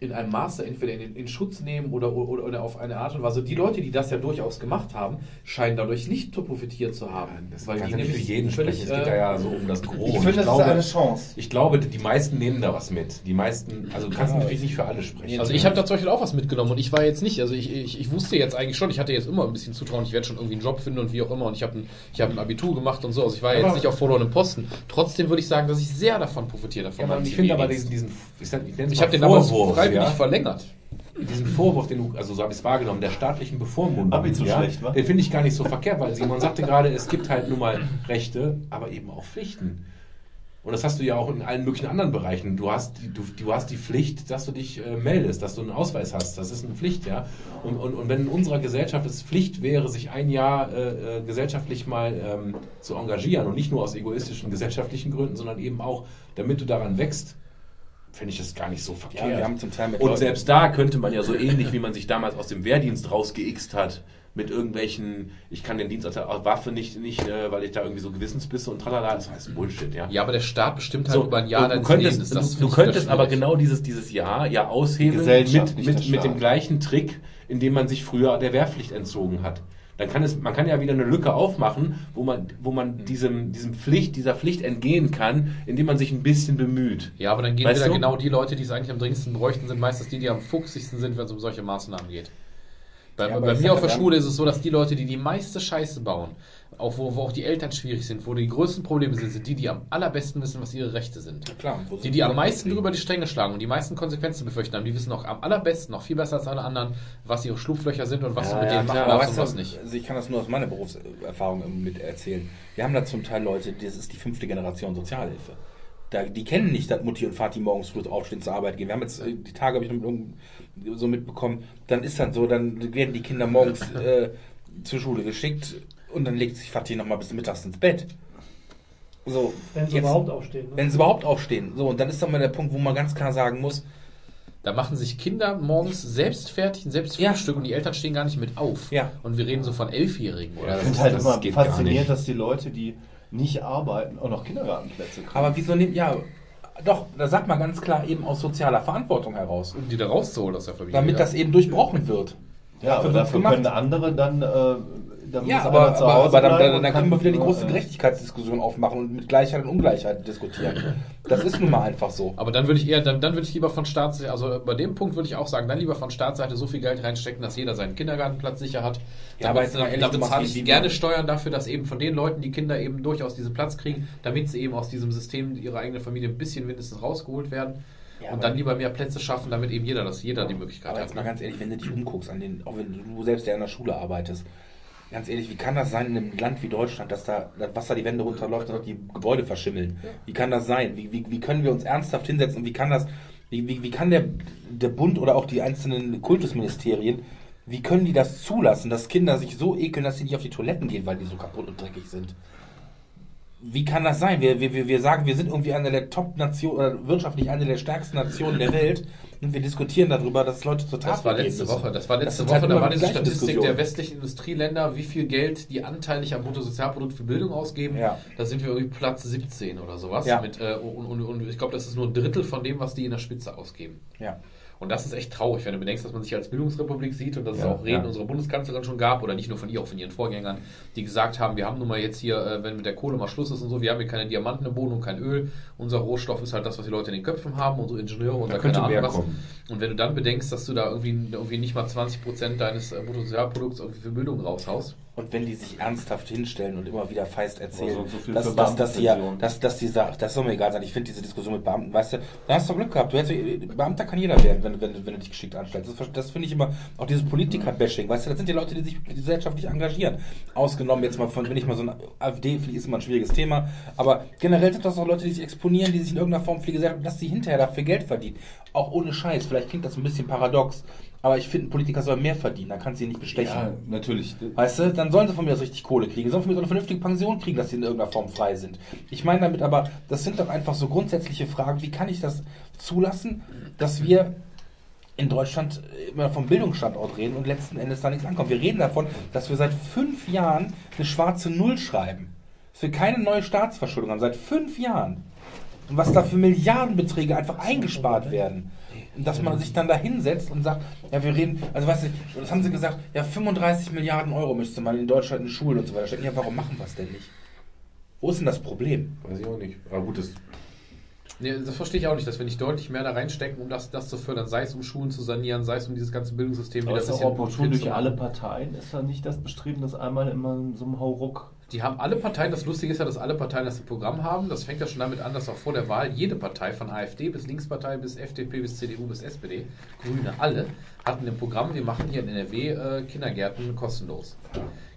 B: in einem Maße entweder in, in Schutz nehmen oder, oder, oder auf eine Art und Weise. Die Leute, die das ja durchaus gemacht haben, scheinen dadurch nicht profitiert zu haben.
A: Das
B: weil
A: kann
B: die
A: ja nicht für jeden
B: völlig,
A: sprechen. Es geht
B: äh,
A: da ja so um das Gros.
C: Ich finde, das
A: glaube,
C: ist eine Chance.
A: Ich glaube, die meisten nehmen da was mit. Die meisten, also du kannst natürlich nicht für alle sprechen.
B: Also ich habe da zum Beispiel auch was mitgenommen und ich war jetzt nicht, also ich, ich, ich wusste jetzt eigentlich schon, ich hatte jetzt immer ein bisschen Zutrauen, ich werde schon irgendwie einen Job finden und wie auch immer und ich habe ein, ich hab ein Abitur gemacht und so, also ich war jetzt
A: Aber-
B: nicht auf verlorenem Posten. Trotzdem würde ich sagen, dass ich sehr davon profitiert habe.
A: Ja, ich finde aber diesen, diesen ich, ich,
B: habe den
A: Vorwurf,
B: freiwillig
A: ja,
B: verlängert.
A: diesen Vorwurf, den du, also so habe ich es wahrgenommen, der staatlichen Bevormundung,
C: Abi zu schlecht, wa?
A: den finde ich gar nicht so verkehrt, weil Simon sagte gerade, es gibt halt nun mal Rechte, aber eben auch Pflichten. Und das hast du ja auch in allen möglichen anderen Bereichen. Du hast die, du, du hast die Pflicht, dass du dich äh, meldest, dass du einen Ausweis hast. Das ist eine Pflicht, ja. Und, und, und wenn in unserer Gesellschaft es Pflicht wäre, sich ein Jahr äh, äh, gesellschaftlich mal ähm, zu engagieren und nicht nur aus egoistischen gesellschaftlichen Gründen, sondern eben auch, damit du daran wächst, finde ich das gar nicht so verkehrt.
D: Ja, wir haben zum Teil mit
A: Und
D: Leuten-
A: selbst da könnte man ja so ähnlich, wie man sich damals aus dem Wehrdienst rausgeixt hat, mit irgendwelchen, ich kann den Dienst der Waffe nicht, nicht äh, weil ich da irgendwie so Gewissensbisse und tralala, das heißt Bullshit, ja.
B: Ja, aber der Staat bestimmt halt über ein Jahr deines
A: könntest,
B: Lebens. Das
A: du, könntest aber genau dieses, dieses Jahr ja aushebeln mit, mit, mit dem gleichen Trick, indem man sich früher der Wehrpflicht entzogen hat. Dann kann es, man kann ja wieder eine Lücke aufmachen, wo man, wo man diesem, diesem Pflicht, dieser Pflicht entgehen kann, indem man sich ein bisschen bemüht.
B: Ja, aber dann gehen
A: Weißt
B: wieder
A: du?
B: genau die Leute, die es eigentlich am dringendsten bräuchten, sind meistens die, die am fuchsigsten sind, wenn es um solche Maßnahmen geht. Bei,
D: Ja,
B: bei mir auf der Schule ist es so, dass die Leute, die die meiste Scheiße bauen, auch wo, wo auch die Eltern schwierig sind, wo die größten Probleme sind, sind die, die am allerbesten wissen, was ihre Rechte sind.
D: Klar, wo sie
B: Die, die am meisten drüber die Stränge schlagen und die meisten Konsequenzen befürchten haben, die wissen auch am allerbesten, noch viel besser als alle anderen, was ihre Schlupflöcher sind und was du mit denen machen
D: aber
B: darfst und was nicht.
D: Also ich kann das nur aus meiner Berufserfahrung mit erzählen. Wir haben da zum Teil Leute, das ist die fünfte Generation Sozialhilfe. Da, die kennen nicht, dass Mutti und Vati morgens früh aufstehen zur Arbeit gehen. Wir haben jetzt, äh, die Tage habe ich noch mit so mitbekommen, dann ist dann so, dann werden die Kinder morgens äh, zur Schule geschickt und dann legt sich Vati nochmal bis mittags ins Bett. So,
E: Wenn sie
D: jetzt-
E: überhaupt aufstehen. Ne?
D: Wenn sie überhaupt aufstehen. So, und dann ist dann mal der Punkt, wo man ganz klar sagen muss,
B: Da machen sich Kinder morgens selbst fertig und selbst
D: Ja.
B: Frühstück und die Eltern stehen gar nicht mit auf.
D: Ja.
B: Und wir reden so von Elfjährigen oder
C: Ich finde halt
A: das
C: immer faszinierend, dass die Leute, die nicht arbeiten, auch noch Kindergartenplätze kriegen.
D: aber wieso nimmt, ja, doch, da sagt man ganz klar eben aus sozialer Verantwortung heraus.
B: Um die da rauszuholen aus der Familie.
D: Damit
B: ja.
D: das eben durchbrochen wird.
C: ja, aber
D: wird's
C: dafür können andere dann. Äh, dann
D: Ja,
C: muss
D: aber,
C: einer zu
D: aber,
C: Hause
D: aber dann, dann, dann
C: kann-
D: können wir wieder die große
C: äh,
D: Gerechtigkeitsdiskussion aufmachen und mit Gleichheit und Ungleichheit diskutieren. Das ist nun mal einfach so.
B: Aber dann würde ich eher, dann, dann würde ich lieber von Staatsseite, also bei dem Punkt würde ich auch sagen, dann lieber von Staatsseite so viel Geld reinstecken, dass jeder seinen Kindergartenplatz sicher hat.
D: Ja, aber
B: Damit-
D: jetzt mal ehrlich,
B: da bezahle ich gerne Steuern dafür, dass eben von den Leuten die Kinder eben durchaus diesen Platz kriegen, damit sie eben aus diesem System ihrer eigenen Familie ein bisschen mindestens rausgeholt werden.
D: Ja,
B: und
D: aber-
B: dann lieber mehr Plätze schaffen, damit eben jeder das, jeder die Möglichkeit
D: Aber
B: hat.
D: jetzt mal ganz ehrlich, wenn du dich umguckst, an den, auch wenn du selbst ja in der Schule arbeitest, ganz ehrlich, wie kann das sein in einem Land wie Deutschland, dass da das Wasser die Wände runterläuft und die Gebäude verschimmeln? Wie kann das sein? Wie, wie, wie können wir uns ernsthaft hinsetzen und wie kann das, wie, wie, wie kann der, der Bund oder auch die einzelnen Kultusministerien, wie können die das zulassen, dass Kinder sich so ekeln, dass sie nicht auf die Toiletten gehen, weil die so kaputt und dreckig sind? Wie kann das sein? Wir, wir, wir- wir sagen, wir sind irgendwie eine der Top-Nationen oder wirtschaftlich eine der stärksten Nationen der Welt und wir diskutieren darüber, dass Leute zur Tat
B: Das war letzte Woche. Das war letzte
D: sind
B: Woche.
D: halt
B: da war
D: die
B: diese
D: gleichen
B: Statistik
D: Diskussionen.
B: der westlichen Industrieländer, wie viel Geld die anteilig am Bruttosozialprodukt für Bildung ausgeben.
D: Ja.
B: Da sind wir irgendwie Platz 17 oder sowas.
D: Ja.
B: Mit, äh, und, und, und ich glaube, das ist nur ein Drittel von dem, was die in der Spitze ausgeben.
D: Ja.
B: Und das ist echt traurig, wenn du bedenkst, dass man sich als Bildungsrepublik sieht und dass es
D: Ja,
B: auch Reden
D: ja.
B: unserer Bundeskanzlerin schon gab, oder nicht nur von ihr, auch von ihren Vorgängern, die gesagt haben, wir haben nun mal jetzt hier, äh, wenn mit der Kohle mal Schluss ist und so, wir haben hier keine Diamanten im Boden und kein Öl. Unser Rohstoff ist halt das, was die Leute in den Köpfen haben, unsere Ingenieure, unser keine
A: könnte
B: Ahnung was.
A: kommen.
B: Und wenn du dann bedenkst, dass du da irgendwie, irgendwie nicht mal 20% deines äh, Bruttosozialprodukts irgendwie für Bildung raushaust.
D: Und wenn die sich ernsthaft hinstellen und immer wieder feist erzählen,
C: so und so
D: dass, dass, dass, ja,
C: Beamtenpension.
D: dass, dass die sagt, das soll mir egal sein, ich finde diese Diskussion mit Beamten, weißt du, da hast du Glück gehabt, du hättest, Beamter kann jeder werden, wenn, wenn, wenn du dich geschickt anstellst. Das, das finde ich immer, auch dieses Politiker-Bashing, weißt du, das sind die Leute, die sich gesellschaftlich engagieren. Ausgenommen jetzt mal von, wenn ich mal so eine AfD, finde ich, ist immer ein schwieriges Thema, aber generell sind das auch Leute, die sich exponieren, die sich in irgendeiner Form für die Gesellschaft, dass sie hinterher dafür Geld verdienen. Auch ohne Scheiß, vielleicht klingt das ein bisschen paradox, aber ich finde, ein Politiker soll mehr verdienen, da kannst du ihn nicht bestechen.
C: Ja, natürlich.
D: Weißt du, dann sollen sie von mir aus richtig Kohle kriegen. Sollen von mir so eine vernünftige Pension kriegen, dass sie in irgendeiner Form frei sind. Ich meine damit aber, das sind doch einfach so grundsätzliche Fragen. Wie kann ich das zulassen, dass wir in Deutschland immer vom Bildungsstandort reden und letzten Endes da nichts ankommt? Wir reden davon, dass wir seit fünf Jahren eine schwarze Null schreiben. Dass wir keine neue Staatsverschuldung haben. Seit fünf Jahren. Und was da für Milliardenbeträge einfach eingespart werden. Und dass man sich dann da hinsetzt und sagt, ja, wir reden, also weißt du, das haben sie gesagt, ja, 35 Milliarden Euro müsste man in Deutschland in Schulen und so weiter stecken. Ja, warum machen wir es denn nicht? Wo ist denn das Problem?
A: Weiß ich auch nicht. Aber gut, das
B: Nee, das verstehe ich auch nicht, dass wir nicht deutlich mehr da reinstecken, um das, das zu fördern, sei es um Schulen zu sanieren, sei es um dieses ganze Bildungssystem
C: Aber
B: wieder
C: ist auch opportun durch alle Parteien. Ist da nicht das Bestreben, dass einmal immer in so einem Hauruck
B: Die haben alle Parteien, das Lustige ist ja, dass alle Parteien das Programm haben. Das fängt ja schon damit an, dass auch vor der Wahl jede Partei, von AfD bis Linkspartei bis FDP bis CDU bis SPD, Grüne, alle, hatten im Programm, wir machen hier in NRW äh, Kindergärten kostenlos.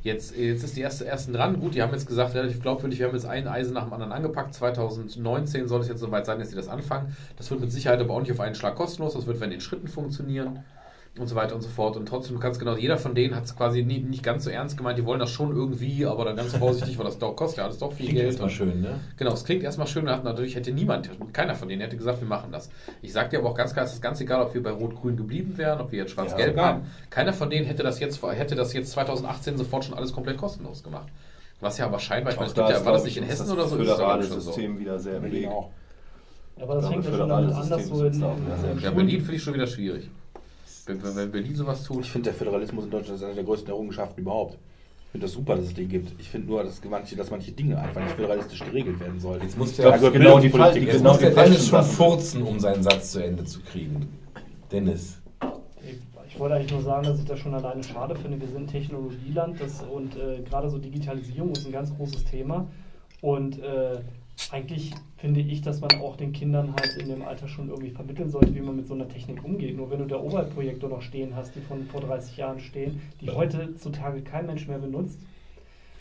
B: Jetzt, jetzt ist die erste ersten dran. Gut, die haben jetzt gesagt, relativ glaubwürdig, wir haben jetzt ein Eisen nach dem anderen angepackt. 2019 soll es jetzt soweit sein, dass sie das anfangen. Das wird mit Sicherheit aber auch nicht auf einen Schlag kostenlos. Das wird, wenn in Schritten funktionieren und so weiter und so fort. Und trotzdem ganz genau, jeder von denen hat es quasi nie, nicht ganz so ernst gemeint. Die wollen das schon irgendwie, aber dann ganz vorsichtig, weil das doch, kostet ja alles doch viel
A: klingt
B: Geld.
A: erstmal
B: Und-
A: schön, ne?
B: Genau, es klingt erstmal schön, natürlich hätte niemand, keiner von denen hätte gesagt, wir machen das. Ich sage dir aber auch ganz klar, es ist ganz egal, ob wir bei Rot-Grün geblieben wären, ob wir jetzt Schwarz-Gelb
D: Ja,
B: haben. Keiner von denen hätte das jetzt hätte das jetzt 2018 sofort schon alles komplett kostenlos gemacht. Was ja aber scheinbar, ich meine, es gibt ja, war das nicht in Hessen oder so? Ist das,
C: föderale
B: schon so.
C: System wieder sehr im
D: Berlin
C: Weg.
D: auch.
E: Aber das
C: Ja,
E: fängt ja schon damit an, dass
C: System
E: so
C: ist
E: in,
C: auch
E: in,
C: wieder sehr
E: in
B: Ja, Berlin finde ich schon wieder schwierig. Wenn, wenn Berlin sowas tut.
D: Ich finde, der Föderalismus in Deutschland ist eine der größten Errungenschaften überhaupt. Ich finde das super, dass es den gibt. Ich finde nur, dass manche, dass manche Dinge einfach nicht föderalistisch geregelt werden sollen.
A: Jetzt muss der,
D: gehört
C: genau die. Fall-
A: jetzt
C: genau
A: muss der Dennis schon furzen, um seinen Satz zu Ende zu kriegen. Dennis.
E: ich, wollte eigentlich nur sagen, dass ich das schon alleine schade finde. Wir sind Technologieland das, und äh, gerade so Digitalisierung ist ein ganz großes Thema. Und äh, eigentlich finde ich, dass man auch den Kindern halt in dem Alter schon irgendwie vermitteln sollte, wie man mit so einer Technik umgeht. Nur wenn du da Overhead-Projektor noch stehen hast, die von vor 30 Jahren stehen, die heutzutage kein Mensch mehr benutzt,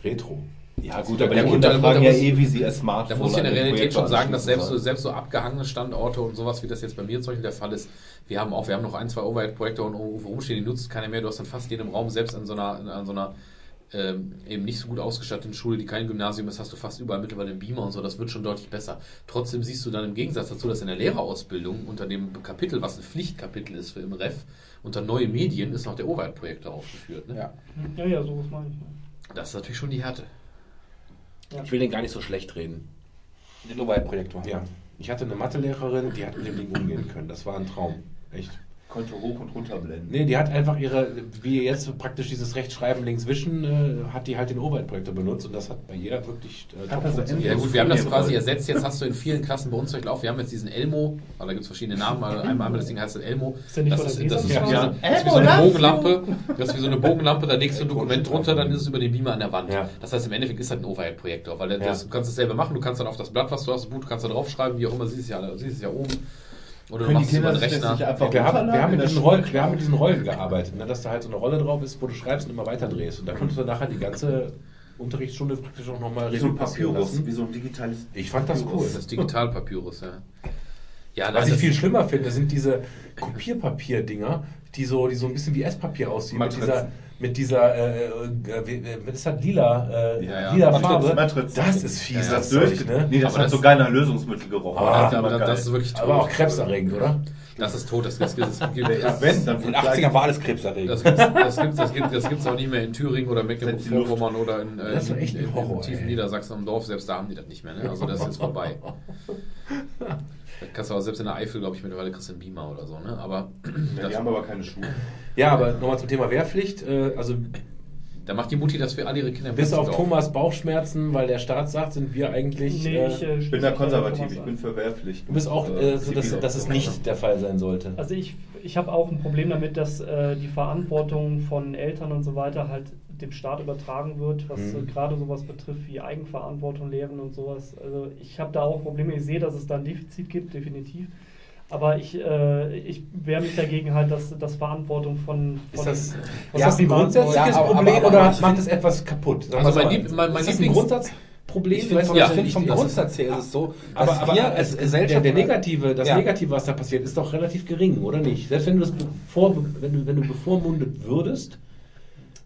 A: Retro.
D: Ja, gut,
B: Ja,
D: aber
B: der
D: die Kinder
B: da-
D: fragen
B: da
D: ja eh, wie sie ihr
B: Da
D: Smartphone
B: muss ich in der Realität schon sagen, dass selbst so, selbst so abgehangene Standorte und sowas, wie das jetzt bei mir zum Beispiel der Fall ist, wir haben auch, wir haben noch ein, zwei Overhead-Projekte und rumstehen, die nutzt keiner mehr. Du hast dann fast jedem Raum, selbst an so einer, an so einer ähm, eben nicht so gut ausgestatteten Schule, die kein Gymnasium ist, hast du fast überall mittlerweile einen Beamer und so, das wird schon deutlich besser. Trotzdem siehst du dann im Gegensatz dazu, dass in der Lehrerausbildung unter dem Kapitel, was ein Pflichtkapitel ist für im Ref, unter neue Medien ist noch der Overhead-Projektor aufgeführt. Ne?
D: Ja.
E: ja, ja, sowas meine ich.
B: Das ist natürlich schon die Härte.
A: Ich will den gar nicht so schlecht reden.
D: Den Overhead-Projektor.
A: Ja. Ich hatte eine Mathelehrerin, die hat mit dem Ding umgehen können. Das war ein Traum. Echt.
C: Konnte hoch und runter blenden.
A: Nee, die hat einfach ihre, wie jetzt praktisch dieses Rechtschreiben, links wischen, äh, hat die halt den Overhead-Projektor benutzt und das hat bei ihr wirklich äh, top
C: also
A: funktioniert.
B: Ja gut, wir haben das quasi ersetzt. Jetzt hast du in vielen Klassen bei uns durchlaufen. Wir haben jetzt diesen Elmo, weil da gibt es verschiedene Namen. Also einmal, einmal das Ding heißt Elmo.
E: Ist der nicht
B: Das
E: von
B: ist, das ist, wie,
E: Sesam?
B: so,
A: Ja.
B: das ist wie so eine Bogenlampe. Das ist wie so eine Bogenlampe. Da legst du ein Dokument drunter, dann ist es über den Beamer an der Wand.
A: Ja.
B: Das heißt, im Endeffekt ist das ein Overhead-Projektor, weil
A: Ja.
B: das, du kannst es selber machen. Du kannst dann auf das Blatt, was du hast, das Buch, du kannst da draufschreiben, wie auch immer. Siehst es ja, siehst es ja oben. Oder du
C: Können die
B: machst es über
C: Kinder
B: den
C: sich das
B: Rechner.
C: nicht einfach
A: Wir haben, wir, haben mit diesen? Rollen, wir haben mit diesen Rollen gearbeitet, ne, dass da halt so eine Rolle drauf ist, wo du schreibst und immer weiter drehst. Und da konntest du nachher die ganze Unterrichtsstunde praktisch auch nochmal
G: Wie so ein Papyrus,
A: lassen.
G: wie so ein digitales
A: Ich fand das cool.
B: Das Digitalpapyrus, ja. Ja,
A: Was
B: nein,
A: ich
B: das-
A: viel schlimmer finde, sind diese Kopierpapier-Dinger, die so, die so ein bisschen wie Esspapier aussehen. Mit dieser, mit dieser äh, äh, wie- äh, was ist das, lila, äh,
B: Ja, ja.
A: lila Farbe.
C: Matrizen.
A: Das ist fies,
B: Ja,
A: das
C: Das durch,
A: ne?
C: Nee, das
B: Aber
C: hat so
B: das-
C: geil nach Lösungsmittel gerochen.
A: Aber-
C: Das hat
B: aber
C: immer
B: das, ist wirklich tot.
A: Aber auch krebserregend, oder?
B: Das ist tot. Das, das, das, das, gibt-
C: Ja, wenn, dann
D: In den 80ern war alles krebserregend.
B: Das gibt's, das gibt's, das gibt's, das gibt's auch nicht mehr in Thüringen oder Mecklenburg-Vorpommern oder in, äh, in, in, in
A: Horror,
B: tiefen
A: ey.
B: Niedersachsen am Dorf. Selbst da haben die das nicht mehr. Ne? Also das ist jetzt vorbei. Das kannst du aber selbst in der Eifel, glaube ich, mittlerweile kriegst du einen Beamer oder so. Ne? Aber
C: Ja, die haben aber keine Schuhe.
A: Ja, aber nochmal zum Thema Wehrpflicht. Äh, also
B: da macht die Mutti das für alle ihre Kinder.
A: bis auf
B: auch.
A: Thomas Bauchschmerzen, weil der Staat sagt, sind wir eigentlich.
E: Nee,
A: äh,
E: ich, äh,
C: Ich bin da konservativ, ich bin für Wehrpflicht.
A: du bist auch, äh, so, dass, dass es nicht der Fall sein sollte.
E: Also ich, ich habe auch ein Problem damit, dass äh, die Verantwortung von Eltern und so weiter halt dem Staat übertragen wird, was
A: Mhm.
E: äh, gerade sowas betrifft wie Eigenverantwortung, Lehren und sowas. Also ich habe da auch Probleme. Ich sehe, dass es da ein Defizit gibt, definitiv. Aber ich, äh, ich wehre mich dagegen halt, dass, dass Verantwortung von,
A: Ist
E: von
A: das, ist
E: von
A: das ein grundsätzliches
D: Ja, aber-
A: Problem
D: aber-
A: oder
D: aber-
A: macht es etwas kaputt? Sagen
B: Also mein. Lieb- mein- mein
A: ist das ein Grundsatzproblem?
D: Ich finde,
A: Weißt
D: vom,
B: ja,
A: ich-
D: vom Grundsatz her ist es so, dass
A: Aber, aber
D: wir als
A: der,
D: Gesellschaft...
A: der negative, das
D: Ja.
A: Negative, was da passiert, ist doch relativ gering, oder nicht? Selbst wenn du das bevor, wenn du, wenn du bevormundet würdest,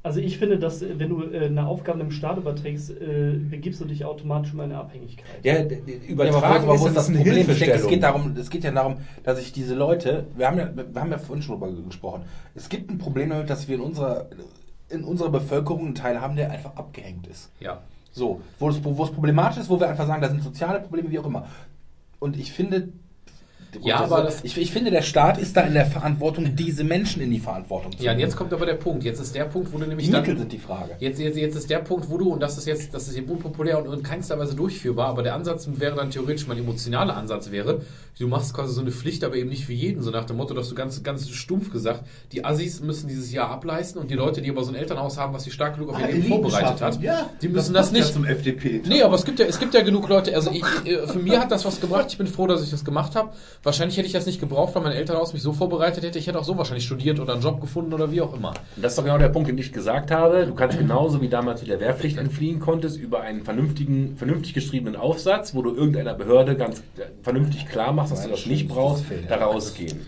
E: Also ich finde, dass äh, wenn du äh, eine Aufgabe dem Staat überträgst, äh, begibst du dich automatisch immer in eine Abhängigkeit.
A: ja,
D: Ja,
A: übertragen
D: wo, wo
A: ist,
D: ist das
A: eine
D: Problem? Ich denke, es geht, darum, es geht ja darum, dass sich diese Leute, wir haben ja, wir haben ja vorhin schon drüber gesprochen, es gibt ein Problem damit, dass wir in unserer, in unserer Bevölkerung einen Teil haben, der einfach abgehängt ist.
B: Ja.
D: So, wo es, wo es problematisch ist, wo wir einfach sagen, da sind soziale Probleme, wie auch immer. Und ich finde,
B: Ja,
D: das-
B: aber das-
D: ich, ich finde, der Staat ist da in der Verantwortung, diese Menschen in die Verantwortung zu
B: Ja, und jetzt kommt aber der Punkt. Jetzt ist der Punkt, wo du nämlich
D: die
B: dann.
D: Mittel sind die Frage.
B: Jetzt, jetzt, jetzt ist der Punkt, wo du, und das ist jetzt, das ist eben unpopulär und in keinster Weise durchführbar, aber der Ansatz wäre dann theoretisch, mein emotionaler Ansatz wäre, du machst quasi so eine Pflicht, aber eben nicht für jeden, so nach dem Motto, dass du ganz, ganz stumpf gesagt, die Assis müssen dieses Jahr ableisten und die Leute, die aber so ein Elternhaus haben, was sie stark genug auf ihr
C: Ah,
B: Leben vorbereitet hat,
C: Ja,
B: die müssen das,
C: ja
B: nicht.
C: zum FDP.
B: Nee, aber es gibt ja, es gibt ja genug Leute, also ich, äh, für mir hat das was gebracht, ich bin froh, dass ich das gemacht habe. Wahrscheinlich hätte ich das nicht gebraucht, weil mein Elternhaus mich so vorbereitet hätte, ich hätte auch so wahrscheinlich studiert oder einen Job gefunden oder wie auch immer.
A: Und das ist doch genau der Punkt, den ich gesagt habe. Du kannst genauso wie damals zu der Wehrpflicht entfliehen konntest, über einen vernünftigen, vernünftig geschriebenen Aufsatz, wo du irgendeiner Behörde ganz äh, vernünftig klar machst, dass du das nicht brauchst, da rausgehen.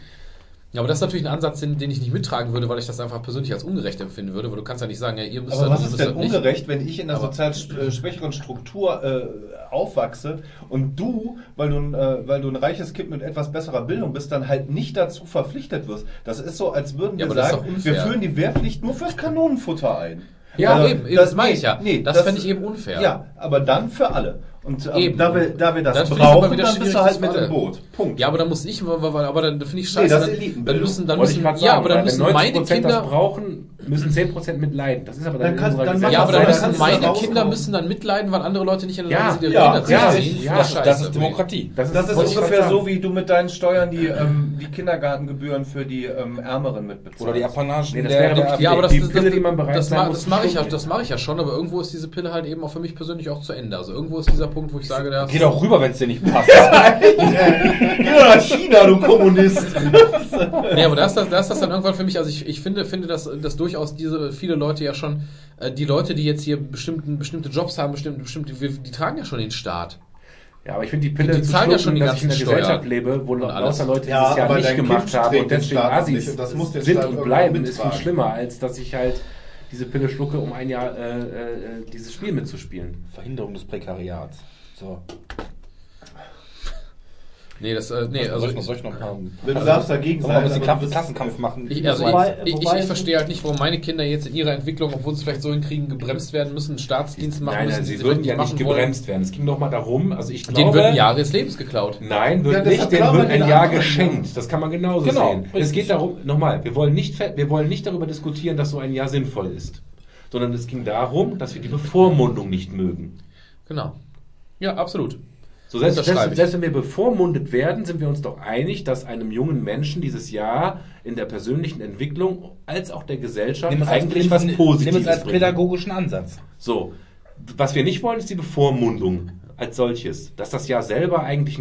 B: Ja, aber das ist natürlich ein Ansatz, den, den ich nicht mittragen würde, weil ich das einfach persönlich als ungerecht empfinden würde, weil du kannst ja nicht sagen, ja, ihr müsst
C: Aber
B: das,
C: was ist denn
B: das nicht.
C: ungerecht, wenn ich in einer
B: Aber-
C: sozial äh, schwächeren Struktur äh, aufwachse und du, weil du, ein, äh, weil du ein reiches Kind mit etwas besserer Bildung bist, dann halt nicht dazu verpflichtet wirst? Das ist so, als würden wir
B: das
C: sagen, wir führen die Wehrpflicht nur fürs Kanonenfutter ein.
B: Ja,
C: Also,
B: eben, eben, das meine ich ja.
C: nee,
B: Das fände ich eben unfair.
C: Ja, aber dann für alle. Und ähm,
B: Eben.
C: da, wir, da wir das,
B: Das
C: brauchen, dann bist du halt
B: das
C: mit im Boot. Punkt.
B: Ja, aber dann muss ich, aber dann finde ich
C: Nee,
B: scheiße.
C: das ist
B: dann, dann müssen, dann müssen, ja, aber dann müssen meine
A: 90% das
B: Kinder,
A: brauchen, müssen 10% mitleiden. Das ist aber dann,
C: Dann kann- dann
B: ja, aber dann müssen meine
C: da
B: Kinder müssen dann mitleiden, weil andere Leute nicht in der Lage sind, ihre
C: ja,
B: Kinder zu
C: ja,
B: erziehen.
A: ja,
B: Das ist
D: Das Demokratie.
A: Das ist,
C: Das ist ungefähr so, wie du mit deinen Steuern die, ähm, die Kindergartengebühren für die ähm, Ärmeren mitbezahlst.
D: Oder die Apanagen
A: Nee, das
D: der,
A: wäre
D: der
A: wirklich-
B: Ja, aber das,
A: Die
B: das,
A: Pille,
B: das,
A: die man bereit
B: das,
A: sein
B: das mache ich ja, das mache ich ja schon, aber irgendwo ist diese Pille halt eben auch für mich persönlich auch zu Ende. Also irgendwo ist dieser Punkt, wo ich sage, der
D: Geh doch rüber, wenn es dir nicht passt.
C: Geh doch nach China, du Kommunist!
B: Nee, aber da ist das, da das dann irgendwann für mich, also ich, ich finde, finde, dass, dass durchaus diese viele Leute ja schon, äh, die Leute, die jetzt hier bestimmten, bestimmte Jobs haben, bestimmte, bestimmte, die, die tragen ja schon den Staat.
A: Ja, aber ich finde die Pille
B: Die
A: zu
B: zahlen ja
A: schlucken,
B: schon die
A: dass ich in einer Gesellschaft
B: Steuern
A: lebe, wo lauter Leute
C: Ja,
A: dieses Jahr
C: aber
A: nicht gemacht
C: Kind
A: haben und deswegen
C: Staat
A: Asis
C: nicht und das muss der
A: sind
C: Staat
A: und bleiben, ist viel schlimmer, als dass ich halt diese Pille schlucke, um ein Jahr äh, äh, dieses Spiel mitzuspielen.
D: Verhinderung des Prekariats. So.
B: Nee, das, äh, nee, also
D: soll, ich noch, soll ich noch ein paar.
C: Wenn du darfst dagegen
D: wir ein
C: sein,
D: bisschen Klassenkampf machen?
B: Ich, also
E: Wobei-
B: ich, ich, ich verstehe halt nicht, warum meine Kinder jetzt in ihrer Entwicklung, obwohl sie es vielleicht so hinkriegen, gebremst werden müssen, Staatsdienst machen
A: Nein,
B: müssen,
A: nein, sie
B: sie
A: würden ja nicht
B: machen wollen.
A: gebremst werden. Es ging doch mal darum, also ich glaube...
B: Denen würden Jahre des Lebens geklaut.
A: Nein, wird
C: Ja,
A: nicht, denen wird
C: wir
A: ein Jahr geschenkt. Das kann man genauso
D: Genau,
A: sehen. Es
D: richtig.
A: geht darum, nochmal, wir wollen, nicht, wir wollen nicht darüber diskutieren, dass so ein Jahr sinnvoll ist. Sondern es ging darum, dass wir die Bevormundung nicht mögen.
B: Genau. Ja, absolut.
A: So, selbst, selbst, selbst wenn wir bevormundet werden, sind wir uns doch einig, dass einem jungen Menschen dieses Jahr in der persönlichen Entwicklung als auch der Gesellschaft
D: Nimm
A: eigentlich
D: nimm,
A: was
D: nimm
A: Positives
D: es als
A: bringt.
D: pädagogischen Ansatz.
A: So, was wir nicht wollen, ist die Bevormundung als solches. Dass das Jahr selber eigentlich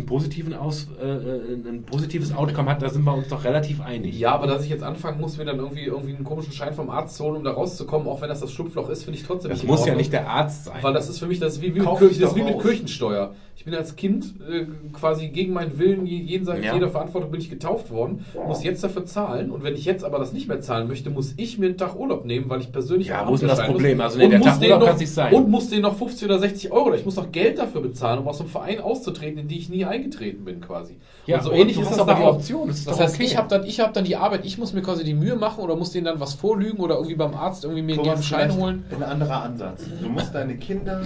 A: Aus, äh, äh, ein positives Outcome hat, da sind wir uns doch relativ einig.
B: Ja, aber dass ich jetzt anfangen muss, mir dann irgendwie, irgendwie einen komischen Schein vom Arzt zu holen, um da rauszukommen, auch wenn das das Schlupfloch ist, finde ich trotzdem
A: Das
B: nicht in
A: muss ja nicht der Arzt sein.
B: Weil das ist für mich das ist wie, wie, Kirch, das wie mit. Kirchensteuer. Ich bin als Kind äh, quasi gegen meinen Willen, je- jenseits
A: Ja.
B: jeder Verantwortung bin ich getauft worden, muss jetzt dafür zahlen und wenn ich jetzt aber das nicht mehr zahlen möchte, muss ich mir einen Tag Urlaub nehmen, weil ich persönlich
A: Ja, wo ist denn das Problem?
B: muss.
A: Also, nee, der Tag Urlaub
B: noch-
A: kann's nicht sein.
B: Und muss denen noch 50 oder 60 Euro, ich muss noch Geld dafür bezahlen, um aus einem Verein auszutreten, in die ich nie eingetreten bin quasi.
A: Ja,
B: und so
A: und
B: ähnlich
A: du
B: ist
A: hast
B: das
A: aber die. Option, das ist
B: das heißt,
A: okay.
B: ich habe dann, ich hab dann die Arbeit, ich muss mir quasi die Mühe machen oder muss denen dann was vorlügen oder irgendwie beim Arzt irgendwie mir einen Schein holen.
C: Ein anderer Ansatz. Du musst deine Kinder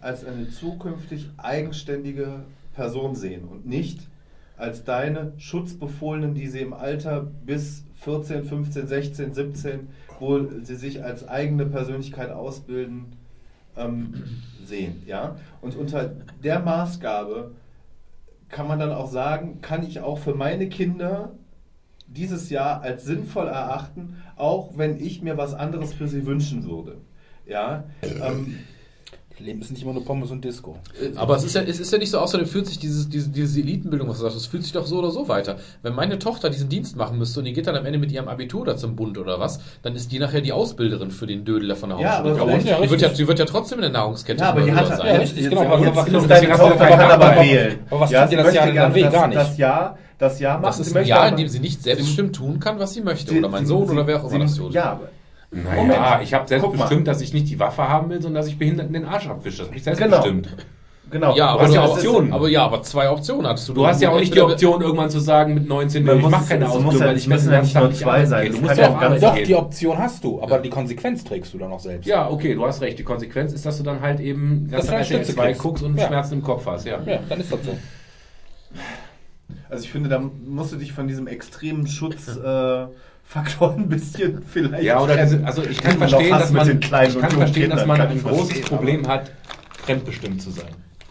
C: als eine zukünftig eigenständige Person sehen und nicht als deine Schutzbefohlenen, die sie im Alter bis 14, 15, 16, 17, wo sie sich als eigene Persönlichkeit ausbilden, ähm, sehen. Ja? Und unter der Maßgabe kann man dann auch sagen, kann ich auch für meine Kinder dieses Jahr als sinnvoll erachten, auch wenn ich mir was anderes für sie wünschen würde. Ja, ähm,
D: Leben ist nicht immer nur Pommes und Disco.
B: Aber es ist ja, es ist ja nicht so, außerdem fühlt sich dieses, diese, diese Elitenbildung, was du sagst, es fühlt sich doch so oder so weiter. Wenn meine Tochter diesen Dienst machen müsste und die geht dann am Ende mit ihrem Abitur da zum Bund oder was, dann ist die nachher die Ausbilderin für den Dödel von der
C: Ja,
B: Hauptschule.
C: aber vielleicht-
B: die, wird ja, die wird ja trotzdem in der Nahrungskette
C: Ja, aber die hat
B: sein.
C: ja,
D: richtig,
C: jetzt,
D: genau,
C: ja,
D: aber
C: jetzt
D: was-
C: kann
D: was-
C: aber wählen.
D: aber was
C: ja,
D: das
C: möchte
D: Jahr weh?
C: das,
D: Gar nicht.
C: das Jahr, das Jahr machen.
B: Das ist
C: Sie
B: ein Jahr,
C: aber-
B: in dem sie nicht selbstbestimmt tun kann, was sie möchte. oder mein Sohn oder wer auch immer das tut.
C: Ja, aber
A: Naja, ich habe
C: Guck
A: selbstbestimmt,
C: mal.
A: dass ich nicht die Waffe haben will, sondern dass ich Behinderten den Arsch abwische. Das habe ich
C: Genau.
A: selbstbestimmt.
C: genau.
B: Ja,
A: Du
B: aber,
A: hast ja Optionen.
B: Aber ja, aber zwei Optionen hattest du.
A: Du hast ja auch nicht die Option, irgendwann zu sagen mit 19,
C: Man
A: ich mache
C: es-
A: keine Ausbildung, weil ich möchte
C: müssen ja nicht nur zwei sein.
A: Du musst ja auch
C: ganz-
A: arbeiten
D: Doch,
A: gehen.
D: die Option hast du, aber die Konsequenz trägst du dann auch selbst.
A: Ja, okay, du hast recht. Die Konsequenz ist, dass du dann halt eben
D: Dass
A: ganz
D: du eine
A: RTL
D: Stütze
A: 2
D: kriegst.
A: guckst und
D: Ja.
A: Schmerzen im Kopf hast. Ja.
D: Ja, dann ist das so.
C: Also ich finde, da musst du dich von diesem extremen Schutzfaktor ein bisschen vielleicht.
A: Ja, oder diese, also ich kann verstehen,
C: auch
A: dass man,
C: den kleinen
A: ich kann verstehen, dass man
C: kann
A: ein großes
C: verstehen,
A: Problem hat, fremdbestimmt zu sein.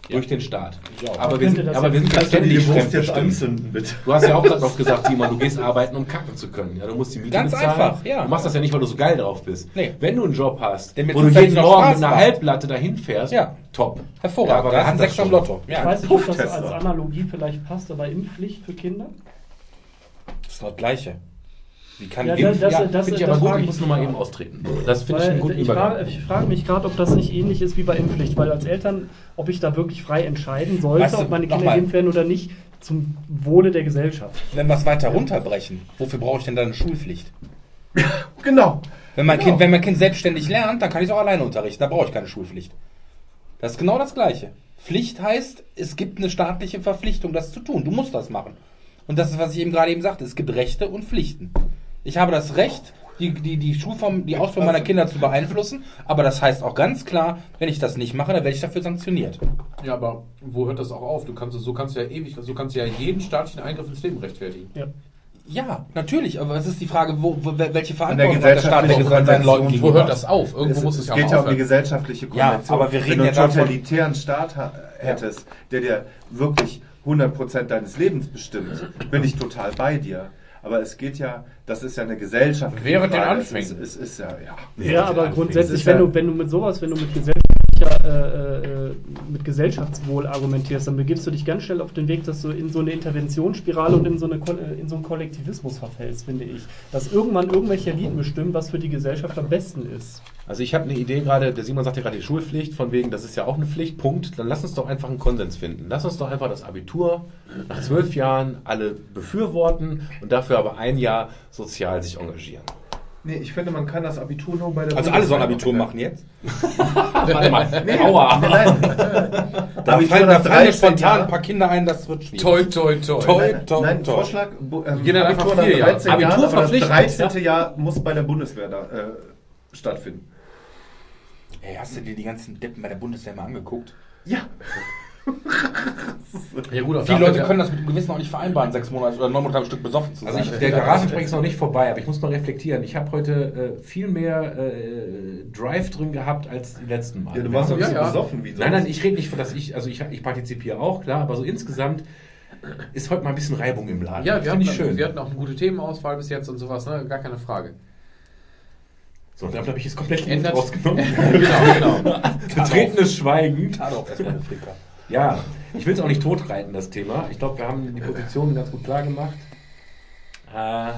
A: Durch den Staat.
D: Ja.
A: Aber wir sind,
E: das
A: aber
E: ja-
A: wir sind ständig fremdbestimmt. Du hast ja auch gerade noch gesagt, Simon, du gehst arbeiten, um kacken zu können. Ja, du musst die Miete
D: Ganz
A: bezahlen.
D: einfach, ja.
A: Du machst das ja nicht, weil du so geil drauf bist.
D: Nee.
A: Wenn du einen Job hast,
D: Der mir
A: wo du jeden Morgen
D: Spaß
A: mit einer
D: macht.
A: Halbplatte dahin fährst,
D: Ja.
A: top.
D: Hervorragend.
A: Ja, aber
D: da Sechser im
A: schon?
D: Lotto.
E: Ich
D: Ja,
E: weiß nicht, ob das als Analogie vielleicht passt, aber Impfpflicht für Kinder?
D: das ist doch das Gleiche. Wie kann
E: Ja, das- das-
A: ja,
E: das-
A: finde ich
E: das
A: aber gut, ich muss nur mal eben austreten. Das finde ich einen guten
E: ich,
A: Übergang.
E: frage, ich frage mich gerade, ob das nicht ähnlich ist wie bei Impfpflicht, weil als Eltern, ob ich da wirklich frei entscheiden sollte,
D: Weißt du,
E: ob meine Kinder geimpft werden oder nicht, zum Wohle der Gesellschaft.
D: Wenn wir es weiter runterbrechen, wofür brauche ich denn dann eine Schulpflicht?
C: Genau.
D: Wenn mein,
C: Genau.
D: kind, wenn mein Kind selbstständig lernt, dann kann ich es auch alleine unterrichten. Da brauche ich keine Schulpflicht. Das ist genau das Gleiche. Pflicht heißt, es gibt eine staatliche Verpflichtung, das zu tun. Du musst das machen. Und das ist, was ich eben gerade eben sagte. Es gibt Rechte und Pflichten. Ich habe das Recht, die, die, die Schulform, die Ausbildung meiner Kinder zu beeinflussen. Aber das heißt auch ganz klar, wenn ich das nicht mache, dann werde ich dafür sanktioniert.
B: Ja, aber wo hört das auch auf? Du kannst, so kannst du ja ewig, so kannst du ja jeden staatlichen Eingriff ins Leben rechtfertigen.
E: Ja.
D: Ja, natürlich, aber es ist die Frage, wo, wo, welche
C: An der
D: Verantwortung hat der Staat
C: gesellschaftlichen
D: seinen Leuten gegenüber?
B: Wo hört das auf? Irgendwo
C: es,
B: muss es
C: es
B: ja
C: geht ja um die gesellschaftliche
D: Ja,
C: Konvention.
D: aber wir reden
C: Wenn du
D: ja
C: einen totalitären Staat hättest, der dir wirklich 100% deines Lebens bestimmt, bin ich total bei dir. Aber es geht ja, das ist ja eine Gesellschaft.
B: Während den
C: Es ist,
B: Anfängen.
C: es ist ja, ja.
E: Ja, aber grundsätzlich,
C: ist
E: wenn
C: ja-
E: du, wenn du mit sowas, wenn du mit gesellschaftlicher, äh, äh, mit Gesellschaftswohl argumentierst, dann begibst du dich ganz schnell auf den Weg, dass du in so eine Interventionsspirale und in so, eine, äh, in so einen Kollektivismus verfällst, finde ich. Dass irgendwann irgendwelche Eliten bestimmen, was für die Gesellschaft am besten ist.
A: Also ich habe eine Idee gerade, der Simon sagt ja gerade die Schulpflicht, von wegen, das ist ja auch eine Pflicht, Punkt. Dann lass uns doch einfach einen Konsens finden. Lass uns doch einfach das Abitur nach zwölf Jahren alle befürworten und dafür aber ein Jahr sozial sich engagieren.
C: Nee, ich finde, man kann das Abitur nur bei der
D: Also alle sollen Abitur machen jetzt?
A: Warte mal,
C: Nee,
A: Aua.
C: nein.
D: Da
C: Abitur
D: fallen,
C: nach
D: da fallen mir
C: 13
D: spontan ein paar Kinder ein, das wird schwierig.
B: Toi, toi, toi.
D: Toi.
C: Nein,
D: Top,
C: nein
D: top.
C: Vorschlag, ähm,
B: Gehen dann
C: Abitur
B: einfach
C: nach
B: vier Jahre.
C: 13
A: Abitur
C: Jahren, aber das
A: verpflichtend,
C: 13. Jahr muss bei der Bundeswehr da, äh, stattfinden.
D: Ey, hast du dir die ganzen Deppen bei der Bundeswehr mal angeguckt?
C: Ja.
B: Ja, gut,
D: Viele Leute können das mit dem Gewissen auch nicht vereinbaren, sechs Monate oder neun Monate am Stück besoffen zu sein.
A: Also ich, der Garagensprech ist noch nicht vorbei, aber ich muss mal reflektieren. Ich habe heute äh, viel mehr äh, Drive drin gehabt als die letzten Mal.
C: Ja, du warst doch
B: Ja,
C: nicht so
B: ja.
C: besoffen wie sonst.
A: Nein, nein, ich rede nicht von, dass ich, also ich, ich partizipiere auch, klar, aber so insgesamt ist heute mal ein bisschen Reibung im Laden.
B: Ja, wir
A: Finde
B: hatten,
A: ich schön.
B: wir hatten auch eine gute Themenauswahl bis jetzt und sowas, ne? Gar keine Frage.
A: So, damit habe ich jetzt komplett
B: Ändert-
A: rausgenommen.
B: genau, genau.
A: Betretenes Schweigen.
D: Tadorf erstmal.
A: Ja, ich will es auch nicht totreiten, das Thema. Ich glaube, wir haben die Position ganz gut klar gemacht. Äh,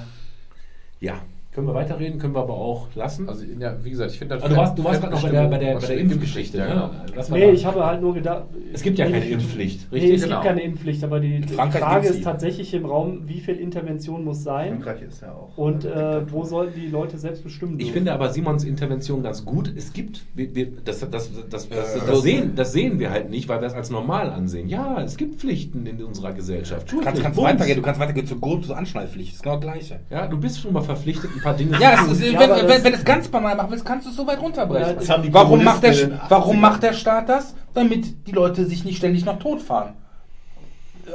A: ja, können wir weiterreden, können wir aber auch lassen.
B: Also, ja, wie gesagt, ich finde das.
A: Ah, du warst, du warst gerade noch bei der, bei der, bei der Impfgeschichte,
B: Ja,
A: ne?
B: genau.
A: Das war
E: Nee, ich habe halt nur gedacht.
A: es gibt ja
E: Nee,
A: keine
E: ich-
A: Impfpflicht,
E: Nee,
A: richtig?
E: es
B: Genau.
E: gibt keine Impfpflicht, aber die, die Frage ist tatsächlich im Raum, wie viel Intervention muss sein
C: Frankreich ist ja auch.
E: und äh, wo sollen die Leute selbst bestimmen
A: Ich finde aber Simons Intervention ganz gut. Es gibt, wir, wir, das, das, das, das,
D: Äh,
A: das, sehen, das sehen wir halt nicht, weil wir es als normal ansehen. Ja, es gibt Pflichten in unserer Gesellschaft.
D: Du kannst, kannst weitergehen, du kannst weitergehen zur Gurt, zur Anschnallpflicht. Das ist genau das Gleiche.
A: Ja, du bist schon mal verpflichtet, ein paar Dinge
D: Ja, ist,
E: Ja,
D: wenn,
E: aber
D: wenn, wenn du es ganz banal machen willst, kannst du es so weit runterbrechen.
E: Ja,
D: warum, macht der, warum
C: 80ern.
D: macht der Staat das? Damit die Leute sich nicht ständig noch totfahren.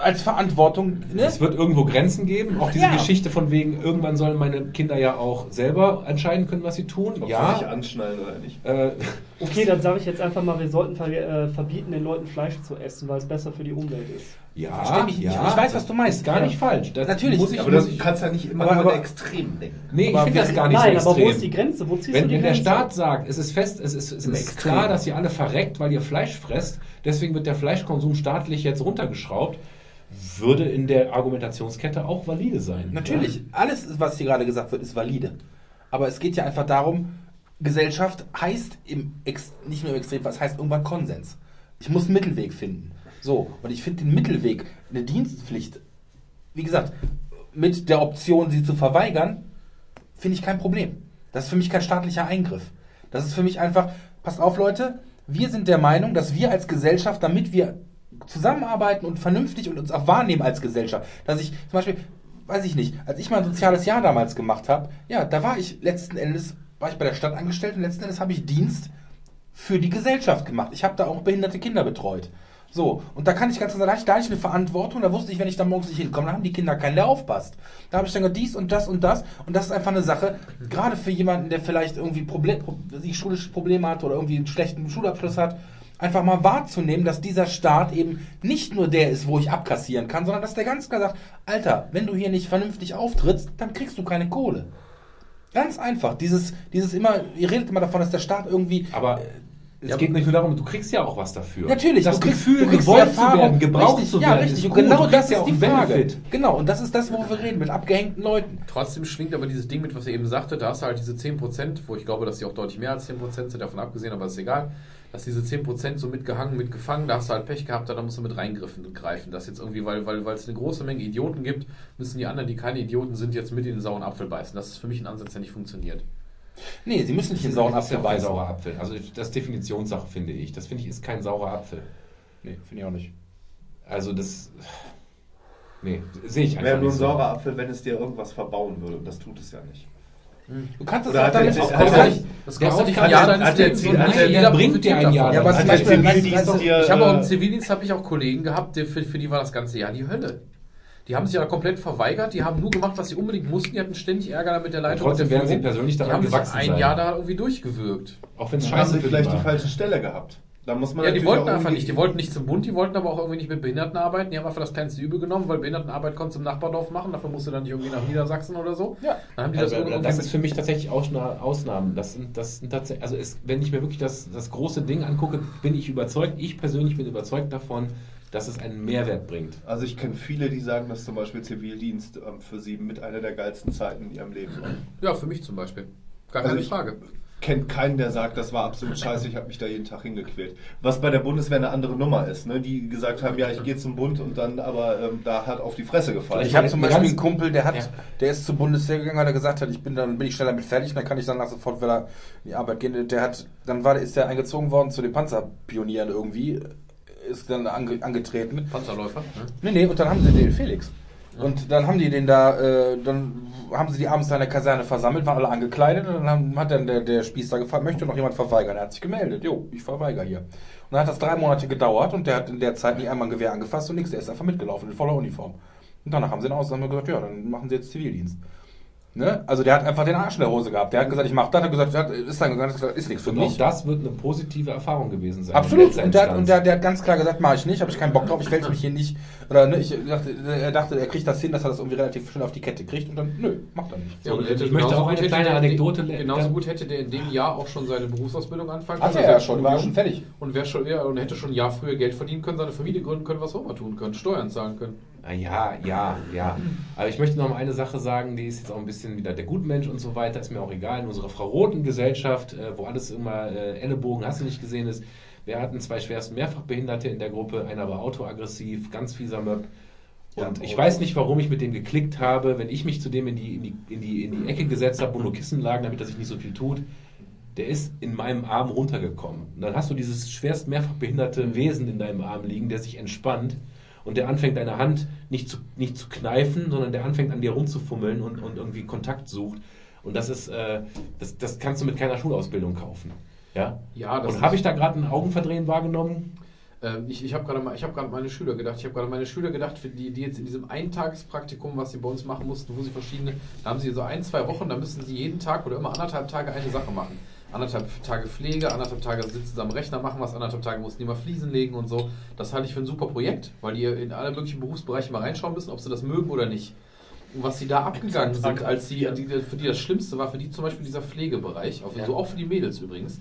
D: Als Verantwortung, ne?
A: Es wird irgendwo Grenzen geben. Auch diese
D: Ja.
A: Geschichte von wegen, irgendwann sollen meine Kinder ja auch selber entscheiden können, was sie tun.
C: Ob sie sich
A: ja.
C: anschnallen oder nicht.
A: Äh,
E: Okay, dann sage ich jetzt einfach mal, wir sollten ver äh, verbieten, den Leuten Fleisch zu essen, weil es besser für die Umwelt ist.
A: ja,
D: Versteh mich, ich-
A: ja,
D: ich weiß, was du meinst.
A: Gar
D: Ja.
A: nicht falsch. Das
D: Natürlich,
A: Muss ich,
C: Aber
A: muss
C: du
A: ich,
C: kannst ja nicht immer
D: Aber-
C: nur
D: aber-
C: in Extremen denken.
A: nee, ich finde das gar nicht
E: Nein,
A: so
E: aber wo
A: extrem.
E: ist die Grenze? Wo ziehst
A: Wenn,
E: du die
A: wenn der
E: Grenze?
A: Staat sagt, es ist fest, es ist, es ist
C: Extrem.
A: klar, dass ihr alle verreckt, weil ihr Fleisch fresst, deswegen wird der Fleischkonsum staatlich jetzt runtergeschraubt, würde in der Argumentationskette auch valide sein.
D: Natürlich, alles, was hier gerade gesagt wird, ist valide. Aber es geht ja einfach darum, Gesellschaft heißt im Ex nicht nur im Extrem, es heißt irgendwann Konsens. Ich muss einen Mittelweg finden. So, und ich finde den Mittelweg, eine Dienstpflicht, wie gesagt, mit der Option, sie zu verweigern, finde ich kein Problem. Das ist für mich kein staatlicher Eingriff. Das ist für mich einfach, passt auf Leute, wir sind der Meinung, dass wir als Gesellschaft, damit wir zusammenarbeiten und vernünftig und uns auch wahrnehmen als Gesellschaft, dass ich zum Beispiel, weiß ich nicht, als ich mein soziales Jahr damals gemacht habe, ja, da war ich letzten Endes, war ich bei der Stadt angestellt und letzten Endes habe ich Dienst für die Gesellschaft gemacht. Ich habe da auch behinderte Kinder betreut. So, und da kann ich ganz leicht, da hatte ich eine Verantwortung, da wusste ich, wenn ich da morgens nicht hinkomme, dann haben die Kinder keinen, der aufpasst. Da habe ich dann gesagt, dies und das und das. Und das ist einfach eine Sache, gerade für jemanden, der vielleicht irgendwie Problem, schulische Probleme hat oder irgendwie einen schlechten Schulabschluss hat, einfach mal wahrzunehmen, dass dieser Staat eben nicht nur der ist, wo ich abkassieren kann, sondern dass der ganz klar sagt, Alter, wenn du hier nicht vernünftig auftrittst, dann kriegst du keine Kohle. Ganz einfach. Dieses, dieses immer, ihr redet immer davon, dass der Staat irgendwie
A: Aber es
B: Ja,
A: geht nicht nur darum, du kriegst ja auch was dafür.
D: Natürlich,
A: das
D: du kriegst,
A: Gefühl,
D: du kriegst
A: gewollt
D: die Erfahrung,
A: zu werden, gebraucht
D: richtig,
A: zu
D: ja,
A: werden,
D: richtig.
A: ist
D: Und
A: gut.
D: genau das
A: kriegst ja
D: ist
A: auch
D: die Frage.
A: Benefit.
D: Genau, und das ist das, worüber wir reden, mit abgehängten Leuten.
B: Trotzdem schwingt aber dieses Ding mit, was er eben sagte, da hast du halt diese 10%, wo ich glaube, dass sie auch deutlich mehr als 10% sind, davon abgesehen, aber ist egal, dass diese 10% so mitgehangen, mitgefangen, da hast du halt Pech gehabt, da musst du mit reingreifen. Greifen. Das jetzt irgendwie, weil, weil, weil es eine große Menge Idioten gibt, müssen die anderen, die keine Idioten sind, jetzt mit in den sauren Apfel beißen. Das ist für mich ein Ansatz, der nicht funktioniert.
D: Nee, sie müssen nicht in den sauren Apfel beißen.
A: saurer Apfel. Also das ist Definitionssache, finde ich. Das finde ich ist kein saurer Apfel.
D: Nee, finde ich auch nicht.
A: Also das. Nee, sehe ich einfach
C: Wäre nur ein saurer Apfel, wenn es dir irgendwas verbauen würde. Und das tut es ja nicht.
D: Du kannst es
C: Oder hat
D: damit auch
C: hat
D: kostet-
B: Das
A: Der
B: kostet dich ein Jahr deines Lebens jeder
A: bringt dir ein. Jahr.
D: Ja, aber zum Beispiel,
C: Zivildienst
D: weißt du,
C: dir,
B: Ich habe auch im
C: äh,
B: Zivildienst habe ich auch Kollegen gehabt, die, für, für die war das ganze Jahr die Hölle. Die haben sich ja komplett verweigert, die haben nur gemacht, was sie unbedingt mussten, die hatten ständig Ärger mit der Leitung.
A: trotzdem
B: und
A: werden sie persönlich
B: Die
A: daran
B: haben sich
A: gewachsen
B: ein
A: sein.
B: Jahr da irgendwie durchgewürgt.
A: Auch wenn es scheiße
C: vielleicht
A: die
C: die falsche Stelle gehabt. Da muss man
B: Ja, die wollten einfach nicht. Die wollten nicht zum Bund, die wollten aber auch irgendwie nicht mit Behinderten arbeiten. Die haben einfach das kleinste Übel genommen, weil Behindertenarbeit konntest du im Nachbardorf machen. Dafür musst du dann nicht irgendwie nach Niedersachsen oder so.
D: Ja.
B: Dann haben die das
A: Also, das ist für mich tatsächlich Ausna Ausnahmen. Das sind, das sind tatsächlich, also es, wenn ich mir wirklich das, das große Ding angucke, bin ich überzeugt, ich persönlich bin überzeugt davon, dass es einen Mehrwert bringt.
C: Also ich kenne viele, die sagen, dass zum Beispiel Zivildienst ähm, für sie mit einer der geilsten Zeiten in ihrem Leben war.
B: ja, für mich zum Beispiel. Gar
C: Also
B: keine
C: ich-
B: Frage.
C: Kennt keinen, der sagt, das war absolut scheiße, ich habe mich da jeden Tag hingequält. Was bei der Bundeswehr eine andere Nummer ist, ne? die gesagt haben, ja, ich gehe zum Bund und dann aber ähm, da hat auf die Fresse gefallen.
D: Ich habe zum Beispiel einen Kumpel, der hat,
A: Ja.
D: der ist zur Bundeswehr gegangen, weil er gesagt hat, ich bin dann bin ich schneller mit fertig, und dann kann ich danach sofort wieder in die Arbeit gehen. Der hat, dann war, ist der eingezogen worden zu den Panzerpionieren irgendwie, ist dann ange, angetreten.
B: Panzerläufer. Ne?
D: Nee, nee, und dann haben sie den Felix. Und dann haben die den da, äh, dann haben sie die abends in der Kaserne versammelt, waren alle angekleidet und dann hat dann der, der Spieß da gefragt, möchte noch jemand verweigern? Er hat sich gemeldet, jo, ich verweigere hier. Und dann hat das drei Monate gedauert und der hat in der Zeit nicht einmal ein Gewehr angefasst und nichts, der ist einfach mitgelaufen in voller Uniform. Und danach haben sie ihn und haben gesagt, ja, dann machen sie jetzt Zivildienst. Ne? Also der hat einfach den Arsch in der Hose gehabt. Der hat gesagt, ich mach das, hat gesagt, das ist, dann, ganz klar, ist nichts für
A: Und auch
D: mich.
A: das wird eine positive Erfahrung gewesen sein.
D: Absolut. Und der, und der, der hat ganz klar gesagt, mache ich nicht, habe ich keinen Bock drauf, ich wälze mich hier nicht. Oder ne, ich dachte, er dachte, er kriegt das hin, dass er das irgendwie relativ schnell auf die Kette kriegt und dann, nö, macht er nicht.
A: So,
B: und
A: ich möchte auch eine
B: gut
A: kleine
B: hätte der-
A: Anekdote le-
B: Genauso gut hätte der in dem Jahr auch schon seine Berufsausbildung anfangen
D: Hat
B: können.
D: er ja
B: Also
D: schon, war schon fertig.
B: Und, wär schon, ja, und hätte schon ein Jahr früher Geld verdienen können, seine Familie gründen können, was auch immer tun können, Steuern zahlen können.
A: Ja, ja, ja. Aber ich möchte noch mal eine Sache sagen, die ist jetzt auch ein bisschen wieder der Gutmensch und so weiter, ist mir auch egal. In unserer Frau Roten Gesellschaft, äh, wo alles immer äh, Ellenbogen, hast du nicht gesehen ist, wir hatten zwei schwerst Mehrfachbehinderte in der Gruppe, einer war autoaggressiv, ganz fieser Möb. Und ich weiß nicht, warum ich mit dem geklickt habe, wenn ich mich zu dem in die, in die, in die, in die Ecke gesetzt habe, wo nur Kissen lagen, damit er sich nicht so viel tut. Der ist in meinem Arm runtergekommen. Und dann hast du dieses schwerst mehrfach behinderte Wesen in deinem Arm liegen, der sich entspannt und der anfängt, deine Hand nicht zu, nicht zu kneifen, sondern der anfängt, an dir rumzufummeln und, und irgendwie Kontakt sucht. Und das ist, äh, das, das kannst du mit keiner Schulausbildung kaufen. Ja?
B: Ja, das
A: und habe ich da gerade ein Augenverdrehen wahrgenommen?
B: Ähm, ich ich habe gerade mal, ich habe gerade meine Schüler gedacht, ich habe gerade meine Schüler gedacht, für die, die jetzt in diesem Eintagespraktikum, was sie bei uns machen mussten, wo sie verschiedene, da haben sie so ein, zwei Wochen, da müssen sie jeden Tag oder immer anderthalb Tage eine Sache machen. Anderthalb Tage Pflege, anderthalb Tage sitzen sie am Rechner, machen was, anderthalb Tage mussten die mal Fliesen legen und so. Das halte ich für ein super Projekt, weil die in alle möglichen Berufsbereiche mal reinschauen müssen, ob sie das mögen oder nicht. Und was sie da abgegangen sind, als sie, für die das Schlimmste war, für die zum Beispiel dieser Pflegebereich, auch, so auch für die Mädels übrigens,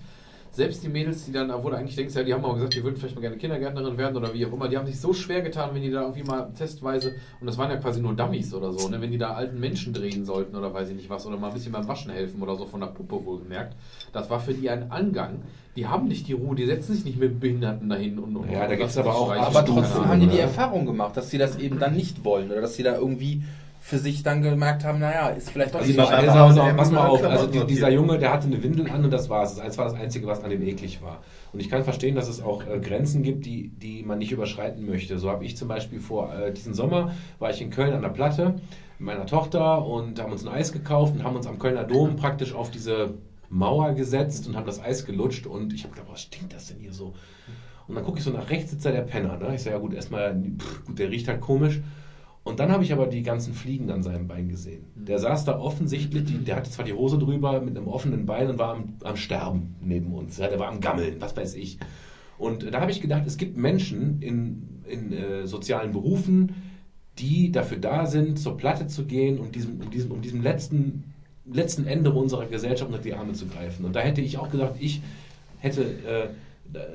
B: selbst die Mädels, die dann, wo du eigentlich denkst, ja, die haben auch gesagt, die würden vielleicht mal gerne Kindergärtnerin werden oder wie auch immer, die haben sich so schwer getan, wenn die da irgendwie mal testweise, und das waren ja quasi nur Dummies oder so, ne, wenn die da alten Menschen drehen sollten oder weiß ich nicht was, oder mal ein bisschen beim Waschen helfen oder so von der Puppe wohlgemerkt, das war für die ein Angang. Die haben nicht die Ruhe, die setzen sich nicht mit Behinderten dahin und, und
A: Ja, da gibt's
B: lassen
A: aber auch.
D: Aber trotzdem haben die die? Erfahrung gemacht, dass sie das eben dann nicht wollen oder dass sie da irgendwie für sich dann gemerkt haben, naja, ist vielleicht doch
A: Also
D: nicht so einfach.
A: pass mal auf. Also die, dieser Junge, der hatte eine Windel an und das war es. Das war das Einzige, was an dem eklig war. Und ich kann verstehen, dass es auch äh, Grenzen gibt, die, die man nicht überschreiten möchte. So habe ich zum Beispiel vor äh, diesen Sommer, war ich in Köln an der Platte mit meiner Tochter und haben uns ein Eis gekauft und haben uns am Kölner Dom praktisch auf diese Mauer gesetzt und haben das Eis gelutscht und ich habe gedacht, was stinkt das denn hier so? Und dann gucke ich so nach rechts, sitzt da der Penner. Ne? Ich sage, ja gut, erstmal, pff, gut, der riecht halt komisch. Und dann habe ich aber die ganzen Fliegen an seinem Bein gesehen. Der saß da offensichtlich, die, der hatte zwar die Hose drüber mit einem offenen Bein und war am, am Sterben neben uns. Ja, der war am Gammeln, was weiß ich. Und da habe ich gedacht, es gibt Menschen in, in äh, sozialen Berufen, die dafür da sind, zur Platte zu gehen und diesem, um diesem, um diesem letzten, letzten Ende unserer Gesellschaft unter die Arme zu greifen. Und da hätte ich auch gedacht, ich hätte, äh,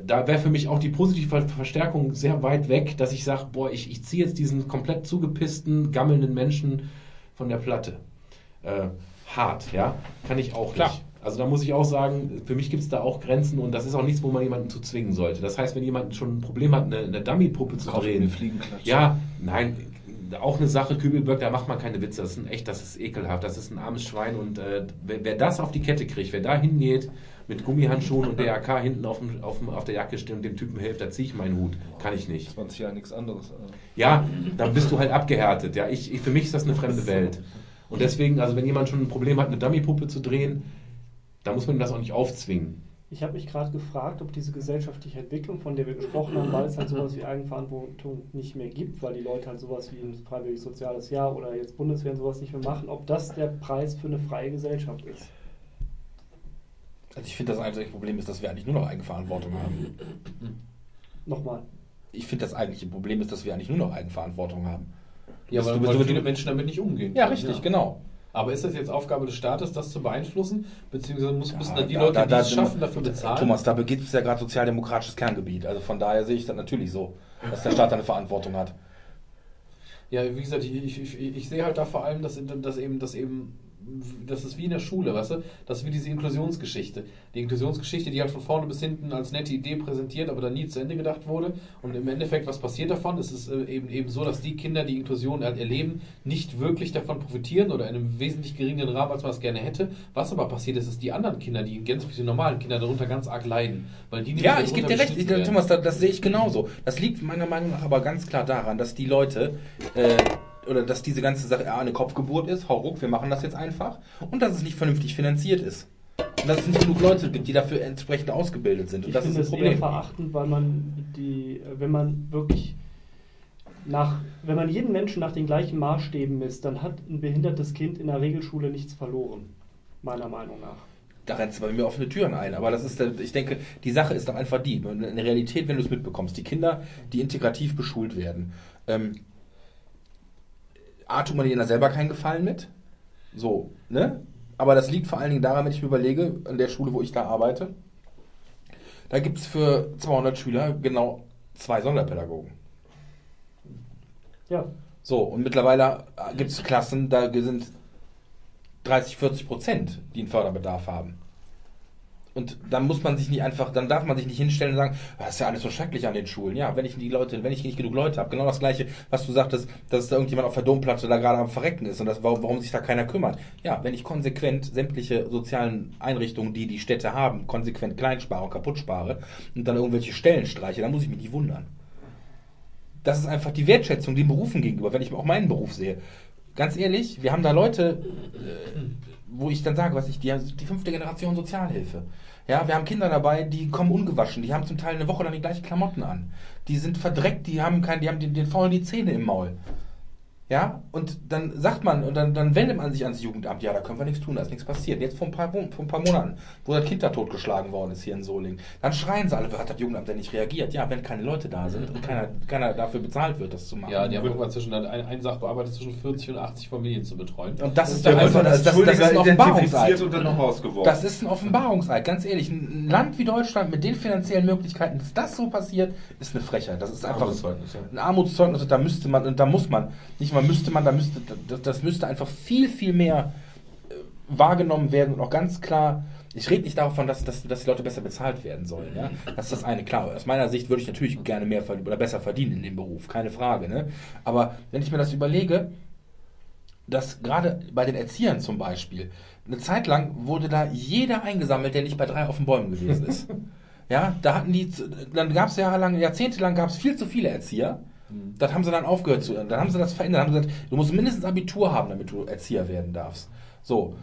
A: da wäre für mich auch die positive Ver- Verstärkung sehr weit weg, dass ich sage, boah, ich, ich ziehe jetzt diesen komplett zugepissten, gammelnden Menschen von der Platte. Äh, hart, ja, kann ich auch
D: Klar.
A: nicht. Also da muss ich auch sagen, für mich gibt es da auch Grenzen und das ist auch nichts, wo man jemanden zu zwingen sollte. Das heißt, wenn jemand schon ein Problem hat, eine, eine Dummy-Puppe zu drehen, ja, nein, auch eine Sache, Kübelberg, da macht man keine Witze. Das ist ein echt, das ist ekelhaft. Das ist ein armes Schwein. Und äh, wer, wer das auf die Kette kriegt, wer da hingeht mit Gummihandschuhen und DRK hinten auf, dem, auf, dem, auf der Jacke steht und dem Typen hilft, da ziehe ich meinen Hut. Kann ich nicht.
C: 20 Jahre nichts anderes. Also.
A: Ja, dann bist du halt abgehärtet. Ja, ich, ich, für mich ist das eine fremde Welt. Und deswegen, also wenn jemand schon ein Problem hat, eine Dummypuppe zu drehen, dann muss man ihm das auch nicht aufzwingen.
E: Ich habe mich gerade gefragt, ob diese gesellschaftliche Entwicklung, von der wir gesprochen haben, weil es halt sowas wie Eigenverantwortung nicht mehr gibt, weil die Leute halt sowas wie ein freiwilliges soziales Jahr oder jetzt Bundeswehr und sowas nicht mehr machen, ob das der Preis für eine freie Gesellschaft ist.
D: Also ich finde, das eigentliche Problem ist, dass wir eigentlich nur noch Eigenverantwortung haben.
E: Nochmal.
D: Ich finde, das eigentliche Problem ist, dass wir eigentlich nur noch Eigenverantwortung haben.
H: Ja,
D: Bist
H: weil,
D: du-
H: weil viele
D: du-
H: Menschen damit nicht umgehen.
D: Ja,
H: können,
D: richtig, genau.
H: Aber ist das jetzt Aufgabe des Staates, das zu beeinflussen? Beziehungsweise muss, müssen
D: Ja,
H: dann die
D: da-
H: Leute,
D: da-
H: die
D: da-
H: es schaffen, dafür bezahlen?
D: Thomas, da beginnt es ja gerade sozialdemokratisches Kerngebiet. Also von daher sehe ich das natürlich so, dass der Staat da eine Verantwortung hat.
H: Ja, wie gesagt, ich, ich, ich, ich sehe halt da vor allem, dass, dass eben, dass eben, das ist wie in der Schule, weißt du? Das ist wie diese Inklusionsgeschichte. Die Inklusionsgeschichte, die halt von vorne bis hinten als nette Idee präsentiert, aber dann nie zu Ende gedacht wurde. Und im Endeffekt, was passiert davon? Es ist äh, eben, eben so, dass die Kinder, die Inklusion halt erleben, nicht wirklich davon profitieren oder in einem wesentlich geringeren Rahmen, als man es gerne hätte. Was aber passiert ist, ist die anderen Kinder, die ganz wie die normalen Kinder darunter ganz arg leiden. Weil die
D: Ja, ich gebe dir recht, ich. Thomas, das, das sehe ich genauso. Das liegt meiner Meinung nach aber ganz klar daran, dass die Leute, äh, oder dass diese ganze Sache eine Kopfgeburt ist, hau ruck, wir machen das jetzt einfach, und dass es nicht vernünftig finanziert ist. Und dass es nicht genug Leute gibt, die dafür entsprechend ausgebildet sind. Und
E: Ich
D: das ist
E: finde
D: ein
E: es eher
D: Problem.
E: verachtend, weil man die, wenn man wirklich nach, wenn man jeden Menschen nach den gleichen Maßstäben misst, dann hat ein behindertes Kind in der Regelschule nichts verloren. Meiner Meinung nach.
D: Da rennst du bei mir offene Türen ein. Aber das ist, ich denke, die Sache ist doch einfach die. In der Realität, wenn du es mitbekommst, die Kinder, die integrativ beschult werden, ähm, A, tut man denen da selber keinen Gefallen mit. So, ne? Aber das liegt vor allen Dingen daran, wenn ich mir überlege, an der Schule, wo ich da arbeite, da gibt es für 200 Schüler genau zwei Sonderpädagogen.
E: Ja,
D: So, und mittlerweile gibt es Klassen, da sind 30, 40 Prozent, die einen Förderbedarf haben. Und dann muss man sich nicht einfach, dann darf man sich nicht hinstellen und sagen, "Ah, das ist ja alles so schrecklich an den Schulen. Ja, wenn ich die Leute, wenn ich nicht genug Leute habe, genau das gleiche, was du sagtest, dass da irgendjemand auf der Domplatte da gerade am Verrecken ist und das, warum, warum sich da keiner kümmert. Ja, wenn ich konsequent sämtliche sozialen Einrichtungen, die die Städte haben, konsequent klein spare und kaputt spare und dann irgendwelche Stellen streiche, dann muss ich mich nicht wundern das ist einfach die Wertschätzung den Berufen gegenüber, wenn ich auch meinen Beruf sehe. Ganz ehrlich, wir haben da Leute, äh, wo ich dann sage, was ich, die, die fünfte Generation Sozialhilfe. Ja, wir haben Kinder dabei, die kommen ungewaschen, die haben zum Teil eine Woche lang die gleichen Klamotten an. Die sind verdreckt, die haben kein, die haben den, den faulen die Zähne im Maul. Ja, und dann sagt man, und dann, dann wendet man sich ans Jugendamt, ja, da können wir nichts tun, da ist nichts passiert. Jetzt vor ein paar, vor ein paar Monaten, wo das Kind da totgeschlagen worden ist hier in Solingen, dann schreien sie alle, hat das Jugendamt denn nicht reagiert? Ja, wenn keine Leute da sind und keiner, keiner dafür bezahlt wird, das zu machen.
H: Ja, die haben irgendwann zwischen ein, ein Sachbearbeiter zwischen 40 und 80 Familien zu betreuen.
D: Und das ist
C: Der
D: doch einfach,
C: dann
D: das, das, das ist ein Offenbarungseid.
C: und dann noch rausgeworfen.
D: Das ist ein Offenbarungseid, ganz ehrlich. Ein Land wie Deutschland mit den finanziellen Möglichkeiten, dass das so passiert, ist eine Frechheit. Das ist einfach
A: Armutszeugnis, ja.
D: ein Armutszeugnis. Und da müsste man, und da muss man, nicht mal müsste man, da müsste, das, müsste einfach viel, viel mehr äh, wahrgenommen werden und auch ganz klar. Ich rede nicht davon, dass, dass, dass die Leute besser bezahlt werden sollen. Ja? Das ist das eine. Klar, aus meiner Sicht würde ich natürlich gerne mehr oder besser verdienen in dem Beruf, keine Frage. Ne? Aber wenn ich mir das überlege, dass gerade bei den Erziehern zum Beispiel, eine Zeit lang wurde da jeder eingesammelt, der nicht bei drei auf den Bäumen gewesen ist. ja, da hatten die, dann gab es jahrelang, jahrzehntelang gab es viel zu viele Erzieher. Das haben sie dann aufgehört zu, dann haben sie das verändert, haben gesagt, du musst mindestens Abitur haben, damit du Erzieher werden darfst. So.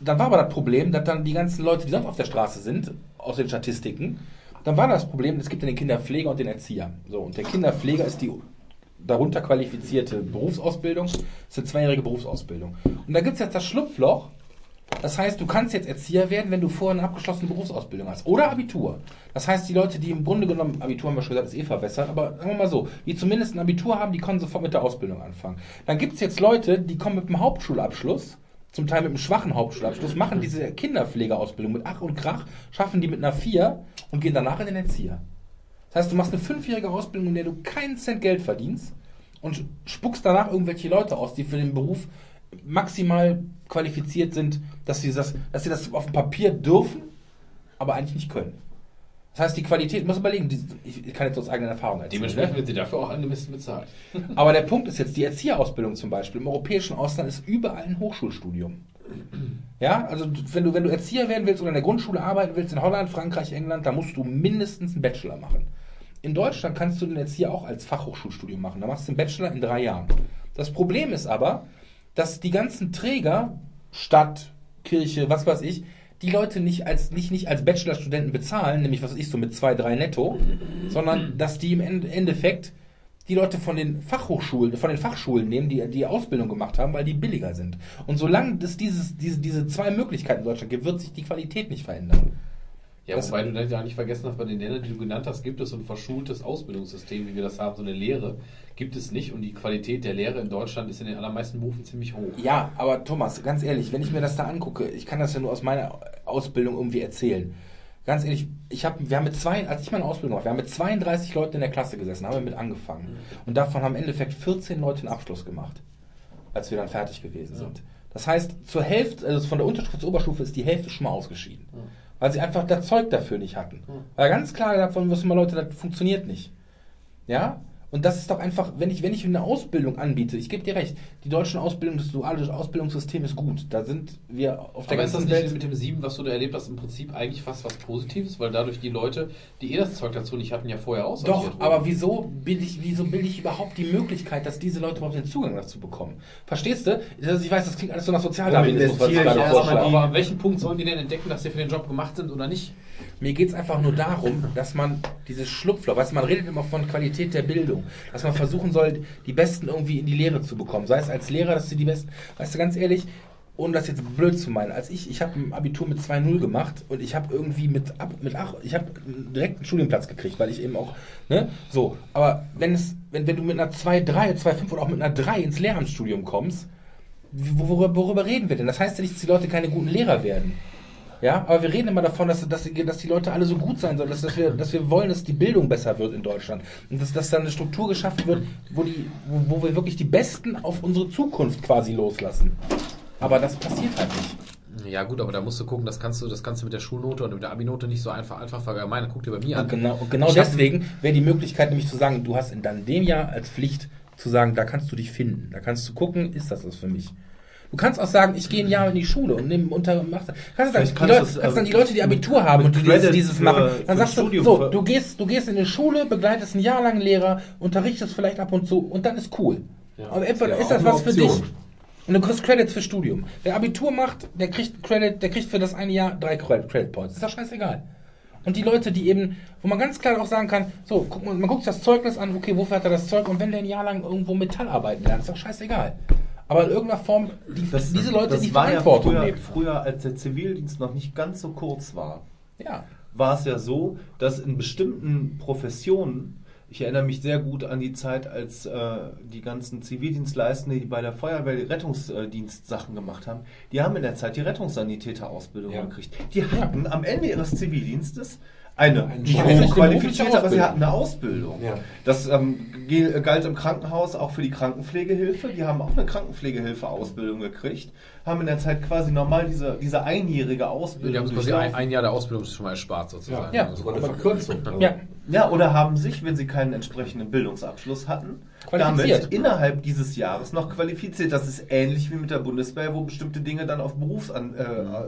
D: Dann war aber das Problem, dass dann die ganzen Leute, die sonst auf der Straße sind, aus den Statistiken, dann war das Problem, es gibt ja den Kinderpfleger und den Erzieher. So, und der Kinderpfleger ist die darunter qualifizierte Berufsausbildung, das ist eine zweijährige Berufsausbildung. Und da gibt es jetzt das Schlupfloch, das heißt, du kannst jetzt Erzieher werden, wenn du vorher eine abgeschlossene Berufsausbildung hast. Oder Abitur. Das heißt, die Leute, die im Grunde genommen, Abitur haben wir schon gesagt, ist eh verwässert, aber sagen wir mal so, die zumindest ein Abitur haben, die können sofort mit der Ausbildung anfangen. Dann gibt es jetzt Leute, die kommen mit einem Hauptschulabschluss, zum Teil mit einem schwachen Hauptschulabschluss, machen diese Kinderpflegeausbildung mit Ach und Krach, schaffen die mit einer 4 und gehen danach in den Erzieher. Das heißt, du machst eine fünfjährige Ausbildung, in der du keinen Cent Geld verdienst und spuckst danach irgendwelche Leute aus, die für den Beruf maximal qualifiziert sind, dass sie das, dass sie das auf dem Papier dürfen, aber eigentlich nicht können. Das heißt, die Qualität, muss überlegen, die, ich, kann jetzt aus eigener Erfahrung erzählen.
H: Dementsprechend
D: ne?
H: wird sie dafür auch angemessen bezahlt.
D: Aber der Punkt ist jetzt, die Erzieherausbildung zum Beispiel im europäischen Ausland ist überall ein Hochschulstudium. Ja, also wenn du, wenn du Erzieher werden willst oder in der Grundschule arbeiten willst, in Holland, Frankreich, England, da musst du mindestens einen Bachelor machen. In Deutschland kannst du den Erzieher auch als Fachhochschulstudium machen. Da machst du den Bachelor in drei Jahren. Das Problem ist aber, dass die ganzen Träger, Stadt, Kirche, was weiß ich, die Leute nicht als, nicht, nicht als Bachelorstudenten bezahlen, nämlich was weiß ich so mit zwei, drei netto, sondern dass die im Ende- Endeffekt die Leute von den Fachhochschulen, von den Fachschulen nehmen, die die Ausbildung gemacht haben, weil die billiger sind. Und solange es dieses, diese, diese zwei Möglichkeiten in Deutschland gibt, wird sich die Qualität nicht verändern.
B: Ja,
D: Das-
B: wobei du dann ja nicht vergessen hast, bei den Ländern, die du genannt hast, gibt es so ein verschultes Ausbildungssystem, wie wir das haben, so eine Lehre, gibt es nicht. Und die Qualität der Lehre in Deutschland ist in den allermeisten Berufen ziemlich hoch.
D: Ja, aber Thomas, ganz ehrlich, wenn ich mir das da angucke, ich kann das ja nur aus meiner Ausbildung irgendwie erzählen. Ganz ehrlich, ich hab, wir haben mit zwei, als ich meine Ausbildung gemacht, wir haben mit 32 Leuten in der Klasse gesessen, haben wir mit angefangen. Und davon haben im Endeffekt 14 Leute einen Abschluss gemacht, als wir dann fertig gewesen sind. Das heißt, zur Hälfte, also von der Unterstufe zur Oberstufe ist die Hälfte schon mal ausgeschieden. Weil sie einfach das Zeug dafür nicht hatten. Weil ganz klar worden, wissen mal Leute, das funktioniert nicht. Ja? Und das ist doch einfach, wenn ich, wenn ich eine Ausbildung anbiete, ich gebe dir recht, die deutschen Ausbildung, das duale Ausbildungssystem ist gut. Da sind wir auf der
B: Aber ist das
D: ganzen
B: nicht
D: Welt.
B: mit dem Sieben, was du da erlebt hast, im Prinzip eigentlich fast was Positives, weil dadurch die Leute, die eh das Zeug dazu nicht hatten, ja vorher aussortiert
D: Doch, aber wieso bilde ich, wieso bilde ich überhaupt die Möglichkeit, dass diese Leute überhaupt den Zugang dazu bekommen? Verstehst du? Also ich weiß, das klingt alles so nach Sozialdarwinismus, was ich
C: investiere
D: gerade
C: ich erstmal
D: vorschlage.
B: aber an welchem Punkt sollen die denn entdecken, dass sie für den Job gemacht sind oder nicht?
D: Mir geht es einfach nur darum, dass man dieses Schlupfloch, weißt du, man redet immer von Qualität der Bildung, dass man versuchen soll, die Besten irgendwie in die Lehre zu bekommen. Sei es als Lehrer, dass sie die Besten, weißt du, ganz ehrlich, ohne das jetzt blöd zu meinen, als ich, ich habe ein Abitur mit 2-0 gemacht und ich habe irgendwie mit, ab, mit ach, ich habe direkt einen Studienplatz gekriegt, weil ich eben auch, ne, so. Aber wenn es, wenn, wenn du mit einer 2-3, 2-5 oder auch mit einer 3 ins Lehramtsstudium kommst, worüber, worüber reden wir denn? Das heißt ja nicht, dass die Leute keine guten Lehrer werden. Ja, aber wir reden immer davon, dass, dass, die, dass die Leute alle so gut sein sollen, dass, dass, wir, dass wir wollen, dass die Bildung besser wird in Deutschland. Und dass, dass da eine Struktur geschaffen wird, wo, die, wo, wo wir wirklich die Besten auf unsere Zukunft quasi loslassen. Aber das passiert halt nicht.
B: Ja gut, aber da musst du gucken, das kannst du, das kannst du mit der Schulnote und mit der Abi-Note nicht so einfach, einfach verallgemeinern. Guck dir bei mir an.
D: Und genau, und genau
B: Ich
D: deswegen wäre die Möglichkeit nämlich zu sagen, du hast in dann dem Jahr als Pflicht zu sagen, da kannst du dich finden. Da kannst du gucken, ist das was für mich. Du kannst auch sagen, ich gehe ein Jahr in die Schule und nehme unter machst, kannst du sagen, die
C: kannst
D: Leute, kannst dann die
C: äh,
D: Leute, die Abitur haben und die dieses, dieses machen, dann sagst du, so, du gehst, du gehst in die Schule, begleitest ein Jahr lang Lehrer, unterrichtest vielleicht ab und zu und dann ist cool.
A: Ja.
D: Aber etwa ist das
A: eine
D: was für dich. Und du kriegst Credits für Studium. Wer Abitur macht, der kriegt Credit, der kriegt für das eine Jahr drei Credit Points. Ist doch scheißegal. Und die Leute, die eben, wo man ganz klar auch sagen kann, so, guck, mal, man guckt sich das Zeugnis an, okay, wofür hat er das Zeug? Und wenn der ein Jahr lang irgendwo Metallarbeiten lernt, ist doch scheißegal. Aber in irgendeiner Form, die, diese Leute
C: das
D: die
C: war ja
D: Verantwortung
C: früher,
D: nehmen.
C: früher, als der Zivildienst noch nicht ganz so kurz war,
D: Ja.
C: war es ja so, dass in bestimmten Professionen, ich erinnere mich sehr gut an die Zeit, als äh, die ganzen Zivildienstleistenden, die bei der Feuerwehr die Rettungsdienstsachen gemacht haben, die haben in der Zeit die Rettungssanitäterausbildung
A: Ja.
C: gekriegt. Die hatten am Ende ihres Zivildienstes eine
A: Einen
C: nicht
A: Schein.
C: hochqualifizierte, aber sie hatten eine Ausbildung.
A: Ja.
C: Das ähm, galt im Krankenhaus auch für die Krankenpflegehilfe. Die haben auch eine Krankenpflegehilfe-Ausbildung gekriegt, haben in der Zeit quasi normal diese, diese einjährige Ausbildung
B: Die haben quasi ein, ein Jahr der Ausbildung schon mal erspart sozusagen.
D: Ja.
B: Also,
A: Sogar eine Verkürzung. Also
D: Ja.
C: Ja, oder haben sich, wenn sie keinen entsprechenden Bildungsabschluss hatten,
D: Qualifiziert.
C: damit innerhalb dieses Jahres noch qualifiziert. Das ist ähnlich wie mit der Bundeswehr, wo bestimmte Dinge dann auf Berufsan äh,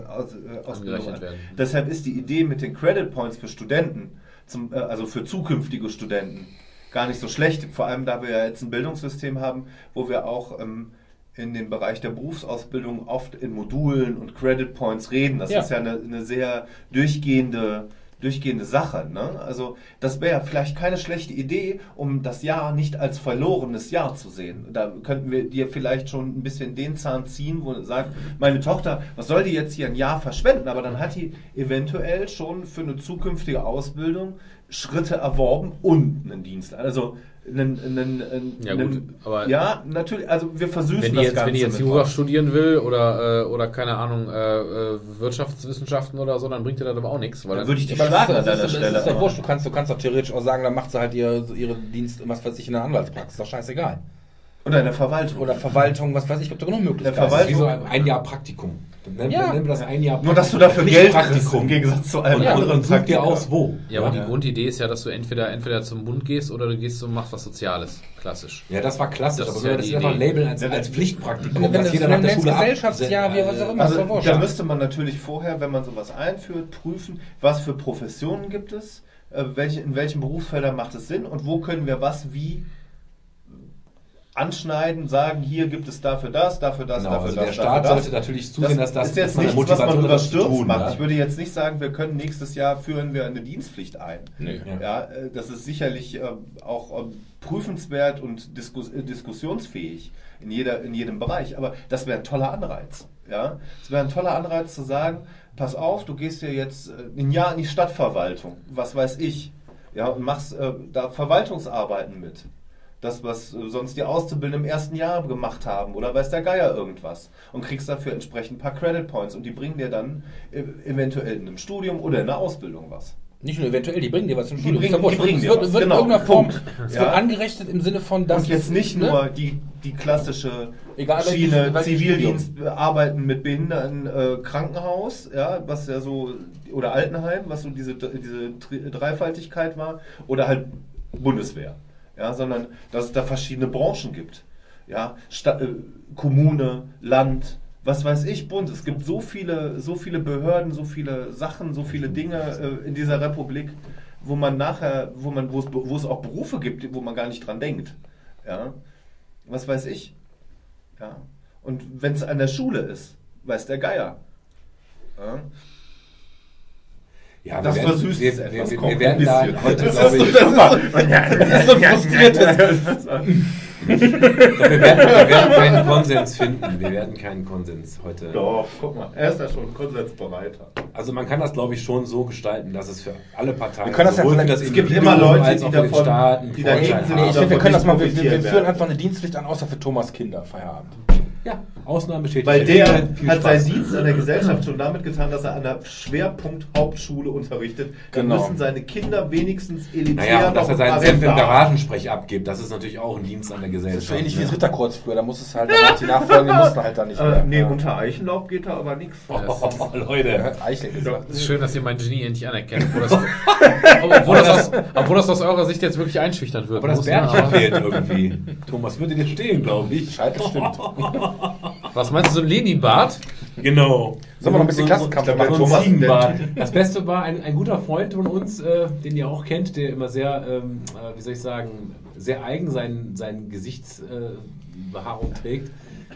C: aus, äh, an-
B: werden.
C: Deshalb ist die Idee mit den Credit Points für Studenten, zum, äh, also für zukünftige Studenten, gar nicht so schlecht. Vor allem, da wir ja jetzt ein Bildungssystem haben, wo wir auch ähm, in dem Bereich der Berufsausbildung oft in Modulen und Credit Points reden. Das
D: Ja.
C: ist ja eine, eine sehr durchgehende durchgehende Sache. Ne? Also das wäre vielleicht keine schlechte Idee, um das Jahr nicht als verlorenes Jahr zu sehen. Da könnten wir dir vielleicht schon ein bisschen den Zahn ziehen, wo du sagst, meine Tochter, was soll die jetzt hier ein Jahr verschwenden? Aber dann hat die eventuell schon für eine zukünftige Ausbildung Schritte erworben und einen Dienst. Also einen, einen, einen,
B: Ja, gut, aber-
C: ja, natürlich, also wir versüßen
B: Wenn
C: das
B: jetzt,
C: Ganze
B: wenn die jetzt Jura studieren will oder, äh, oder keine Ahnung, äh, äh, Wirtschaftswissenschaften oder so, dann bringt ihr das aber auch nichts. Weil
C: Dann
B: dann,
C: würde ich die
D: das
C: schlagen an deiner
D: ist,
C: Stelle.
D: Das ist doch wurscht. Du kannst, du kannst doch theoretisch auch sagen, dann macht sie halt ihr, ihre Dienst, was weiß ich, in der Anwaltspraxis. Ist doch scheißegal.
C: Oder in der Verwaltung.
D: Oder Verwaltung, was weiß ich, gibt doch genug Möglichkeiten.
C: Der Verwaltung-
A: Wie so ein Jahr Praktikum. Dann nennen,
D: Ja.
A: dann das ein Jahr
C: Nur, dass du dafür Geld kriegst,
A: Pflichtpraktikum.
C: im Gegensatz zu allen
A: Und,
C: anderen
A: such dir aus, wo.
B: ja, aber die
A: ja.
B: Grundidee ist ja, dass du entweder, entweder zum Bund gehst oder du gehst und machst was Soziales. Klassisch.
A: Ja, das war klassisch,
B: Das ist
A: aber wenn
B: ja
A: wir das
B: die
A: einfach
B: Idee.
A: labeln als,
C: Ja,
A: als Pflichtpraktikum,
D: wenn das
A: jeder nach der Schule
D: Gesellschaftsjahr, wie was auch immer.
C: Also,
D: wurscht.
C: da müsste man natürlich vorher, wenn man sowas einführt, prüfen, was für Professionen gibt es, äh, welche, in welchen Berufsfeldern macht es Sinn und wo können wir was wie anschneiden, sagen, hier gibt es dafür das, dafür das,
A: Genau,
C: dafür
A: also
C: das.
A: der Staat
C: das.
A: sollte natürlich zusehen, dass das
C: ist jetzt nichts, was man
A: das
C: überstürzt
A: tun,
C: macht.
A: ja.
C: Ich würde jetzt nicht sagen, wir können nächstes Jahr führen wir eine Dienstpflicht ein.
M: Nee.
A: Ja.
C: Äh, das ist sicherlich äh, auch ähm, prüfenswert und diskus äh, diskussionsfähig in, jeder, in jedem Bereich. Aber das wäre ein toller Anreiz. Ja, es wäre ein toller Anreiz zu sagen, pass auf, du gehst hier jetzt äh, ein Jahr in die Stadtverwaltung, was weiß ich, ja, und machst äh, da Verwaltungsarbeiten mit. Das, was äh, sonst die Auszubildenden im ersten Jahr gemacht haben oder weiß der Geier irgendwas. Und kriegst dafür entsprechend ein paar Credit Points und die bringen dir dann äh, eventuell in einem Studium oder in einer Ausbildung was.
D: Nicht nur eventuell, die bringen dir was im
C: Die
D: Studium.
C: bringen-
D: ja wurscht.
C: die bringen
D: es
C: dir
D: wird,
C: was.
D: wird
C: Genau,
D: in irgendeiner Form,
C: Punkt.
D: es
C: Ja.
D: wird angerechnet im Sinne von, dass
C: und jetzt nicht
D: ne?
C: nur die, die klassische
D: Egal
C: Schiene Zivildienst, Arbeiten mit Behinderten, äh, Krankenhaus, ja, was ja so, oder Altenheim, was so diese, diese Dreifaltigkeit war, oder halt Bundeswehr, ja, sondern dass es da verschiedene Branchen gibt, ja, Stadt, äh, Kommune, Land, was weiß ich, Bund. Es gibt so viele, so viele Behörden, so viele Sachen, so viele Dinge äh, in dieser Republik, wo man nachher, wo man, wo es, wo es auch Berufe gibt, wo man gar nicht dran denkt. Ja, was weiß ich. Ja. Und wenn es an der Schule ist, weiß der Geier. Ja.
A: Ja,
C: Das
A: wir werden,
C: versüßt
A: wir,
C: es
A: wir,
C: etwas,
A: wir, wir werden da heute,
C: Das
A: glaube ich,
C: das ist so frustriertes.
A: wir, werden, wir werden keinen Konsens finden. Wir werden keinen Konsens heute.
C: Doch, guck mal, er ist ja schon konsensbereiter.
A: Also man kann das, glaube ich, schon so gestalten, dass es für alle Parteien,
D: Wir können das ja vielleicht-
A: das
C: es gibt immer Leute,
A: als
C: die
A: auch für den
C: davon-
A: Staat einen
C: die dagegen sind,
D: Nee, ich finde, wir können das mal, wir, wir, führen einfach eine Dienstpflicht an, außer für Thomas Kinder. Feierabend.
A: Ja, Ausnahmen bestätigt.
C: Weil der hat seinen Dienst an der Gesellschaft schon damit getan, dass er an der Schwerpunkt-Hauptschule unterrichtet. Dann
D: Genau.
C: müssen seine Kinder wenigstens elitär
A: Naja, und dass er seinen Senf im. Garagensprech abgibt, das ist natürlich auch ein Dienst an der
D: Das
A: Gesellschaft.
D: ist so ähnlich wie
A: ne?
D: das Ritterkreuz früher. Da muss es halt, danach die nachfolgenden mussten halt dann nicht mehr.
C: Äh, nee,
D: ja.
C: unter Eichenlaub geht da aber nichts.
A: Oh, Leute.
D: Eichel gesagt.
B: Es ist schön, dass ihr mein Genie endlich anerkennt. Obwohl das, obwohl das, aus, obwohl das aus eurer Sicht jetzt wirklich einschüchtern wird.
A: Aber das
B: Aber-
A: fehlt irgendwie. Thomas würde dir stehen, glaube ich.
D: Scheitel stimmt.
B: Was meinst du, so ein Lenin-Bart?
A: Genau.
D: Sollen wir noch ein bisschen Klassenkampf
A: so,
D: machen?
A: so
C: Thomas,
A: Ziegenbart. Das Beste war ein, ein guter Freund von uns, äh, den ihr auch kennt, der immer sehr, ähm, äh, wie soll ich sagen, sehr eigen sein, sein Gesichtsbehaarung äh, trägt.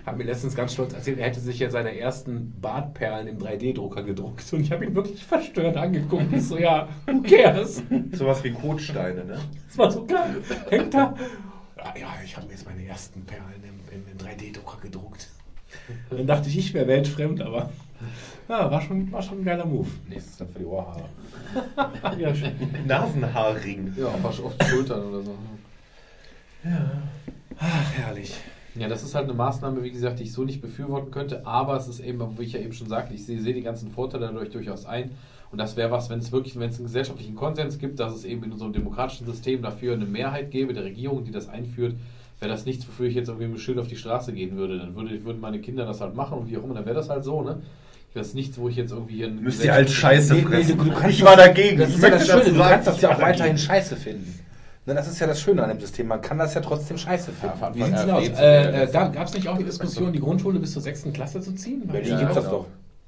A: Hat mir letztens ganz stolz erzählt, er hätte sich ja seine ersten Bartperlen im 3D-Drucker gedruckt. Und ich habe ihn wirklich verstört angeguckt. Ich so, ja, who cares?
C: Sowas wie Kotsteine, ne?
A: Das war so geil. Hängt da. Ja, ja, ich habe mir jetzt meine ersten Perlen im, im, im 3D-Drucker gedruckt. Dann dachte ich, ich wäre weltfremd, aber ja, war, schon, war schon ein geiler Move.
D: Nächstes dann für die Ohrhaare.
A: Ja.
C: Nasenhaarring.
B: Ja, wasch auf die Schultern oder so.
A: Ach, herrlich.
B: Ja, das ist halt eine Maßnahme, wie gesagt, die ich so nicht befürworten könnte, aber es ist eben, wie ich ja eben schon sagte, ich sehe, sehe die ganzen Vorteile dadurch durchaus ein. Und das wäre was, wenn es wirklich, wenn es einen gesellschaftlichen Konsens gibt, dass es eben in unserem demokratischen System dafür eine Mehrheit gäbe, der Regierung, die das einführt, wäre das nichts, wofür ich jetzt irgendwie mit Schild auf die Straße gehen würde. Dann würde, würden meine Kinder das halt machen und wie auch immer, dann wäre das halt so, ne? Das ist nichts, wo ich jetzt irgendwie hier...
C: Müsst ihr halt Scheiße
D: Nee, nee, du, du kannst
C: ich war dagegen.
D: Das ist ja das Schöne, du kannst das ja auch weiterhin
C: dagegen.
D: scheiße finden. Ne, das ist ja das Schöne an dem System. Man kann das ja trotzdem scheiße finden.
B: Ja,
A: Wie sieht's denn aus? Äh, äh, Gab es nicht auch die Diskussion, die Grundschule bis zur sechsten Klasse zu ziehen?
D: in Berlin
B: Ja,
D: gibt es das doch.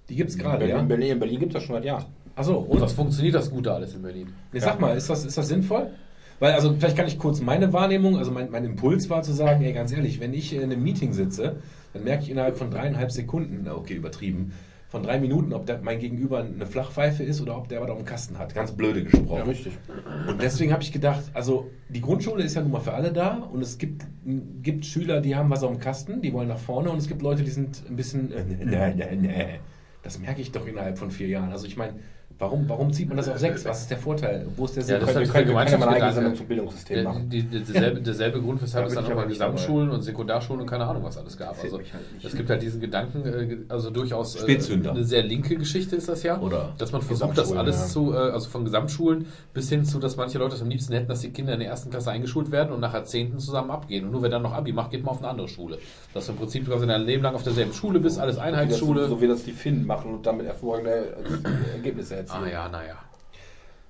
A: Die gibt es gerade,
D: Berlin,
A: ja?
D: in Berlin, in Berlin gibt es das schon seit Jahren.
A: Achso,
B: Und
A: und
B: was funktioniert das Gute alles in Berlin?
A: Nee, sag mal, ist das, ist das sinnvoll? Weil, also, vielleicht kann ich kurz meine Wahrnehmung, also mein, mein Impuls war zu sagen, ey, ganz ehrlich, wenn ich in einem Meeting sitze, dann merke ich innerhalb von dreieinhalb Sekunden, okay, übertrieben, von drei Minuten, ob der, mein Gegenüber eine Flachpfeife ist oder ob der was auf dem Kasten hat. Ganz blöde gesprochen.
D: richtig.
A: Und deswegen habe ich gedacht, also die Grundschule ist ja nun mal für alle da und es gibt, gibt Schüler, die haben was auf dem Kasten, die wollen nach vorne und es gibt Leute, die sind ein bisschen, äh, nee, nee, nee. Das merke ich doch innerhalb von vier Jahren. Also ich meine, warum, warum zieht man das auf sechs? Was ist der Vorteil? Wo ist der Sinn?
B: Ja, das
D: Wir können, wir können mal eine eigene zum Bildungssystem machen.
B: die, die, derselbe, derselbe Grund, weshalb
C: Da
B: es dann auch mal. Gesamtschulen und Sekundarschulen und keine Ahnung was alles gab. Also
C: halt
B: es gibt halt diesen Gedanken, äh, also durchaus äh,
A: Spätzünder.
B: eine sehr linke Geschichte ist das ja,
A: Oder
B: dass man versucht, das alles
D: ja.
B: zu, äh, also von Gesamtschulen bis hin zu, dass manche Leute es am liebsten hätten, dass die Kinder in der ersten Klasse eingeschult werden und nachher Zehnten zusammen abgehen. Und nur wer dann noch Abi macht, geht man auf eine andere Schule. Dass du im Prinzip quasi dein Leben lang auf derselben Schule bist, alles Einheitsschule.
D: So wie das die Finnen machen und damit hervorragende äh, Ergebnisse erzielen.
B: Ah ja, naja.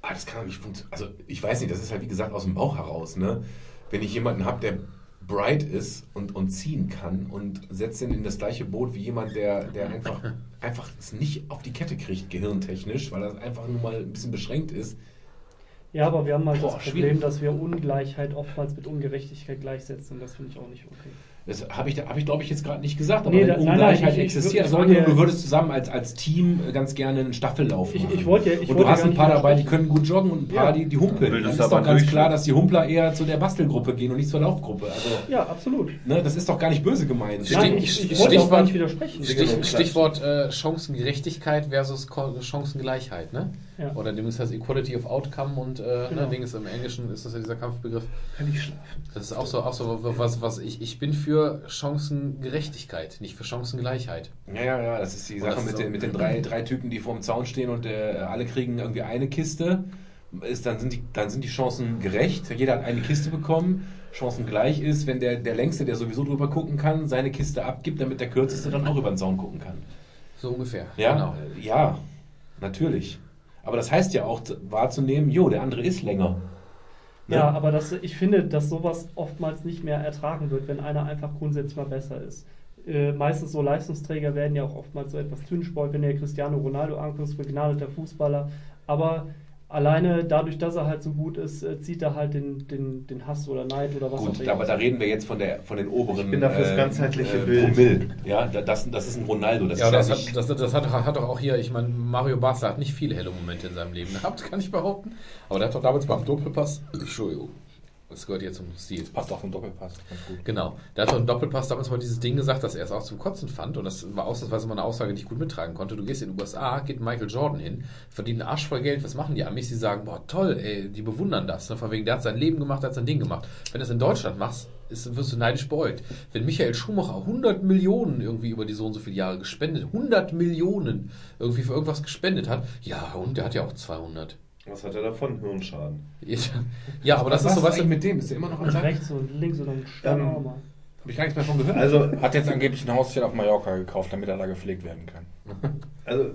A: Ah, das kann doch nicht funktionieren. Also, ich weiß nicht, das ist halt wie gesagt aus dem Bauch heraus, ne? Wenn ich jemanden habe, der bright ist und, und ziehen kann und setzt ihn in das gleiche Boot wie jemand, der, der einfach, einfach es nicht auf die Kette kriegt, gehirntechnisch, weil er einfach nur mal ein bisschen beschränkt ist.
E: Ja, aber wir haben halt
A: Boah,
E: das
A: schwierig.
E: Problem, dass wir Ungleichheit oftmals mit Ungerechtigkeit gleichsetzen und das finde ich auch nicht okay.
A: Das habe ich, hab ich glaube ich, jetzt gerade nicht gesagt, aber
E: Nee,
A: wenn
E: da- nein,
A: Ungleichheit
E: nein, ich- ich-
A: existiert.
E: ich
A: Also
E: wollte-
A: angenommen, du würdest zusammen als, als Team äh, ganz gerne einen Staffellauf
E: Ich-
A: machen.
E: ich wollte ja- ich
A: und
E: wollte
A: du hast
E: gar
A: ein paar dabei, die können gut joggen und ein paar,
E: Ja.
A: die, die humpeln.
C: Bildest
A: Dann ist doch ganz klar, dass die Humpler eher zu der Bastelgruppe gehen und nicht zur Laufgruppe. Also,
E: Ja, absolut.
A: ne, das ist doch gar nicht böse gemeint.
B: Stich-
E: Nein, ich, ich wollte auch
B: Stichwort-
E: gar nicht widersprechen.
B: Stich, Stichwort äh, Chancengerechtigkeit versus Chancengleichheit, ne?
E: Ja.
B: Oder dem ist das Equality of Outcome und äh,
E: Genau.
B: ne, Ding ist im Englischen ist das ja dieser Kampfbegriff.
C: Kann ich schlafen.
B: Das ist auch so, auch so was, was ich, ich bin für Chancengerechtigkeit, nicht für Chancengleichheit.
A: Ja, ja, ja, das ist die Sache
B: ist
A: mit,
B: so-
A: den, mit den drei, drei Typen, die vorm Zaun stehen und äh, alle kriegen irgendwie eine Kiste. Ist, dann, sind die, dann sind die Chancen gerecht. Jeder hat eine Kiste bekommen. Chancen gleich ist, wenn der, der Längste, der sowieso drüber gucken kann, seine Kiste abgibt, damit der Kürzeste dann auch über den Zaun gucken kann.
B: So ungefähr.
A: Ja,
B: Genau.
A: ja, natürlich. Aber das heißt ja auch wahrzunehmen, jo, der andere ist länger. Ne?
E: Ja, aber das, ich finde, dass sowas oftmals nicht mehr ertragen wird, wenn einer einfach grundsätzlich mal besser ist. Äh, meistens so Leistungsträger werden ja auch oftmals so etwas zynisch, wenn der Cristiano Ronaldo anguckt, begnadeter Fußballer. Aber alleine dadurch, dass er halt so gut ist, äh, zieht er halt den, den, den Hass oder Neid oder was auch
A: Gut,
E: immer.
A: aber da reden wir jetzt von, der, von den oberen
C: Ich bin da fürs ganzheitliche
A: äh,
C: Bild.
A: Promille. Ja, da- das, das ist ein Ronaldo. Das
B: Ja,
A: ist
B: das, hat, das, das hat, hat doch auch hier, ich meine, Mario Basler hat nicht viele helle Momente in seinem Leben gehabt, kann ich behaupten. Aber der hat doch damals beim Doppelpass, Entschuldigung, das gehört jetzt zum Stil.
D: Passt auch im Doppelpass.
B: Genau. Der hat im Doppelpass damals mal dieses Ding gesagt, dass er es auch zum Kotzen fand. Und das war ausnahmsweise mal eine Aussage, die ich gut mittragen konnte. Du gehst in den USA, geht Michael Jordan hin, verdient einen Arsch voll Geld. Was machen die Amis? Die sagen, boah, toll, ey, die bewundern das. Ne? Von wegen, der hat sein Leben gemacht, der hat sein Ding gemacht. Wenn du es in Deutschland machst, ist, wirst du neidisch beäugt. Wenn Michael Schumacher 100 Millionen irgendwie über die so und so viele Jahre gespendet, 100 Millionen irgendwie für irgendwas gespendet hat, ja, und der hat ja auch 200.
C: Was hat er davon? Hirnschaden.
B: Ja, aber das
A: Was
B: ist so,
A: ist
B: weißt du,
A: mit dem? Ist der immer noch am
E: rechts und links und dann Sternarmer.
A: Habe ich gar nichts mehr von gehört.
C: Also,
D: Hat jetzt angeblich ein Haustier auf Mallorca gekauft, damit er da gepflegt werden kann.
C: Also,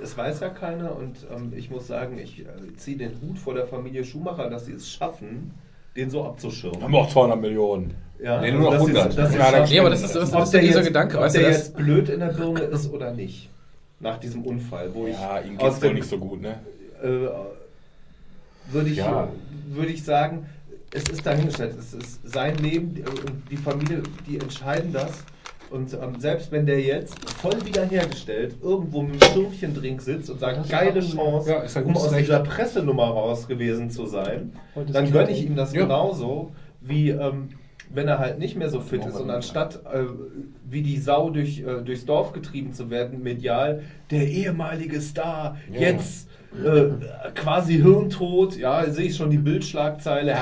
C: es weiß ja keiner und ähm, ich muss sagen, ich äh, ziehe den Hut vor der Familie Schumacher, dass sie es schaffen, den so abzuschirmen.
D: Haben wir auch 200 Millionen.
C: Ja,
A: Nee, nur noch
C: dass sie-
A: 100.
C: dass sie
D: Ja,
C: schaffen,
B: Nee, aber das ist, das
C: ob
B: ist
C: der
B: dieser
C: jetzt,
B: Gedanke,
C: ob
B: weißt du,
C: der
B: das,
C: jetzt blöd in der Birne ist oder nicht. Nach diesem Unfall, wo ich
D: Ja, ihm
C: aus
D: geht's wohl
C: dem-
D: nicht so gut, ne?
C: Äh, würde ich,
A: Ja.
C: würde ich sagen, es ist dahingestellt. Es ist sein Leben äh, und die Familie, die entscheiden das. Und ähm, selbst wenn der jetzt voll wiederhergestellt irgendwo mit einem Schirmchendrink sitzt und sagt, geile Chance,
A: Ja, ist ein
C: um aus
A: Recht.
C: dieser Pressenummer raus gewesen zu sein, dann gönne ich ihm das
A: Ja.
C: genauso, wie ähm, wenn er halt nicht mehr so fit ist und anstatt äh, wie die Sau durch, äh, durchs Dorf getrieben zu werden, medial, der ehemalige Star,
A: Ja.
C: jetzt äh, quasi hirntot, ja, sehe ich schon die Bildschlagzeile, äh,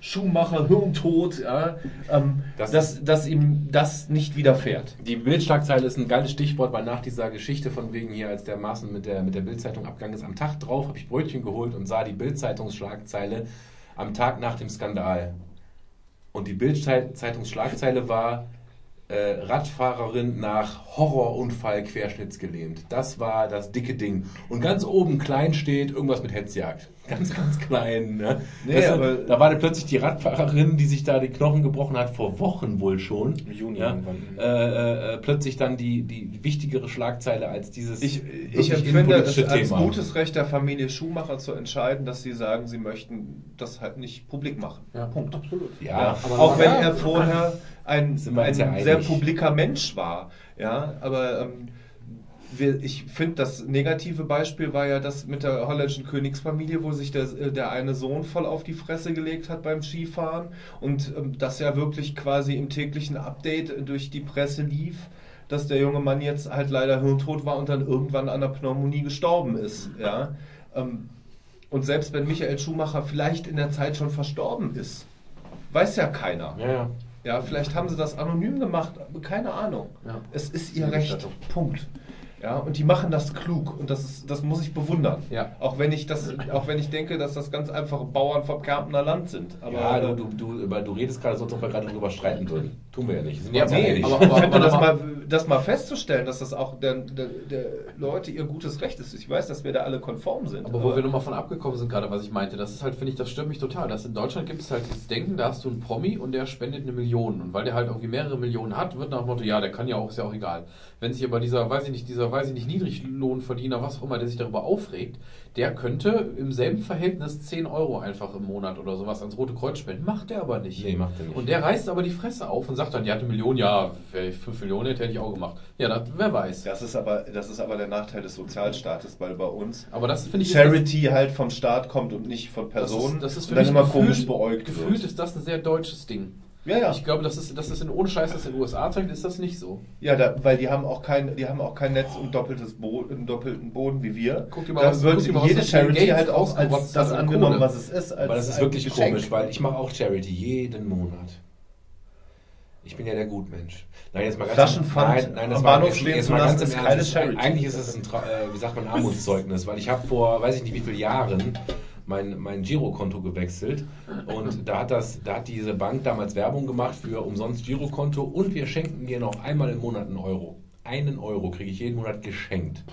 C: Schuhmacher hirntot, ja, ähm,
A: Das-
C: dass, dass ihm das nicht widerfährt.
A: Die Bildschlagzeile ist ein geiles Stichwort, weil nach dieser Geschichte von wegen hier, als der Maaßen mit der, mit der Bildzeitung abgegangen ist, am Tag drauf habe ich Brötchen geholt und sah die Bildzeitungsschlagzeile am Tag nach dem Skandal. Und die Bildzeitungsschlagzeile war Radfahrerin nach Horrorunfall querschnittsgelähmt. Das war das dicke Ding. Und ganz oben klein steht irgendwas mit Hetzjagd. Ganz, ganz klein. Ne?
C: Nee,
A: das,
C: aber-
A: da war dann plötzlich die Radfahrerin, die sich da die Knochen gebrochen hat, vor Wochen wohl schon.
D: Im Juni
A: Ja,
D: irgendwann.
A: äh, äh, plötzlich dann die, die wichtigere Schlagzeile als dieses
C: Ich, ich empfinde es als
A: Thema.
C: gutes Recht der Familie Schumacher zu entscheiden, dass sie sagen, sie möchten das halt nicht publik machen.
B: Ja.
C: Punkt.
E: Absolut.
A: Ja,
B: aber
C: auch wenn
B: ja,
C: er vorher ein, ein sehr
A: einig.
C: publiker Mensch war. Ja, aber ähm, wir, ich finde, das negative Beispiel war ja das mit der holländischen Königsfamilie, wo sich der, äh, der eine Sohn voll auf die Fresse gelegt hat beim Skifahren und ähm, das ja wirklich quasi im täglichen Update durch die Presse lief, dass der junge Mann jetzt halt leider hirntot war und dann irgendwann an der Pneumonie gestorben ist. Ja. Ähm, und selbst wenn Michael Schumacher vielleicht in der Zeit schon verstorben ist, weiß ja keiner.
A: ja, ja.
C: Ja, vielleicht haben sie das anonym gemacht, keine Ahnung.
B: Ja.
C: Es ist ihr Recht. Punkt. Ja, und die machen das klug und das, ist, das muss ich bewundern.
B: Ja.
C: Auch wenn ich das, auch wenn ich denke, dass das ganz einfache Bauern vom Kärntner Land sind. Aber
A: ja,
C: äh,
A: du, du, du, über- du redest gerade so, als ob wir gerade darüber streiten würden. Tun wir ja nicht.
B: Ja, nee, aber-
C: ich finde
B: aber
C: das mal, das mal festzustellen, dass das auch der, der, der Leute ihr gutes Recht ist. Ich weiß, dass wir da alle konform sind.
B: Aber wo wir nochmal von abgekommen sind, gerade was ich meinte, das ist halt, finde ich, das stört mich total. Dass in Deutschland gibt es halt dieses Denken, da hast du einen Promi und der spendet eine Million. Und weil der halt irgendwie mehrere Millionen hat, wird nach dem Motto, ja, der kann ja auch, ist ja auch egal. Wenn sich aber dieser, weiß ich nicht, dieser, weiß ich nicht, Niedriglohnverdiener, was auch immer, der sich darüber aufregt, der könnte im selben Verhältnis 10 Euro einfach im Monat oder sowas ans Rote Kreuz spenden. Macht der aber nicht.
A: Nee, macht er nicht.
B: Und der reißt aber die Fresse auf und sagt dann, ja, eine Million, ja, 5 Millionen hätte ich auch gemacht. Ja, das, wer weiß.
C: Das ist, aber, das ist aber der Nachteil des Sozialstaates, weil bei uns
B: Aber das ich
C: Charity halt vom Staat kommt und nicht von Personen
B: Das ist, das ist für
C: und dann
B: mich
C: immer
B: gefühlt,
C: komisch beäugt
B: Gefühlt
C: wird.
B: ist das ein sehr deutsches Ding.
C: Ja, ja.
B: Ich glaube, das ist, das ist in, ohne Scheiß, das in den USA zeigt, ist das nicht so.
C: Ja, da, weil die haben auch kein, die haben auch kein Netz und doppeltes Bo doppelten Boden wie wir.
B: Guck dir mal
C: da
B: was-
C: wird
B: guck mal
C: jede Charity halt auch als das angenommen,
B: Kohle.
C: was es ist. Als
A: Aber das ist wirklich
C: Geschenk.
A: komisch, weil ich mache auch Charity jeden Monat. Ich bin ja der Gutmensch. Nein, jetzt mal ganz
C: Flaschenpfand
A: nein, nein, das
C: am
A: mal,
C: Bahnhof stehen zu
A: mal ganz
C: lassen, ist keine Charity.
A: Eigentlich ist es ein, äh, wie sagt man, Armutszeugnis, weil ich habe vor, weiß ich nicht wie viele Jahren mein, mein Girokonto gewechselt und da hat das, da hat diese Bank damals Werbung gemacht für umsonst Girokonto und wir schenken dir noch einmal im Monat einen Euro. Einen Euro kriege ich jeden Monat geschenkt.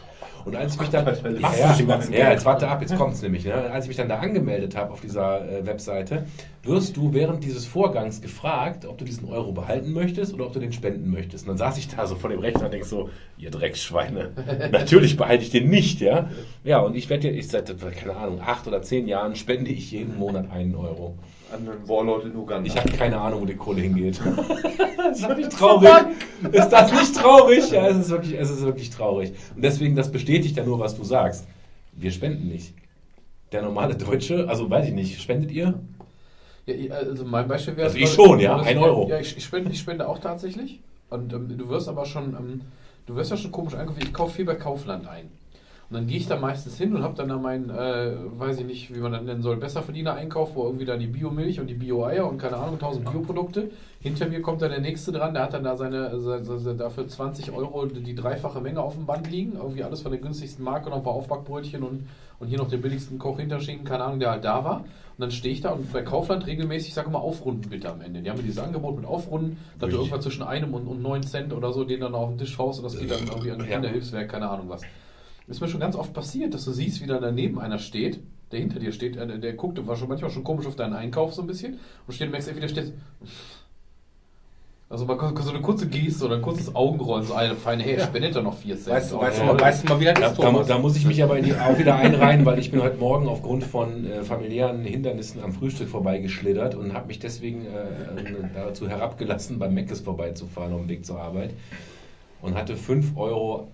A: Und als ich mich dann, ja, ja, ja, jetzt warte ab, jetzt kommt's nämlich. Ne? Als ich mich dann da angemeldet habe auf dieser äh, Webseite, wirst du während dieses Vorgangs gefragt, ob du diesen Euro behalten möchtest oder ob du den spenden möchtest. Und dann saß ich da so vor dem Rechner und denk so, ihr Drecksschweine, natürlich behalte ich den nicht, ja. Ja, und ich werde, ich seit, keine Ahnung, acht oder zehn Jahren spende ich jeden Monat einen Euro.
C: An einen Warlord in Uganda.
A: Ich habe keine Ahnung, wo die Kohle hingeht. das ist wirklich traurig. Ist das nicht traurig? Ja, es ist wirklich, es ist wirklich traurig. Und deswegen, das bestätigt ja nur, was du sagst. Wir spenden nicht. Der normale Deutsche, also weiß ich nicht, spendet ihr?
B: Ja, also mein Beispiel wäre...
A: Also ich schon, ja, ein Euro.
B: Ja, ich, ich, spende, ich spende auch tatsächlich. Und ähm, du wirst aber schon, ähm, du wirst ja schon komisch angeguckt. Ich kaufe viel bei Kaufland ein. Und dann gehe ich da meistens hin und habe dann da meinen, äh, weiß ich nicht, wie man das nennen soll, Besserverdiener-Einkauf, wo irgendwie da die Biomilch und die Bio-Eier und keine Ahnung, 1000 Bioprodukte. Hinter mir kommt dann der nächste dran, der hat dann da seine, seine, dafür 20 Euro die dreifache Menge auf dem Band liegen. Irgendwie alles von der günstigsten Marke, noch ein paar Aufbackbrötchen und, und hier noch den billigsten Koch-Hinterschinken, keine Ahnung, der halt da war. Und dann stehe ich da und bei Kaufland regelmäßig, ich sage immer, aufrunden bitte am Ende. Die haben mir dieses Angebot mit Aufrunden, dass du irgendwas zwischen einem und, und 9 Cent oder so, den dann auf den Tisch haust und das geht dann irgendwie an. Kinderhilfswerk, keine Ahnung was. Ist mir schon ganz oft passiert, dass du siehst, wie da daneben einer steht, der hinter dir steht, äh, der, der guckt, war schon manchmal schon komisch auf deinen Einkauf so ein bisschen und steht und merkst, entweder steht. Also mal so eine kurze Geste oder ein kurzes Augenrollen, so eine feine, hey, spendet da noch 4 Cent.
D: Weißt du, weißt, du
B: ja.
D: mal, weißt du mal, wie das
A: Da,
D: ist,
A: da,
D: Thomas?
A: da muss ich mich aber in die, auch wieder einreihen, weil ich bin heute Morgen aufgrund von äh, familiären Hindernissen am Frühstück vorbeigeschlittert und habe mich deswegen äh, dazu herabgelassen, beim Meckes vorbeizufahren auf dem Weg zur Arbeit und hatte 5,98 Euro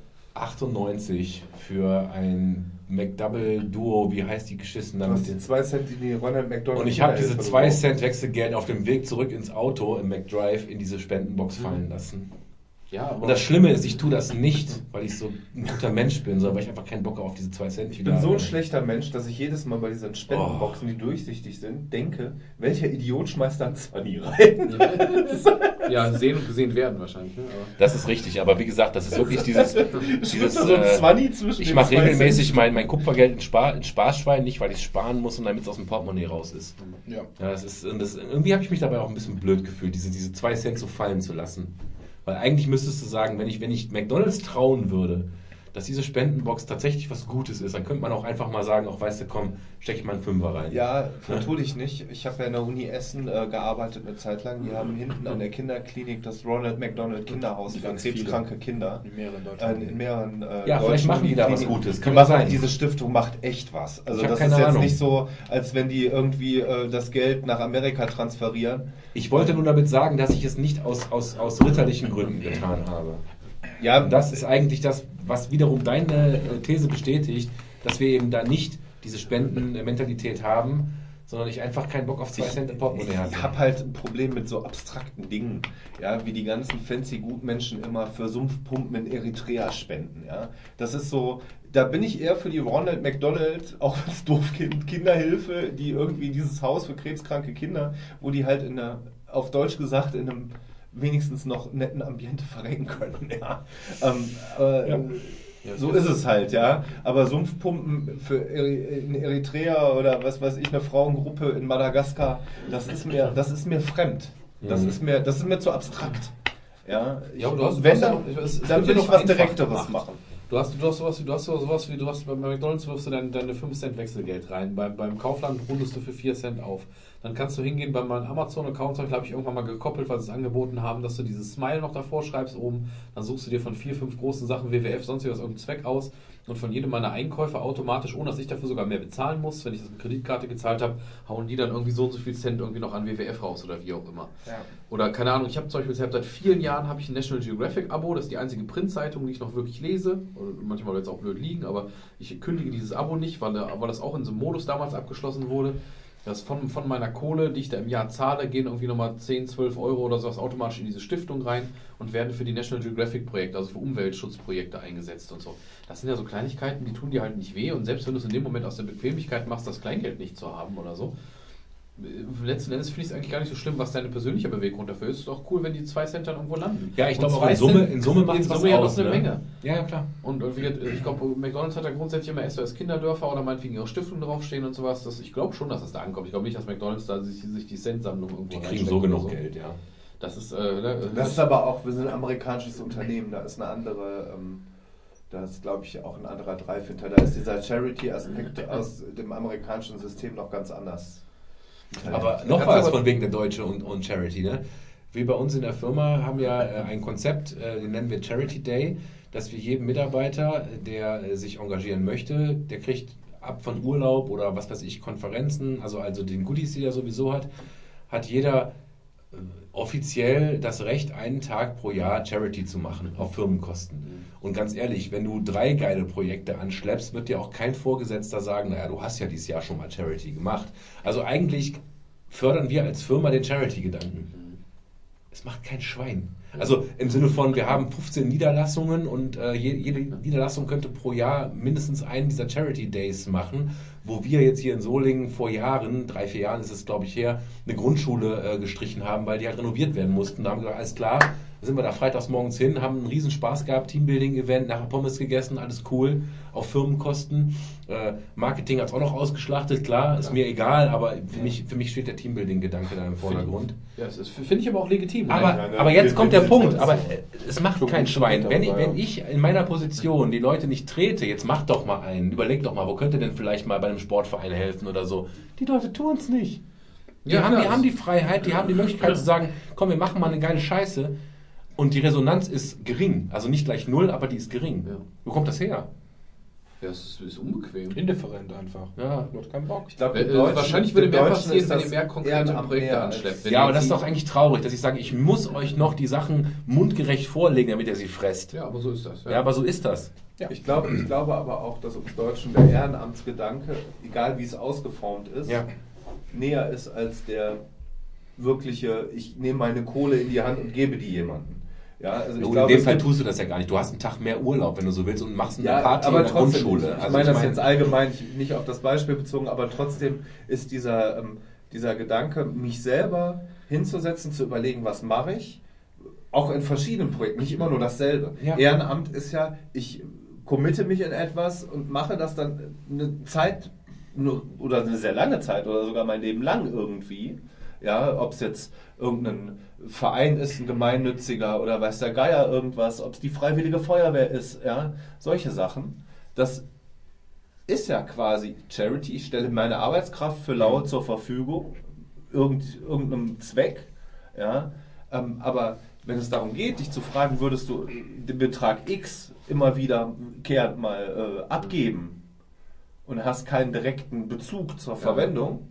A: für ein McDouble Duo, wie heißt die geschissen
C: Du hast
A: damit?
C: die 2 Cent in die Ronald McDonald.
A: Und ich habe diese
C: Kinderhilfe
A: 2
C: gebraucht.
A: Cent Wechselgeld auf dem Weg zurück ins Auto im McDrive in diese Spendenbox fallen lassen.
B: Ja, aber
A: Und das Schlimme ist, ich tue das nicht, weil ich so ein guter Mensch bin, sondern weil ich einfach keinen Bock auf diese 2 Cent
C: Ich bin so ein schlechter Mensch, dass ich jedes Mal bei diesen Spendenboxen, die durchsichtig sind, denke, welcher Idiot schmeißt da ein Zwanni rein?
B: ja, sehen und gesehen werden wahrscheinlich. Ne? Aber
A: Das ist richtig, aber wie gesagt, das ist wirklich dieses. Dieses
C: so ein
A: äh,
C: Zwanni zwischen
A: ich mache
C: zwei
A: regelmäßig mein, mein Kupfergeld in, Spar, in Sparschwein, nicht weil ich es sparen muss, sondern damit es aus dem Portemonnaie raus ist.
D: Ja.
A: Ja, das ist, und das, irgendwie habe ich mich dabei auch ein bisschen blöd gefühlt, diese, diese 2 Cent so fallen zu lassen. Weil eigentlich müsstest du sagen, wenn ich, wenn ich McDonalds trauen würde, dass diese Spendenbox tatsächlich was Gutes ist, dann könnte man auch einfach mal sagen, auch weißt du, komm, steck ich mal einen Fünfer rein.
C: Ja, vertue dich nicht. Ich habe ja in der Uni Essen äh, gearbeitet eine Zeit lang. Die haben hinten an der Kinderklinik das Ronald McDonald Kinderhaus für krebskranke Kinder.
D: In mehreren
C: Äh,
D: Deutschland.
C: in mehreren äh,
A: Ja, vielleicht
C: deutschen
A: machen die da was
C: Kliniken.
A: Gutes.
C: Die
A: Kann
C: machen,
A: sein.
C: Diese Stiftung macht echt was. Also das
A: keine
C: ist jetzt
A: Ahnung.
C: nicht so, als wenn die irgendwie äh, das Geld nach Amerika transferieren.
A: Ich wollte nur damit sagen, dass ich es nicht aus, aus, aus ritterlichen Gründen getan habe.
C: Ja,
A: das ist eigentlich das, was wiederum deine äh, These bestätigt, dass wir eben da nicht diese Spendenmentalität haben, sondern ich einfach keinen Bock auf 2 Cent im Portemonnaie hatte.
C: Ich habe halt ein Problem mit so abstrakten Dingen, ja, wie die ganzen fancy Gutmenschen immer für Sumpfpumpen in Eritrea spenden, ja. Das ist so, da bin ich eher für die Ronald McDonald, auch als Doofkind Kinderhilfe, die irgendwie dieses Haus für krebskranke Kinder, wo die halt in der, auf Deutsch gesagt, in einem wenigstens noch netten Ambiente verrecken können, ja. Ähm, aber,
A: Ja.
C: so ist es halt, ja. Aber Sumpfpumpen für in Eritrea oder was weiß ich, eine Frauengruppe in Madagaskar, das ist mir, das ist mir fremd. Das
A: Mhm.
C: ist mir, das ist mir zu abstrakt. Ja, ich,
B: Ja, du hast-
C: wenn dann, dann will ich was Direkteres
B: gemacht.
C: machen.
B: Du hast, du hast sowas wie, du hast sowas wie, du hast bei McDonalds wirfst du dein, deine 5 Cent Wechselgeld rein. Beim, beim Kaufland rundest du für 4 Cent auf. Dann kannst du hingehen bei meinem Amazon-Account, habe ich irgendwann mal gekoppelt, weil sie es angeboten haben, dass du dieses Smile noch davor schreibst oben. Dann suchst du dir von vier, fünf großen Sachen WWF, sonst was irgendeinen Zweck aus und von jedem meiner Einkäufe automatisch, ohne dass ich dafür sogar mehr bezahlen muss, wenn ich das mit Kreditkarte gezahlt habe, hauen die dann irgendwie so und so viel Cent irgendwie noch an WWF raus oder wie auch immer.
C: Ja.
B: Oder keine Ahnung, ich habe zum Beispiel seit vielen Jahren habe ich ein National Geographic Abo, das ist die einzige Printzeitung, die ich noch wirklich lese. Manchmal wird es auch blöd liegen, aber ich kündige dieses Abo nicht, weil, weil das auch in so einem Modus damals abgeschlossen wurde. Das von, von meiner Kohle, die ich da im Jahr zahle, gehen irgendwie nochmal 10, 12 Euro oder sowas automatisch in diese Stiftung rein und werden für die National Geographic Projekte, also für Umweltschutzprojekte eingesetzt und so. Das sind ja so Kleinigkeiten, die tun dir halt nicht weh und selbst wenn du es in dem Moment aus der Bequemlichkeit machst, das Kleingeld nicht zu haben oder so, letzten Endes finde ich es eigentlich gar nicht so schlimm, was deine persönliche Beweggrund dafür ist. Ist doch cool, wenn die zwei Cent dann irgendwo landen.
A: Ja, ich
B: Und
A: glaube auch in Summe, in Summe macht es was
B: ja
A: aus.
B: eine
A: ne?
B: Menge.
A: Ja, ja, klar.
B: Und äh, wie gesagt, ich glaube, McDonalds hat da grundsätzlich immer SOS Kinderdörfer oder meinetwegen ihre Stiftungen draufstehen und sowas. Das, ich glaube schon, dass das da ankommt. Ich glaube nicht, dass McDonalds da sich, sich die Cent-Sammlung irgendwo
A: Die kriegen so genug Geld, ja.
B: Das ist, äh, ne,
C: Das ist aber auch, wir sind ein amerikanisches Unternehmen, da ist eine andere, ähm, da ist glaube ich auch ein anderer Drive hinter. Da ist dieser Charity-Aspekt aus dem amerikanischen System noch ganz anders.
A: Aber noch was von wegen der Deutsche und, und Charity. Ne? Wir bei uns in der Firma haben ja äh, ein Konzept, äh, den nennen wir Charity Day, dass wir jedem Mitarbeiter, der äh, sich engagieren möchte, der kriegt ab von Urlaub oder was weiß ich, Konferenzen, also, also den Goodies, die er sowieso hat, hat jeder offiziell das Recht, einen Tag pro Jahr Charity zu machen, auf Firmenkosten. Und ganz ehrlich, wenn du drei geile Projekte anschleppst, wird dir auch kein Vorgesetzter sagen, naja, du hast ja dieses Jahr schon mal Charity gemacht. Also eigentlich fördern wir als Firma den Charity-Gedanken. Es macht kein Schwein. Also im Sinne von, wir haben 15 Niederlassungen und äh, je- jede Niederlassung könnte pro Jahr mindestens einen dieser Charity Days machen, wo wir jetzt hier in Solingen vor Jahren, drei, vier Jahren ist es glaube ich her, eine Grundschule äh, gestrichen haben, weil die halt renoviert werden mussten. Da haben wir gesagt, alles klar, sind wir da freitags morgens hin, haben einen riesen Spaß gehabt, Teambuilding-Event, nachher Pommes gegessen, alles cool, auf Firmenkosten. Äh, Marketing hat es auch noch ausgeschlachtet, klar, ist mir egal, aber für mich, für mich steht der Teambuilding-Gedanke da im Vordergrund.
B: ja, das ist- finde ich aber auch legitim.
A: Aber,
B: ne?
A: aber jetzt kommt der Punkt, aber äh, es macht kein Schwein. Wenn ich, wenn
C: ja.
A: ich in meiner Position die Leute nicht trete, jetzt mach doch mal einen, überleg doch mal, wo könnt ihr denn vielleicht mal bei einem Sportverein helfen oder so. Die Leute tun es nicht. Die,
B: Ja,
A: haben, die haben die Freiheit, die haben die Möglichkeit zu sagen, komm, wir machen mal eine geile Scheiße. Und die Resonanz ist gering. Also nicht gleich null, aber die ist gering.
B: Ja.
A: Wo kommt das her?
B: Ja, es ist, ist unbequem.
D: Indifferent einfach.
A: Ja.
D: Du hast keinen Bock.
C: Ich glaube,
B: Äh, wahrscheinlich würde mehr passieren, wenn ihr mehr konkrete Projekte anschleppt.
A: Ja, aber das ist doch eigentlich traurig, dass ich sage, ich muss euch noch die Sachen mundgerecht vorlegen, damit ihr sie fresst.
B: Ja, aber so ist das.
A: Ja, aber so ist das.
C: Ich glaube, ich glaube aber auch, dass uns Deutschen der Ehrenamtsgedanke, egal wie es ausgeformt ist,
A: Ja.
C: näher ist als der wirkliche, ich nehme meine Kohle in die Hand und gebe die jemandem. Ja, also ich
A: Und
C: glaube,
A: in dem Fall tust du das ja gar nicht. Du hast einen Tag mehr Urlaub, wenn du so willst, und machst eine
C: ja,
A: Party
C: aber
A: in der
C: trotzdem,
A: Grundschule.
C: Ich
A: Also
C: meine das
A: mein-
C: jetzt allgemein, ich- nicht auf das Beispiel bezogen, aber trotzdem ist dieser, ähm, dieser Gedanke, mich selber hinzusetzen, zu überlegen, was mache ich, auch in verschiedenen Projekten, nicht immer nur dasselbe.
A: Ja.
C: Ehrenamt ist ja, ich committe mich in etwas und mache das dann eine Zeit oder eine sehr lange Zeit oder sogar mein Leben lang irgendwie. Ja, ob es jetzt irgendein Verein ist, ein gemeinnütziger oder weiß der Geier irgendwas, ob es die Freiwillige Feuerwehr ist, ja, solche Sachen. Das ist ja quasi Charity. Ich stelle meine Arbeitskraft für lau zur Verfügung, irgend, irgendeinem Zweck, ja. Ähm, aber wenn es darum geht, dich zu fragen, würdest du den Betrag X immer wieder kehrend mal äh, abgeben und hast keinen direkten Bezug zur Verwendung,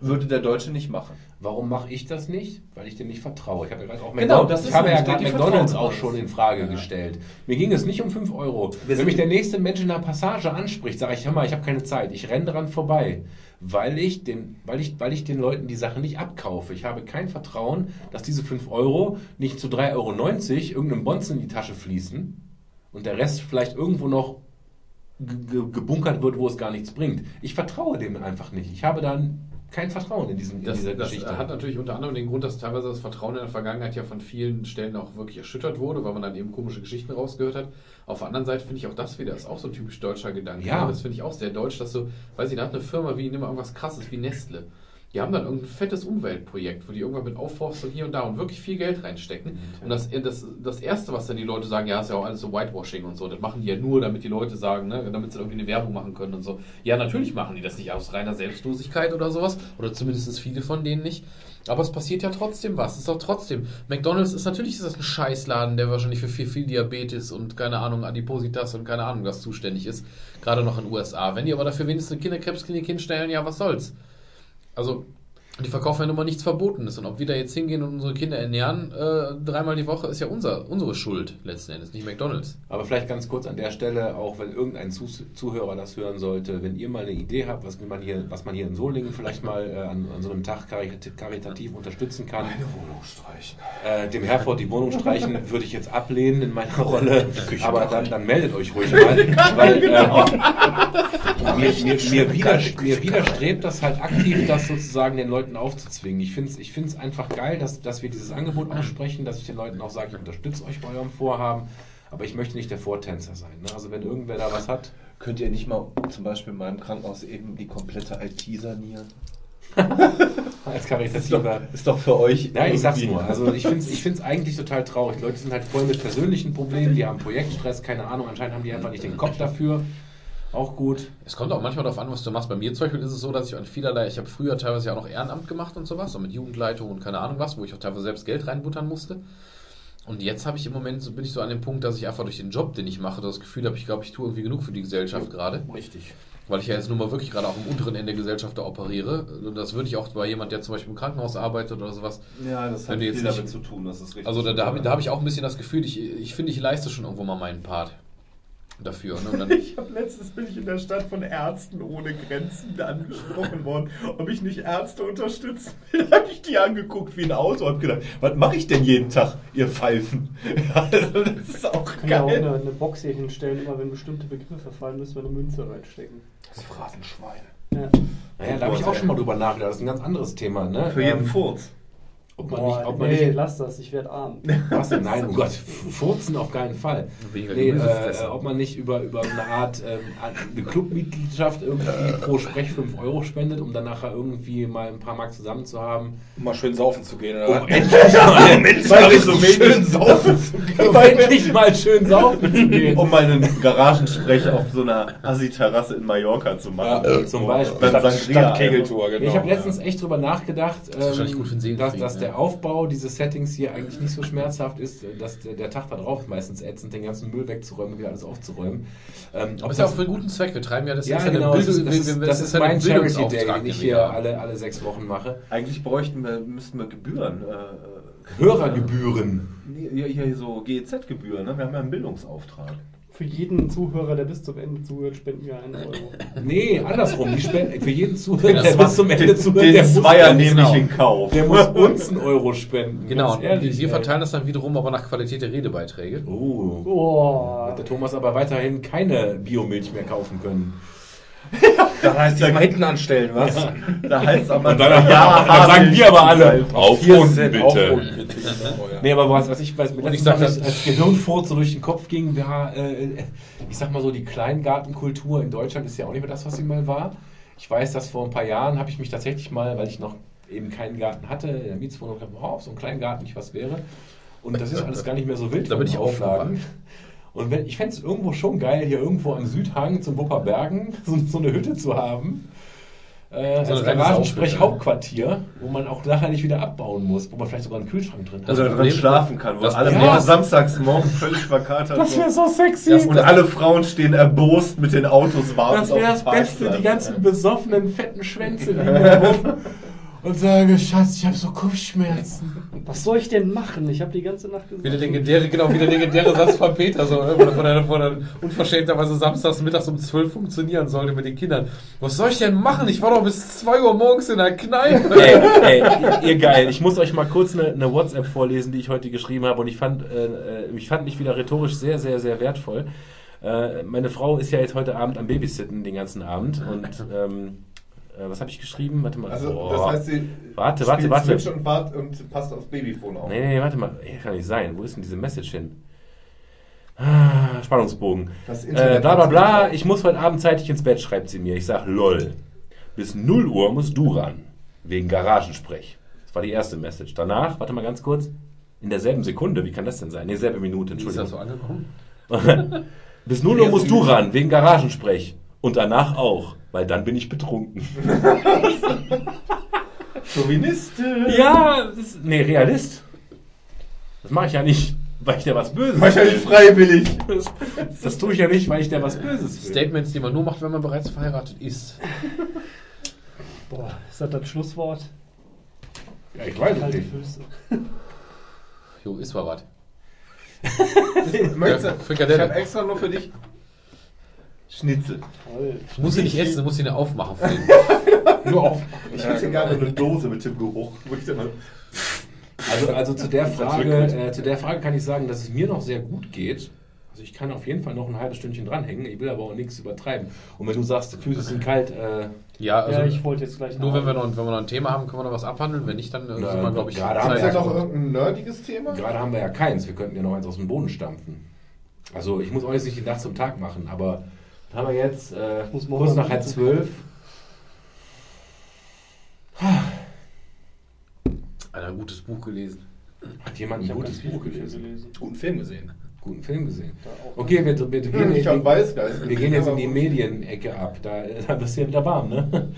C: würde der Deutsche nicht machen.
A: Warum mache ich das nicht? Weil ich dem nicht vertraue. Ich habe ja gerade auch
C: Genau,
A: McDonald's- ich habe ja gerade McDonalds auch schon in Frage gestellt. Mir ging es nicht um 5 Euro.
C: Wir
A: Wenn mich der nächste Mensch in der Passage anspricht, sage ich, hör mal, ich habe keine Zeit. Ich renne dran vorbei. Weil ich, den, weil, ich, weil ich den Leuten die Sache nicht abkaufe. Ich habe kein Vertrauen, dass diese 5 Euro nicht zu 3,90 Euro irgendeinem Bonzen in die Tasche fließen und der Rest vielleicht irgendwo noch ge- ge- gebunkert wird, wo es gar nichts bringt. Ich vertraue dem einfach nicht. Ich habe dann kein Vertrauen in, diesen, in
B: Das,
A: dieser
B: das
A: Geschichte.
B: hat natürlich unter anderem den Grund, dass teilweise das Vertrauen in der Vergangenheit ja von vielen Stellen auch wirklich erschüttert wurde, weil man dann eben komische Geschichten rausgehört hat. Auf der anderen Seite finde ich auch das wieder, ist auch so ein typisch deutscher Gedanke.
A: Ja.
B: Das finde ich auch sehr deutsch, dass so, weiß ich, da hat eine Firma wie, nimm mal irgendwas krasses wie Nestle. Die haben dann irgendein fettes Umweltprojekt, wo die irgendwann mit Aufforstung hier und da und wirklich viel Geld reinstecken. Und das, das, das Erste, was dann die Leute sagen, ja, ist ja auch alles so Whitewashing und so. Das machen die ja nur, damit die Leute sagen, ne, damit sie irgendwie eine Werbung machen können und so. Ja, natürlich machen die das nicht aus reiner Selbstlosigkeit oder sowas. Oder zumindest viele von denen nicht. Aber es passiert ja trotzdem was. Es ist doch trotzdem. McDonalds ist natürlich ist das ein Scheißladen, der wahrscheinlich für viel, viel Diabetes und keine Ahnung, Adipositas und keine Ahnung was zuständig ist. Gerade noch in den USA. Wenn die aber dafür wenigstens eine Kinderkrebsklinik hinstellen, ja, was soll's? Also, die verkaufen ja nun mal nichts Verbotenes. Und ob wir da jetzt hingehen und unsere Kinder ernähren, äh, dreimal die Woche, ist ja unser, unsere Schuld letzten Endes, nicht McDonalds.
A: Aber vielleicht ganz kurz an der Stelle, auch wenn irgendein Zuh Zuhörer das hören sollte, wenn ihr mal eine Idee habt, was man hier, was man hier in Solingen vielleicht mal äh, an, an so einem Tag karit- karitativ unterstützen kann,
C: Eine Wohnung streichen.
A: äh, dem Herford die Wohnung streichen, würde ich jetzt ablehnen in meiner Rolle. Aber dann, dann meldet euch ruhig mal. weil, äh, mir, mir, mir, widerst- mir widerstrebt das halt aktiv, das sozusagen den Leuten aufzuzwingen. Ich finde es ich find's einfach geil, dass, dass wir dieses Angebot aussprechen, dass ich den Leuten auch sage, ich unterstütze euch bei eurem Vorhaben. Aber ich möchte nicht der Vortänzer sein. Ne? Also wenn irgendwer da was hat,
C: Könnt ihr nicht mal zum Beispiel in meinem Krankenhaus eben die komplette IT sanieren?
A: als
C: Ist doch,
A: karitativer
C: ist doch für euch.
A: Ja, ich sag's nur. Also ich finde es ich find's eigentlich total traurig. Die Leute sind halt voll mit persönlichen Problemen, die haben Projektstress, keine Ahnung, anscheinend haben die einfach nicht den Kopf dafür. Auch gut.
B: Es kommt auch manchmal darauf an, was du machst. Bei mir zum Beispiel ist es so, dass ich an vielerlei, ich habe früher teilweise ja auch noch Ehrenamt gemacht und sowas, so mit Jugendleitung und keine Ahnung was, wo ich auch teilweise selbst Geld reinbuttern musste. Und jetzt habe ich im Moment, so bin ich so an dem Punkt, dass ich einfach durch den Job, den ich mache, das Gefühl habe, ich glaube, ich tue irgendwie genug für die Gesellschaft gerade.
D: Richtig.
B: Weil ich ja jetzt nun mal wirklich gerade auch am unteren Ende der Gesellschaft da operiere. Und das würde ich auch bei jemand, der zum Beispiel im Krankenhaus arbeitet oder sowas.
C: Ja, das hat viel
B: nicht-
C: damit zu tun, das ist richtig.
B: Also da, da habe ich, da hab ich auch ein bisschen das Gefühl, ich, ich finde, ich leiste schon irgendwo mal meinen Part dafür. Ne? Und dann,
C: Ich habe letztens bin ich in der Stadt von Ärzten ohne Grenzen angesprochen worden, ob ich nicht Ärzte unterstützen will. habe ich die angeguckt wie ein Auto und gedacht, was mache ich denn jeden Tag, ihr Pfeifen? Ja, also das ist auch
E: wir auch
C: geil.
E: eine, eine Box hier hinstellen, immer wenn bestimmte Begriffe fallen, müssen wir eine Münze reinstecken.
D: Das Phrasenschwein.
E: Ja.
A: Naja, da habe ich auch schon mal drüber nachgedacht. Das ist ein ganz anderes Thema. Ne?
C: Für jeden
A: Ähm,
C: Furz.
A: Ob man
E: Boah,
A: nicht, ob man
E: nee,
A: nicht
E: lass das, ich werde arm.
A: Was denn? Nein, oh Gott, Furzen auf keinen Fall.
B: Weniger
A: Nee, äh, ob man nicht über, über eine Art ähm, eine Clubmitgliedschaft irgendwie pro Sprech 5 Euro spendet, um dann nachher irgendwie mal ein paar Mark zusammen zu haben.
D: Um mal schön saufen zu gehen, oder?
A: Um endlich mal,
C: Weil so schön saufen zu
A: um endlich mal schön saufen zu gehen.
C: Um mal einen Garagensprech auf so einer Assi-Terrasse in Mallorca zu machen.
A: Ja, zum Beispiel.
C: Beim
D: Stadt,
C: Sangria.
D: Stadtkegeltour, genau.
A: Ich habe letztens echt drüber nachgedacht,
B: wahrscheinlich
A: ähm,
B: gut für den
A: dass, dass
B: ja.
A: Der Aufbau dieses Settings hier eigentlich nicht so schmerzhaft ist, dass der, der Tag da drauf ist meistens ätzend, den ganzen Müll wegzuräumen, wieder alles aufzuräumen. Ähm, ob
B: aber ist ja auch für einen guten Zweck. Wir treiben ja das
A: ja, genau, das ist,
B: Bildung-
A: das ist, das ist mein
B: ein
A: Charity Day,
B: Bildungsauftrag,
A: den ich hier alle, alle sechs Wochen mache.
C: Eigentlich bräuchten wir, müssten wir Gebühren. Äh,
A: Hörergebühren.
C: Ja, hier so GEZ-Gebühren, ne? Wir haben ja einen Bildungsauftrag.
E: Für jeden Zuhörer, der bis zum Ende zuhört, spenden wir einen Euro.
A: Nee, andersrum. Die spenden für jeden Zuhörer, der bis zum Ende zuhört,
C: Den
A: der muss,
C: Zweier nehme ich in Kauf.
A: der muss uns einen Euro spenden.
B: Genau,
A: ehrlich,
B: wir
A: ey.
B: verteilen das dann wiederum aber nach Qualität der Redebeiträge.
A: Oh.
E: Oh.
A: Wird der Thomas aber weiterhin keine Biomilch mehr kaufen können.
D: Dann heißt es mal hinten anstellen, was?
C: Da heißt es aber
A: Und dann, ja, dann sagen wir aber alle, auf
D: sind
A: bitte.
D: auch unten, bitte. Genau, ja.
A: Nee, aber was, was ich, mir
B: Und ich sag
A: als,
B: das-
A: als Gehirnfurz so durch den Kopf ging, war, äh, ich sag mal so, die Kleingartenkultur in Deutschland ist ja auch nicht mehr das, was sie mal war. Ich weiß, dass vor ein paar Jahren habe ich mich tatsächlich mal, weil ich noch eben keinen Garten hatte, in der Mietswohnung, gedacht, oh, ob so ein Kleingarten nicht was wäre. Und das ist alles gar nicht mehr so wild.
B: Da bin ich
A: Aufladen. Und wenn, ich fände es irgendwo schon geil, hier irgendwo am Südhang zum Wupperbergen so, so eine Hütte zu haben. Äh,
B: So
A: als Garagensprech-Hauptquartier, wo man auch nachher nicht wieder abbauen muss, wo man vielleicht sogar einen Kühlschrank drin hat.
B: Also das
C: man drin schlafen kann, wo alle
A: Ja.
C: samstags morgen völlig verkatert
A: Das wäre
C: sind.
A: so sexy.
B: Das-
C: Und alle Frauen stehen erbost mit den Autos warten.
A: Das wäre das Beste, die ganzen besoffenen, fetten Schwänze da rum und sagen, Schatz, ich habe so Kopfschmerzen.
E: Was soll ich denn machen? Ich habe die ganze Nacht
B: Wie der
E: gesagt.
B: legendäre, genau, wie der legendäre Satz von Peter, so, ne, wo er- wo er unverschämterweise samstags mittags um 12 funktionieren sollte mit den Kindern. Was soll ich denn machen? Ich war doch bis 2 Uhr morgens in der Kneipe.
A: Ey, ey, ihr, ihr geil. Ich muss euch mal kurz eine, eine WhatsApp vorlesen, die ich heute geschrieben habe und ich fand, äh, äh, ich fand mich wieder rhetorisch sehr, sehr, sehr wertvoll. Äh, meine Frau ist ja jetzt heute Abend am Babysitten den ganzen Abend und ähm, äh, was habe ich geschrieben? Warte mal.
C: Also,
A: Boah.
C: das heißt, sie
A: Warte, warte, warte.
C: Switch und, wart und passt aufs Babyphone auf.
A: Nee, nee, warte mal. Ey, kann nicht sein. Wo ist denn diese Message hin? Ah, Spannungsbogen.
C: Das
A: Äh,
C: Internet
A: bla bla bla,
C: nicht
A: ich muss heute Abend zeitig ins Bett, schreibt sie mir. Ich sag, lol. Bis 0 Uhr musst du ran. wegen Garagensprech. Das war die erste Message. Danach, warte mal ganz kurz, in derselben Sekunde, wie kann das denn sein? Nee, selbe Minute,
B: Wie ist das so
A: Entschuldigung.
B: angekommen?
A: Bis 0 Uhr musst du ran, wegen Garagensprech. Und danach auch, weil dann bin ich betrunken.
C: Chauvinistin.
A: Ja, das ist, nee, Realist. Das mache ich ja nicht, weil ich dir was Böses
C: Wahrscheinlich
A: will.
C: freiwillig.
A: Das, das tue ich ja nicht, weil ich dir was Böses will.
B: Statements, die man nur macht, wenn man bereits verheiratet ist.
E: Boah, ist das das Schlusswort?
A: Ja, ich weiß es nicht.
E: Füße.
B: Jo, ist mal was.
C: Möchtest
B: Ja,
C: du? Ich
B: Frikadelle.
C: habe extra nur für dich Schnitzel.
E: Toll.
B: Ich muss sie nicht essen, du musst sie nur aufmachen. Den.
C: Nur auf. Ich hätte gerne eine Dose mit dem Geruch. Mal
A: Also, also zu, der Frage, äh, zu der Frage kann ich sagen, dass es mir noch sehr gut geht. Also ich kann auf jeden Fall noch ein halbes Stündchen dranhängen. Ich will aber auch nichts übertreiben. Und wenn du sagst, die Füße sind kalt, äh,
B: Ja, also
E: ja, ich wollte jetzt gleich
B: nur wenn wir, noch, wenn wir noch ein Thema haben, können wir noch was abhandeln. Wenn nicht, dann äh,
A: Na,
B: sind wir, glaube ich,
A: gerade haben
C: Ist
A: wir
C: ja
A: ja
C: noch irgendein nerdiges Thema?
A: gerade haben wir ja keins. Wir könnten ja noch eins aus dem Boden stampfen. Also ich muss euch nicht die Nacht zum Tag machen, aber haben wir jetzt äh, kurz
E: mal
A: nach halb zwölf.
B: Ein gutes Buch gelesen.
A: Hat jemand ein gutes Buch gelesen?
E: gelesen.
D: Guten Film gesehen.
A: Guten Film gesehen. Okay, wir, wir, wir,
C: Ich
A: wir,
C: Weißgeist.
A: wir gehen jetzt in die Medienecke ab. Da, da bist du ja wieder warm, ne?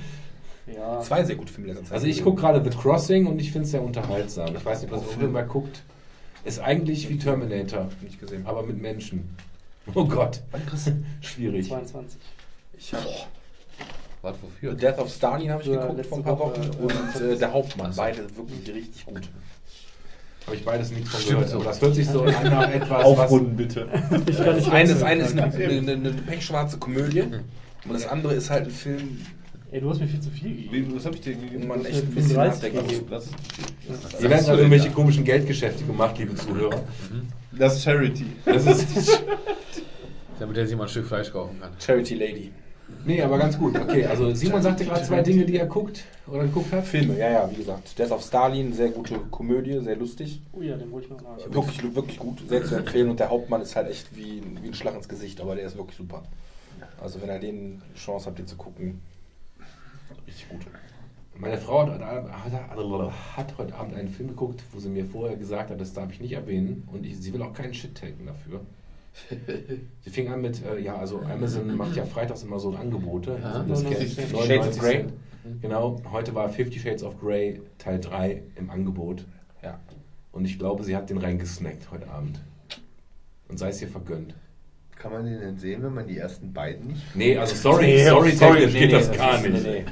E: Ja.
D: Zwei sehr gute Filme letzter Zeit.
A: Also ich gucke gerade The Crossing und ich finde es sehr unterhaltsam. Ich weiß nicht, was irgendwer guckt. Ist eigentlich wie Terminator,
D: nicht gesehen.
A: aber mit Menschen. Oh Gott. Schwierig.
E: 22.
D: Ich habe
B: Was wofür?
D: The Death of Stalin habe ich
E: Ja,
D: geguckt vor ein paar
E: Woche,
D: Wochen
E: äh,
D: und äh, Der Hauptmann. Beide wirklich richtig gut.
A: Habe ich beides nichts von
B: Stimmt
A: gehört.
B: so.
A: Das hört sich so an nach etwas, was...
C: Aufrunden bitte.
E: Ich kann
D: Das
E: nicht
D: eine, das eine ist eine, eine, eine, eine pechschwarze Komödie und das andere ist halt ein Film,
E: Ey, du hast mir viel zu viel gegeben.
C: Was habe ich dir gegeben?
D: man echt ein
E: 35
D: bisschen
C: ist,
A: Ihr werden also irgendwelche komischen Geldgeschäfte gemacht, liebe Zuhörer.
C: Das ist Charity.
A: Das ist...
B: Damit er sich mal ein Stück Fleisch kaufen kann.
D: Charity Lady.
A: Nee, aber ganz gut. Okay, also Simon sagte gerade zwei Dinge, die er guckt oder geguckt hat.
D: Filme, ja, ja, wie gesagt. Death of Stalin, sehr gute Komödie, sehr lustig.
E: Oh ja, den wollte ich noch nach.
D: Wirklich, wirklich gut, sehr zu empfehlen. Und der Hauptmann ist halt echt wie, wie ein Schlag ins Gesicht, aber der ist wirklich super. Also wenn ihr den Chance habt, den zu gucken, richtig gut.
A: Meine Frau hat, hat, heute Abend einen Film geguckt, wo sie mir vorher gesagt hat, das darf ich nicht erwähnen und ich, sie will auch keinen Shit taken dafür. Sie fing an mit, äh, ja, also Amazon macht ja freitags immer so Angebote.
B: Ja,
A: also das
E: 99
A: kennt-
E: Cent.
A: 99
D: Shades of Grey.
A: Cent. Genau, heute war Fifty Shades of Grey Teil 3 im Angebot.
D: Ja.
A: Und ich glaube, sie hat den reingesnackt heute Abend. Und sei es ihr vergönnt.
N: Kann man den denn sehen, wenn man die ersten beiden nicht?
A: Nee, also sorry,
D: Nee,
A: sorry,
D: sorry,
A: technisch
D: nee,
A: geht
D: nee,
A: das gar nicht.
D: nee,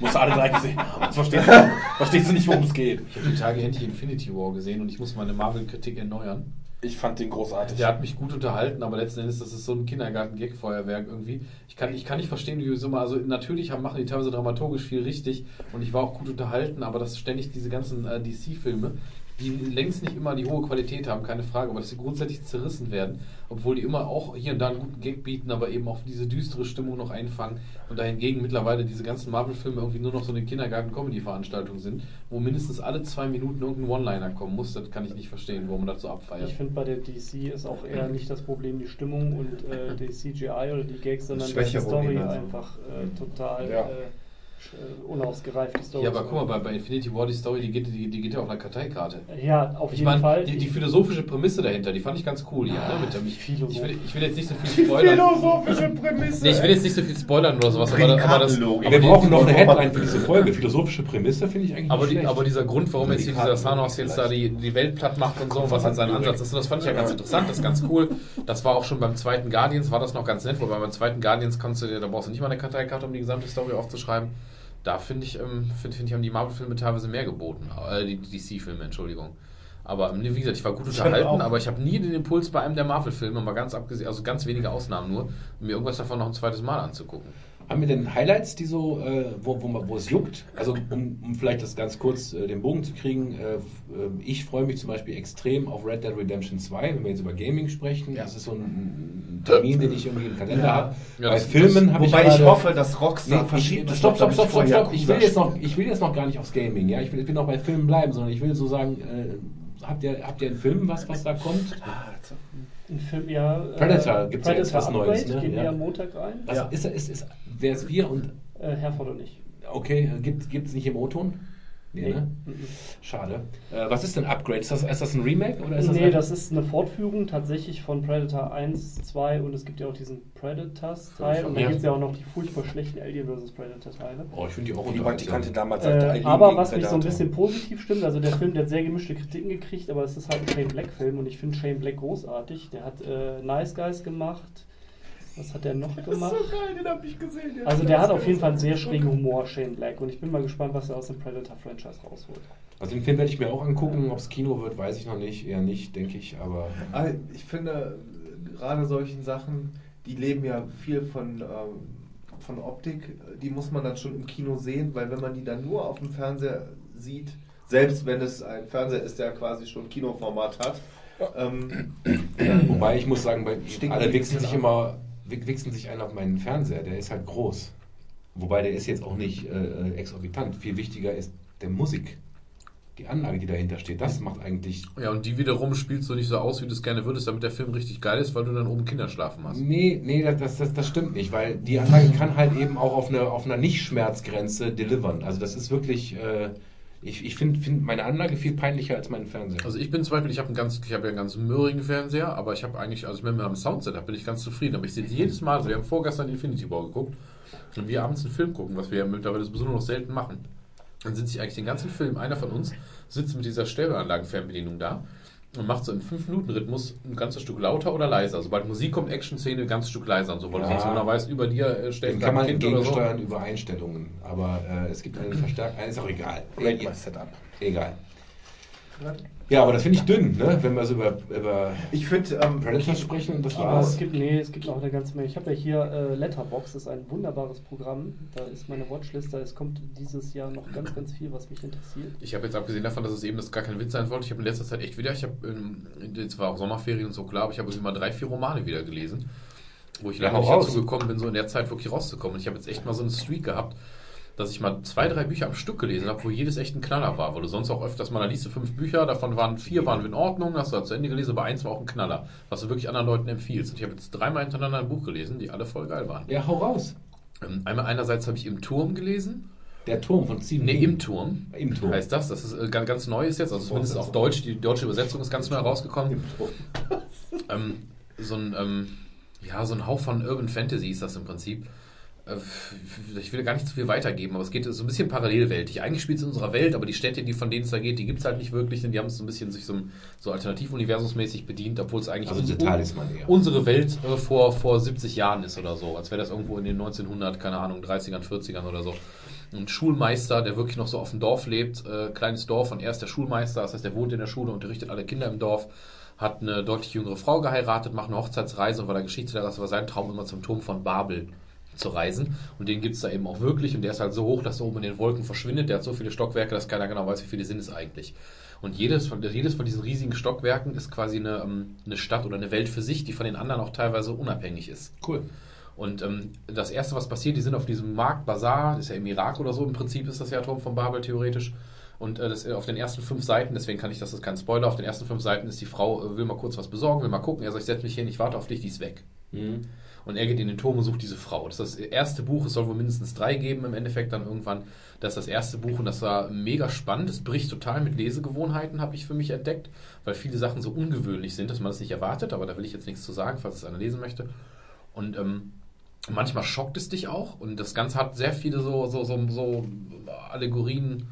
D: Musst du alle drei gesehen haben. Verstehst du, verstehst du nicht, worum es geht.
B: Ich habe die Tage endlich Infinity War gesehen und ich muss meine Marvel-Kritik erneuern.
D: Ich fand den großartig.
B: Der hat mich gut unterhalten, aber letzten Endes, das ist so ein Kindergarten-Gag-Feuerwerk irgendwie. Ich kann, ich kann nicht verstehen, wie so mal, also natürlich haben, machen die teilweise dramaturgisch viel richtig und ich war auch gut unterhalten, aber das ständig diese ganzen äh, DC-Filme, die längst nicht immer die hohe Qualität haben, keine Frage, aber dass sie grundsätzlich zerrissen werden, obwohl die immer auch hier und da einen guten Gag bieten, aber eben auch diese düstere Stimmung noch einfangen und dahingegen mittlerweile diese ganzen Marvel-Filme irgendwie nur noch so eine Kindergarten-Comedy-Veranstaltung sind, wo mindestens alle zwei Minuten irgendein One-Liner kommen muss, das kann ich nicht verstehen, warum man das so abfeiert.
E: Ich finde, bei der DC ist auch eher nicht das Problem die Stimmung und äh, die CGI oder die Gags, sondern dass die Story einfach äh, total
D: Ja.
E: äh, sch- äh, unausgereifte Story.
B: Ja, aber guck mal, bei, bei Infinity War, die Story, die geht, die, die geht ja auf einer Karteikarte.
E: Ja, auf
B: Ich
E: jeden
B: meine,
E: Fall.
B: die, die philosophische Prämisse dahinter, die fand ich ganz cool. Ja, ne? Mit dem, ich, ich, will, ich will jetzt nicht so viel spoilern.
C: Philosophische Prämisse.
B: Nee, ich will jetzt nicht so viel spoilern oder sowas, aber, aber das. Aber,
A: Wir
B: die,
A: brauchen noch eine Headline für diese Folge. Philosophische Prämisse finde ich eigentlich
B: aber,
A: nicht
B: die, aber dieser Grund, warum jetzt hier dieser Thanos jetzt da die, die Welt platt macht und so, was halt sein Ansatz ist, das fand ich ja ganz interessant, das ist ganz cool. Das war auch schon beim zweiten Guardians, war das noch ganz nett, wobei beim zweiten Guardians kannst du dir, da brauchst du nicht mal eine Karteikarte, um die gesamte Story aufzuschreiben. Da finde ich, ähm, finde find ich, haben die Marvel-Filme teilweise mehr geboten. Äh, die DC-Filme, Entschuldigung. Aber ähm, wie gesagt, ich war gut unterhalten, aber ich habe nie den Impuls bei einem der Marvel-Filme, mal ganz abgesehen, also ganz wenige Ausnahmen nur, mir irgendwas davon noch ein zweites Mal anzugucken.
A: Haben wir denn Highlights, die so, äh, wo, wo, wo es juckt? Also um, um vielleicht das ganz kurz äh, den Bogen zu kriegen, äh, äh, ich freue mich zum Beispiel extrem auf Red Dead Redemption 2, wenn wir jetzt über Gaming sprechen. Das ist so ein, ein Termin, den ich irgendwie im Kalender habe.
B: Ja,
A: Bei
B: das-
A: Filmen habe ich
N: Wobei ich hoffe, dass Rockstar
A: Nee,
N: verschiebt.
A: stopp, stopp, stopp, stopp, stopp. Ich will, jetzt noch, ich will jetzt noch gar nicht aufs Gaming, ja. Ich will, ich will noch bei Filmen bleiben, sondern ich will so sagen, äh, habt, ihr, habt ihr einen Film, was, was da kommt?
E: Ein Film, ja. äh,
A: Predator gibt's ja jetzt was Neues, ne?
E: gehen wir
A: Ja.
E: am Montag rein.
A: Was ist, ist, ist, wer ist wir und
E: Äh, Herford und ich.
A: Okay, gibt es nicht im O-Ton? Nee, ne?
E: Mhm.
A: Schade. Äh, was ist denn Upgrade? Ist das, ist das ein Remake oder ist das
E: nee,
A: ein-
E: das ist eine Fortführung tatsächlich von Predator 1, 2 und es gibt ja auch diesen Predators-Teil und dann
A: Ja.
E: gibt es ja auch noch die furchtbar schlechten Alien vs. Predator-Teile.
A: Oh, ich finde die auch
D: Die Praktikantin
A: unterhaltsam.
D: damals
E: Äh,
D: Alien
E: aber was mich so ein bisschen positiv stimmt, also der Film, der hat sehr gemischte Kritiken gekriegt, aber es ist halt ein Shane Black-Film und ich finde Shane Black großartig. Der hat äh, Nice Guys gemacht. Was hat der noch gemacht?
C: geil, den hab ich gesehen.
E: Also der hat auf jeden Fall einen sehr schrägen Humor, Shane Black. Und ich bin mal gespannt, was er aus dem Predator-Franchise rausholt.
A: Also den Film werde ich mir auch angucken. Ob es Kino wird, weiß ich noch nicht. Eher nicht, denke ich. Aber
C: Ah, Ich finde, gerade solchen Sachen, die leben ja viel von, ähm, von Optik, die muss man dann schon im Kino sehen, weil wenn man die dann nur auf dem Fernseher sieht, selbst wenn es ein Fernseher ist, der quasi schon Kinoformat hat, ähm,
A: wobei ich muss sagen, bei, alle
C: ein
A: sich immer wichsen sich einen auf meinen Fernseher. Der ist halt groß. Wobei der ist jetzt auch nicht äh, exorbitant. Viel wichtiger ist der Musik. Die Anlage, die dahinter steht, das macht eigentlich
B: Ja, und die wiederum spielst du nicht so aus, wie du es gerne würdest, damit der Film richtig geil ist, weil du dann oben Kinderschlafen hast.
A: Nee, nee, das, das, das stimmt nicht, weil die Anlage kann halt eben auch auf, eine, auf einer Nicht-Schmerzgrenze delivern. Also das ist wirklich, äh, ich, ich finde find meine Anlage viel peinlicher als meinen Fernseher.
B: Also ich bin zum Beispiel, ich habe einen ja einen ganz mürrigen Fernseher, aber ich habe eigentlich, also mit meinem Soundsetup bin ich ganz zufrieden. Aber ich sehe jedes Mal, also wir haben vorgestern Infinity War geguckt, wenn wir abends einen Film gucken, was wir ja mittlerweile nur noch selten machen, dann sitze ich eigentlich den ganzen Film, einer von uns sitzt mit dieser Stereoanlagenfernbedienung da und macht so im 5-Minuten-Rhythmus ein ganzes Stück lauter oder leiser. Sobald Musik kommt, Action-Szene, ein ganzes Stück leiser und so, weil du
A: Ja.
B: sonst genau weißt, über dir äh, stellt
A: kann man
B: Kind oder so.
A: gegensteuern über Einstellungen, aber äh, es gibt einen Verstärker, ist auch egal.
D: Setup.
A: Egal. Ja, aber das finde ich dünn, ne? wenn wir so über, über
C: ich finde, ähm,
A: Predator sprechen und das
E: Aber
A: war's.
E: es gibt, nee, es gibt noch eine ganze Menge. Ich habe ja hier äh, Letterbox, ist ein wunderbares Programm. Da ist meine Watchlist, da es kommt dieses Jahr noch ganz, ganz viel, was mich interessiert.
B: Ich habe jetzt abgesehen davon, dass es eben das gar kein Witz sein wollte, ich habe in letzter Zeit echt wieder, ich habe, ähm, jetzt war auch Sommerferien und so klar, aber ich habe irgendwie mal drei, vier Romane wieder gelesen, wo ich
A: Ja,
B: lange nicht
A: raus.
B: dazu gekommen bin, so in der Zeit wirklich rauszukommen. Und ich habe jetzt echt mal so einen Streak gehabt, dass ich mal zwei, drei Bücher am Stück gelesen habe, wo jedes echt ein Knaller war, weil du sonst auch öfters mal, da liest du fünf Bücher, davon waren vier waren in Ordnung, hast du zu Ende gelesen, aber eins war auch ein Knaller, was du wirklich anderen Leuten empfiehlst. Und ich habe jetzt dreimal hintereinander ein Buch gelesen, die alle voll geil waren.
A: Ja, hau raus.
B: Ähm, Einmal einerseits habe ich im Turm gelesen,
A: Der Turm von Stephen
B: Nee, im Turm.
A: Im Turm.
B: Heißt das? Das ist äh, ganz, ganz neu ist jetzt, also zumindest auf Deutsch. Die deutsche Übersetzung ist ganz neu rausgekommen. Ähm, so ein, ähm, ja, so ein Hauch von Urban Fantasy ist das im Prinzip. Äh, Ich will gar nicht zu viel weitergeben, aber es geht so ein bisschen parallelweltig. Eigentlich spielt es in unserer Welt, aber die Städte, die von denen es da geht, die gibt es halt nicht wirklich, denn die haben es so ein bisschen sich so, so alternativuniversumsmäßig bedient, obwohl es eigentlich
A: Also
B: un- unsere Welt äh, vor, vor 70 Jahren ist oder so. Als wäre das irgendwo in den 1900, keine Ahnung, 30ern, 40ern oder so. Ein Schulmeister, der wirklich noch so auf dem Dorf lebt, äh, kleines Dorf und er ist der Schulmeister, das heißt, er wohnt in der Schule, unterrichtet alle Kinder im Dorf, hat eine deutlich jüngere Frau geheiratet, macht eine Hochzeitsreise und weil er Geschichtslehrer ist, war sein Traum immer zum Turm von Babel zu reisen. Und den gibt es da eben auch wirklich und der ist halt so hoch, dass er oben in den Wolken verschwindet. Der hat so viele Stockwerke, dass keiner genau weiß, wie viele sind es eigentlich. Und jedes von, jedes von diesen riesigen Stockwerken ist quasi eine, ähm, eine Stadt oder eine Welt für sich, die von den anderen auch teilweise unabhängig ist.
A: Cool.
B: Und ähm, das Erste, was passiert, die sind auf diesem Markt, Bazar, ist ja im Irak oder so, im Prinzip ist das ja Turm von Babel theoretisch. Und äh, das, auf den ersten fünf Seiten, deswegen kann ich, das ist kein Spoiler, auf den ersten fünf Seiten ist die Frau, äh, will mal kurz was besorgen, will mal gucken, er sagt, ich setze mich hin, ich warte auf dich, die ist weg.
A: Mhm.
B: Und er geht in den Turm und sucht diese Frau. Das ist das erste Buch, es soll wohl mindestens drei geben im Endeffekt dann irgendwann. Das ist das erste Buch und das war mega spannend. Es bricht total mit Lesegewohnheiten, habe ich für mich entdeckt, weil viele Sachen so ungewöhnlich sind, dass man das nicht erwartet, aber da will ich jetzt nichts zu sagen, falls es einer lesen möchte. Und ähm, manchmal schockt es dich auch und das Ganze hat sehr viele so, so, so, so Allegorien,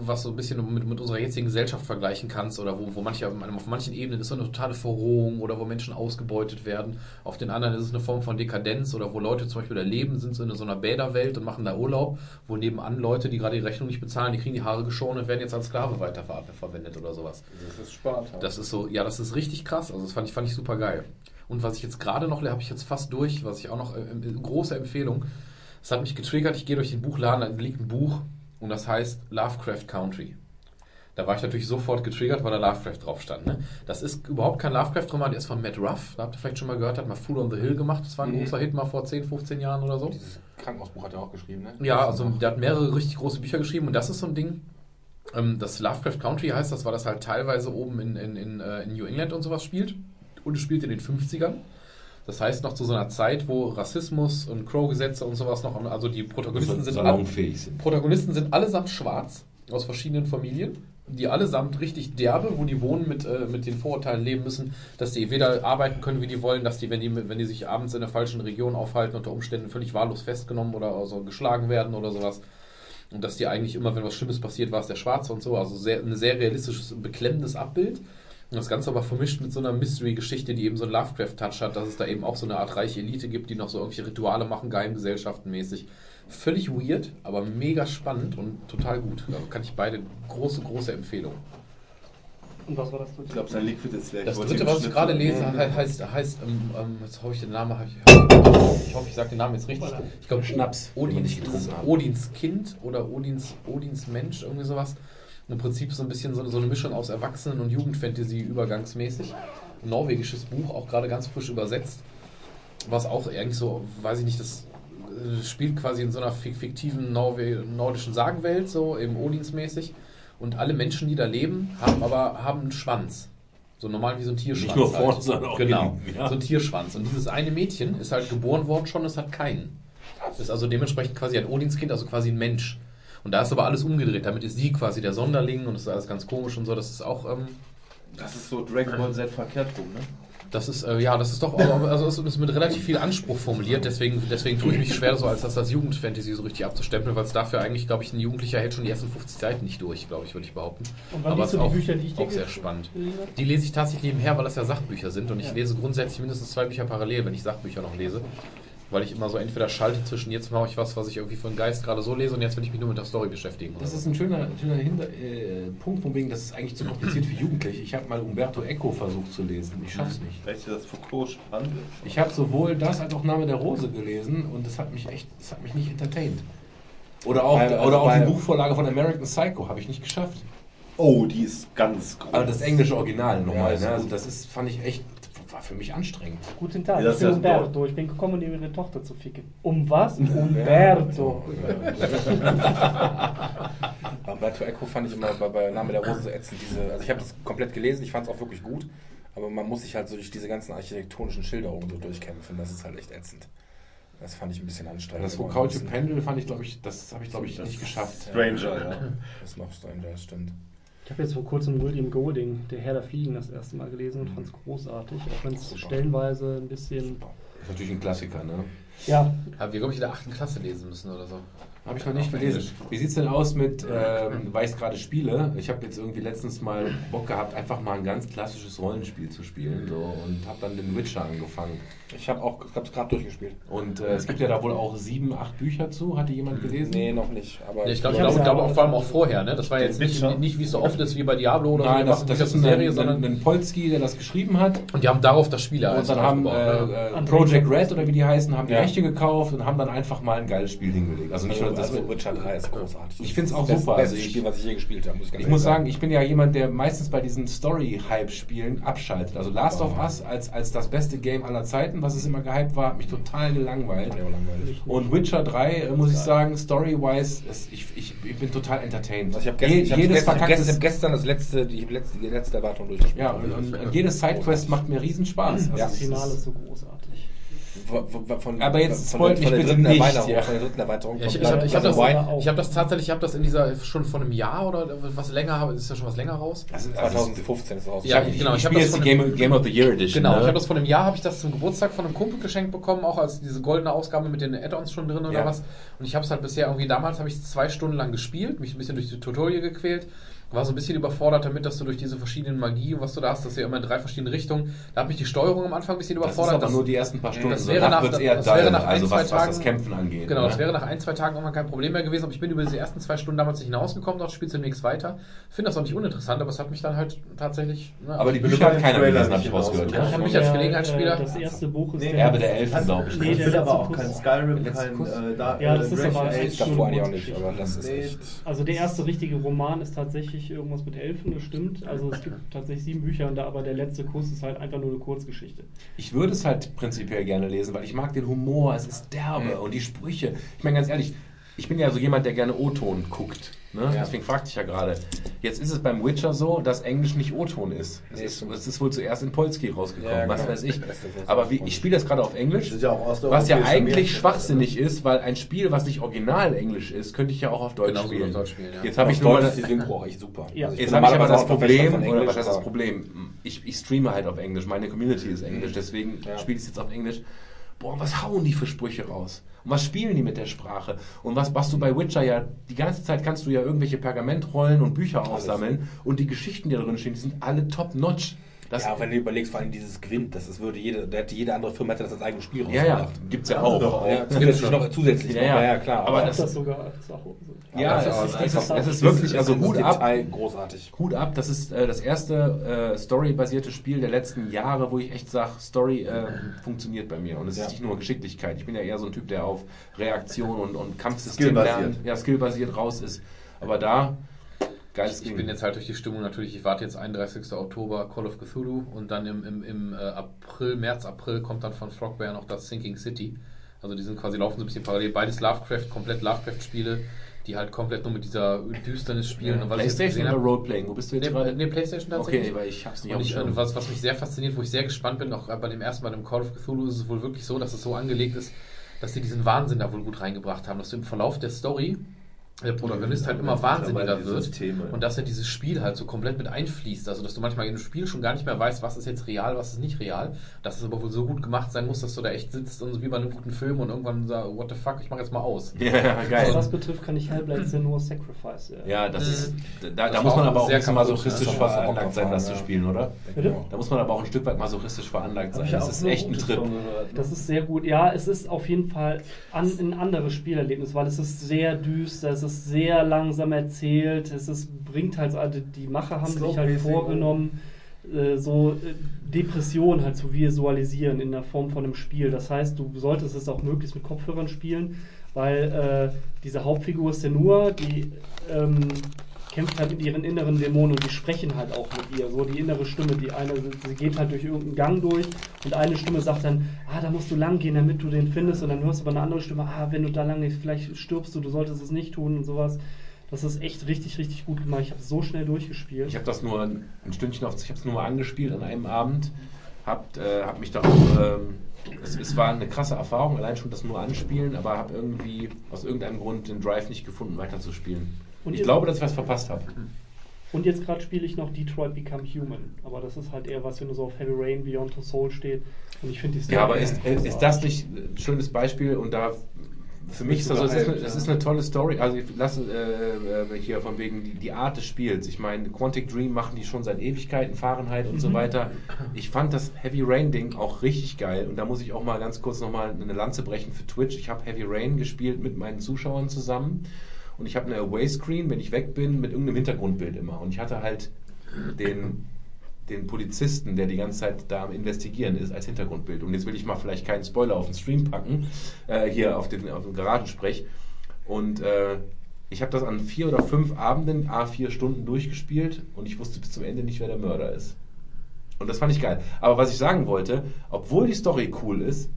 B: was so ein bisschen mit, mit unserer jetzigen Gesellschaft vergleichen kannst oder wo, wo manche, auf manchen Ebenen ist so eine totale Verrohung oder wo Menschen ausgebeutet werden. Auf den anderen ist es eine Form von Dekadenz oder wo Leute zum Beispiel da leben, sind so in so einer Bäderwelt und machen da Urlaub, wo nebenan Leute, die gerade die Rechnung nicht bezahlen, die kriegen die Haare geschoren und werden jetzt als Sklave weiterverwendet oder sowas.
D: Das ist Sparta.
B: Das ist so, ja, das ist richtig krass. Also das fand ich, fand ich super geil. Und was ich jetzt gerade noch, habe ich jetzt fast durch, was ich auch noch, äh, äh, große Empfehlung, es hat mich getriggert, ich gehe durch den Buchladen, da liegt ein Buch und das heißt Lovecraft Country. Da war ich natürlich sofort getriggert, weil da Lovecraft drauf stand. Ne? Das ist überhaupt kein Lovecraft-Roman, der ist von Matt Ruff, da habt ihr vielleicht schon mal gehört, hat mal Fool on the Hill gemacht, das war ein
D: Mhm.
B: großer Hit mal vor 10, 15 Jahren oder so.
D: Dieses Krankenhausbuch hat er auch geschrieben, ne?
B: Ja, also der hat mehrere richtig große Bücher geschrieben und das ist so ein Ding. Ähm, das Lovecraft Country heißt das, weil das halt teilweise oben in, in, in, äh, in New England und sowas spielt. Und es spielt in den 50ern. Das heißt noch zu so einer Zeit, wo Rassismus und Crow-Gesetze und sowas noch, also die Protagonisten sind, alle,
A: salonfähig sind.
B: Protagonisten sind allesamt schwarz aus verschiedenen Familien, die allesamt richtig derbe, wo die wohnen, mit, äh, mit den Vorurteilen leben müssen, dass die weder arbeiten können, wie die wollen, dass die, wenn die, wenn die sich abends in der falschen Region aufhalten, unter Umständen völlig wahllos festgenommen oder also geschlagen werden oder sowas. Und dass die eigentlich immer, wenn was Schlimmes passiert, war es der Schwarze und so. Also sehr, ein sehr realistisches, beklemmendes Abbild. Und das Ganze aber vermischt mit so einer Mystery-Geschichte, die eben so einen Lovecraft-Touch hat, dass es da eben auch so eine Art reiche Elite gibt, die noch so irgendwelche Rituale machen, Geheimgesellschaften-mäßig. Völlig weird, aber mega spannend und total gut. Da kann ich beide große, große Empfehlungen.
E: Und was war das?
C: Ich glaube, sein Liquid ist leer.
B: Das dritte, was ich gerade lese,
C: schnipseln.
B: he- heißt, heißt ähm, ähm, jetzt hoffe ich den Namen, ich, ich hoffe, ich sage den Namen jetzt richtig. Ich glaube,
A: Schnaps,
B: Odins. Odins Kind oder Odins, Odins Mensch, irgendwie sowas. Im Prinzip so ein bisschen so, so eine Mischung aus Erwachsenen- und Jugendfantasy übergangsmäßig. Ein norwegisches Buch, auch gerade ganz frisch übersetzt. Was auch eigentlich so, weiß ich nicht, das äh, spielt quasi in so einer fik- fiktiven Norwe nordischen Sagenwelt, so eben Odinsmäßig. Und alle Menschen, die da leben, haben aber haben einen Schwanz. So normal wie so ein Tierschwanz.
A: Nicht nur vorne,
B: halt.
A: sondern auch
B: Genau,
A: hinten, ja.
B: so ein Tierschwanz. Und dieses eine Mädchen ist halt geboren worden schon, es hat keinen. Ist also dementsprechend quasi ein Odinskind, also quasi ein Mensch. Und da ist aber alles umgedreht. Damit ist sie quasi der Sonderling und das ist alles ganz komisch und so. Das ist auch, ähm,
C: Das ist so Dragon Ball Z verkehrt rum, ne?
B: das ist, äh, ja, das ist doch, aber- also es ist mit relativ viel Anspruch formuliert. Deswegen, deswegen tue ich mich schwer, so als das als Jugendfantasy so richtig abzustempeln, weil es dafür eigentlich, glaube ich, ein Jugendlicher hält schon die ersten 50 Seiten nicht durch, glaube ich, würde ich behaupten.
E: Und wann
B: aber
E: liest
B: es
E: du
B: ist
E: die
B: auch,
E: Bücher, die ich
B: auch sehr spannend. Die lese ich tatsächlich nebenher, weil das ja Sachbücher sind und ich
E: Ja.
B: lese grundsätzlich mindestens zwei Bücher parallel, wenn ich Sachbücher noch lese. Weil ich immer so entweder schalte zwischen jetzt mache ich was, was ich irgendwie für einen Geist gerade so lese und jetzt will ich mich nur mit der Story beschäftigen.
A: Das ist ein schöner, schöner Hinter äh, Punkt, von wegen, das ist eigentlich zu kompliziert für Jugendliche. Ich habe mal Umberto Eco versucht zu lesen. Ich schaff's nicht.
C: Vielleicht ist das Foucault spannend.
A: Ich habe sowohl das als auch Name der Rose gelesen und das hat mich echt, das hat mich nicht entertained. Oder auch,
D: Also
A: oder auch
D: bei-
A: die Buchvorlage von American Psycho habe ich nicht geschafft.
C: Oh, die ist ganz groß.
A: Aber das englische Original nochmal.
D: ist
A: ne? Also das ist, fand ich echt, war für mich anstrengend.
E: Guten Tag,
C: Ja, das
E: ich bin Umberto. Ich bin gekommen, um ihre Tochter zu ficken. Um was? Umberto.
D: Bei Umberto Eco fand ich immer bei, bei Name der Rose so ätzend diese. Also ich habe das komplett gelesen, ich fand es auch wirklich gut, aber man muss sich halt so durch diese ganzen architektonischen Schilderungen so durchkämpfen. Das ist halt echt ätzend. Das fand ich ein bisschen anstrengend.
A: Das Foucault
D: ansonsten-
A: Pendel fand ich, glaube ich, das habe ich, glaube ich, nicht geschafft.
C: Stranger, ja.
D: Das ist noch Stranger, das stimmt.
E: Ich habe jetzt vor kurzem William Golding, Der Herr der Fliegen, das erste Mal gelesen und fand es großartig. Auch wenn es stellenweise ein bisschen.
A: Das ist natürlich ein Klassiker, ne?
E: Ja,
B: Haben wir, glaube ich, in der 8. Klasse lesen müssen oder so.
A: Habe ich noch nicht gelesen. Wie sieht's denn aus mit, ähm, weil ich gerade spiele? Ich habe jetzt irgendwie letztens mal Bock gehabt, einfach mal ein ganz klassisches Rollenspiel zu spielen so, und habe dann den Witcher angefangen.
D: Ich habe auch hab's gerade durchgespielt.
A: Und äh, es gibt ja da wohl auch sieben, acht Bücher zu. Hatte jemand gelesen?
D: Nee, noch nicht. Aber
B: Ja, ich glaube,
E: ja
B: glaube
E: auch-
B: vor allem auch vorher. Ne? Das war jetzt nicht, nicht wie es so oft ist wie bei Diablo oder
A: Nein,
B: so.
A: das, das ist
B: zur
A: ein,
B: Serie,
A: ein,
B: sondern
A: ein Polski, der das geschrieben hat.
B: und die haben darauf das Spiel
A: Und dann haben
B: aufgebaut, ne?
A: äh, äh, Project. Red oder wie die heißen, haben die
D: Ja.
A: Rechte gekauft und haben dann einfach mal ein geiles Spiel hingelegt. Also nicht nur das.
D: also Witcher 3 ist großartig.
A: Ich find's auch
D: Das
A: super,
D: Das beste
A: also ich-
D: Spiel, was ich je gespielt habe, muss ich
A: Ich muss sagen, ich bin ja jemand, der meistens bei diesen Story-Hype-Spielen abschaltet. Also Last of Us als, als das beste Game aller Zeiten, was es immer gehypt war, hat mich total gelangweilt. Und Witcher 3, äh, muss ich sagen, story-wise, es- ich, ich, ich bin total entertained.
D: Also ich habe
A: Je-
D: gestern, ich hab
A: jedes
D: gestern, gestern, gestern das letzte, die letzte, die letzte Erwartung durchgespielt.
A: ja, und, und, und jedes Sidequest macht mir riesen Spaß.
D: Ja.
E: das
A: es
E: Finale
A: ist
E: so großartig.
D: Von,
A: Aber jetzt
D: von,
A: spoilt
D: von,
A: mich
D: der dritten
A: nicht,
D: Erweiterung,
A: ja.
D: von der dritten Erweiterung.
B: Ja, ich ich habe hab
D: also
B: das, ich hab das tatsächlich, ich habe das in dieser schon vor einem Jahr oder was länger, ist ja schon was länger raus.
A: Also, also,
D: 2015 ist es raus.
B: Ja,
A: ich,
B: genau,
A: ich
B: ich hab
A: spiele
B: das
A: jetzt die
B: von
A: Game, Game of the Year Edition.
B: Genau,
A: ne?
B: ich habe das vor einem Jahr, habe ich das zum Geburtstag von einem Kumpel geschenkt bekommen, auch als diese goldene Ausgabe mit den Add-ons schon drin oder
A: Ja.
B: was. Und ich habe es halt bisher irgendwie, damals habe ich es zwei Stunden lang gespielt, mich ein bisschen durch die Tutorial gequält, war so ein bisschen überfordert damit, dass du durch diese verschiedenen Magie, was du da hast, dass du ja immer in drei verschiedene Richtungen, da hat mich die Steuerung am Anfang ein bisschen
A: Das ist
B: überfordert.
A: aber nur die ersten paar Stunden.
B: das wäre
A: Danach
B: nach- das wäre nach ein,
A: also
B: zwei
A: was, was das
B: Tagen-
A: Kämpfen angeht.
B: Genau,
A: ne?
B: das wäre nach ein, zwei Tagen irgendwann kein Problem mehr gewesen, aber ich bin über diese ersten zwei Stunden damals nicht hinausgekommen, dort spielst du nichts weiter. Finde das auch nicht uninteressant, aber es hat mich dann halt tatsächlich. ne,
A: Aber die Bücher hat keiner gelesen, habe ich rausgehört.
B: Ja, ich hab mich als Gelegenheitsspieler-
E: äh, Das erste Buch ist
C: Nee,
E: der.
A: Erbe der Elfen, glaube ich.
E: Nee,
A: ne?
E: der
C: will
E: letzte
C: aber auch kein Skyrim, kein äh,
E: Ja, das ist aber
D: davor eigentlich auch nicht, das ist echt.
E: Also der erste richtige Roman ist tatsächlich irgendwas mit Elfen, das stimmt. Also es gibt tatsächlich sieben Bücher und da aber der letzte Kuss ist halt einfach nur eine Kurzgeschichte.
A: Ich würde es halt prinzipiell gerne lesen, weil ich mag den Humor, es ist derbe
D: Mhm.
A: und die Sprüche. Ich meine ganz ehrlich, ich bin ja so jemand, der gerne O-Ton guckt. Ne?
D: Ja.
A: Deswegen fragte ich ja gerade. Jetzt ist es beim Witcher so, dass Englisch nicht O-Ton ist. Es,
D: Nee,
A: ist. es ist wohl zuerst in Polski rausgekommen,
D: Ja,
A: was
D: genau.
A: weiß ich.
D: Das das
A: Aber wie, ich spiele das gerade auf Englisch.
G: Das ist ja auch
A: Was ja eigentlich schwachsinnig ist, weil ein Spiel, was nicht original Englisch ist, könnte ich ja auch auf Deutsch
B: Genauso
A: spielen.
B: auf Deutsch spielen, ja.
A: Jetzt habe ich nur
D: ist die Synchro auch echt super.
E: Ja.
D: Also ich
A: Jetzt habe ich aber das Problem, oder was heißt das Problem? Ich, ich streame halt auf Englisch, meine Community ist Englisch, deswegen
D: Ja.
A: spiele ich es jetzt auf Englisch. Boah, was hauen die für Sprüche raus? Und was spielen die mit der Sprache? Und was machst du bei Witcher ja, die ganze Zeit kannst du ja irgendwelche Pergamentrollen und Bücher aufsammeln und die Geschichten, die da drin stehen, die sind alle top-notch. Das,
D: ja, wenn du überlegst, vor allem dieses Gwent, das ist, würde jede, hätte jede andere Firma hätte das als eigenes Spiel
A: ja, ja,
D: rausgebracht.
A: gibt's ja auch.
G: doch.
D: Ja, zusätzlich noch, zusätzlich
A: Ja,
D: noch,
A: ja.
D: ja, klar.
A: Aber
E: Aber
A: das-
E: das, das sogar als Sache.
A: Ja,
D: das
A: es
D: ist
A: ist, es ist, es ist
D: das
A: wirklich, also
D: das
A: Hut ab,
D: großartig.
A: Hut ab, das ist äh, das erste äh, storybasierte Spiel der letzten Jahre, wo ich echt sage, Story äh, funktioniert bei mir. Und es
D: Ja.
A: ist nicht nur Geschicklichkeit. Ich bin ja eher so ein Typ, der auf Reaktion und, und Kampfsystem lernt, ja, skillbasiert raus ist. Aber da, geiles
B: Ich
A: Ding.
B: bin jetzt halt durch die Stimmung natürlich, ich warte jetzt 31. Oktober Call of Cthulhu und dann im, im, im äh, April, März, April kommt dann von Frogbear noch das Sinking City. Also die sind quasi laufen so ein bisschen parallel. Beides Lovecraft, komplett Lovecraft-Spiele, die halt komplett nur mit dieser Düsternis spielen. Und was ich
A: Playstation oder Roleplaying? Wo bist du jetzt
B: Nee,
A: gerade?
B: nee, Playstation tatsächlich.
A: Okay, weil ich hab's nicht
B: Und ich, äh, was, was mich sehr fasziniert, wo ich sehr gespannt bin, auch bei dem ersten Mal im Call of Cthulhu ist es wohl wirklich so, dass es so angelegt ist, dass sie diesen Wahnsinn da wohl gut reingebracht haben, dass du im Verlauf der Story der Protagonist halt immer wahnsinniger wird
G: Systeme.
B: und dass er dieses Spiel halt so komplett mit einfließt. Also dass du manchmal im Spiel schon gar nicht mehr weißt, was ist jetzt real, was ist nicht real. Dass es aber wohl so gut gemacht sein muss, dass du da echt sitzt und so wie bei einem guten Film und irgendwann sagst, what the fuck, ich mach jetzt mal aus.
A: ja, ja,
E: Was
A: geil.
E: das betrifft, kann ich Hellblade nur Sacrifice. äh,
A: Ja, das ist, da, da
B: Das
A: muss
B: war
A: man aber auch
B: sehr
A: ein bisschen masochistisch veranlagt sein, das zu
D: ja.
A: spielen, oder?
E: Bitte?
A: Da muss man aber auch ein Stück weit masochistisch veranlagt sein. Das ist echt ein Trip.
G: von gehört.
E: Das ist sehr gut. Ja, es ist auf jeden Fall an, ein anderes Spielerlebnis, weil es ist sehr düster, es ist sehr langsam erzählt, es ist, bringt halt, also die Macher haben
G: Slow
E: sich halt vorgenommen, äh, so äh, Depressionen halt zu visualisieren in der Form von einem Spiel. Das heißt, du solltest es auch möglichst mit Kopfhörern spielen, weil äh, diese Hauptfigur ist ja nur, die ähm, kämpft halt mit ihren inneren Dämonen und die sprechen halt auch mit ihr. So die innere Stimme, die eine, sie geht halt durch irgendeinen Gang durch und eine Stimme sagt dann, ah, da musst du lang gehen, damit du den findest. Und dann hörst du aber eine andere Stimme, ah, wenn du da lang gehst, vielleicht stirbst du, du solltest es nicht tun und sowas. Das ist echt richtig, richtig gut gemacht. Ich habe so schnell durchgespielt.
A: Ich habe das nur ein ein Stündchen auf, ich habe es nur mal angespielt an einem Abend, hab, äh, hab mich da auch, ähm, es, es war eine krasse Erfahrung, allein schon das nur anspielen, aber habe irgendwie aus irgendeinem Grund den Drive nicht gefunden, weiterzuspielen.
E: Und
A: ich glaube, dass ich was verpasst habe.
E: Und jetzt gerade spiele ich noch Detroit Become Human. Aber das ist halt eher was, wenn du so auf Heavy Rain Beyond the Soul steht. Und ich finde die
A: Ja, aber
E: Story
A: ist, ist das nicht ein schönes Beispiel und da für mich ist das, es ist, eine, es ist eine tolle Story. Also ich lasse äh, äh, hier von wegen die, die Art des Spiels. Ich meine, Quantic Dream machen die schon seit Ewigkeiten, Fahrenheit und so weiter. Ich fand das Heavy Rain Ding auch richtig geil und da muss ich auch mal ganz kurz nochmal eine Lanze brechen für Twitch. Ich habe Heavy Rain gespielt mit meinen Zuschauern zusammen und ich habe eine Away Screen, wenn ich weg bin, mit irgendeinem Hintergrundbild immer. Und ich hatte halt den den Polizisten, der die ganze Zeit da am Investigieren ist, als Hintergrundbild. Und jetzt will ich mal vielleicht keinen Spoiler auf den Stream packen, äh, hier auf den, auf den Garagensprech. Und äh, ich habe das an vier oder fünf Abenden, a vier Stunden durchgespielt und ich wusste bis zum Ende nicht, wer der Mörder ist. Und das fand ich geil. Aber was ich sagen wollte, obwohl die Story cool ist,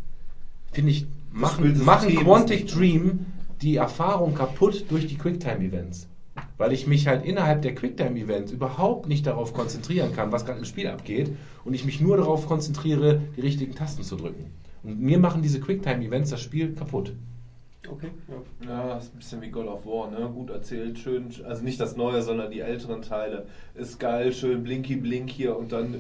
A: finde ich, machen, machen Quantic Dream die Erfahrung kaputt durch die Quicktime-Events. Weil ich mich halt innerhalb der Quicktime-Events überhaupt nicht darauf konzentrieren kann, was gerade im Spiel abgeht. Und ich mich nur darauf konzentriere, die richtigen Tasten zu drücken. Und mir machen diese Quicktime-Events das Spiel kaputt.
E: Okay, ja.
G: Ja, ist ein bisschen wie God of War, ne? Gut erzählt, schön, also nicht das Neue, sondern die älteren Teile. Ist geil, schön blinky blink hier und dann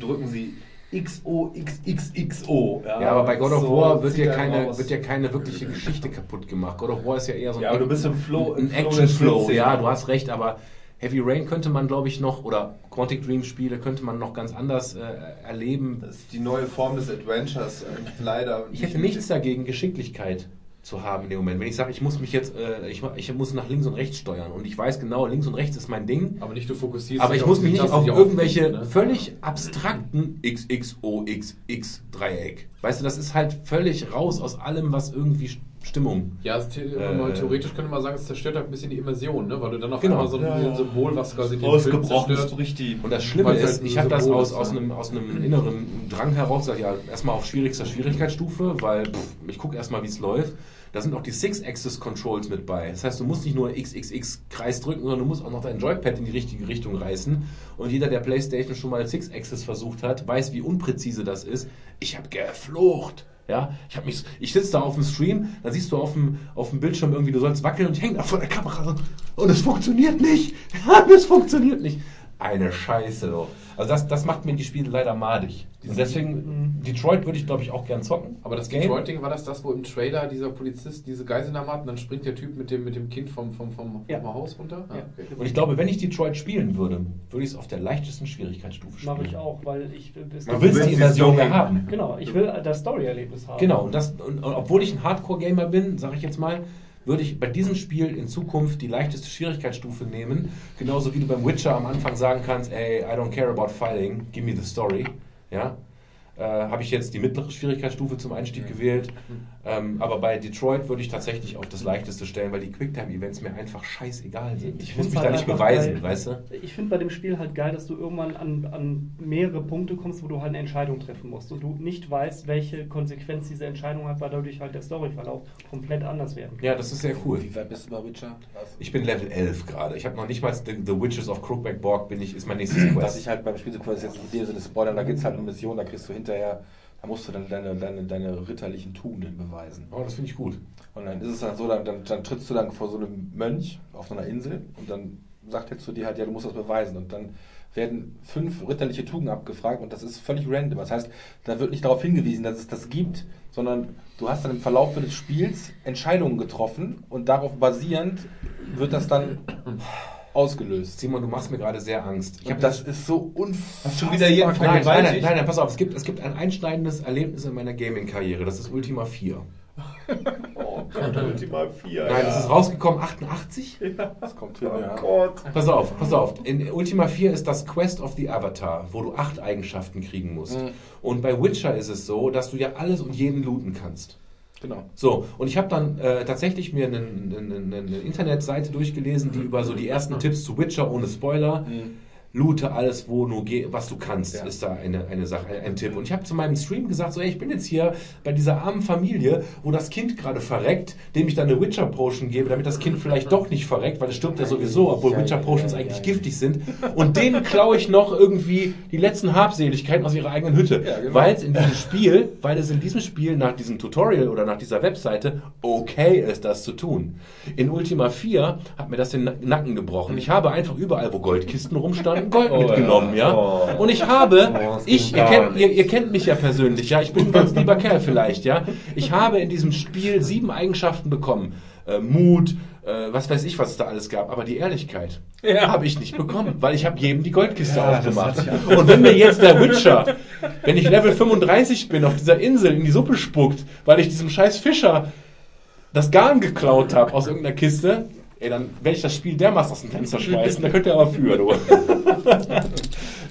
G: drücken sie XOXXXO.
A: Ja, aber bei God of
G: so
A: War wird ja,
G: einen
A: keine,
G: raus.
A: wird ja keine wirkliche Geschichte kaputt gemacht. God of War ist ja eher so ein,
G: Ja, du bist im Flow- im
A: ein
G: Flow der
A: Action-Flow.
G: Spielszene.
A: Ja, du hast recht, aber Heavy Rain könnte man, glaube ich, noch, oder Quantic Dream Spiele könnte man noch ganz anders äh, erleben.
G: Das ist die neue Form des Adventures, äh, leider.
A: Ich hätte nichts dagegen, Geschicklichkeit zu haben in dem Moment. Wenn ich sage, ich muss mich jetzt, äh, ich, ich muss nach links und rechts steuern und ich weiß genau, links und rechts ist mein Ding.
B: Aber nicht du fokussierst
A: Aber ich muss mich nicht auf irgendwelche
B: ne?
A: völlig abstrakten XXOXX-Dreieck. Weißt du, das ist halt völlig raus aus allem, was irgendwie Stimmung.
B: Ja, also the
A: Äh,
B: theoretisch könnte man sagen, es zerstört halt ein bisschen die Immersion, ne? weil du dann auf
A: Genau.
B: einmal so ein,
G: Ja, ja.
B: Symbol, was quasi den Film
G: Ausgebrochen
B: zerstört.
G: ist richtig.
A: Und das Schlimme
B: Weil's
A: ist,
B: halt
A: ich habe das aus, aus,
B: ne?
A: einem, aus einem inneren Drang heraus gesagt, ja, erstmal auf schwierigster Schwierigkeitsstufe, weil pff, ich gucke erstmal, wie es läuft. Da sind auch die Six-Axis-Controls mit bei. Das heißt, du musst nicht nur XXX-Kreis drücken, sondern du musst auch noch dein Joypad in die richtige Richtung reißen. Und jeder, der PlayStation schon mal Six-Axis versucht hat, weiß, wie unpräzise das ist. Ich habe geflucht. Ja, ich habe mich, ich sitze da auf dem Stream, dann siehst du auf dem, auf dem Bildschirm irgendwie, du sollst wackeln und ich hänge da vor der Kamera und es funktioniert nicht. es funktioniert nicht. Eine Scheiße, doch. Also das, das macht mir die Spiele leider madig. Und deswegen, Detroit würde ich glaube ich auch gern zocken.
B: Aber das
A: Game-
B: Detroit-Ding war das das, wo im Trailer dieser Polizist diese Geiselnahme hat und dann springt der Typ mit dem, mit dem Kind vom, vom, vom,
E: Ja.
B: vom Haus runter? Ah,
E: Ja.
B: okay.
A: Und ich glaube, wenn ich Detroit spielen würde, würde ich es auf der leichtesten Schwierigkeitsstufe spielen.
E: Mache ich auch, weil ich.
A: Du willst
G: willst
A: die Immersion ja haben.
E: Genau, ich will das Story-Erlebnis haben.
A: Genau, und, das, und, und obwohl ich ein Hardcore-Gamer bin, sage ich jetzt mal, würde ich bei diesem Spiel in Zukunft die leichteste Schwierigkeitsstufe nehmen. Genauso wie du beim Witcher am Anfang sagen kannst, ey, I don't care about fighting, give me the story. Ja? Äh, Habe ich jetzt die mittlere Schwierigkeitsstufe zum Einstieg gewählt. Ähm, aber bei Detroit würde ich tatsächlich auf das leichteste stellen, weil die Quicktime-Events mir einfach scheißegal sind. Ich, muss
E: find's
A: mich da
E: halt
A: nicht beweisen,
E: geil-
A: weißt du?
E: Ich finde bei dem Spiel halt geil, dass du irgendwann an, an mehrere Punkte kommst, wo du halt eine Entscheidung treffen musst und du nicht weißt, welche Konsequenz diese Entscheidung hat, weil dadurch halt der Storyverlauf komplett anders werden kann.
A: Ja, das ist sehr cool.
D: Wie weit bist du bei Witcher? Was?
A: Ich bin Level 11 gerade. Ich habe noch nicht mal The, The Witches of Crookback Borg, bin ich, ist mein nächstes
D: Was
A: Quest.
D: ich halt beim Spiel so cool ist, jetzt in dem Sinne Spoiler, da gibt es halt eine Mission, da kriegst du hinterher, da musst du dann deine, deine, deine ritterlichen Tugenden beweisen.
A: Oh, das finde ich gut.
D: Und dann ist es dann so, dann, dann, dann trittst du dann vor so einem Mönch auf so einer Insel und dann sagt er zu dir halt, ja, du musst das beweisen. Und dann werden fünf ritterliche Tugenden abgefragt und das ist völlig random. Das heißt, da wird nicht darauf hingewiesen, dass es das gibt, sondern du hast dann im Verlauf des Spiels Entscheidungen getroffen und darauf basierend wird das dann ausgelöst.
A: Simon, du machst mir gerade sehr Angst. Ich hab
D: das ist so unfassbar.
G: Hast wieder jeden
A: Nein, nein, nein, nein, nein, pass auf, es gibt, es gibt ein einschneidendes Erlebnis in meiner Gaming-Karriere. Das ist Ultima 4.
G: Oh Gott, Ultima 4.
A: Nein, das ist rausgekommen 88?
D: Das kommt hin,
G: Oh
D: ja.
G: Gott.
A: Pass auf, pass auf. In Ultima 4 ist das Quest of the Avatar, wo du acht Eigenschaften kriegen musst.
D: Mhm.
A: Und bei Witcher ist es so, dass du ja alles und jeden looten kannst.
D: Genau.
A: So, und ich habe dann äh, tatsächlich mir eine, eine, eine Internetseite durchgelesen, die über so die ersten Tipps zu Witcher ohne Spoiler. Loote alles, wo nur geh, was du kannst,
D: Ja.
A: ist da eine, eine Sache, ein, ein Tipp. Und ich habe zu meinem Stream gesagt, so, ey, ich bin jetzt hier bei dieser armen Familie, wo das Kind gerade verreckt, dem ich dann eine Witcher Potion gebe, damit das Kind vielleicht doch nicht verreckt, weil es stirbt ja sowieso, obwohl
D: Ja,
A: Witcher Potions
D: ja,
A: eigentlich giftig sind. Und denen klaue ich noch irgendwie die letzten Habseligkeiten aus ihrer eigenen Hütte.
D: Genau.
A: Weil es in diesem Spiel, weil es in diesem Spiel nach diesem Tutorial oder nach dieser Webseite okay ist, das zu tun. In Ultima 4 hat mir das den Nack- Nacken gebrochen. Ich habe einfach überall, wo Goldkisten rumstanden, Gold
G: Oh,
A: mitgenommen, ja.
G: Oh.
A: Und ich habe,
G: Oh,
A: ich, ihr kennt, ihr, ihr kennt mich ja persönlich, ja. Ich bin ein ganz lieber Kerl vielleicht, ja. Ich habe in diesem Spiel sieben Eigenschaften bekommen. Äh, Mut, äh, was weiß ich, was es da alles gab. Aber die Ehrlichkeit habe ich nicht bekommen, weil ich habe jedem die Goldkiste
G: Ja,
A: aufgemacht. Und wenn mir jetzt der Witcher, wenn ich Level 35 bin, auf dieser Insel in die Suppe spuckt, weil ich diesem scheiß Fischer das Garn geklaut habe aus irgendeiner Kiste, ey, dann werde ich das Spiel dermaßen aus dem Fenster schmeißen, da könnt ihr aber für, du.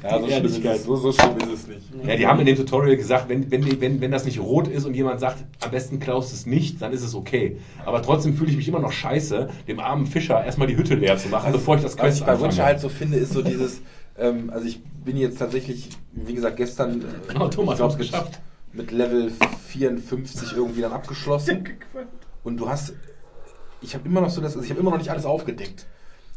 D: Ja, so schlimm, ist es, so, so schlimm ist es nicht.
A: Ja, die haben in dem Tutorial gesagt, wenn, wenn, wenn, wenn das nicht rot ist und jemand sagt, am besten klaust es nicht, dann ist es okay. Aber trotzdem fühle ich mich immer noch scheiße, dem armen Fischer erstmal die Hütte leer zu machen, bevor ich das
D: Was
A: Quest
D: ich bei. Witcher halt so finde, ist so dieses, ähm, also ich bin jetzt tatsächlich, wie gesagt, gestern, äh,
A: Genau, Thomas
D: ich mit,
A: geschafft.
D: mit Level 54 irgendwie dann abgeschlossen. Und du hast, ich habe immer noch so das, also ich habe immer noch nicht alles aufgedeckt.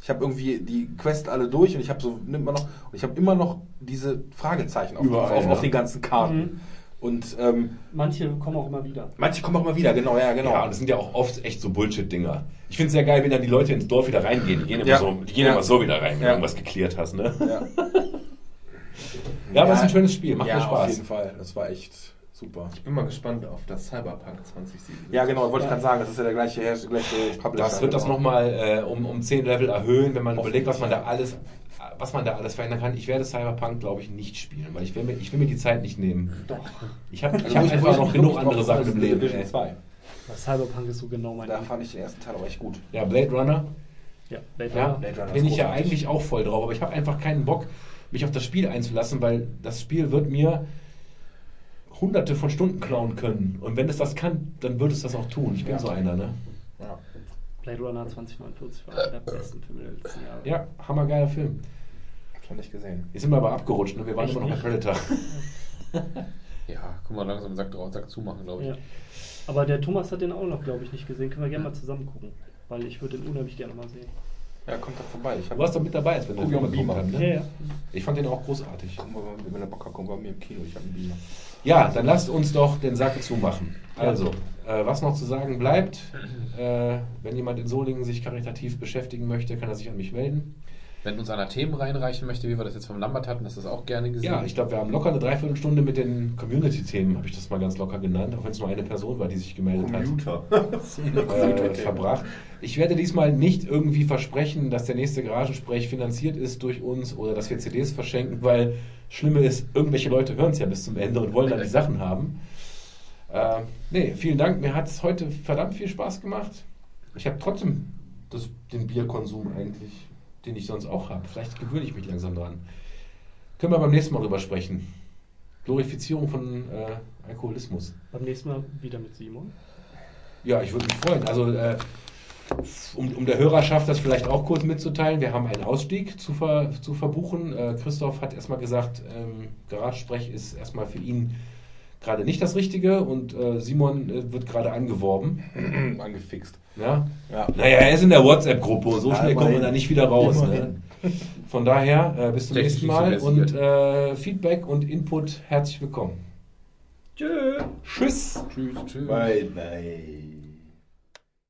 D: Ich habe irgendwie die Quest alle durch und ich habe so nimmt man noch und ich habe immer noch diese Fragezeichen auf,
A: Überall,
D: auf,
A: ja.
D: auf den ganzen Karten.
E: Mhm.
D: Und ähm,
E: Manche kommen auch immer wieder.
D: manche kommen auch mal wieder, genau, ja, genau.
A: Ja, und das sind ja auch oft echt so Bullshit-Dinger. Ich finde es sehr geil, wenn dann die Leute ins Dorf wieder reingehen. Die gehen immer,
D: Ja.
A: so, die gehen
D: Ja.
A: immer so wieder rein, wenn du irgendwas geklärt hast. Ne?
D: ja.
A: Ja, aber es ist ein schönes Spiel, macht
D: ja,
A: mir
D: Auf
A: Spaß.
D: jeden Fall, das war echt super.
G: Ich bin mal gespannt auf das Cyberpunk 2077.
D: Ja, genau, wollte ich gerade sagen, das ist ja der gleiche, gleiche Publisher.
A: Das wird das
D: genau.
A: nochmal äh, um, um 10 Level erhöhen, wenn man überlegt, was man
D: ja.
A: da alles was man da alles verändern kann. Ich werde Cyberpunk, glaube ich, nicht spielen, weil ich will mir, ich will mir die Zeit nicht nehmen.
E: Doch.
A: Ich habe ich
D: Also,
A: hab
D: ich-
A: einfach noch genug andere Sachen im
D: ist
A: Leben.
D: Division
A: Ey.
D: 2.
E: Cyberpunk ist so genau mein
D: Da
E: Ding.
D: fand ich den ersten Teil auch echt gut.
A: Ja, Blade Runner,
E: Ja, Blade
A: ja,
E: Runner.
D: Blade Runner
A: bin ich ja eigentlich auch voll drauf, aber ich habe einfach keinen Bock, mich auf das Spiel einzulassen, weil das Spiel wird mir hunderte von Stunden klauen können. Und wenn es das kann, dann wird es das auch tun. Ich bin
D: Ja.
A: so einer, ne?
D: Ja.
E: Blade Runner 2049 war einer der besten Filme der letzten Jahre.
A: Ja, hammergeiler Film.
D: Hab's noch nicht gesehen.
A: Jetzt sind wir aber abgerutscht, ne? Wir waren
E: Echt
A: immer noch bei? Predator.
B: Ja, guck mal, langsam Sack drauf, Sack zumachen, glaube ich.
E: Ja. Aber der Thomas hat den auch noch, glaube ich, nicht gesehen. Können wir gerne mal zusammen gucken. Weil ich würde den unheimlich gerne mal sehen.
D: Ja, kommt doch vorbei. Ich hab,
A: Du warst doch mit dabei, als wir den Film
D: mal,
A: bekommen haben.
E: Ja,
A: Ne?
E: ja.
A: Ich fand den auch großartig.
D: Guck mal, wenn er Bock hat, gucken wir bei mir im Kino. Ich habe einen Beamer.
A: Ja, dann lasst uns doch den Sack zumachen. Also, äh, was noch zu sagen bleibt, äh, wenn jemand in Solingen sich karitativ beschäftigen möchte, kann er sich an mich melden.
B: Wenn uns einer Themen reinreichen möchte, wie wir das jetzt vom Lambert hatten, das ist auch gerne gesehen.
A: Ja, ich glaube, wir haben locker eine Dreiviertelstunde mit den Community-Themen, habe ich das mal ganz locker genannt, auch wenn es nur eine Person war, die sich gemeldet hat.
G: Computer.
A: äh, verbracht. Ich werde diesmal nicht irgendwie versprechen, dass der nächste Garagensprech finanziert ist durch uns oder dass wir CDs verschenken, weil Schlimme ist, irgendwelche Leute hören es ja bis zum Ende und wollen dann die Sachen haben. Äh, nee, vielen Dank. Mir hat es heute verdammt viel Spaß gemacht. Ich habe trotzdem das, den Bierkonsum eigentlich, den ich sonst auch habe. Vielleicht gewöhne ich mich langsam dran. Können wir beim nächsten Mal drüber sprechen. Glorifizierung von äh, Alkoholismus.
E: Beim nächsten Mal wieder mit Simon.
A: Ja, ich würde mich freuen. Also, äh, um, um der Hörerschaft das vielleicht auch kurz mitzuteilen, wir haben einen Ausstieg zu, ver, zu verbuchen. Äh, Christoph hat erstmal gesagt, ähm, Garagesprech ist erstmal für ihn gerade nicht das Richtige und äh, Simon äh, wird gerade angeworben.
D: Angefixt.
A: Ja?
D: Ja.
A: Naja, er ist in der WhatsApp-Gruppe und so
D: Ja,
A: schnell kommen wir da nicht wieder raus. Ne? Von daher, äh, bis zum
B: Technisch
A: nächsten Mal und äh, Feedback und Input herzlich willkommen.
E: Tschö.
A: Tschüss.
B: Tschüss, tschüss.
D: Bye, bye.